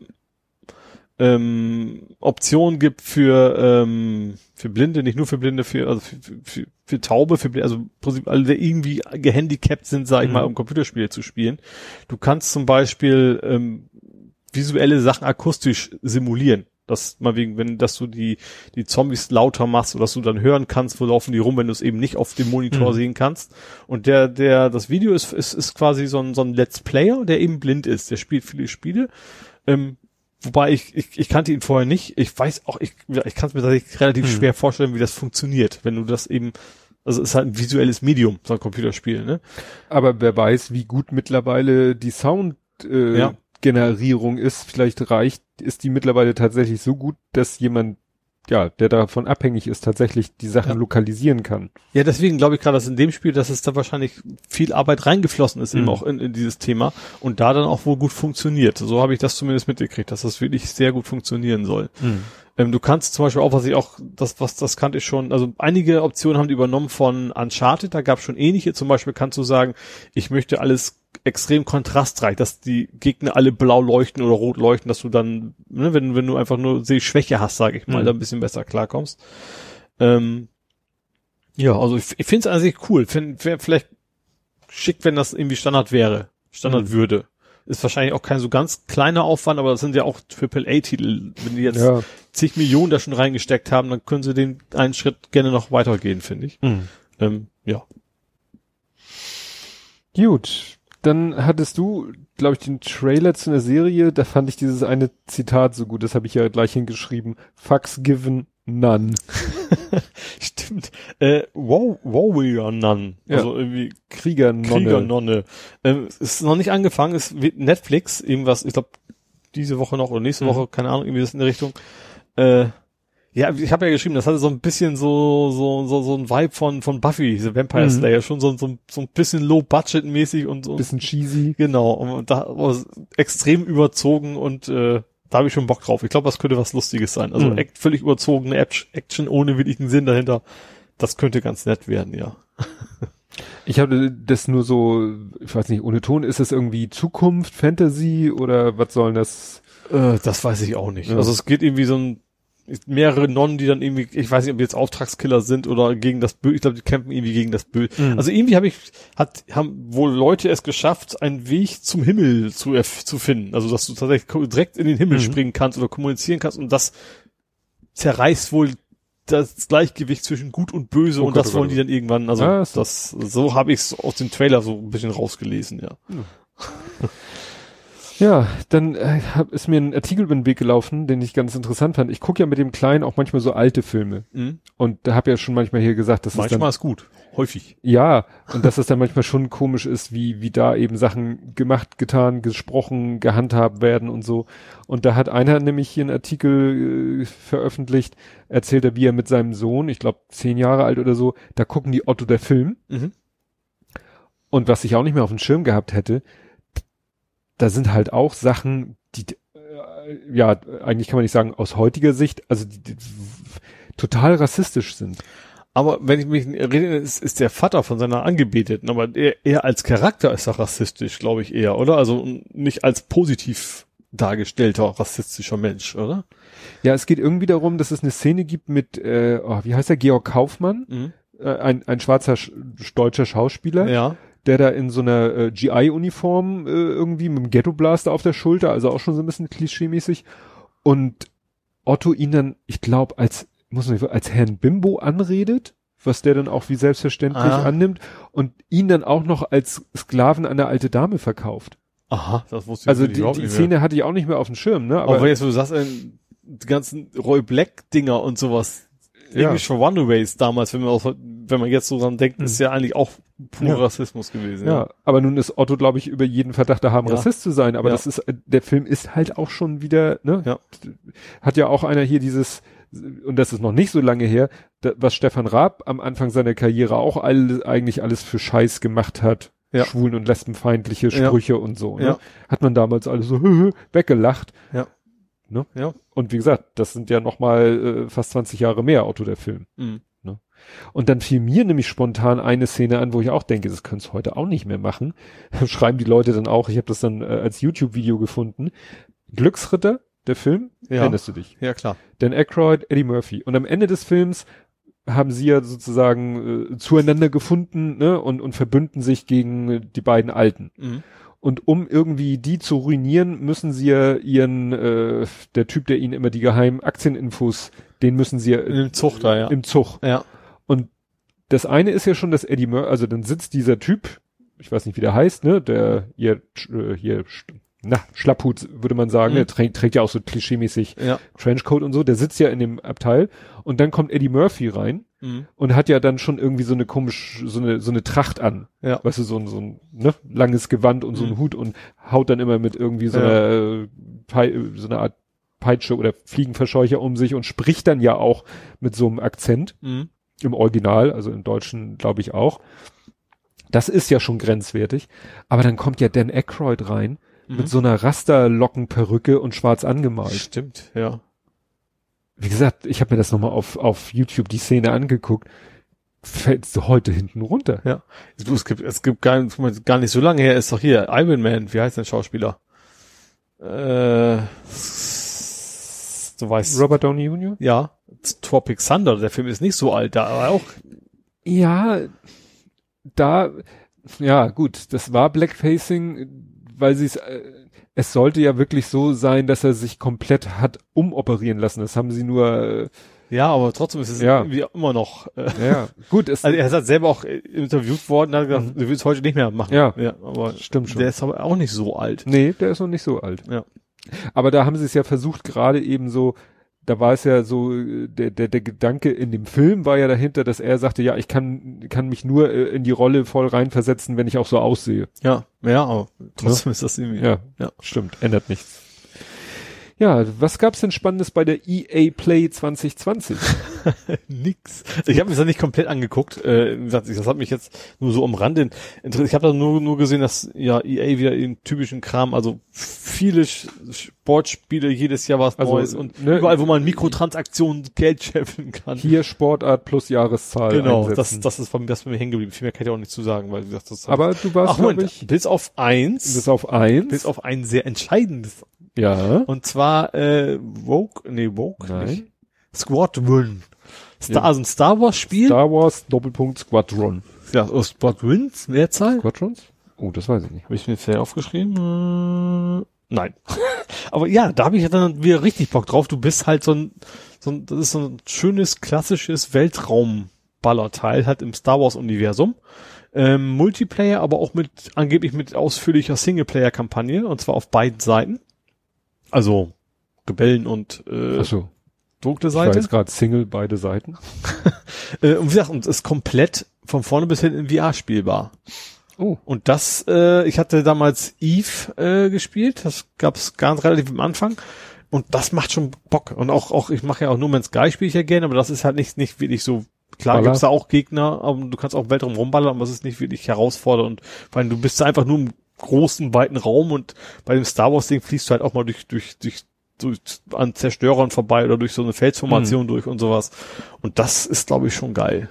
ähm, Optionen gibt für ähm, für Blinde, nicht nur für Blinde, für also für, für, für, für Taube, für Blinde, also alle, die irgendwie gehandicapt sind, sag ich mhm. mal, um Computerspiele zu spielen. Du kannst zum Beispiel ähm, visuelle Sachen akustisch simulieren. Das mal wegen, wenn, dass du die, die Zombies lauter machst oder dass du dann hören kannst, wo laufen die rum, wenn du es eben nicht auf dem Monitor mhm. sehen kannst. Und der, der, das Video ist, ist, ist quasi so ein, so ein Let's Player, der eben blind ist. Der spielt viele Spiele. Ähm, wobei ich, ich, ich kannte ihn vorher nicht. Ich weiß auch, ich, ich kann es mir tatsächlich relativ mhm. schwer vorstellen, wie das funktioniert, wenn du das eben also es ist halt ein visuelles Medium, so ein Computerspiel, ne? Aber wer weiß, wie gut mittlerweile die Sound äh, ja. Generierung ist, vielleicht reicht, ist die mittlerweile tatsächlich so gut, dass jemand, ja, der davon abhängig ist, tatsächlich die Sachen ja. lokalisieren kann. Ja, deswegen glaube ich gerade, dass in dem Spiel, dass es da wahrscheinlich viel Arbeit reingeflossen ist, mhm. eben auch in, in dieses Thema und da dann auch wohl gut funktioniert. So habe ich das zumindest mitgekriegt, dass das wirklich sehr gut funktionieren soll. Mhm. Ähm, du kannst zum Beispiel auch, was ich auch, das, was, das kannte ich schon, also einige Optionen haben die übernommen von Uncharted, da gab es schon ähnliche. Zum Beispiel kannst du sagen, ich möchte alles extrem kontrastreich, dass die Gegner alle blau leuchten oder rot leuchten, dass du dann, ne, wenn, wenn du einfach nur Sehschwäche hast, sage ich mal, mhm. da ein bisschen besser klarkommst. Ähm, ja, also ich, ich finde es an sich cool. Find, wär vielleicht schick, wenn das irgendwie Standard wäre, Standard mhm. würde. Ist wahrscheinlich auch kein so ganz kleiner Aufwand, aber das sind ja auch Triple-A-Titel. Wenn die jetzt ja. zig Millionen da schon reingesteckt haben, dann können sie den einen Schritt gerne noch weitergehen, finde ich. Mhm. Ähm, ja. Gut. Dann hattest du, glaube ich, den Trailer zu einer Serie, da fand ich dieses eine Zitat so gut, das habe ich ja gleich hingeschrieben. Fucks given none. Stimmt. Äh, wow, Warrior Nun. Ja. Also irgendwie Kriegernonne. Kriegernonne. Ähm, ist noch nicht angefangen, ist Netflix, irgendwas, ich glaube, diese Woche noch oder nächste mhm. Woche, keine Ahnung, irgendwie das in der Richtung. Äh, ja, ich habe ja geschrieben, das hatte so ein bisschen so so so so ein Vibe von von Buffy, diese Vampire mhm. Slayer, schon so so, so ein bisschen low budget mäßig und so bisschen cheesy. Genau, und da war extrem überzogen und äh, da habe ich schon Bock drauf. Ich glaube, das könnte was Lustiges sein. Also mhm. völlig überzogene Action ohne wirklichen Sinn dahinter. Das könnte ganz nett werden, ja. Ich habe das nur so, ich weiß nicht, ohne Ton, ist das irgendwie Zukunft, Fantasy oder was sollen das? Äh, das weiß ich auch nicht. Ja. Also es geht irgendwie so ein mehrere Nonnen, die dann irgendwie, ich weiß nicht, ob die jetzt Auftragskiller sind oder gegen das Böse, ich glaube, die kämpfen irgendwie gegen das Böse. Mhm. Also irgendwie habe ich, hat, haben wohl Leute es geschafft, einen Weg zum Himmel zu, zu finden. Also, dass du tatsächlich direkt in den Himmel mhm. springen kannst oder kommunizieren kannst und das zerreißt wohl das Gleichgewicht zwischen Gut und Böse oh und Gott, das oh wollen die dann irgendwann, also ja, das, so habe ich es aus dem Trailer so ein bisschen rausgelesen, ja. Mhm. Ja, dann äh, hab, ist mir ein Artikel über den Weg gelaufen, den ich ganz interessant fand. Ich gucke ja mit dem Kleinen auch manchmal so alte Filme. Mhm. Und da habe ja schon manchmal hier gesagt, dass manchmal ist, dann, ist gut, häufig. Ja, und dass es dann manchmal schon komisch ist, wie wie da eben Sachen gemacht, getan, gesprochen, gehandhabt werden und so. Und da hat einer nämlich hier einen Artikel äh, veröffentlicht, erzählt er, wie er mit seinem Sohn, ich glaube zehn Jahre alt oder so, da gucken die Otto der Film. Mhm. Und was ich auch nicht mehr auf dem Schirm gehabt hätte, da sind halt auch Sachen, die, äh, ja, eigentlich kann man nicht sagen aus heutiger Sicht, also die, die total rassistisch sind. Aber wenn ich mich erinnere, ist, ist der Vater von seiner Angebeteten, aber er, er als Charakter ist doch rassistisch, glaube ich eher, oder? Also nicht als positiv dargestellter rassistischer Mensch, oder? Ja, es geht irgendwie darum, dass es eine Szene gibt mit, äh, oh, wie heißt der, Georg Kaufmann, mhm. äh, ein, ein schwarzer deutscher Schauspieler, ja der da in so einer äh, GI-Uniform äh, irgendwie mit dem Ghetto-Blaster auf der Schulter, also auch schon so ein bisschen klischee-mäßig. Und Otto ihn dann, ich glaube, als, muss man nicht, als Herrn Bimbo anredet, was der dann auch wie selbstverständlich ah. annimmt und ihn dann auch noch als Sklaven an eine alte Dame verkauft. Aha, das wusste ich Also die, die Szene hatte ich auch nicht mehr auf dem Schirm, ne? Aber, Aber jetzt, wo du sagst, äh, die ganzen Roy Black Dinger und sowas, ja. irgendwie schon Runaways damals, wenn man auch, wenn man jetzt so dran denkt, mhm. ist ja eigentlich auch pur ja. Rassismus gewesen. Ja. ja. aber nun ist Otto, glaube ich, über jeden Verdacht da haben, ja. Rassist zu sein. Aber das ist, der Film ist halt auch schon wieder, ne? Ja. Hat ja auch einer hier dieses, und das ist noch nicht so lange her, was Stefan Raab am Anfang seiner Karriere auch all, eigentlich alles für Scheiß gemacht hat. Ja. Schwulen- und lesbenfeindliche Sprüche und so. Ne? Ja. Hat man damals alles so weggelacht. Ja. Ne? Ja. Und wie gesagt, das sind ja noch mal äh, fast 20 Jahre mehr Auto der Film. Mhm. Ne? Und dann fiel mir nämlich spontan eine Szene an, wo ich auch denke, das können es heute auch nicht mehr machen. Schreiben die Leute dann auch, ich habe das dann äh, als YouTube-Video gefunden. Glücksritter, der Film, ja. erinnerst du dich? Ja, klar. Dan Aykroyd, Eddie Murphy. Und am Ende des Films haben sie ja sozusagen äh, zueinander gefunden ne, und, und verbünden sich gegen die beiden Alten. Mhm. Und um irgendwie die zu ruinieren, müssen sie ja ihren, äh, der Typ, der ihnen immer die geheimen Aktieninfos, den müssen sie ja im Zug da, ja. Im Zug. Ja. Und das eine ist ja schon, dass Eddie Murphy, also dann sitzt dieser Typ, ich weiß nicht, wie der heißt, ne, der ihr äh, hier na, Schlapphut, würde man sagen. Mhm. Der trägt, trägt ja auch so klischeemäßig ja. Trenchcoat und so. Der sitzt ja in dem Abteil und dann kommt Eddie Murphy rein mhm. und hat ja dann schon irgendwie so eine komisch, so eine, so eine Tracht an. Ja. Weißt du, so ein, so ein ne, langes Gewand und mhm. so ein Hut und haut dann immer mit irgendwie so ja. einer, so einer Art Peitsche oder Fliegenverscheucher um sich und spricht dann ja auch mit so einem Akzent. Mhm. Im Original, also im Deutschen glaube ich auch. Das ist ja schon grenzwertig. Aber dann kommt ja Dan Aykroyd rein mit mhm. so einer Rasterlockenperücke und schwarz angemalt. Stimmt, ja. Wie gesagt, ich habe mir das nochmal auf, auf YouTube die Szene angeguckt, fällst du heute hinten runter. Ja. Du, es gibt, es gibt gar, gar nicht so lange her, ist doch hier Iron Man, wie heißt der Schauspieler? Äh, du weißt. Robert Downey Jr.? Ja. Tropic Thunder, der Film ist nicht so alt, da aber auch. Ja, da, ja, gut, das war Blackfacing, weil sie es, äh, es sollte ja wirklich so sein, dass er sich komplett hat umoperieren lassen. Das haben sie nur, äh, ja, aber trotzdem ist es ja. irgendwie immer noch. Äh, ja, gut. Es also er ist halt selber auch interviewt worden, hat gesagt, mhm. er will es heute nicht mehr machen. Ja, ja, aber stimmt schon. Der ist aber auch nicht so alt. Nee, der ist noch nicht so alt. Ja. Aber da haben sie es ja versucht, gerade eben so, da war es ja so, der, der, der Gedanke in dem Film war ja dahinter, dass er sagte, ja, ich kann, kann mich nur äh, in die Rolle voll reinversetzen, wenn ich auch so aussehe. Ja, ja, aber trotzdem ja? ist das irgendwie. Ja, ja, stimmt, ändert nichts. Ja, was gab's denn Spannendes bei der EA Play 2020? Nix. Ich habe mir das nicht komplett angeguckt. Äh, das hat mich jetzt nur so am Rande interessiert. Ich habe da nur, nur gesehen, dass ja EA wieder im typischen Kram, also viele Sportspiele jedes Jahr was also, Neues und ne, überall, wo man Mikrotransaktionen Geld scheffeln kann. Hier Sportart plus Jahreszahl. Genau, einsetzen. das, das ist das bei mir hängen geblieben. Viel mehr kann ich auch nicht zu sagen, weil wie gesagt, das Aber du warst, Ach, Moment, ich, bis auf eins. Bis auf eins. Bis auf ein sehr entscheidendes ja. Und zwar äh, Vogue, nee, Vogue Nein. nicht. Squadron. Star, ja. Also ein Star Wars Spiel. Star Wars Doppelpunkt Squadron. Ja, oh, Squadrons, Mehrzahl. Squadrons? Oh, das weiß ich nicht. Habe ich mir fair aufgeschrieben? Äh, nein. Aber ja, da habe ich dann wieder richtig Bock drauf. Du bist halt so ein, so ein das ist so ein schönes, klassisches Weltraumballerteil, halt im Star Wars Universum. Ähm, Multiplayer, aber auch mit, angeblich mit ausführlicher Singleplayer-Kampagne, und zwar auf beiden Seiten. Also Rebellen und äh, so. dunkle Seite. Ich war jetzt gerade Single beide Seiten. äh, und wie gesagt, und ist komplett von vorne bis hin in VR spielbar. Oh. Und das, äh, ich hatte damals Eve äh, gespielt, das gab's ganz relativ am Anfang. Und das macht schon Bock. Und auch, auch ich mache ja auch nur Man's Sky spiele ich ja gerne, aber das ist halt nicht, nicht wirklich so Klar Baller. gibt's da auch Gegner, aber du kannst auch Weltraum rumballern, aber es ist nicht wirklich herausfordernd, weil du bist einfach nur im großen, weiten Raum und bei dem Star Wars Ding fließt du halt auch mal durch, durch, durch, durch an Zerstörern vorbei oder durch so eine Felsformation mhm. durch und sowas. Und das ist, glaube ich, schon geil.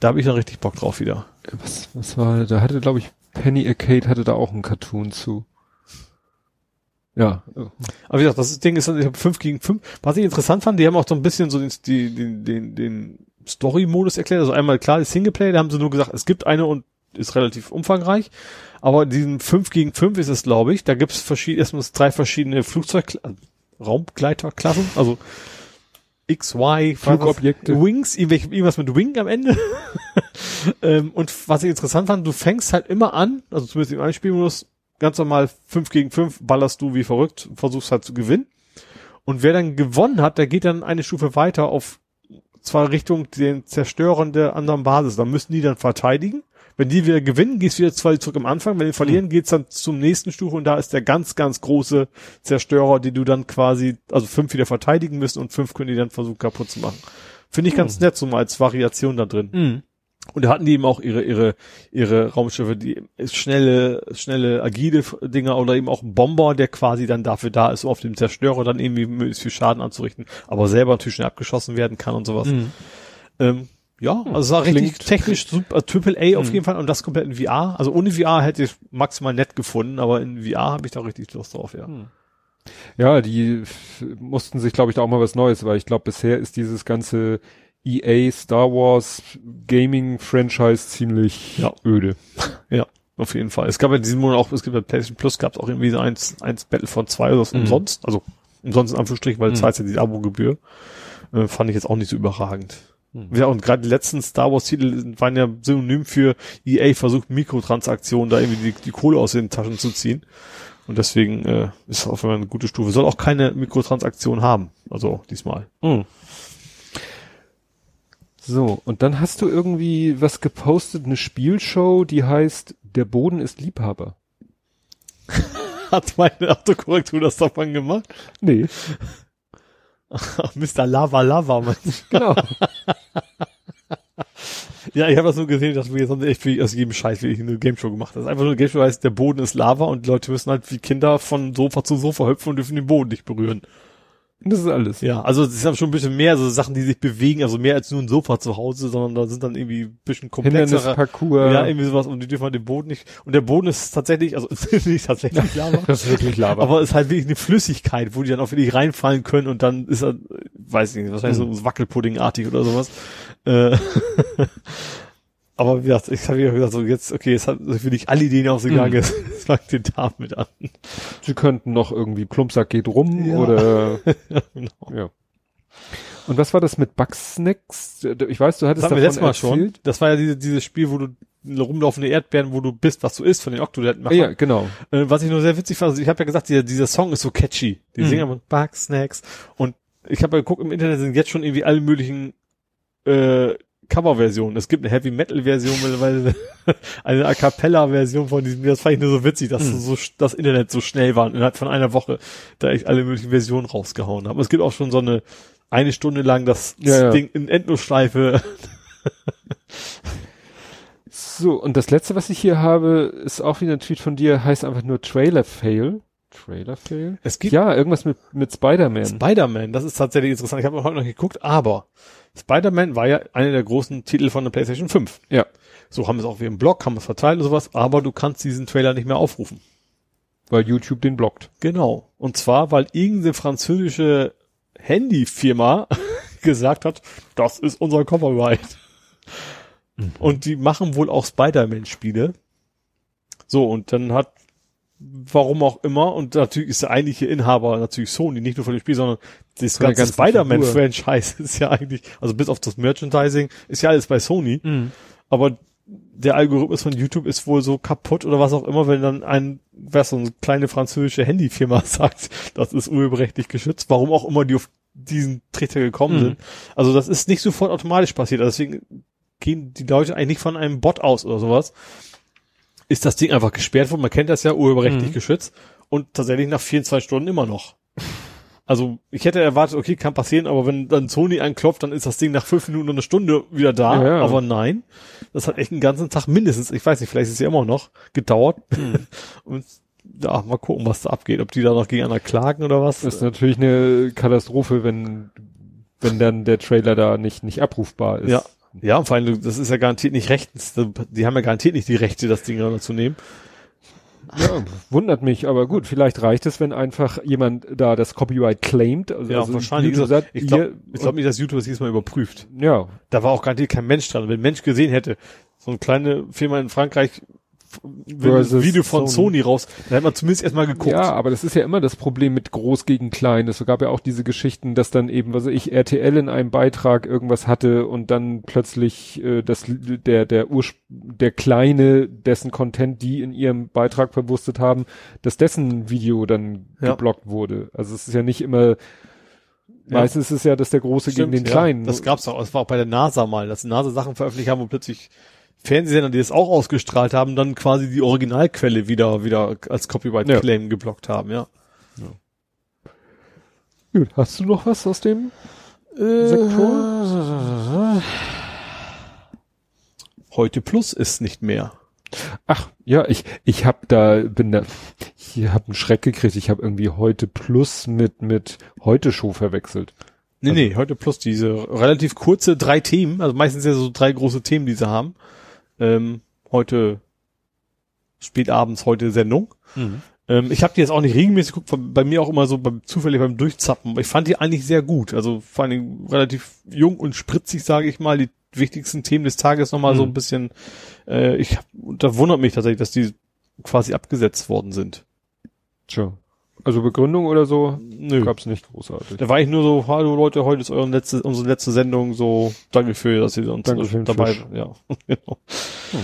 Da habe ich dann richtig Bock drauf wieder. Was, was war, da hatte, glaube ich, Penny Arcade hatte da auch einen Cartoon zu. Ja. Aber wie gesagt, das Ding ist, ich habe 5 gegen 5. Was ich interessant fand, die haben auch so ein bisschen so den, den, den, den Story-Modus erklärt. Also einmal klar, die Singleplayer, da haben sie nur gesagt, es gibt eine und ist relativ umfangreich. Aber in diesem 5 gegen 5 ist es, glaube ich, da gibt es verschiedene, erstmal drei verschiedene Flugzeug, Raumgleiterklassen, also X, Y, Flugobjekte. Wings, irgendwas mit Wing am Ende. ähm, und was ich interessant fand, du fängst halt immer an, also zumindest im Einspielmodus, ganz normal 5 gegen 5 ballerst du wie verrückt, versuchst halt zu gewinnen. Und wer dann gewonnen hat, der geht dann eine Stufe weiter auf zwar Richtung den Zerstörern der anderen Basis. Da müssen die dann verteidigen. Wenn die wieder gewinnen, gehst du wieder zwei zurück am Anfang. Wenn die verlieren, mhm. geht's dann zum nächsten Stufe und da ist der ganz, ganz große Zerstörer, die du dann quasi, also fünf wieder verteidigen müssen und fünf können die dann versuchen kaputt zu machen. Finde ich ganz mhm. nett, so mal als Variation da drin. Mhm. Und da hatten die eben auch ihre, ihre, ihre Raumschiffe, die schnelle, schnelle, agile Dinger oder eben auch ein Bomber, der quasi dann dafür da ist, um auf dem Zerstörer dann irgendwie möglichst viel Schaden anzurichten, aber selber natürlich schnell abgeschossen werden kann und sowas. Mhm. Ähm, ja, hm, also es war richtig technisch super, Triple A auf hm. jeden Fall und das komplett in VR. Also ohne VR hätte ich maximal nett gefunden, aber in VR habe ich da richtig Lust drauf, ja. Hm. Ja, die mussten sich, glaube ich, da auch mal was Neues, weil ich glaube, bisher ist dieses ganze EA Star Wars Gaming Franchise ziemlich ja. öde. Ja, auf jeden Fall. Es gab ja diesen Monat auch, es gibt bei PlayStation Plus gab es auch irgendwie so eins, eins Battlefront 2 oder was mhm. umsonst. Also umsonst in Anführungsstrichen, weil mhm. zahlt ja die Abo-Gebühr. Äh, fand ich jetzt auch nicht so überragend. Ja, und gerade die letzten Star Wars-Titel waren ja synonym für EA versucht, Mikrotransaktionen da irgendwie die, die Kohle aus den Taschen zu ziehen. Und deswegen äh, ist es auf jeden Fall eine gute Stufe. Soll auch keine Mikrotransaktion haben. Also diesmal. Mhm. So, und dann hast du irgendwie was gepostet, eine Spielshow, die heißt Der Boden ist Liebhaber. Hat meine Autokorrektur das davon gemacht? Nee. Mr. Lava Lava, man. Genau. ja, ich habe das nur gesehen, dass wir sonst echt wie aus jedem Scheiß wie eine Game Show gemacht hast. Einfach nur eine Game Show heißt, der Boden ist Lava und Leute müssen halt wie Kinder von Sofa zu Sofa hüpfen und dürfen den Boden nicht berühren. Das ist alles. Ja, also es ist schon ein bisschen mehr so Sachen, die sich bewegen, also mehr als nur ein Sofa zu Hause, sondern da sind dann irgendwie ein bisschen komplexere. Parcours. Ja, irgendwie sowas und die dürfen halt den Boden nicht. Und der Boden ist tatsächlich, also ist nicht tatsächlich Lava. das ist wirklich Lava. Aber ist halt wirklich eine Flüssigkeit, wo die dann auch wirklich reinfallen können und dann ist er, weiß ich nicht, wahrscheinlich hm. so Wackelpuddingartig oder sowas. Äh, aber wie gesagt, ich habe ja gesagt, so jetzt, okay, jetzt hat will ich alle Ideen ausgegangen, mhm. jetzt fangt den Tag mit an. Sie könnten noch irgendwie Plumpsack geht rum ja. oder ja, genau. ja. Und was war das mit Bugsnacks? Ich weiß, du hattest das davon letztes Mal schon. Das war ja diese, dieses Spiel, wo du rumlaufende Erdbeeren, wo du bist, was du isst, von den Octodetten machen. Ja, genau. Äh, was ich nur sehr witzig fand, also ich habe ja gesagt, dieser, dieser Song ist so catchy. Die mhm. singen Bugsnacks. Und ich habe ja geguckt, im Internet sind jetzt schon irgendwie alle möglichen äh, Coverversion. Es gibt eine Heavy Metal Version mittlerweile, eine A cappella Version von diesem, das fand ich nur so witzig, dass hm. so das Internet so schnell war und innerhalb von einer Woche da ich alle möglichen Versionen rausgehauen habe. Es gibt auch schon so eine eine Stunde lang das ja. Ding in Endlosschleife. so, und das letzte, was ich hier habe, ist auch wieder ein Tweet von dir, heißt einfach nur Trailer Fail. Trailer Fail? Es gibt ja irgendwas mit mit Spider-Man. Spider-Man, das ist tatsächlich interessant. Ich habe heute noch geguckt, aber Spider-Man war ja einer der großen Titel von der PlayStation 5. Ja. So haben wir es auch wie im Blog, haben wir es verteilt und sowas, aber du kannst diesen Trailer nicht mehr aufrufen. Weil YouTube den blockt. Genau. Und zwar, weil irgendeine französische Handyfirma gesagt hat, das ist unser Copyright. Mhm. Und die machen wohl auch Spider-Man-Spiele. So, und dann hat warum auch immer, und natürlich ist der eigentliche Inhaber natürlich Sony, nicht nur von dem Spiel, sondern das ganze Spider-Man-Franchise ist ja eigentlich, also bis auf das Merchandising, ist ja alles bei Sony. Mhm. Aber der Algorithmus von YouTube ist wohl so kaputt oder was auch immer, wenn dann ein, was so eine kleine französische Handyfirma sagt, das ist urheberrechtlich geschützt, warum auch immer die auf diesen Trichter gekommen mhm. sind. Also das ist nicht sofort automatisch passiert. Also deswegen gehen die Leute eigentlich nicht von einem Bot aus oder sowas, ist das Ding einfach gesperrt worden. Man kennt das ja, urheberrechtlich mhm. geschützt. Und tatsächlich nach 24 Stunden immer noch. Also ich hätte erwartet, okay, kann passieren, aber wenn dann Sony anklopft, dann ist das Ding nach fünf Minuten oder eine Stunde wieder da. Ja, ja. Aber nein, das hat echt einen ganzen Tag mindestens, ich weiß nicht, vielleicht ist es ja immer noch, gedauert. Mhm. Und ja, mal gucken, was da abgeht. Ob die da noch gegeneinander klagen oder was. Das ist natürlich eine Katastrophe, wenn, wenn dann der Trailer da nicht, nicht abrufbar ist. Ja, ja, vor allem, das ist ja garantiert nicht rechtens. Die haben ja garantiert nicht die Rechte, das Ding zu nehmen. Ja, wundert mich, aber gut, vielleicht reicht es, wenn einfach jemand da das Copyright claimt. Also, ja, also wahrscheinlich. YouTube sagt, ich glaube glaub nicht, dass YouTube das jedes Mal überprüft. Ja. Da war auch garantiert kein Mensch dran. Wenn ein Mensch gesehen hätte, so eine kleine Firma in Frankreich versus Video von Sony. Sony raus, dann hätte man zumindest erstmal geguckt. Ja, aber das ist ja immer das Problem mit groß gegen klein. Es gab ja auch diese Geschichten, dass dann eben, was ich, RTL in einem Beitrag irgendwas hatte und dann plötzlich äh, das der der Urspr der kleine, dessen Content die in ihrem Beitrag verwurstet haben, dass dessen Video dann ja. geblockt wurde. Also es ist ja nicht immer ja. Meistens ist es ja, dass der Große Stimmt, gegen den Kleinen. Ja, das gab's auch. Es war auch bei der NASA mal, dass NASA Sachen veröffentlicht haben und plötzlich Fernsehsender, die es auch ausgestrahlt haben, dann quasi die Originalquelle wieder, wieder als Copyright-Claim ja. geblockt haben, ja. ja. Gut, hast du noch was aus dem äh, Sektor? Heute Plus ist nicht mehr. Ach, ja, ich, ich hab da, bin da, ich hab einen Schreck gekriegt. Ich habe irgendwie heute Plus mit, mit heute Show verwechselt. Nee, also, nee, heute Plus diese relativ kurze drei Themen, also meistens ja so drei große Themen, die sie haben. Ähm, heute spät abends heute Sendung. Mhm. Ähm, ich habe die jetzt auch nicht regelmäßig geguckt, bei mir auch immer so beim, zufällig beim Durchzappen. Aber ich fand die eigentlich sehr gut. Also vor allen Dingen relativ jung und spritzig, sage ich mal. Die wichtigsten Themen des Tages nochmal mhm. so ein bisschen. Äh, ich da wundert mich tatsächlich, dass die quasi abgesetzt worden sind. Tja. Also Begründung oder so? Nö. Gab's nicht großartig. Da war ich nur so, hallo Leute, heute ist eure letzte, unsere letzte Sendung, so, danke für, dass ihr uns danke für dabei, Fisch. ja, genau. Hm.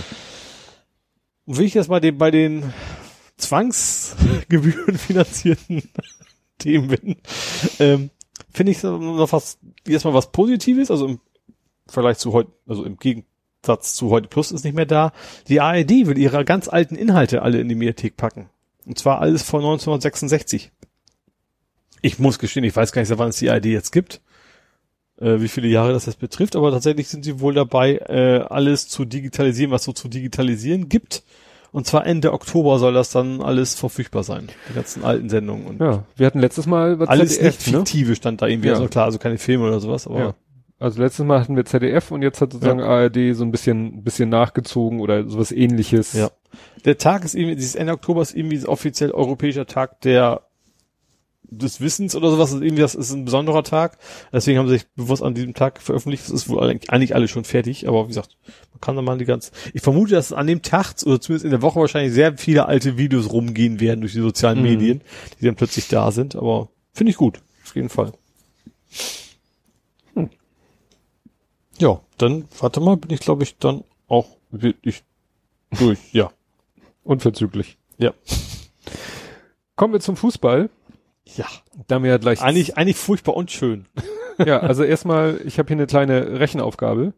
Und will ich jetzt mal den, bei den zwangsgebührenfinanzierten Themen bin, ähm, finde ich noch was, erstmal was Positives, also im Vergleich zu heute, also im Gegensatz zu heute Plus ist nicht mehr da. Die ARD will ihre ganz alten Inhalte alle in die Mediathek packen. Und zwar alles von 1966. Ich muss gestehen, ich weiß gar nicht, wann es die ID jetzt gibt, äh, wie viele Jahre das jetzt betrifft, aber tatsächlich sind sie wohl dabei, äh, alles zu digitalisieren, was so zu digitalisieren gibt. Und zwar Ende Oktober soll das dann alles verfügbar sein. Die ganzen alten Sendungen. Und ja, wir hatten letztes Mal was alles ZDF, nicht ne? fiktive ne? stand da irgendwie. Ja. Also klar, also keine Filme oder sowas, aber. Ja. Also letztes Mal hatten wir ZDF und jetzt hat sozusagen ja. ARD so ein bisschen, bisschen nachgezogen oder sowas ähnliches. Ja. Der Tag ist irgendwie, dieses Ende Oktober ist irgendwie offiziell europäischer Tag der des Wissens oder sowas. Irgendwie das ist ein besonderer Tag. Deswegen haben sie sich bewusst an diesem Tag veröffentlicht. Das ist wohl eigentlich alle schon fertig. Aber wie gesagt, man kann da mal die ganze. Ich vermute, dass an dem Tag oder zumindest in der Woche wahrscheinlich sehr viele alte Videos rumgehen werden durch die sozialen mhm. Medien, die dann plötzlich da sind. Aber finde ich gut. Auf jeden Fall. Ja, dann, warte mal, bin ich glaube ich dann auch wirklich durch. Ja. Unverzüglich. Ja. Kommen wir zum Fußball. Ja. Da mir ja gleich. Eigentlich, eigentlich furchtbar unschön. ja, also erstmal, ich habe hier eine kleine Rechenaufgabe.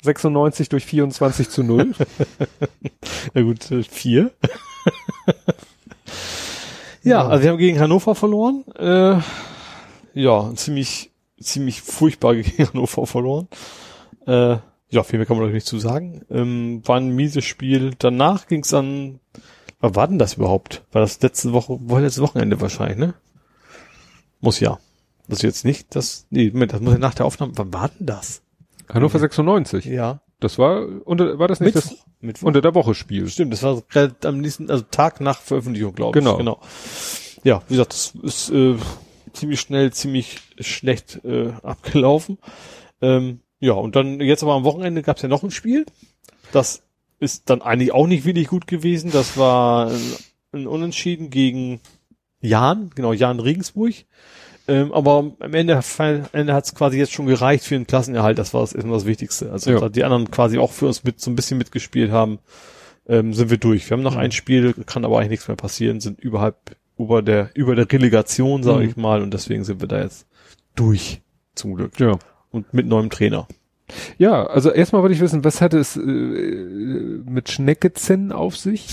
96 durch 24 zu 0. Na gut, äh, vier. ja, also wir haben gegen Hannover verloren. Äh, ja, ziemlich, ziemlich furchtbar gegen Hannover verloren. Äh, ja, viel mehr kann man doch nicht zu sagen. Ähm, war ein mieses Spiel. Danach ging es dann, was war denn das überhaupt? War das letzte Woche, war letzte Wochenende wahrscheinlich, ne? Muss ja. Das ist jetzt nicht das, nee, Moment, das muss ja nach der Aufnahme, wann war denn das? Hannover 96. Ja. Das war, unter, war das nicht Mittwoch, das Mittwoch. unter der Woche Spiel? Stimmt, das war am nächsten, also Tag nach Veröffentlichung, glaube genau. ich. Genau. Ja, wie gesagt, das ist äh, ziemlich schnell, ziemlich schlecht äh, abgelaufen. Ähm, ja, und dann jetzt aber am Wochenende gab es ja noch ein Spiel. Das ist dann eigentlich auch nicht wirklich gut gewesen. Das war ein, ein Unentschieden gegen Jan, genau, Jan Regensburg. Ähm, aber am Ende, Ende hat es quasi jetzt schon gereicht für den Klassenerhalt. Das war das erstmal das Wichtigste. Also ja. die anderen quasi auch für uns mit so ein bisschen mitgespielt haben, ähm, sind wir durch. Wir haben noch mhm. ein Spiel, kann aber eigentlich nichts mehr passieren, sind überhalb über der über der Relegation, sage mhm. ich mal, und deswegen sind wir da jetzt durch. Zum Glück. Ja. Und mit neuem Trainer. Ja, also erstmal wollte ich wissen, was hat es äh, mit Schneckezen auf sich?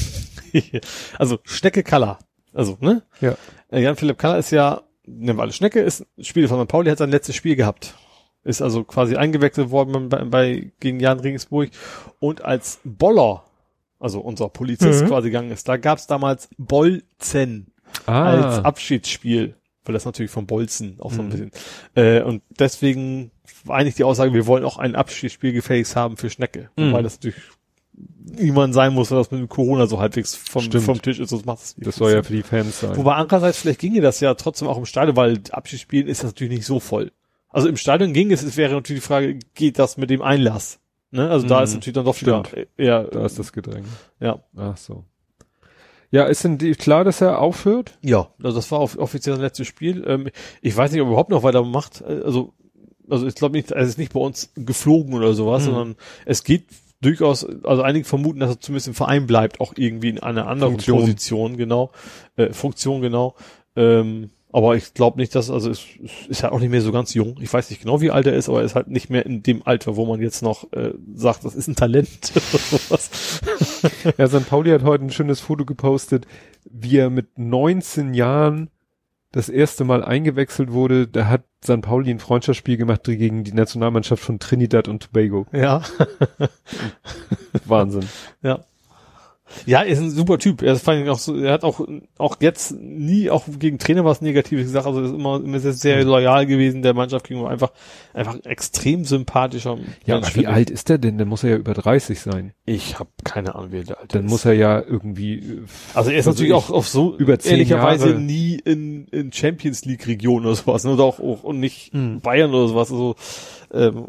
also Schnecke Kaller. Also, ne? Ja. Äh, Jan-Philipp Kaller ist ja, nehmen wir alle Schnecke, ist Spieler von Pauli, hat sein letztes Spiel gehabt. Ist also quasi eingewechselt worden bei, bei gegen Jan Regensburg. Und als Boller, also unser Polizist mhm. quasi gegangen ist, da gab's damals Bolzen ah. als Abschiedsspiel. Weil das natürlich vom Bolzen auch so ein mhm. bisschen. Äh, und deswegen war eigentlich die Aussage, wir wollen auch ein Abschiedsspiel gefälligst haben für Schnecke. Mhm. Weil das natürlich niemand sein muss, was mit dem Corona so halbwegs vom, vom Tisch ist, sonst macht es Das soll ja für die Fans sein. Wobei andererseits, vielleicht ginge das ja trotzdem auch im Stadion, weil Abschiedsspielen ist das natürlich nicht so voll. Also im Stadion ging es, es wäre natürlich die Frage, geht das mit dem Einlass? Ne? Also mhm. da ist natürlich dann doch wieder eher. Da ist das Gedränge. Ja. Ach so. Ja, ist denn die, klar, dass er aufhört? Ja, also das war offiziell das letzte Spiel. Ähm, ich weiß nicht, ob er überhaupt noch weitermacht. Also, also ich glaube nicht, er ist nicht bei uns geflogen oder sowas, mhm. sondern es geht durchaus, also einige vermuten, dass er zumindest im Verein bleibt, auch irgendwie in einer anderen Funktion. Position, genau, äh, Funktion, genau. Ähm, aber ich glaube nicht, dass, also es ist ja auch nicht mehr so ganz jung. Ich weiß nicht genau, wie alt er ist, aber er ist halt nicht mehr in dem Alter, wo man jetzt noch äh, sagt, das ist ein Talent oder sowas. ja, St. Pauli hat heute ein schönes Foto gepostet, wie er mit 19 Jahren das erste Mal eingewechselt wurde, da hat St. Pauli ein Freundschaftsspiel gemacht gegen die Nationalmannschaft von Trinidad und Tobago. Ja. Wahnsinn. Ja. Ja, er ist ein super Typ. Er, ist auch so, er hat auch, auch jetzt nie, auch gegen Trainer was Negatives gesagt. Also er ist immer, immer sehr, sehr loyal gewesen der Mannschaft gegenüber. Einfach, einfach extrem sympathischer. Ja, aber wie alt ist der denn? Der muss er ja über 30 sein. Ich habe keine Ahnung, wie alt Dann ist. muss er ja irgendwie. Also er ist natürlich auch auf so über ehrlicherweise Jahre. nie in, in Champions League Region oder sowas. Ne? Oder auch, auch und nicht hm. Bayern oder sowas. Also ähm,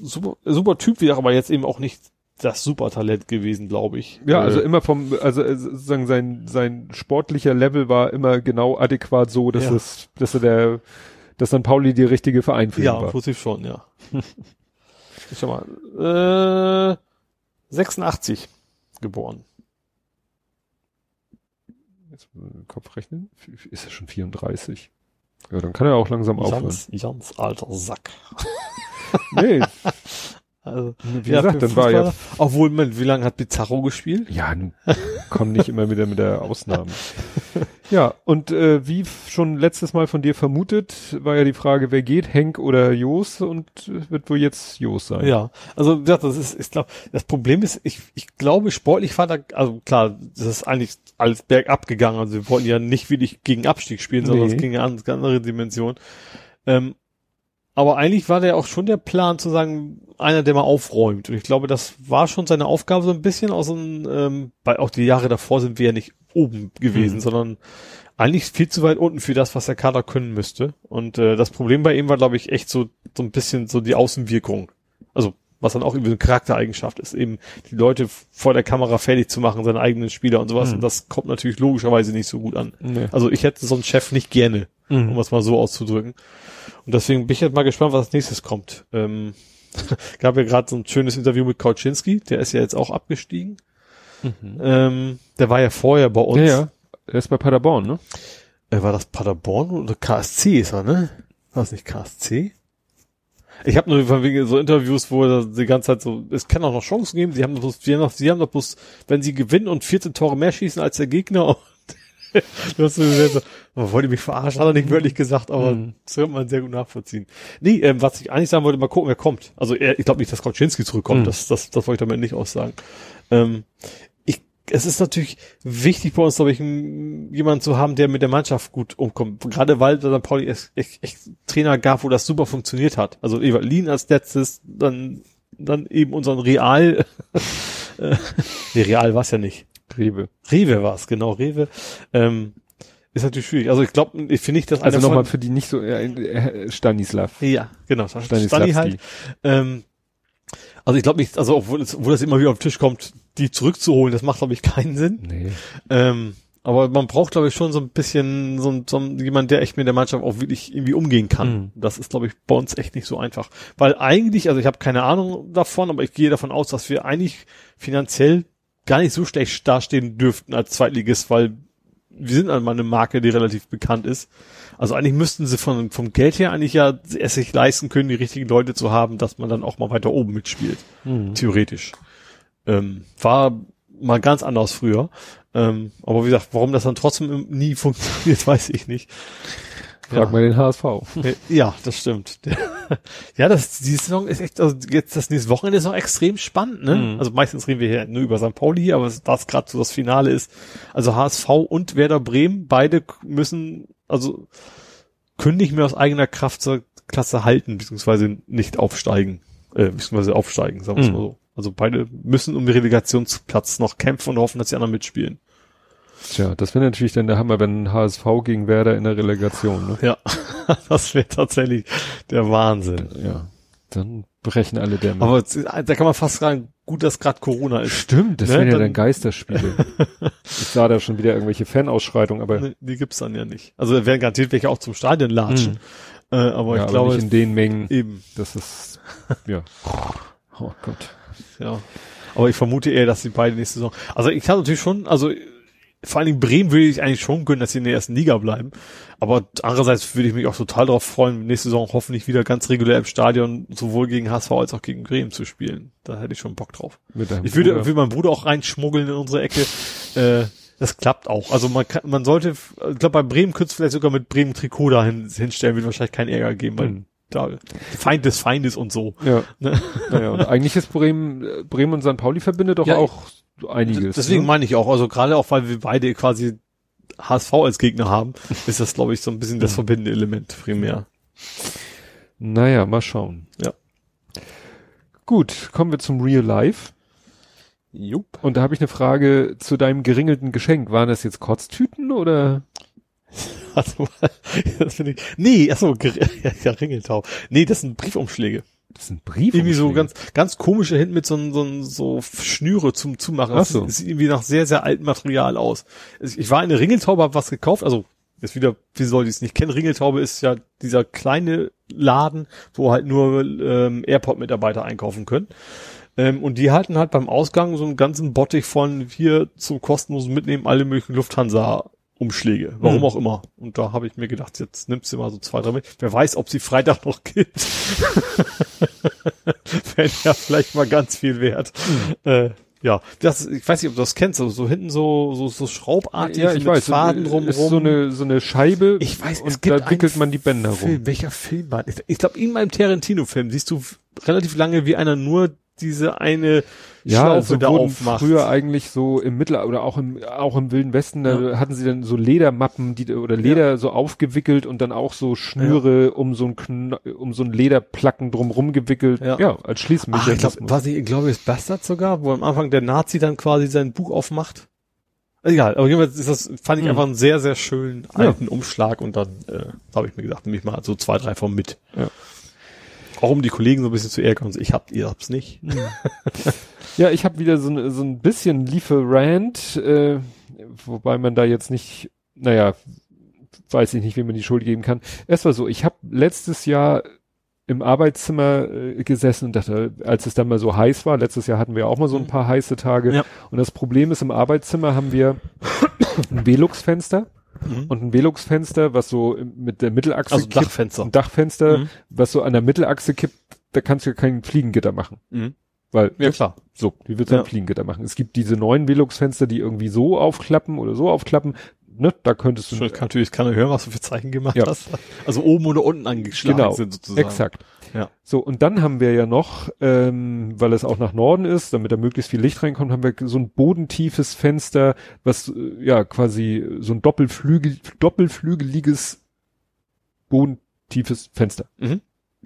super, super Typ, wie aber jetzt eben auch nicht das Supertalent gewesen, glaube ich. Ja, also äh, immer vom, also äh, sozusagen sein sein sportlicher Level war immer genau adäquat so, dass ja. es, dass er der, dass dann Pauli die richtige Verein für ja, war. Ja, positiv schon, ja. ich schau mal, äh, 86 geboren. Jetzt Kopf rechnen, ist er schon 34? Ja, dann kann er auch langsam Jans, aufhören. Jans alter Sack. nee, Also, wie ja, gesagt, dann war ja. Obwohl, man, wie lange hat Bizarro gespielt? Ja, komm nicht immer wieder mit der Ausnahme. Ja, und äh, wie schon letztes Mal von dir vermutet, war ja die Frage, wer geht, Henk oder Jos und äh, wird wohl jetzt Jos sein. Ja, also ja, das ist, ich glaube, das Problem ist, ich, ich glaube, sportlich war da, also klar, das ist eigentlich alles bergab gegangen. Also wir wollten ja nicht wirklich gegen Abstieg spielen, sondern es ging ja an ganz andere Dimension. Ähm, aber eigentlich war der auch schon der Plan zu sagen, einer, der mal aufräumt. Und ich glaube, das war schon seine Aufgabe so ein bisschen aus einem, ähm, weil auch die Jahre davor sind wir ja nicht oben gewesen, mhm. sondern eigentlich viel zu weit unten für das, was der Kader können müsste. Und äh, das Problem bei ihm war, glaube ich, echt so, so ein bisschen so die Außenwirkung. Also was dann auch irgendwie eine Charaktereigenschaft ist, eben die Leute vor der Kamera fertig zu machen, seine eigenen Spieler und sowas. Mhm. Und das kommt natürlich logischerweise nicht so gut an. Nee. Also ich hätte so einen Chef nicht gerne, mhm. um es mal so auszudrücken. Und deswegen bin ich jetzt mal gespannt, was als nächstes kommt. Ähm, gab ja gerade so ein schönes Interview mit Kauczynski, der ist ja jetzt auch abgestiegen. Mhm. Ähm, der war ja vorher bei uns. Ja, ja. Er ist bei Paderborn, ne? Äh, war das Paderborn oder KSC ist er, ne? War das nicht KSC? Ich habe nur von wegen so Interviews, wo er die ganze Zeit so, es kann auch noch Chancen geben, sie haben doch bloß, sie haben doch, sie haben doch bloß, wenn sie gewinnen und 14 Tore mehr schießen als der Gegner. du hast so man wollte mich verarschen, hat er nicht wörtlich gesagt, aber mhm. das kann man sehr gut nachvollziehen. Nee, ähm, was ich eigentlich sagen wollte, mal gucken, wer kommt. Also er, ich glaube nicht, dass Kaczynski zurückkommt, mhm. das, das, das wollte ich damit nicht aussagen. Ähm, es ist natürlich wichtig bei uns, glaube ich, jemanden zu haben, der mit der Mannschaft gut umkommt. Gerade weil St. Pauli echt, echt, echt Trainer gab, wo das super funktioniert hat. Also Eva Lien als letztes, dann, dann eben unseren Real, äh, nee, Real war es ja nicht. Rewe. Rewe war es, genau, Rewe. Ähm, ist natürlich schwierig. Also ich glaube, ich finde nicht, dass also nochmal für die nicht so äh, Stanislav. Ja, genau, Stanislav. halt. Ähm, also ich glaube nicht, also obwohl, es, obwohl das immer wieder auf den Tisch kommt, die zurückzuholen, das macht, glaube ich, keinen Sinn. Nee. Ähm, aber man braucht, glaube ich, schon so ein bisschen so, so jemand, der echt mit der Mannschaft auch wirklich irgendwie umgehen kann. Mhm. Das ist, glaube ich, bei uns echt nicht so einfach. Weil eigentlich, also ich habe keine Ahnung davon, aber ich gehe davon aus, dass wir eigentlich finanziell gar nicht so schlecht dastehen dürften als Zweitligist, weil wir sind einmal eine Marke, die relativ bekannt ist. Also eigentlich müssten sie von, vom Geld her eigentlich ja es sich leisten können, die richtigen Leute zu haben, dass man dann auch mal weiter oben mitspielt. Mhm. Theoretisch. Ähm, war mal ganz anders früher. Ähm, aber wie gesagt, warum das dann trotzdem nie funktioniert, weiß ich nicht. Frag ja. mal den HSV. Ja, das stimmt. ja, das, die Saison ist echt, also jetzt das nächste Wochenende ist noch extrem spannend, ne? Mhm. Also meistens reden wir hier nur über St. Pauli, aber was gerade so das Finale ist, also HSV und Werder Bremen, beide müssen, also können nicht mehr aus eigener Kraft zur Klasse halten, beziehungsweise nicht aufsteigen, äh, beziehungsweise aufsteigen, sagen wir mhm. mal so. Also beide müssen um den Relegationsplatz noch kämpfen und hoffen, dass die anderen mitspielen. Tja, das wäre natürlich dann der Hammer, wenn HSV gegen Werder in der Relegation. Ne? Ja, das wäre tatsächlich der Wahnsinn. Ja, dann brechen alle Dämme. Aber da kann man fast sagen, gut, dass gerade Corona ist. Stimmt, das ne? wären ja dann Geisterspiele. ich sah da schon wieder irgendwelche Fanausschreitungen, aber nee, die gibt's dann ja nicht. Also da werden garantiert welche auch zum Stadion latschen. Hm. Äh, aber ja, ich glaube, nicht in den Mengen. Eben, das ist ja. Oh Gott. Ja. Aber ich vermute eher, dass die beide nächste Saison. Also ich habe natürlich schon, also vor allen Dingen Bremen würde ich eigentlich schon gönnen, dass sie in der ersten Liga bleiben. Aber andererseits würde ich mich auch total darauf freuen, nächste Saison hoffentlich wieder ganz regulär im Stadion sowohl gegen HSV als auch gegen Bremen zu spielen. Da hätte ich schon Bock drauf. ich würde, würde meinen Bruder auch reinschmuggeln in unsere Ecke. Äh, das klappt auch. Also man kann, man sollte, ich glaube bei Bremen könntest du vielleicht sogar mit Bremen Trikot da hinstellen, wird wahrscheinlich keinen Ärger geben, weil mhm. Da Feind des Feindes und so. Ja. Ne? ja, und eigentlich ist Bremen, Bremen und St. Pauli verbindet doch ja, auch einiges. Deswegen ne? meine ich auch, also gerade auch, weil wir beide quasi HSV als Gegner haben, ist das, glaube ich, so ein bisschen das verbindende Element primär. Naja, mal schauen. Ja. Gut, kommen wir zum Real Life. Jupp. Und da habe ich eine Frage zu deinem geringelten Geschenk. Waren das jetzt Kotztüten oder? Also, das finde ich. Nee, achso, ja, Ringeltau. Nee, das sind Briefumschläge. Das sind Briefe. Irgendwie so ganz, ganz komische hinten mit so, so, so Schnüre zum Zumachen. Das so. sieht irgendwie nach sehr, sehr altem Material aus. Ich war in der Ringeltaube, hab was gekauft, also jetzt wieder, wie soll ich es nicht kennen? Ringeltaube ist ja dieser kleine Laden, wo halt nur ähm, Airport-Mitarbeiter einkaufen können. Ähm, und die halten halt beim Ausgang so einen ganzen Bottich von hier zum kostenlosen Mitnehmen alle möglichen Lufthansa Umschläge, warum mhm. auch immer. Und da habe ich mir gedacht, jetzt nimmst du mal so zwei, drei mit. Wer weiß, ob sie Freitag noch gibt. Wäre ja vielleicht mal ganz viel wert. Mhm. Äh, Ja, das, ich weiß nicht, ob du das kennst, so, so hinten so, so, so schraubartig ja, ich mit weiß, Faden so, drumherum. ist so eine, so eine Scheibe. ich weiß, und da wickelt man die Bänder Film, rum. welcher Film war das? Ich glaube, in meinem Tarantino-Film siehst du relativ lange, wie einer nur diese eine Ja, Schlaufe so da wurden aufmacht. früher eigentlich so im Mittelalter oder auch im, auch im Wilden Westen, da hatten sie dann so Ledermappen, die, oder Leder so aufgewickelt und dann auch so Schnüre um so ein, Kn um so ein Lederplacken drumrum gewickelt. Ja. Ja, als Ach, ich Schließmechanismus. glaube, war sie, glaube ich, Bastard sogar, wo am Anfang der Nazi dann quasi sein Buch aufmacht. Egal, aber jedenfalls ist das, fand ich Mhm. einfach einen sehr, sehr schönen Ja. alten Umschlag und dann äh, habe ich mir gedacht, nehme ich mal so zwei, drei von mit. Ja. Auch um die Kollegen so ein bisschen zu ärgern. Ich hab, ihr habt's nicht. Ja, ich habe wieder so, ein- so ein bisschen Lieferant, äh, wobei man da jetzt nicht, naja, weiß ich nicht, wem man die Schuld geben kann. Es war so, ich habe letztes Jahr im Arbeitszimmer äh, gesessen und dachte, als es dann mal so heiß war, letztes Jahr hatten wir auch mal so ein paar heiße Tage. Ja. Und das Problem ist, im Arbeitszimmer haben wir ein Velux-Fenster Mhm. und ein Velux-Fenster, was so mit der Mittelachse Also kippt, Dachfenster. ein Dachfenster, Mhm. was so an der Mittelachse kippt, da kannst du ja kein Fliegengitter machen. Mhm. Weil Ja, klar. So, wie willst du Ja. ein Fliegengitter machen? Es gibt diese neuen Velux-Fenster, die irgendwie so aufklappen oder so aufklappen. Ne, da könntest du Schon, kann natürlich keiner hören, was du für Zeichen gemacht Ja. hast. Also oben oder unten angeschlagen genau, sind sozusagen. exakt. Ja. So, und dann haben wir ja noch, ähm, weil es auch nach Norden ist, damit da möglichst viel Licht reinkommt, haben wir so ein bodentiefes Fenster, was äh, ja quasi so ein Doppelflügel, doppelflügeliges bodentiefes Fenster. Mhm.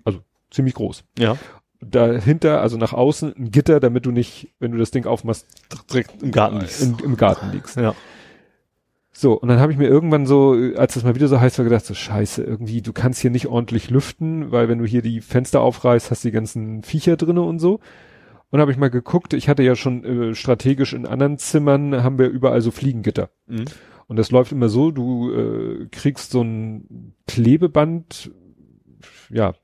Also ziemlich groß. Ja. Dahinter, also nach außen, ein Gitter, damit du nicht, wenn du das Ding aufmachst, Direkt im Garten liegst. in, im Garten liegst. Ja. So, und dann habe ich mir irgendwann so, als es mal wieder so heiß war, gedacht, so scheiße, irgendwie, du kannst hier nicht ordentlich lüften, weil wenn du hier die Fenster aufreißt, hast du die ganzen Viecher drinne und so. Und habe ich mal geguckt, ich hatte ja schon äh, strategisch in anderen Zimmern, haben wir überall so Fliegengitter. Mhm. Und das läuft immer so, du äh, kriegst so ein Klebeband, ja,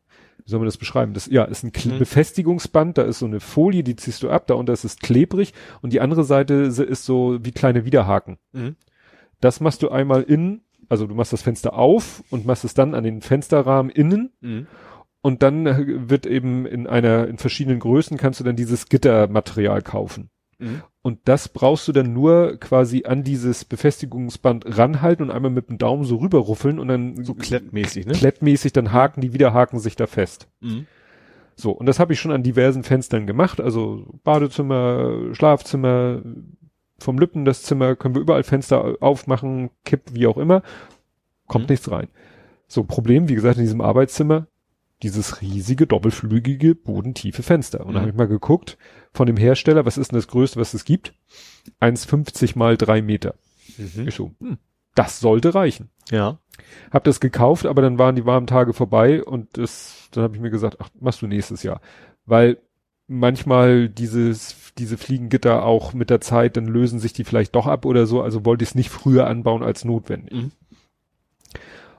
wie soll man das beschreiben? Das, ja, ist ein Kle Mhm. Befestigungsband, da ist so eine Folie, die ziehst du ab, da unter ist es klebrig und die andere Seite ist so wie kleine Widerhaken. Mhm. Das machst du einmal innen, also du machst das Fenster auf und machst es dann an den Fensterrahmen innen Mhm. und dann äh, wird eben in einer, in verschiedenen Größen kannst du dann dieses Gittermaterial kaufen. Mhm. Und das brauchst du dann nur quasi an dieses Befestigungsband ranhalten und einmal mit dem Daumen so rüberruffeln und dann So klettmäßig, ne? klettmäßig, dann haken die Widerhaken sich da fest. Mhm. So, und das habe ich schon an diversen Fenstern gemacht, also Badezimmer, Schlafzimmer, vom Lippen das Zimmer, können wir überall Fenster aufmachen, Kipp, wie auch immer, kommt Mhm. nichts rein. So, Problem, wie gesagt, in diesem Arbeitszimmer, dieses riesige, doppelflügige, bodentiefe Fenster. Und da Mhm. habe ich mal geguckt, von dem Hersteller, was ist denn das Größte, was es gibt? 1,50 mal drei Meter. Mhm. Ich so, hm, das sollte reichen. Ja. Hab das gekauft, aber dann waren die warmen Tage vorbei und das, dann habe ich mir gesagt, ach, machst du nächstes Jahr. Weil manchmal dieses, diese Fliegengitter auch mit der Zeit, dann lösen sich die vielleicht doch ab oder so, also wollte ich es nicht früher anbauen als notwendig. Mhm.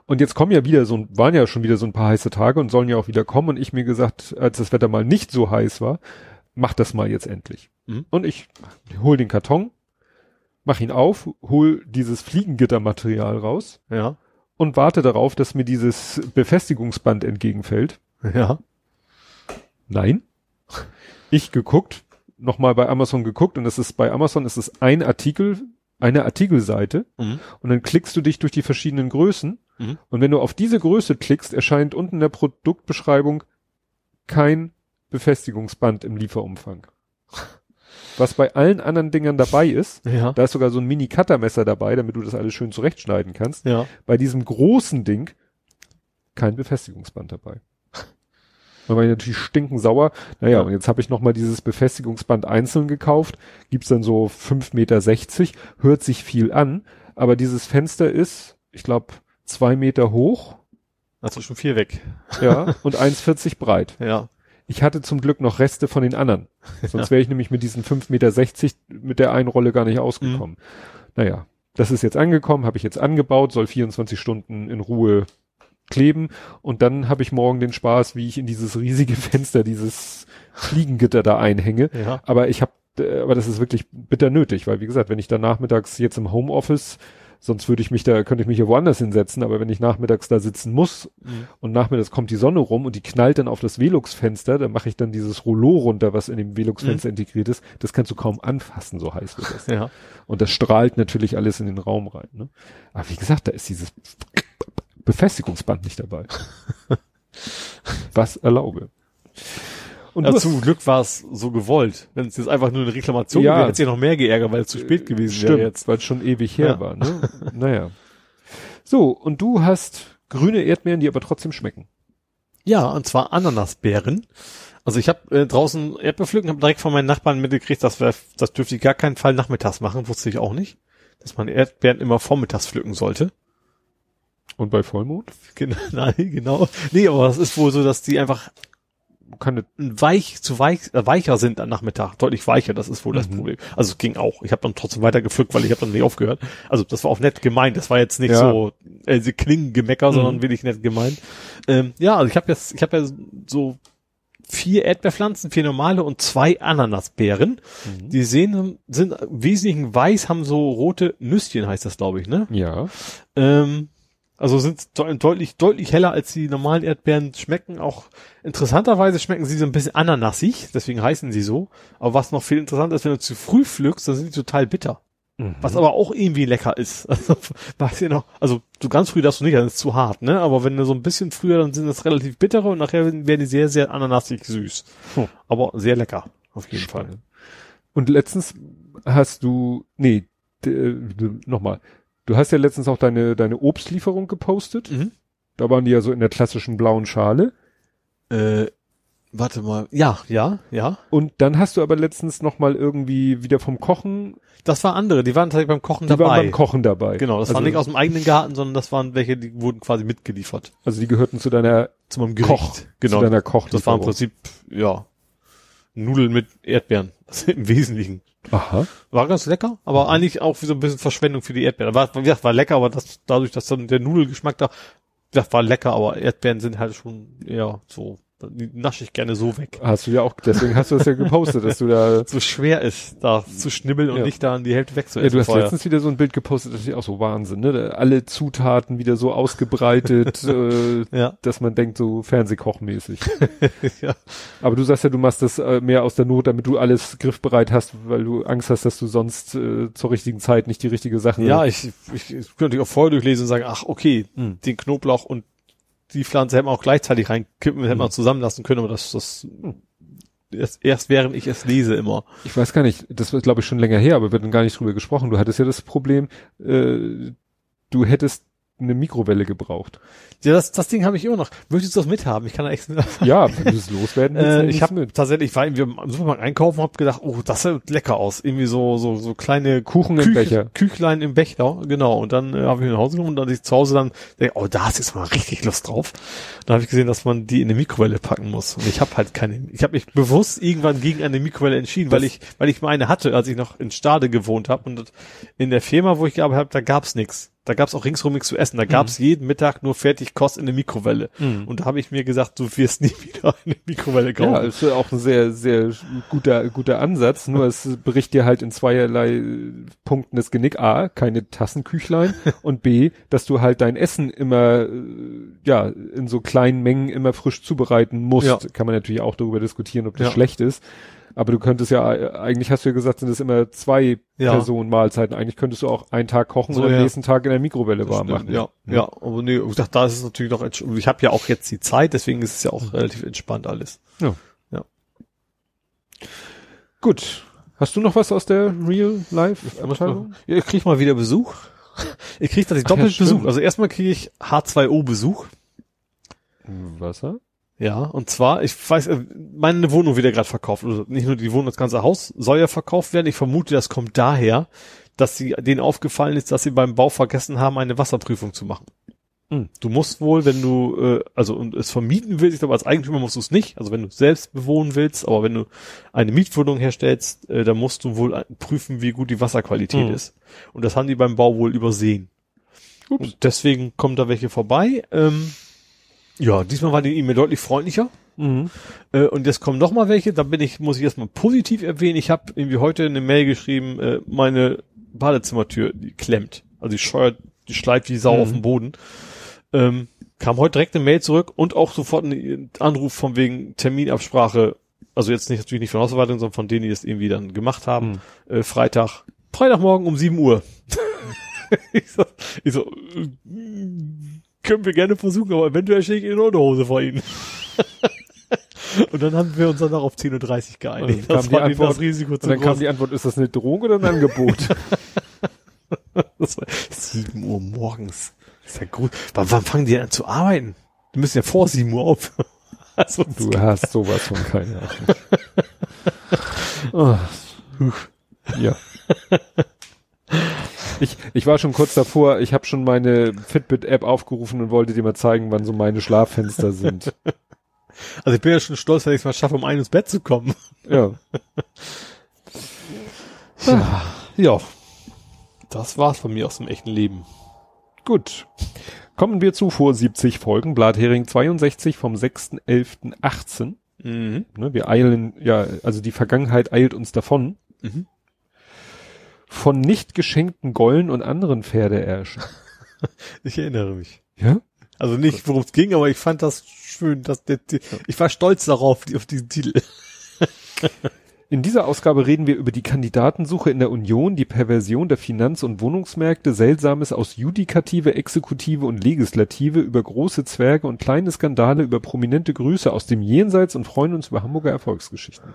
Und jetzt kommen ja wieder so, waren ja schon wieder so ein paar heiße Tage und sollen ja auch wieder kommen und ich mir gesagt, als das Wetter mal nicht so heiß war, mach das mal jetzt endlich. Mhm. Und ich hol den Karton, mach ihn auf, hol dieses Fliegengittermaterial raus Ja. und warte darauf, dass mir dieses Befestigungsband entgegenfällt. Ja. Nein. Ich geguckt, nochmal bei Amazon geguckt und es ist bei Amazon ist es ein Artikel, eine Artikelseite Mhm. und dann klickst du dich durch die verschiedenen Größen Mhm. und wenn du auf diese Größe klickst, erscheint unten in der Produktbeschreibung kein Befestigungsband im Lieferumfang. Was bei allen anderen Dingern dabei ist, Ja. da ist sogar so ein Mini-Cuttermesser dabei, damit du das alles schön zurechtschneiden kannst. Ja. Bei diesem großen Ding kein Befestigungsband dabei. Da war ich natürlich stinkend sauer. Naja, Ja. und jetzt habe ich nochmal dieses Befestigungsband einzeln gekauft. Gibt's dann so 5,60 Meter, hört sich viel an, aber dieses Fenster ist, ich glaube, zwei Meter hoch, Also schon viel weg. ja, und 1,40 breit. Ja. Ich hatte zum Glück noch Reste von den anderen. Sonst wäre ich nämlich mit diesen 5,60 Meter mit der einen Rolle gar nicht ausgekommen. Naja, das ist jetzt angekommen, habe ich jetzt angebaut, soll 24 Stunden in Ruhe kleben und dann habe ich morgen den Spaß, wie ich in dieses riesige Fenster, dieses Fliegengitter da einhänge. Ja. Aber ich habe, aber das ist wirklich bitter nötig, weil wie gesagt, wenn ich da nachmittags jetzt im Homeoffice Sonst würde ich mich da, könnte ich mich ja woanders hinsetzen, aber wenn ich nachmittags da sitzen muss mhm. und nachmittags kommt die Sonne rum und die knallt dann auf das Velux-Fenster, dann mache ich dann dieses Rollo runter, was in dem Velux-Fenster mhm. integriert ist. Das kannst du kaum anfassen, so heiß wird das. Ja. Und das strahlt natürlich alles in den Raum rein. Ne? Aber wie gesagt, da ist dieses Befestigungsband nicht dabei. was erlaube. Und ja, zum Glück war es so gewollt. Wenn es jetzt einfach nur eine Reklamation ja. wäre, hätte es ja noch mehr geärgert, weil es zu spät gewesen Stimmt, wäre jetzt. Weil es schon ewig her ja. war. Ne? naja. So, und du hast grüne Erdbeeren, die aber trotzdem schmecken. Ja, und zwar Ananasbeeren. Also ich habe äh, draußen Erdbeerpflücken, habe direkt von meinen Nachbarn mitgekriegt, dass wir, das dürfte ich gar keinen Fall nachmittags machen, wusste ich auch nicht. Dass man Erdbeeren immer vormittags pflücken sollte. Und bei Vollmond? Genau, nein, genau. Nee, aber das ist wohl so, dass die einfach kann weich zu weich äh, weicher sind am Nachmittag, deutlich weicher, das ist wohl mhm. das Problem. Also es ging auch. Ich habe dann trotzdem weiter gepflückt, weil ich habe dann nicht aufgehört. Also das war auch nett gemeint, das war jetzt nicht ja. so äh, sie klingen gemecker, mhm. sondern wirklich nett gemeint. Ähm, ja, also ich habe jetzt ich habe ja so vier Erdbeerpflanzen, vier normale und zwei Ananasbeeren. Mhm. Die sehen sind im Wesentlichen weiß, haben so rote Nüsschen heißt das, glaube ich, ne? Ja. Ähm, also sind deutlich, deutlich heller als die normalen Erdbeeren, schmecken auch, interessanterweise schmecken sie so ein bisschen ananasig, deswegen heißen sie so. Aber was noch viel interessanter ist, wenn du zu früh pflückst, dann sind die total bitter. Mhm. Was aber auch irgendwie lecker ist. Also, was ihr noch, also du ganz früh darfst du nicht, dann ist es zu hart, ne? Aber wenn du so ein bisschen früher, dann sind das relativ bittere und nachher werden die sehr, sehr ananasig süß. Hm. Aber sehr lecker, auf jeden Fall. Und letztens hast du, nee, nochmal, Du hast ja letztens auch deine, deine Obstlieferung gepostet. Mhm. Da waren die ja so in der klassischen blauen Schale. Äh, warte mal. Ja, ja, ja. Und dann hast du aber letztens noch mal irgendwie wieder vom Kochen. Das war andere, die waren tatsächlich beim Kochen die dabei. Die waren beim Kochen dabei. Genau, das also, waren nicht aus dem eigenen Garten, sondern das waren welche, die wurden quasi mitgeliefert. Also die gehörten zu deiner zu meinem Gericht. Koch, genau. Zu deiner Koch. Das war im Prinzip, ja, Nudeln mit Erdbeeren. im Wesentlichen. Aha. War ganz lecker, aber mhm. eigentlich auch wie so ein bisschen Verschwendung für die Erdbeeren. War, wie gesagt, war lecker, aber das, dadurch, dass dann der Nudelgeschmack da, wie gesagt, war lecker, aber Erdbeeren sind halt schon eher so die nasche ich gerne so weg. Hast du ja auch, deswegen hast du das ja gepostet, dass du da so schwer ist, da zu schnibbeln und ja. nicht da an die Hälfte wegzuessen. Ja, du hast vorher. letztens wieder so ein Bild gepostet, das ist auch so Wahnsinn, ne? Alle Zutaten wieder so ausgebreitet, äh, ja. dass man denkt, so Fernsehkochmäßig. ja. Aber du sagst ja, du machst das äh, mehr aus der Not, damit du alles griffbereit hast, weil du Angst hast, dass du sonst äh, zur richtigen Zeit nicht die richtige Sache. Ja, ich, ich, ich könnte auch vorher durchlesen und sagen, ach okay, hm. den Knoblauch und die Pflanze hätte man auch gleichzeitig reinkippen, hätte man mhm. zusammenlassen können, aber das, das erst, erst während ich es lese immer. Ich weiß gar nicht, das wird glaube ich schon länger her, aber wir hatten gar nicht drüber gesprochen. Du hattest ja das Problem, äh, du hättest eine Mikrowelle gebraucht. Ja, das, das Ding habe ich immer noch. Möchtest du das mithaben? Ich kann da echt. ja, wenn du es loswerden willst, äh, Ich habe tatsächlich, ich war irgendwie im Supermarkt einkaufen, habe gedacht, oh, das sieht lecker aus. Irgendwie so so so kleine Kuchen im Becher, Küchlein im Becher, genau. Und dann äh, habe ich nach Hause genommen und dann ich zu Hause dann, denke, oh, da hast du jetzt mal richtig Lust drauf. Dann habe ich gesehen, dass man die in eine Mikrowelle packen muss. Und ich habe halt keine. Ich habe mich bewusst irgendwann gegen eine Mikrowelle entschieden, das weil ich weil ich meine hatte, als ich noch in Stade gewohnt habe und in der Firma, wo ich gearbeitet habe, da gab's nichts. Da gab's auch ringsrum nichts zu essen. Da gab's mhm. jeden Mittag nur Fertigkost in der Mikrowelle. Mhm. Und da habe ich mir gesagt, du wirst nie wieder eine Mikrowelle kaufen. Ja, ist auch ein sehr, sehr guter, guter Ansatz. Nur es bricht dir halt in zweierlei Punkten das Genick. A, keine Tassenküchlein. und B, dass du halt dein Essen immer, äh, ja, in so kleinen Mengen immer frisch zubereiten musst. Ja. Kann man natürlich auch darüber diskutieren, ob das ja. schlecht ist. Aber du könntest ja, eigentlich hast du ja gesagt, sind es immer zwei ja. Personen Mahlzeiten. Eigentlich könntest du auch einen Tag kochen so, und am nächsten Tag in der Mikrowelle das warm stimmt, machen. Ja, ja, ja. aber nee, ich dachte, da ist es natürlich noch, ich habe ja auch jetzt die Zeit, deswegen ist es ja auch mhm. relativ entspannt alles. Ja. Ja. Gut. Hast du noch was aus der Real Life Abteilung? Ja, ich krieg mal wieder Besuch. Ich krieg tatsächlich doppelt ja, Besuch. Also erstmal kriege ich H2O Besuch. Wasser? Ja, und zwar, ich weiß, äh, meine Wohnung wird ja gerade verkauft. Also nicht nur die Wohnung, das ganze Haus soll ja verkauft werden. Ich vermute, das kommt daher, dass sie denen aufgefallen ist, dass sie beim Bau vergessen haben, eine Wasserprüfung zu machen. Mhm. Du musst wohl, wenn du, äh, also und es vermieten willst, aber als Eigentümer musst du es nicht. Also wenn du selbst bewohnen willst, aber wenn du eine Mietwohnung herstellst, äh, dann musst du wohl prüfen, wie gut die Wasserqualität mhm. ist. Und das haben die beim Bau wohl übersehen. Ups. Und deswegen kommen da welche vorbei. Ähm, ja, diesmal war die E-Mail deutlich freundlicher. Mhm. Äh, und jetzt kommen noch mal welche. Da bin ich, muss ich erstmal positiv erwähnen. Ich habe irgendwie heute eine Mail geschrieben, äh, meine Badezimmertür, die klemmt. Also die scheuert, die schleift die Sau mhm. auf den Boden. Ähm, kam heute direkt eine Mail zurück und auch sofort ein Anruf von wegen Terminabsprache. Also jetzt nicht natürlich nicht von Hausverwaltung, sondern von denen, die das irgendwie dann gemacht haben. Mhm. Äh, Freitag, Freitagmorgen um 7 Uhr. ich so, ich so äh, können wir gerne versuchen, aber eventuell stehe ich in Unterhose vor Ihnen. und dann haben wir uns dann noch auf 10.30 Uhr geeinigt. Und dann, kam die, Antwort, das Risiko zu und dann kam die Antwort, ist das eine Drohung oder ein Angebot? das war 7 Uhr morgens. Das ist ja gut. Wann, wann fangen die an zu arbeiten? Die müssen ja vor 7 Uhr auf. Also, du hast sowas von keine Ahnung. oh. Ja. Ich, ich war schon kurz davor, ich habe schon meine Fitbit-App aufgerufen und wollte dir mal zeigen, wann so meine Schlaffenster sind. Also ich bin ja schon stolz, wenn ich es mal schaffe, um ein ins Bett zu kommen. Ja. ja. ja. Das war's von mir aus dem echten Leben. Gut. Kommen wir zu vor 70 Folgen, Blathering 62 vom 6.11.18. Mhm. Ne, wir eilen, ja, also die Vergangenheit eilt uns davon. Mhm. Von nicht geschenkten Gollen und anderen Pferdeärschen. ich erinnere mich. Ja? Also nicht, worum es ging, aber ich fand das schön, dass der, die, ich war stolz darauf, auf diesen Titel. In dieser Ausgabe reden wir über die Kandidatensuche in der Union, die Perversion der Finanz- und Wohnungsmärkte, Seltsames aus Judikative, Exekutive und Legislative, über große Zwerge und kleine Skandale, über prominente Grüße aus dem Jenseits und freuen uns über Hamburger Erfolgsgeschichten.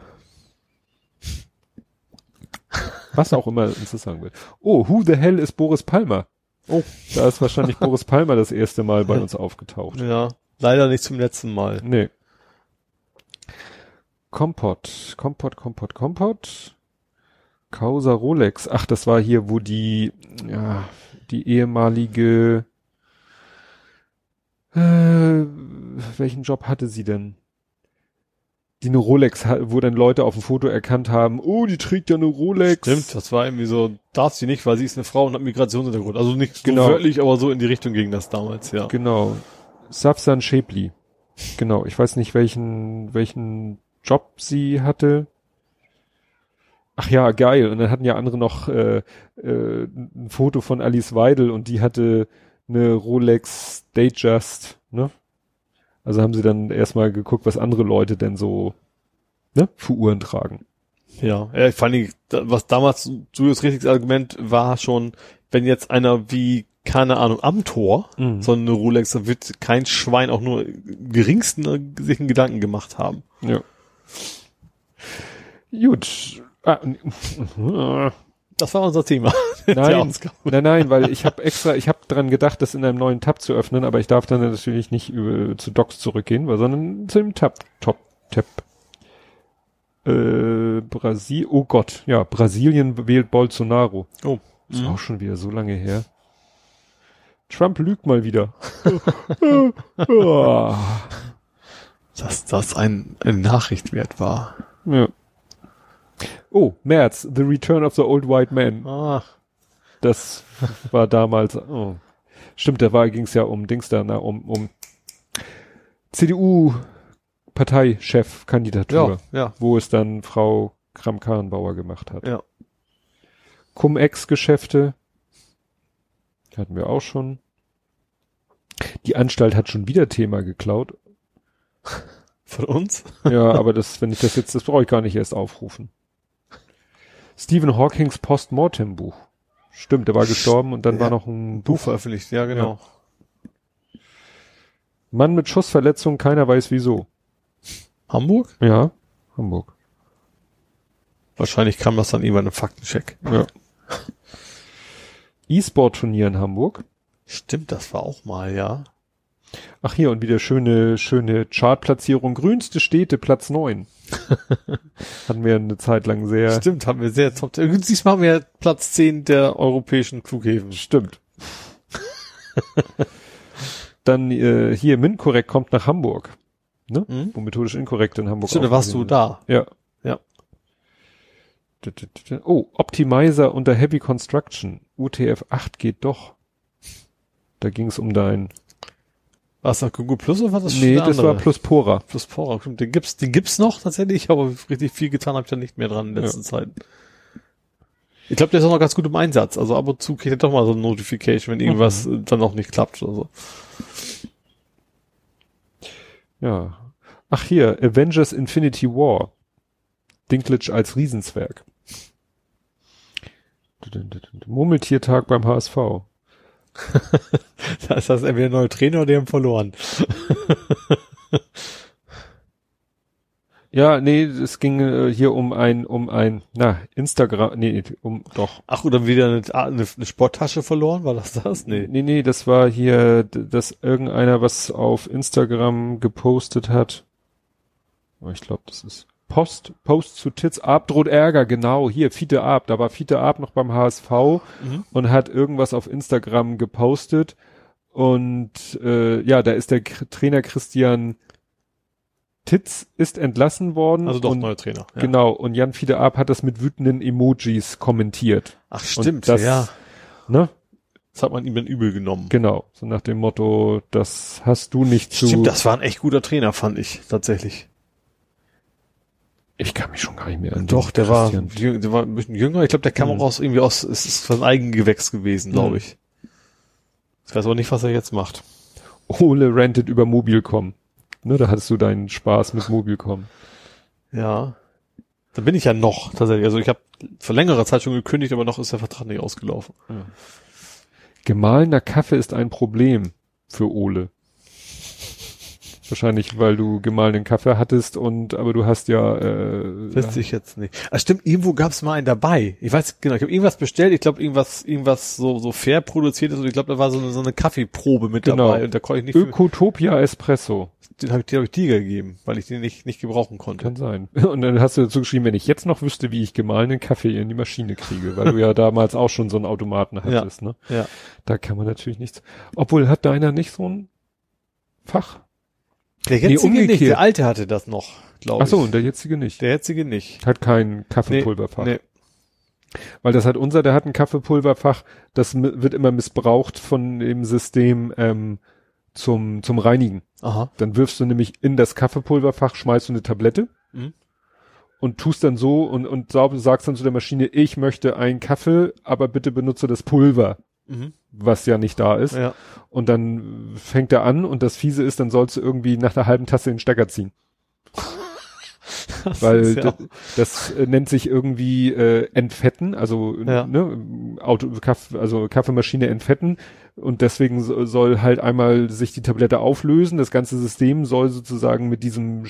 Was auch immer uns das sagen will. Oh, who the hell ist Boris Palmer? Oh, da ist wahrscheinlich Boris Palmer das erste Mal bei uns aufgetaucht. Ja, leider nicht zum letzten Mal. Nee. Kompott, Kompott, Kompott, Kompott. Causa Rolex. Ach, das war hier, wo die, ja, die ehemalige, äh, welchen Job hatte sie denn? Die eine Rolex, wo dann Leute auf dem Foto erkannt haben, oh, die trägt ja eine Rolex. Stimmt, das war irgendwie so, darf sie nicht, weil sie ist eine Frau und hat Migrationshintergrund. Also nicht so genau. wörtlich, aber so in die Richtung ging das damals, ja. Genau. Safsan Shapely. Genau, ich weiß nicht, welchen, welchen Job sie hatte. Ach ja, geil. Und dann hatten ja andere noch äh, äh, ein Foto von Alice Weidel und die hatte eine Rolex Datejust, ne? Also haben sie dann erstmal geguckt, was andere Leute denn so ne, für Uhren tragen. Ja, ja vor allem, was damals Julius richtiges Argument war schon, wenn jetzt einer wie, keine Ahnung, am Tor, mhm. so eine Rolex, da wird kein Schwein auch nur geringsten sich einen Gedanken gemacht haben. Ja. Gut. Ah, das war unser Thema. Nein, nein, nein, weil ich habe extra, ich habe dran gedacht, das in einem neuen Tab zu öffnen, aber ich darf dann natürlich nicht über, zu Docs zurückgehen, sondern zu dem Tab, Top, Tab. Äh, Brasil, oh Gott, ja, Brasilien wählt Bolsonaro. Oh. Ist mhm. auch schon wieder so lange her. Trump lügt mal wieder. dass das ein, eine Nachricht wert war. Ja. Oh, März, The Return of the Old White Man. Ach. Das war damals, oh. Stimmt, da war, ging's ja um Dings da, na, um, um CDU Parteichefkandidatur. Ja, ja. Wo es dann Frau Kram-Karrenbauer gemacht hat. Ja. Cum-Ex-Geschäfte. Hatten wir auch schon. Die Anstalt hat schon wieder Thema geklaut. Von uns? Ja, aber das, wenn ich das jetzt, das brauche ich gar nicht erst aufrufen. Stephen Hawkings Postmortem-Buch. Stimmt, der war gestorben und dann ja, war noch ein Buch, Buch veröffentlicht, ja genau. Ja. Mann mit Schussverletzung, keiner weiß wieso. Hamburg? Ja, Hamburg. Wahrscheinlich kam das dann irgendwann im Faktencheck. Ja. E-Sport-Turnier in Hamburg. Stimmt, das war auch mal, ja. Ach hier, und wieder schöne, schöne Chartplatzierung. Grünste Städte, Platz neun. Hatten wir eine Zeit lang sehr. Stimmt, haben wir sehr top. Diesmal haben wir Platz zehn der europäischen Flughäfen. Stimmt. Dann äh, hier MINT-Korrekt kommt nach Hamburg. Ne? Mhm. Wo methodisch inkorrekt in Hamburg. Stimmt, da warst du da. Ja. Ja. Oh, Optimizer unter Heavy Construction. UTF 8 geht doch. Da ging es um dein war es noch Google Plus oder war das Nee, das war Plus Pora. Plus Pora, stimmt. Den gibt's, den gibt's noch tatsächlich, aber richtig viel getan habe ich da nicht mehr dran in letzter ja. Zeit. Ich glaube, der ist auch noch ganz gut im Einsatz. Also ab und zu kriegt er doch mal so eine Notification, wenn irgendwas mhm. dann noch nicht klappt oder so. Ja. Ach hier, Avengers Infinity War. Dinklage als Riesenzwerg. Murmeltiertag beim HSV. da ist das entweder neue Trainer oder die haben verloren. ja, nee, es ging äh, hier um ein, um ein, na, Instagram, nee, um, doch. Ach, oder wieder eine, eine, eine Sporttasche verloren? War das das? Nee. Nee, nee, das war hier, dass irgendeiner was auf Instagram gepostet hat. Ich glaube, das ist Post, Post zu Titz, Arp droht Ärger, genau, hier, Fiete Arp, da war Fiete Arp noch beim HSV mhm. und hat irgendwas auf Instagram gepostet und äh, ja, da ist der K Trainer Christian Titz ist entlassen worden. Also doch und, neuer Trainer. Ja. Genau, und Jan Fiete Arp hat das mit wütenden Emojis kommentiert. Ach stimmt, das, ja. Ne? Das hat man ihm dann übel genommen. Genau, so nach dem Motto, das hast du nicht zu. Stimmt, das war ein echt guter Trainer, fand ich, tatsächlich. Ich kann mich schon gar nicht mehr an. Doch, der war, der war ein bisschen jünger. Ich glaube, der kam mhm. auch aus, irgendwie aus, es ist von Eigengewächs gewesen, glaube mhm. ich. Ich weiß aber nicht, was er jetzt macht. Ole rentet über Mobilcom. Ne, da hattest du deinen Spaß mit Mobilcom. Ja. Da bin ich ja noch, tatsächlich. Also ich habe vor längerer Zeit schon gekündigt, aber noch ist der Vertrag nicht ausgelaufen. Ja. Gemahlener Kaffee ist ein Problem für Ole. Wahrscheinlich, weil du gemahlenen Kaffee hattest und aber du hast ja. Äh, Wüsste ich jetzt nicht. Ah, stimmt, irgendwo gab es mal einen dabei. Ich weiß genau, ich habe irgendwas bestellt, ich glaube irgendwas, irgendwas so so fair produziert ist und ich glaube, da war so eine, so eine Kaffeeprobe mit genau. dabei und da konnte ich nicht. Ökotopia Espresso. Den habe ich dir, hab ich dir gegeben, weil ich den nicht, nicht gebrauchen konnte. Kann sein. Und dann hast du dazu geschrieben, wenn ich jetzt noch wüsste, wie ich gemahlenen Kaffee in die Maschine kriege, weil du ja damals auch schon so einen Automaten hattest, ja. ne? Ja. Da kann man natürlich nichts. Obwohl hat deiner nicht so ein Fach? Der jetzige nee, nicht, der alte hatte das noch, glaube ich. Ach so, und der jetzige nicht. Der jetzige nicht. Hat kein Kaffeepulverfach. Nee, nee. Weil das hat unser, der hat ein Kaffeepulverfach, das wird immer missbraucht von dem System ähm, zum, zum Reinigen. Aha. Dann wirfst du nämlich in das Kaffeepulverfach, schmeißt du eine Tablette mhm. und tust dann so und, und sagst dann zu der Maschine, ich möchte einen Kaffee, aber bitte benutze das Pulver mhm. Was ja nicht da ist. Ja. Und dann fängt er an und das Fiese ist, dann sollst du irgendwie nach einer halben Tasse den Stecker ziehen. Das Weil ja das, das nennt sich irgendwie äh, entfetten, also ja. ne, Auto, Kaff, also Kaffeemaschine entfetten und deswegen soll halt einmal sich die Tablette auflösen. Das ganze System soll sozusagen mit diesem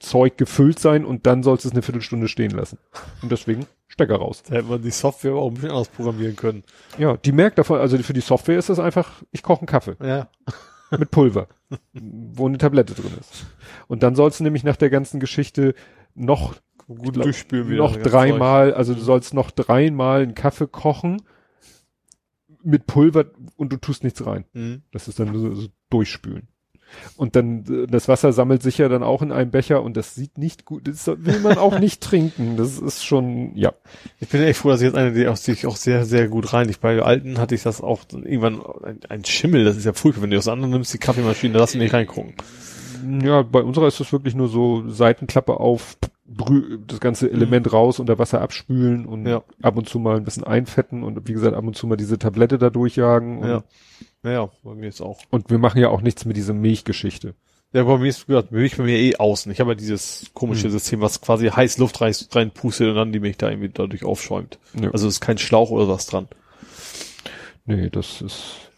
Zeug gefüllt sein und dann sollst du es eine Viertelstunde stehen lassen. Und deswegen Stecker raus. Da hätte man die Software auch ein bisschen anders programmieren können. Ja, die merkt davon, also für die Software ist das einfach, ich koche einen Kaffee. Ja. Mit Pulver, wo eine Tablette drin ist. Und dann sollst du nämlich nach der ganzen Geschichte noch gut glaub, durchspülen wieder. Noch dreimal, also du sollst noch dreimal einen Kaffee kochen mit Pulver und du tust nichts rein. Mhm. Das ist dann so, so durchspülen. Und dann, äh, das Wasser sammelt sich ja dann auch in einem Becher und das sieht nicht gut, das will man auch nicht trinken. Das ist schon, ja. Ich bin echt froh, dass ich jetzt eine, die auch sich auch sehr, sehr gut reinigt. Bei alten hatte ich das auch irgendwann ein, ein Schimmel, das ist ja furchtbar, wenn du das andere nimmst, die Kaffeemaschine, da lass du nicht reingucken. Ja, bei unserer ist das wirklich nur so Seitenklappe auf, das ganze Element mhm. raus unter Wasser abspülen und ja. ab und zu mal ein bisschen einfetten und wie gesagt ab und zu mal diese Tablette da durchjagen. ja. Ja, bei mir ist auch. Und wir machen ja auch nichts mit dieser Milchgeschichte. Ja, bei mir ist gesagt, Milch bei mir eh außen. Ich habe ja dieses komische hm. System, was quasi heiß Luft rein, reinpustet und dann die Milch da irgendwie dadurch aufschäumt. Ja. Also ist kein Schlauch oder was dran. Nee, das ist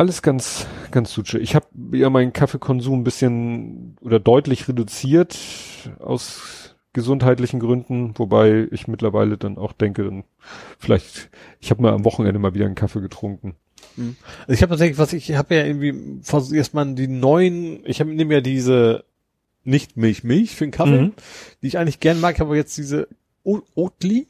alles ganz, ganz suche. Ich habe ja meinen Kaffeekonsum ein bisschen oder deutlich reduziert aus gesundheitlichen Gründen, wobei ich mittlerweile dann auch denke, dann vielleicht, ich habe mal am Wochenende mal wieder einen Kaffee getrunken. Mhm. Also ich habe tatsächlich, was ich, ich habe ja irgendwie versucht erstmal die neuen, ich habe nehme ja diese nicht Milch Milch für den Kaffee, mhm. die ich eigentlich gern mag, aber jetzt diese Oatly,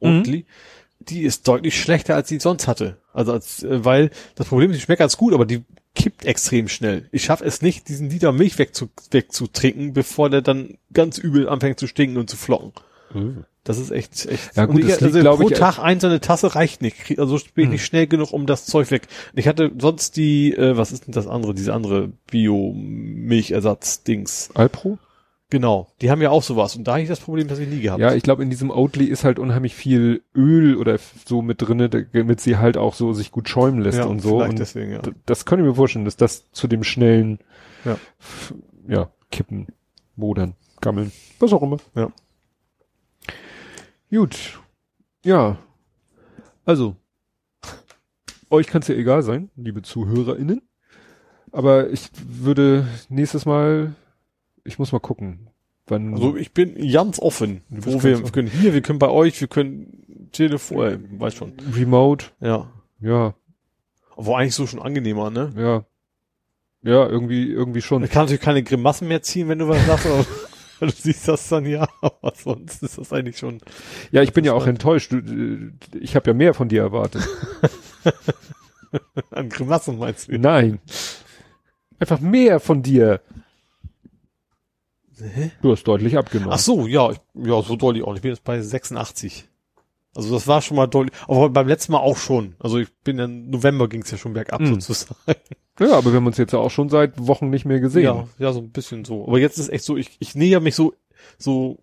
Oatly, mhm. die ist deutlich schlechter als die ich sonst hatte. Also als, äh, weil das Problem ist, die schmeckt ganz gut, aber die kippt extrem schnell. Ich schaffe es nicht, diesen Liter Milch wegzu, wegzutrinken, bevor der dann ganz übel anfängt zu stinken und zu flocken. Mhm. Das ist echt, echt. Ja gut, ich, das liegt, also pro ich, Tag einzelne Tasse reicht nicht. Also bin ich nicht schnell genug, um das Zeug weg. Ich hatte sonst die, äh, was ist denn das andere, diese andere Bio-Milchersatz-Dings. Alpro? Genau, die haben ja auch sowas und da habe ich das Problem, dass ich nie gehabt. Ja, ich glaube, in diesem Oatly ist halt unheimlich viel Öl oder so mit drinne, damit sie halt auch so sich gut schäumen lässt ja, und so. Und deswegen, ja. das kann ich mir vorstellen, dass das zu dem schnellen, ja, ja kippen, modern, gammeln, was auch immer. Ja. Gut. Ja. Also, euch kann es ja egal sein, liebe ZuhörerInnen. Aber ich würde nächstes Mal ich muss mal gucken. Wann also ich bin ganz offen. Wo wir, wir können hier, wir können bei euch, wir können Telefon, äh, weiß schon. Remote. Ja. Ja. Aber eigentlich so schon angenehmer, ne? Ja. Ja, irgendwie, irgendwie schon. Ich kann natürlich keine Grimassen mehr ziehen, wenn du was sagst, aber du siehst das dann ja, aber sonst ist das eigentlich schon. Ja, ich bin ja auch enttäuscht. Ich habe ja mehr von dir erwartet. An Grimassen meinst du? Nein. Einfach mehr von dir. Hä? Du hast deutlich abgenommen. Ach so, ja, ich, ja, so deutlich auch. Ich bin jetzt bei 86. Also das war schon mal deutlich, aber beim letzten Mal auch schon. Also ich bin ja, November ging es ja schon bergab Mhm. sozusagen. Ja, aber wir haben uns jetzt ja auch schon seit Wochen nicht mehr gesehen. Ja, ja, so ein bisschen so. Aber jetzt ist echt so, ich, ich näher mich so, so,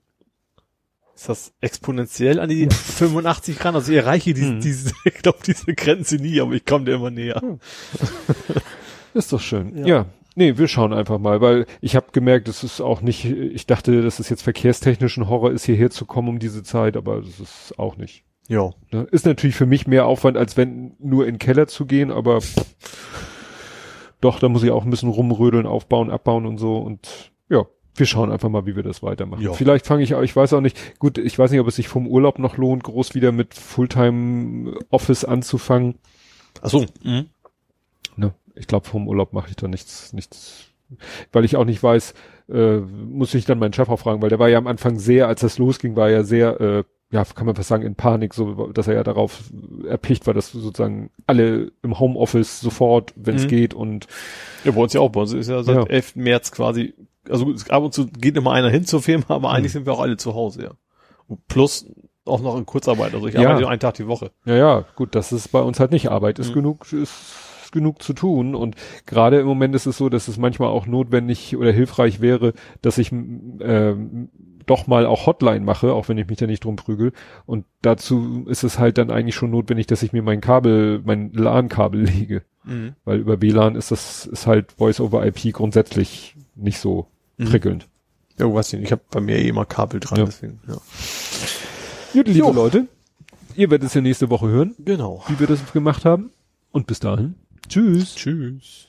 ist das exponentiell an die 85 ran? Also ich erreiche diese, Mhm. diese, ich glaube, diese Grenze nie, aber ich komme dir immer näher. Ist doch schön. Ja. Ja. Nee, wir schauen einfach mal, weil ich habe gemerkt, es ist auch nicht, ich dachte, dass es jetzt verkehrstechnisch ein Horror ist, hierher zu kommen um diese Zeit, aber das ist auch nicht. Ja. Ne? Ist natürlich für mich mehr Aufwand, als wenn nur in den Keller zu gehen, aber doch, da muss ich auch ein bisschen rumrödeln, aufbauen, abbauen und so und ja, wir schauen einfach mal, wie wir das weitermachen. Ja. Vielleicht fange ich, auch- ich weiß auch nicht, gut, ich weiß nicht, ob es sich vom Urlaub noch lohnt, groß wieder mit Fulltime Office anzufangen. Ach so. Mhm. Ich glaube, vom Urlaub mache ich da nichts, nichts, weil ich auch nicht weiß, äh, muss ich dann meinen Chef auch fragen, weil der war ja am Anfang sehr, als das losging, war er sehr, äh, ja, kann man fast sagen, in Panik, so, dass er ja darauf erpicht war, dass sozusagen alle im Homeoffice sofort, wenn es Mhm. geht und Ja, bei uns ja auch. Bei uns ist ja seit Ja. 11. März quasi, also ab und zu geht immer einer hin zur Firma, aber eigentlich Mhm. sind wir auch alle zu Hause, ja. Und Plus auch noch in Kurzarbeit. Also ich Ja. arbeite nur einen Tag die Woche. Ja, ja, gut, das ist bei uns halt nicht Arbeit, ist Mhm. genug, ist genug zu tun und gerade im Moment ist es so, dass es manchmal auch notwendig oder hilfreich wäre, dass ich ähm, doch mal auch Hotline mache, auch wenn ich mich da nicht drum prügel und dazu ist es halt dann eigentlich schon notwendig, dass ich mir mein Kabel, mein LAN-Kabel lege, weil über WLAN ist das, ist halt Voice over IP grundsätzlich nicht so Mhm. prickelnd. Ja, weiß nicht. Ich habe bei mir eh immer Kabel dran, Ja. deswegen, ja. Gut, liebe Jo. Leute, ihr werdet es ja nächste Woche hören, Genau. wie wir das gemacht haben und bis dahin, tschüss. Tschüss.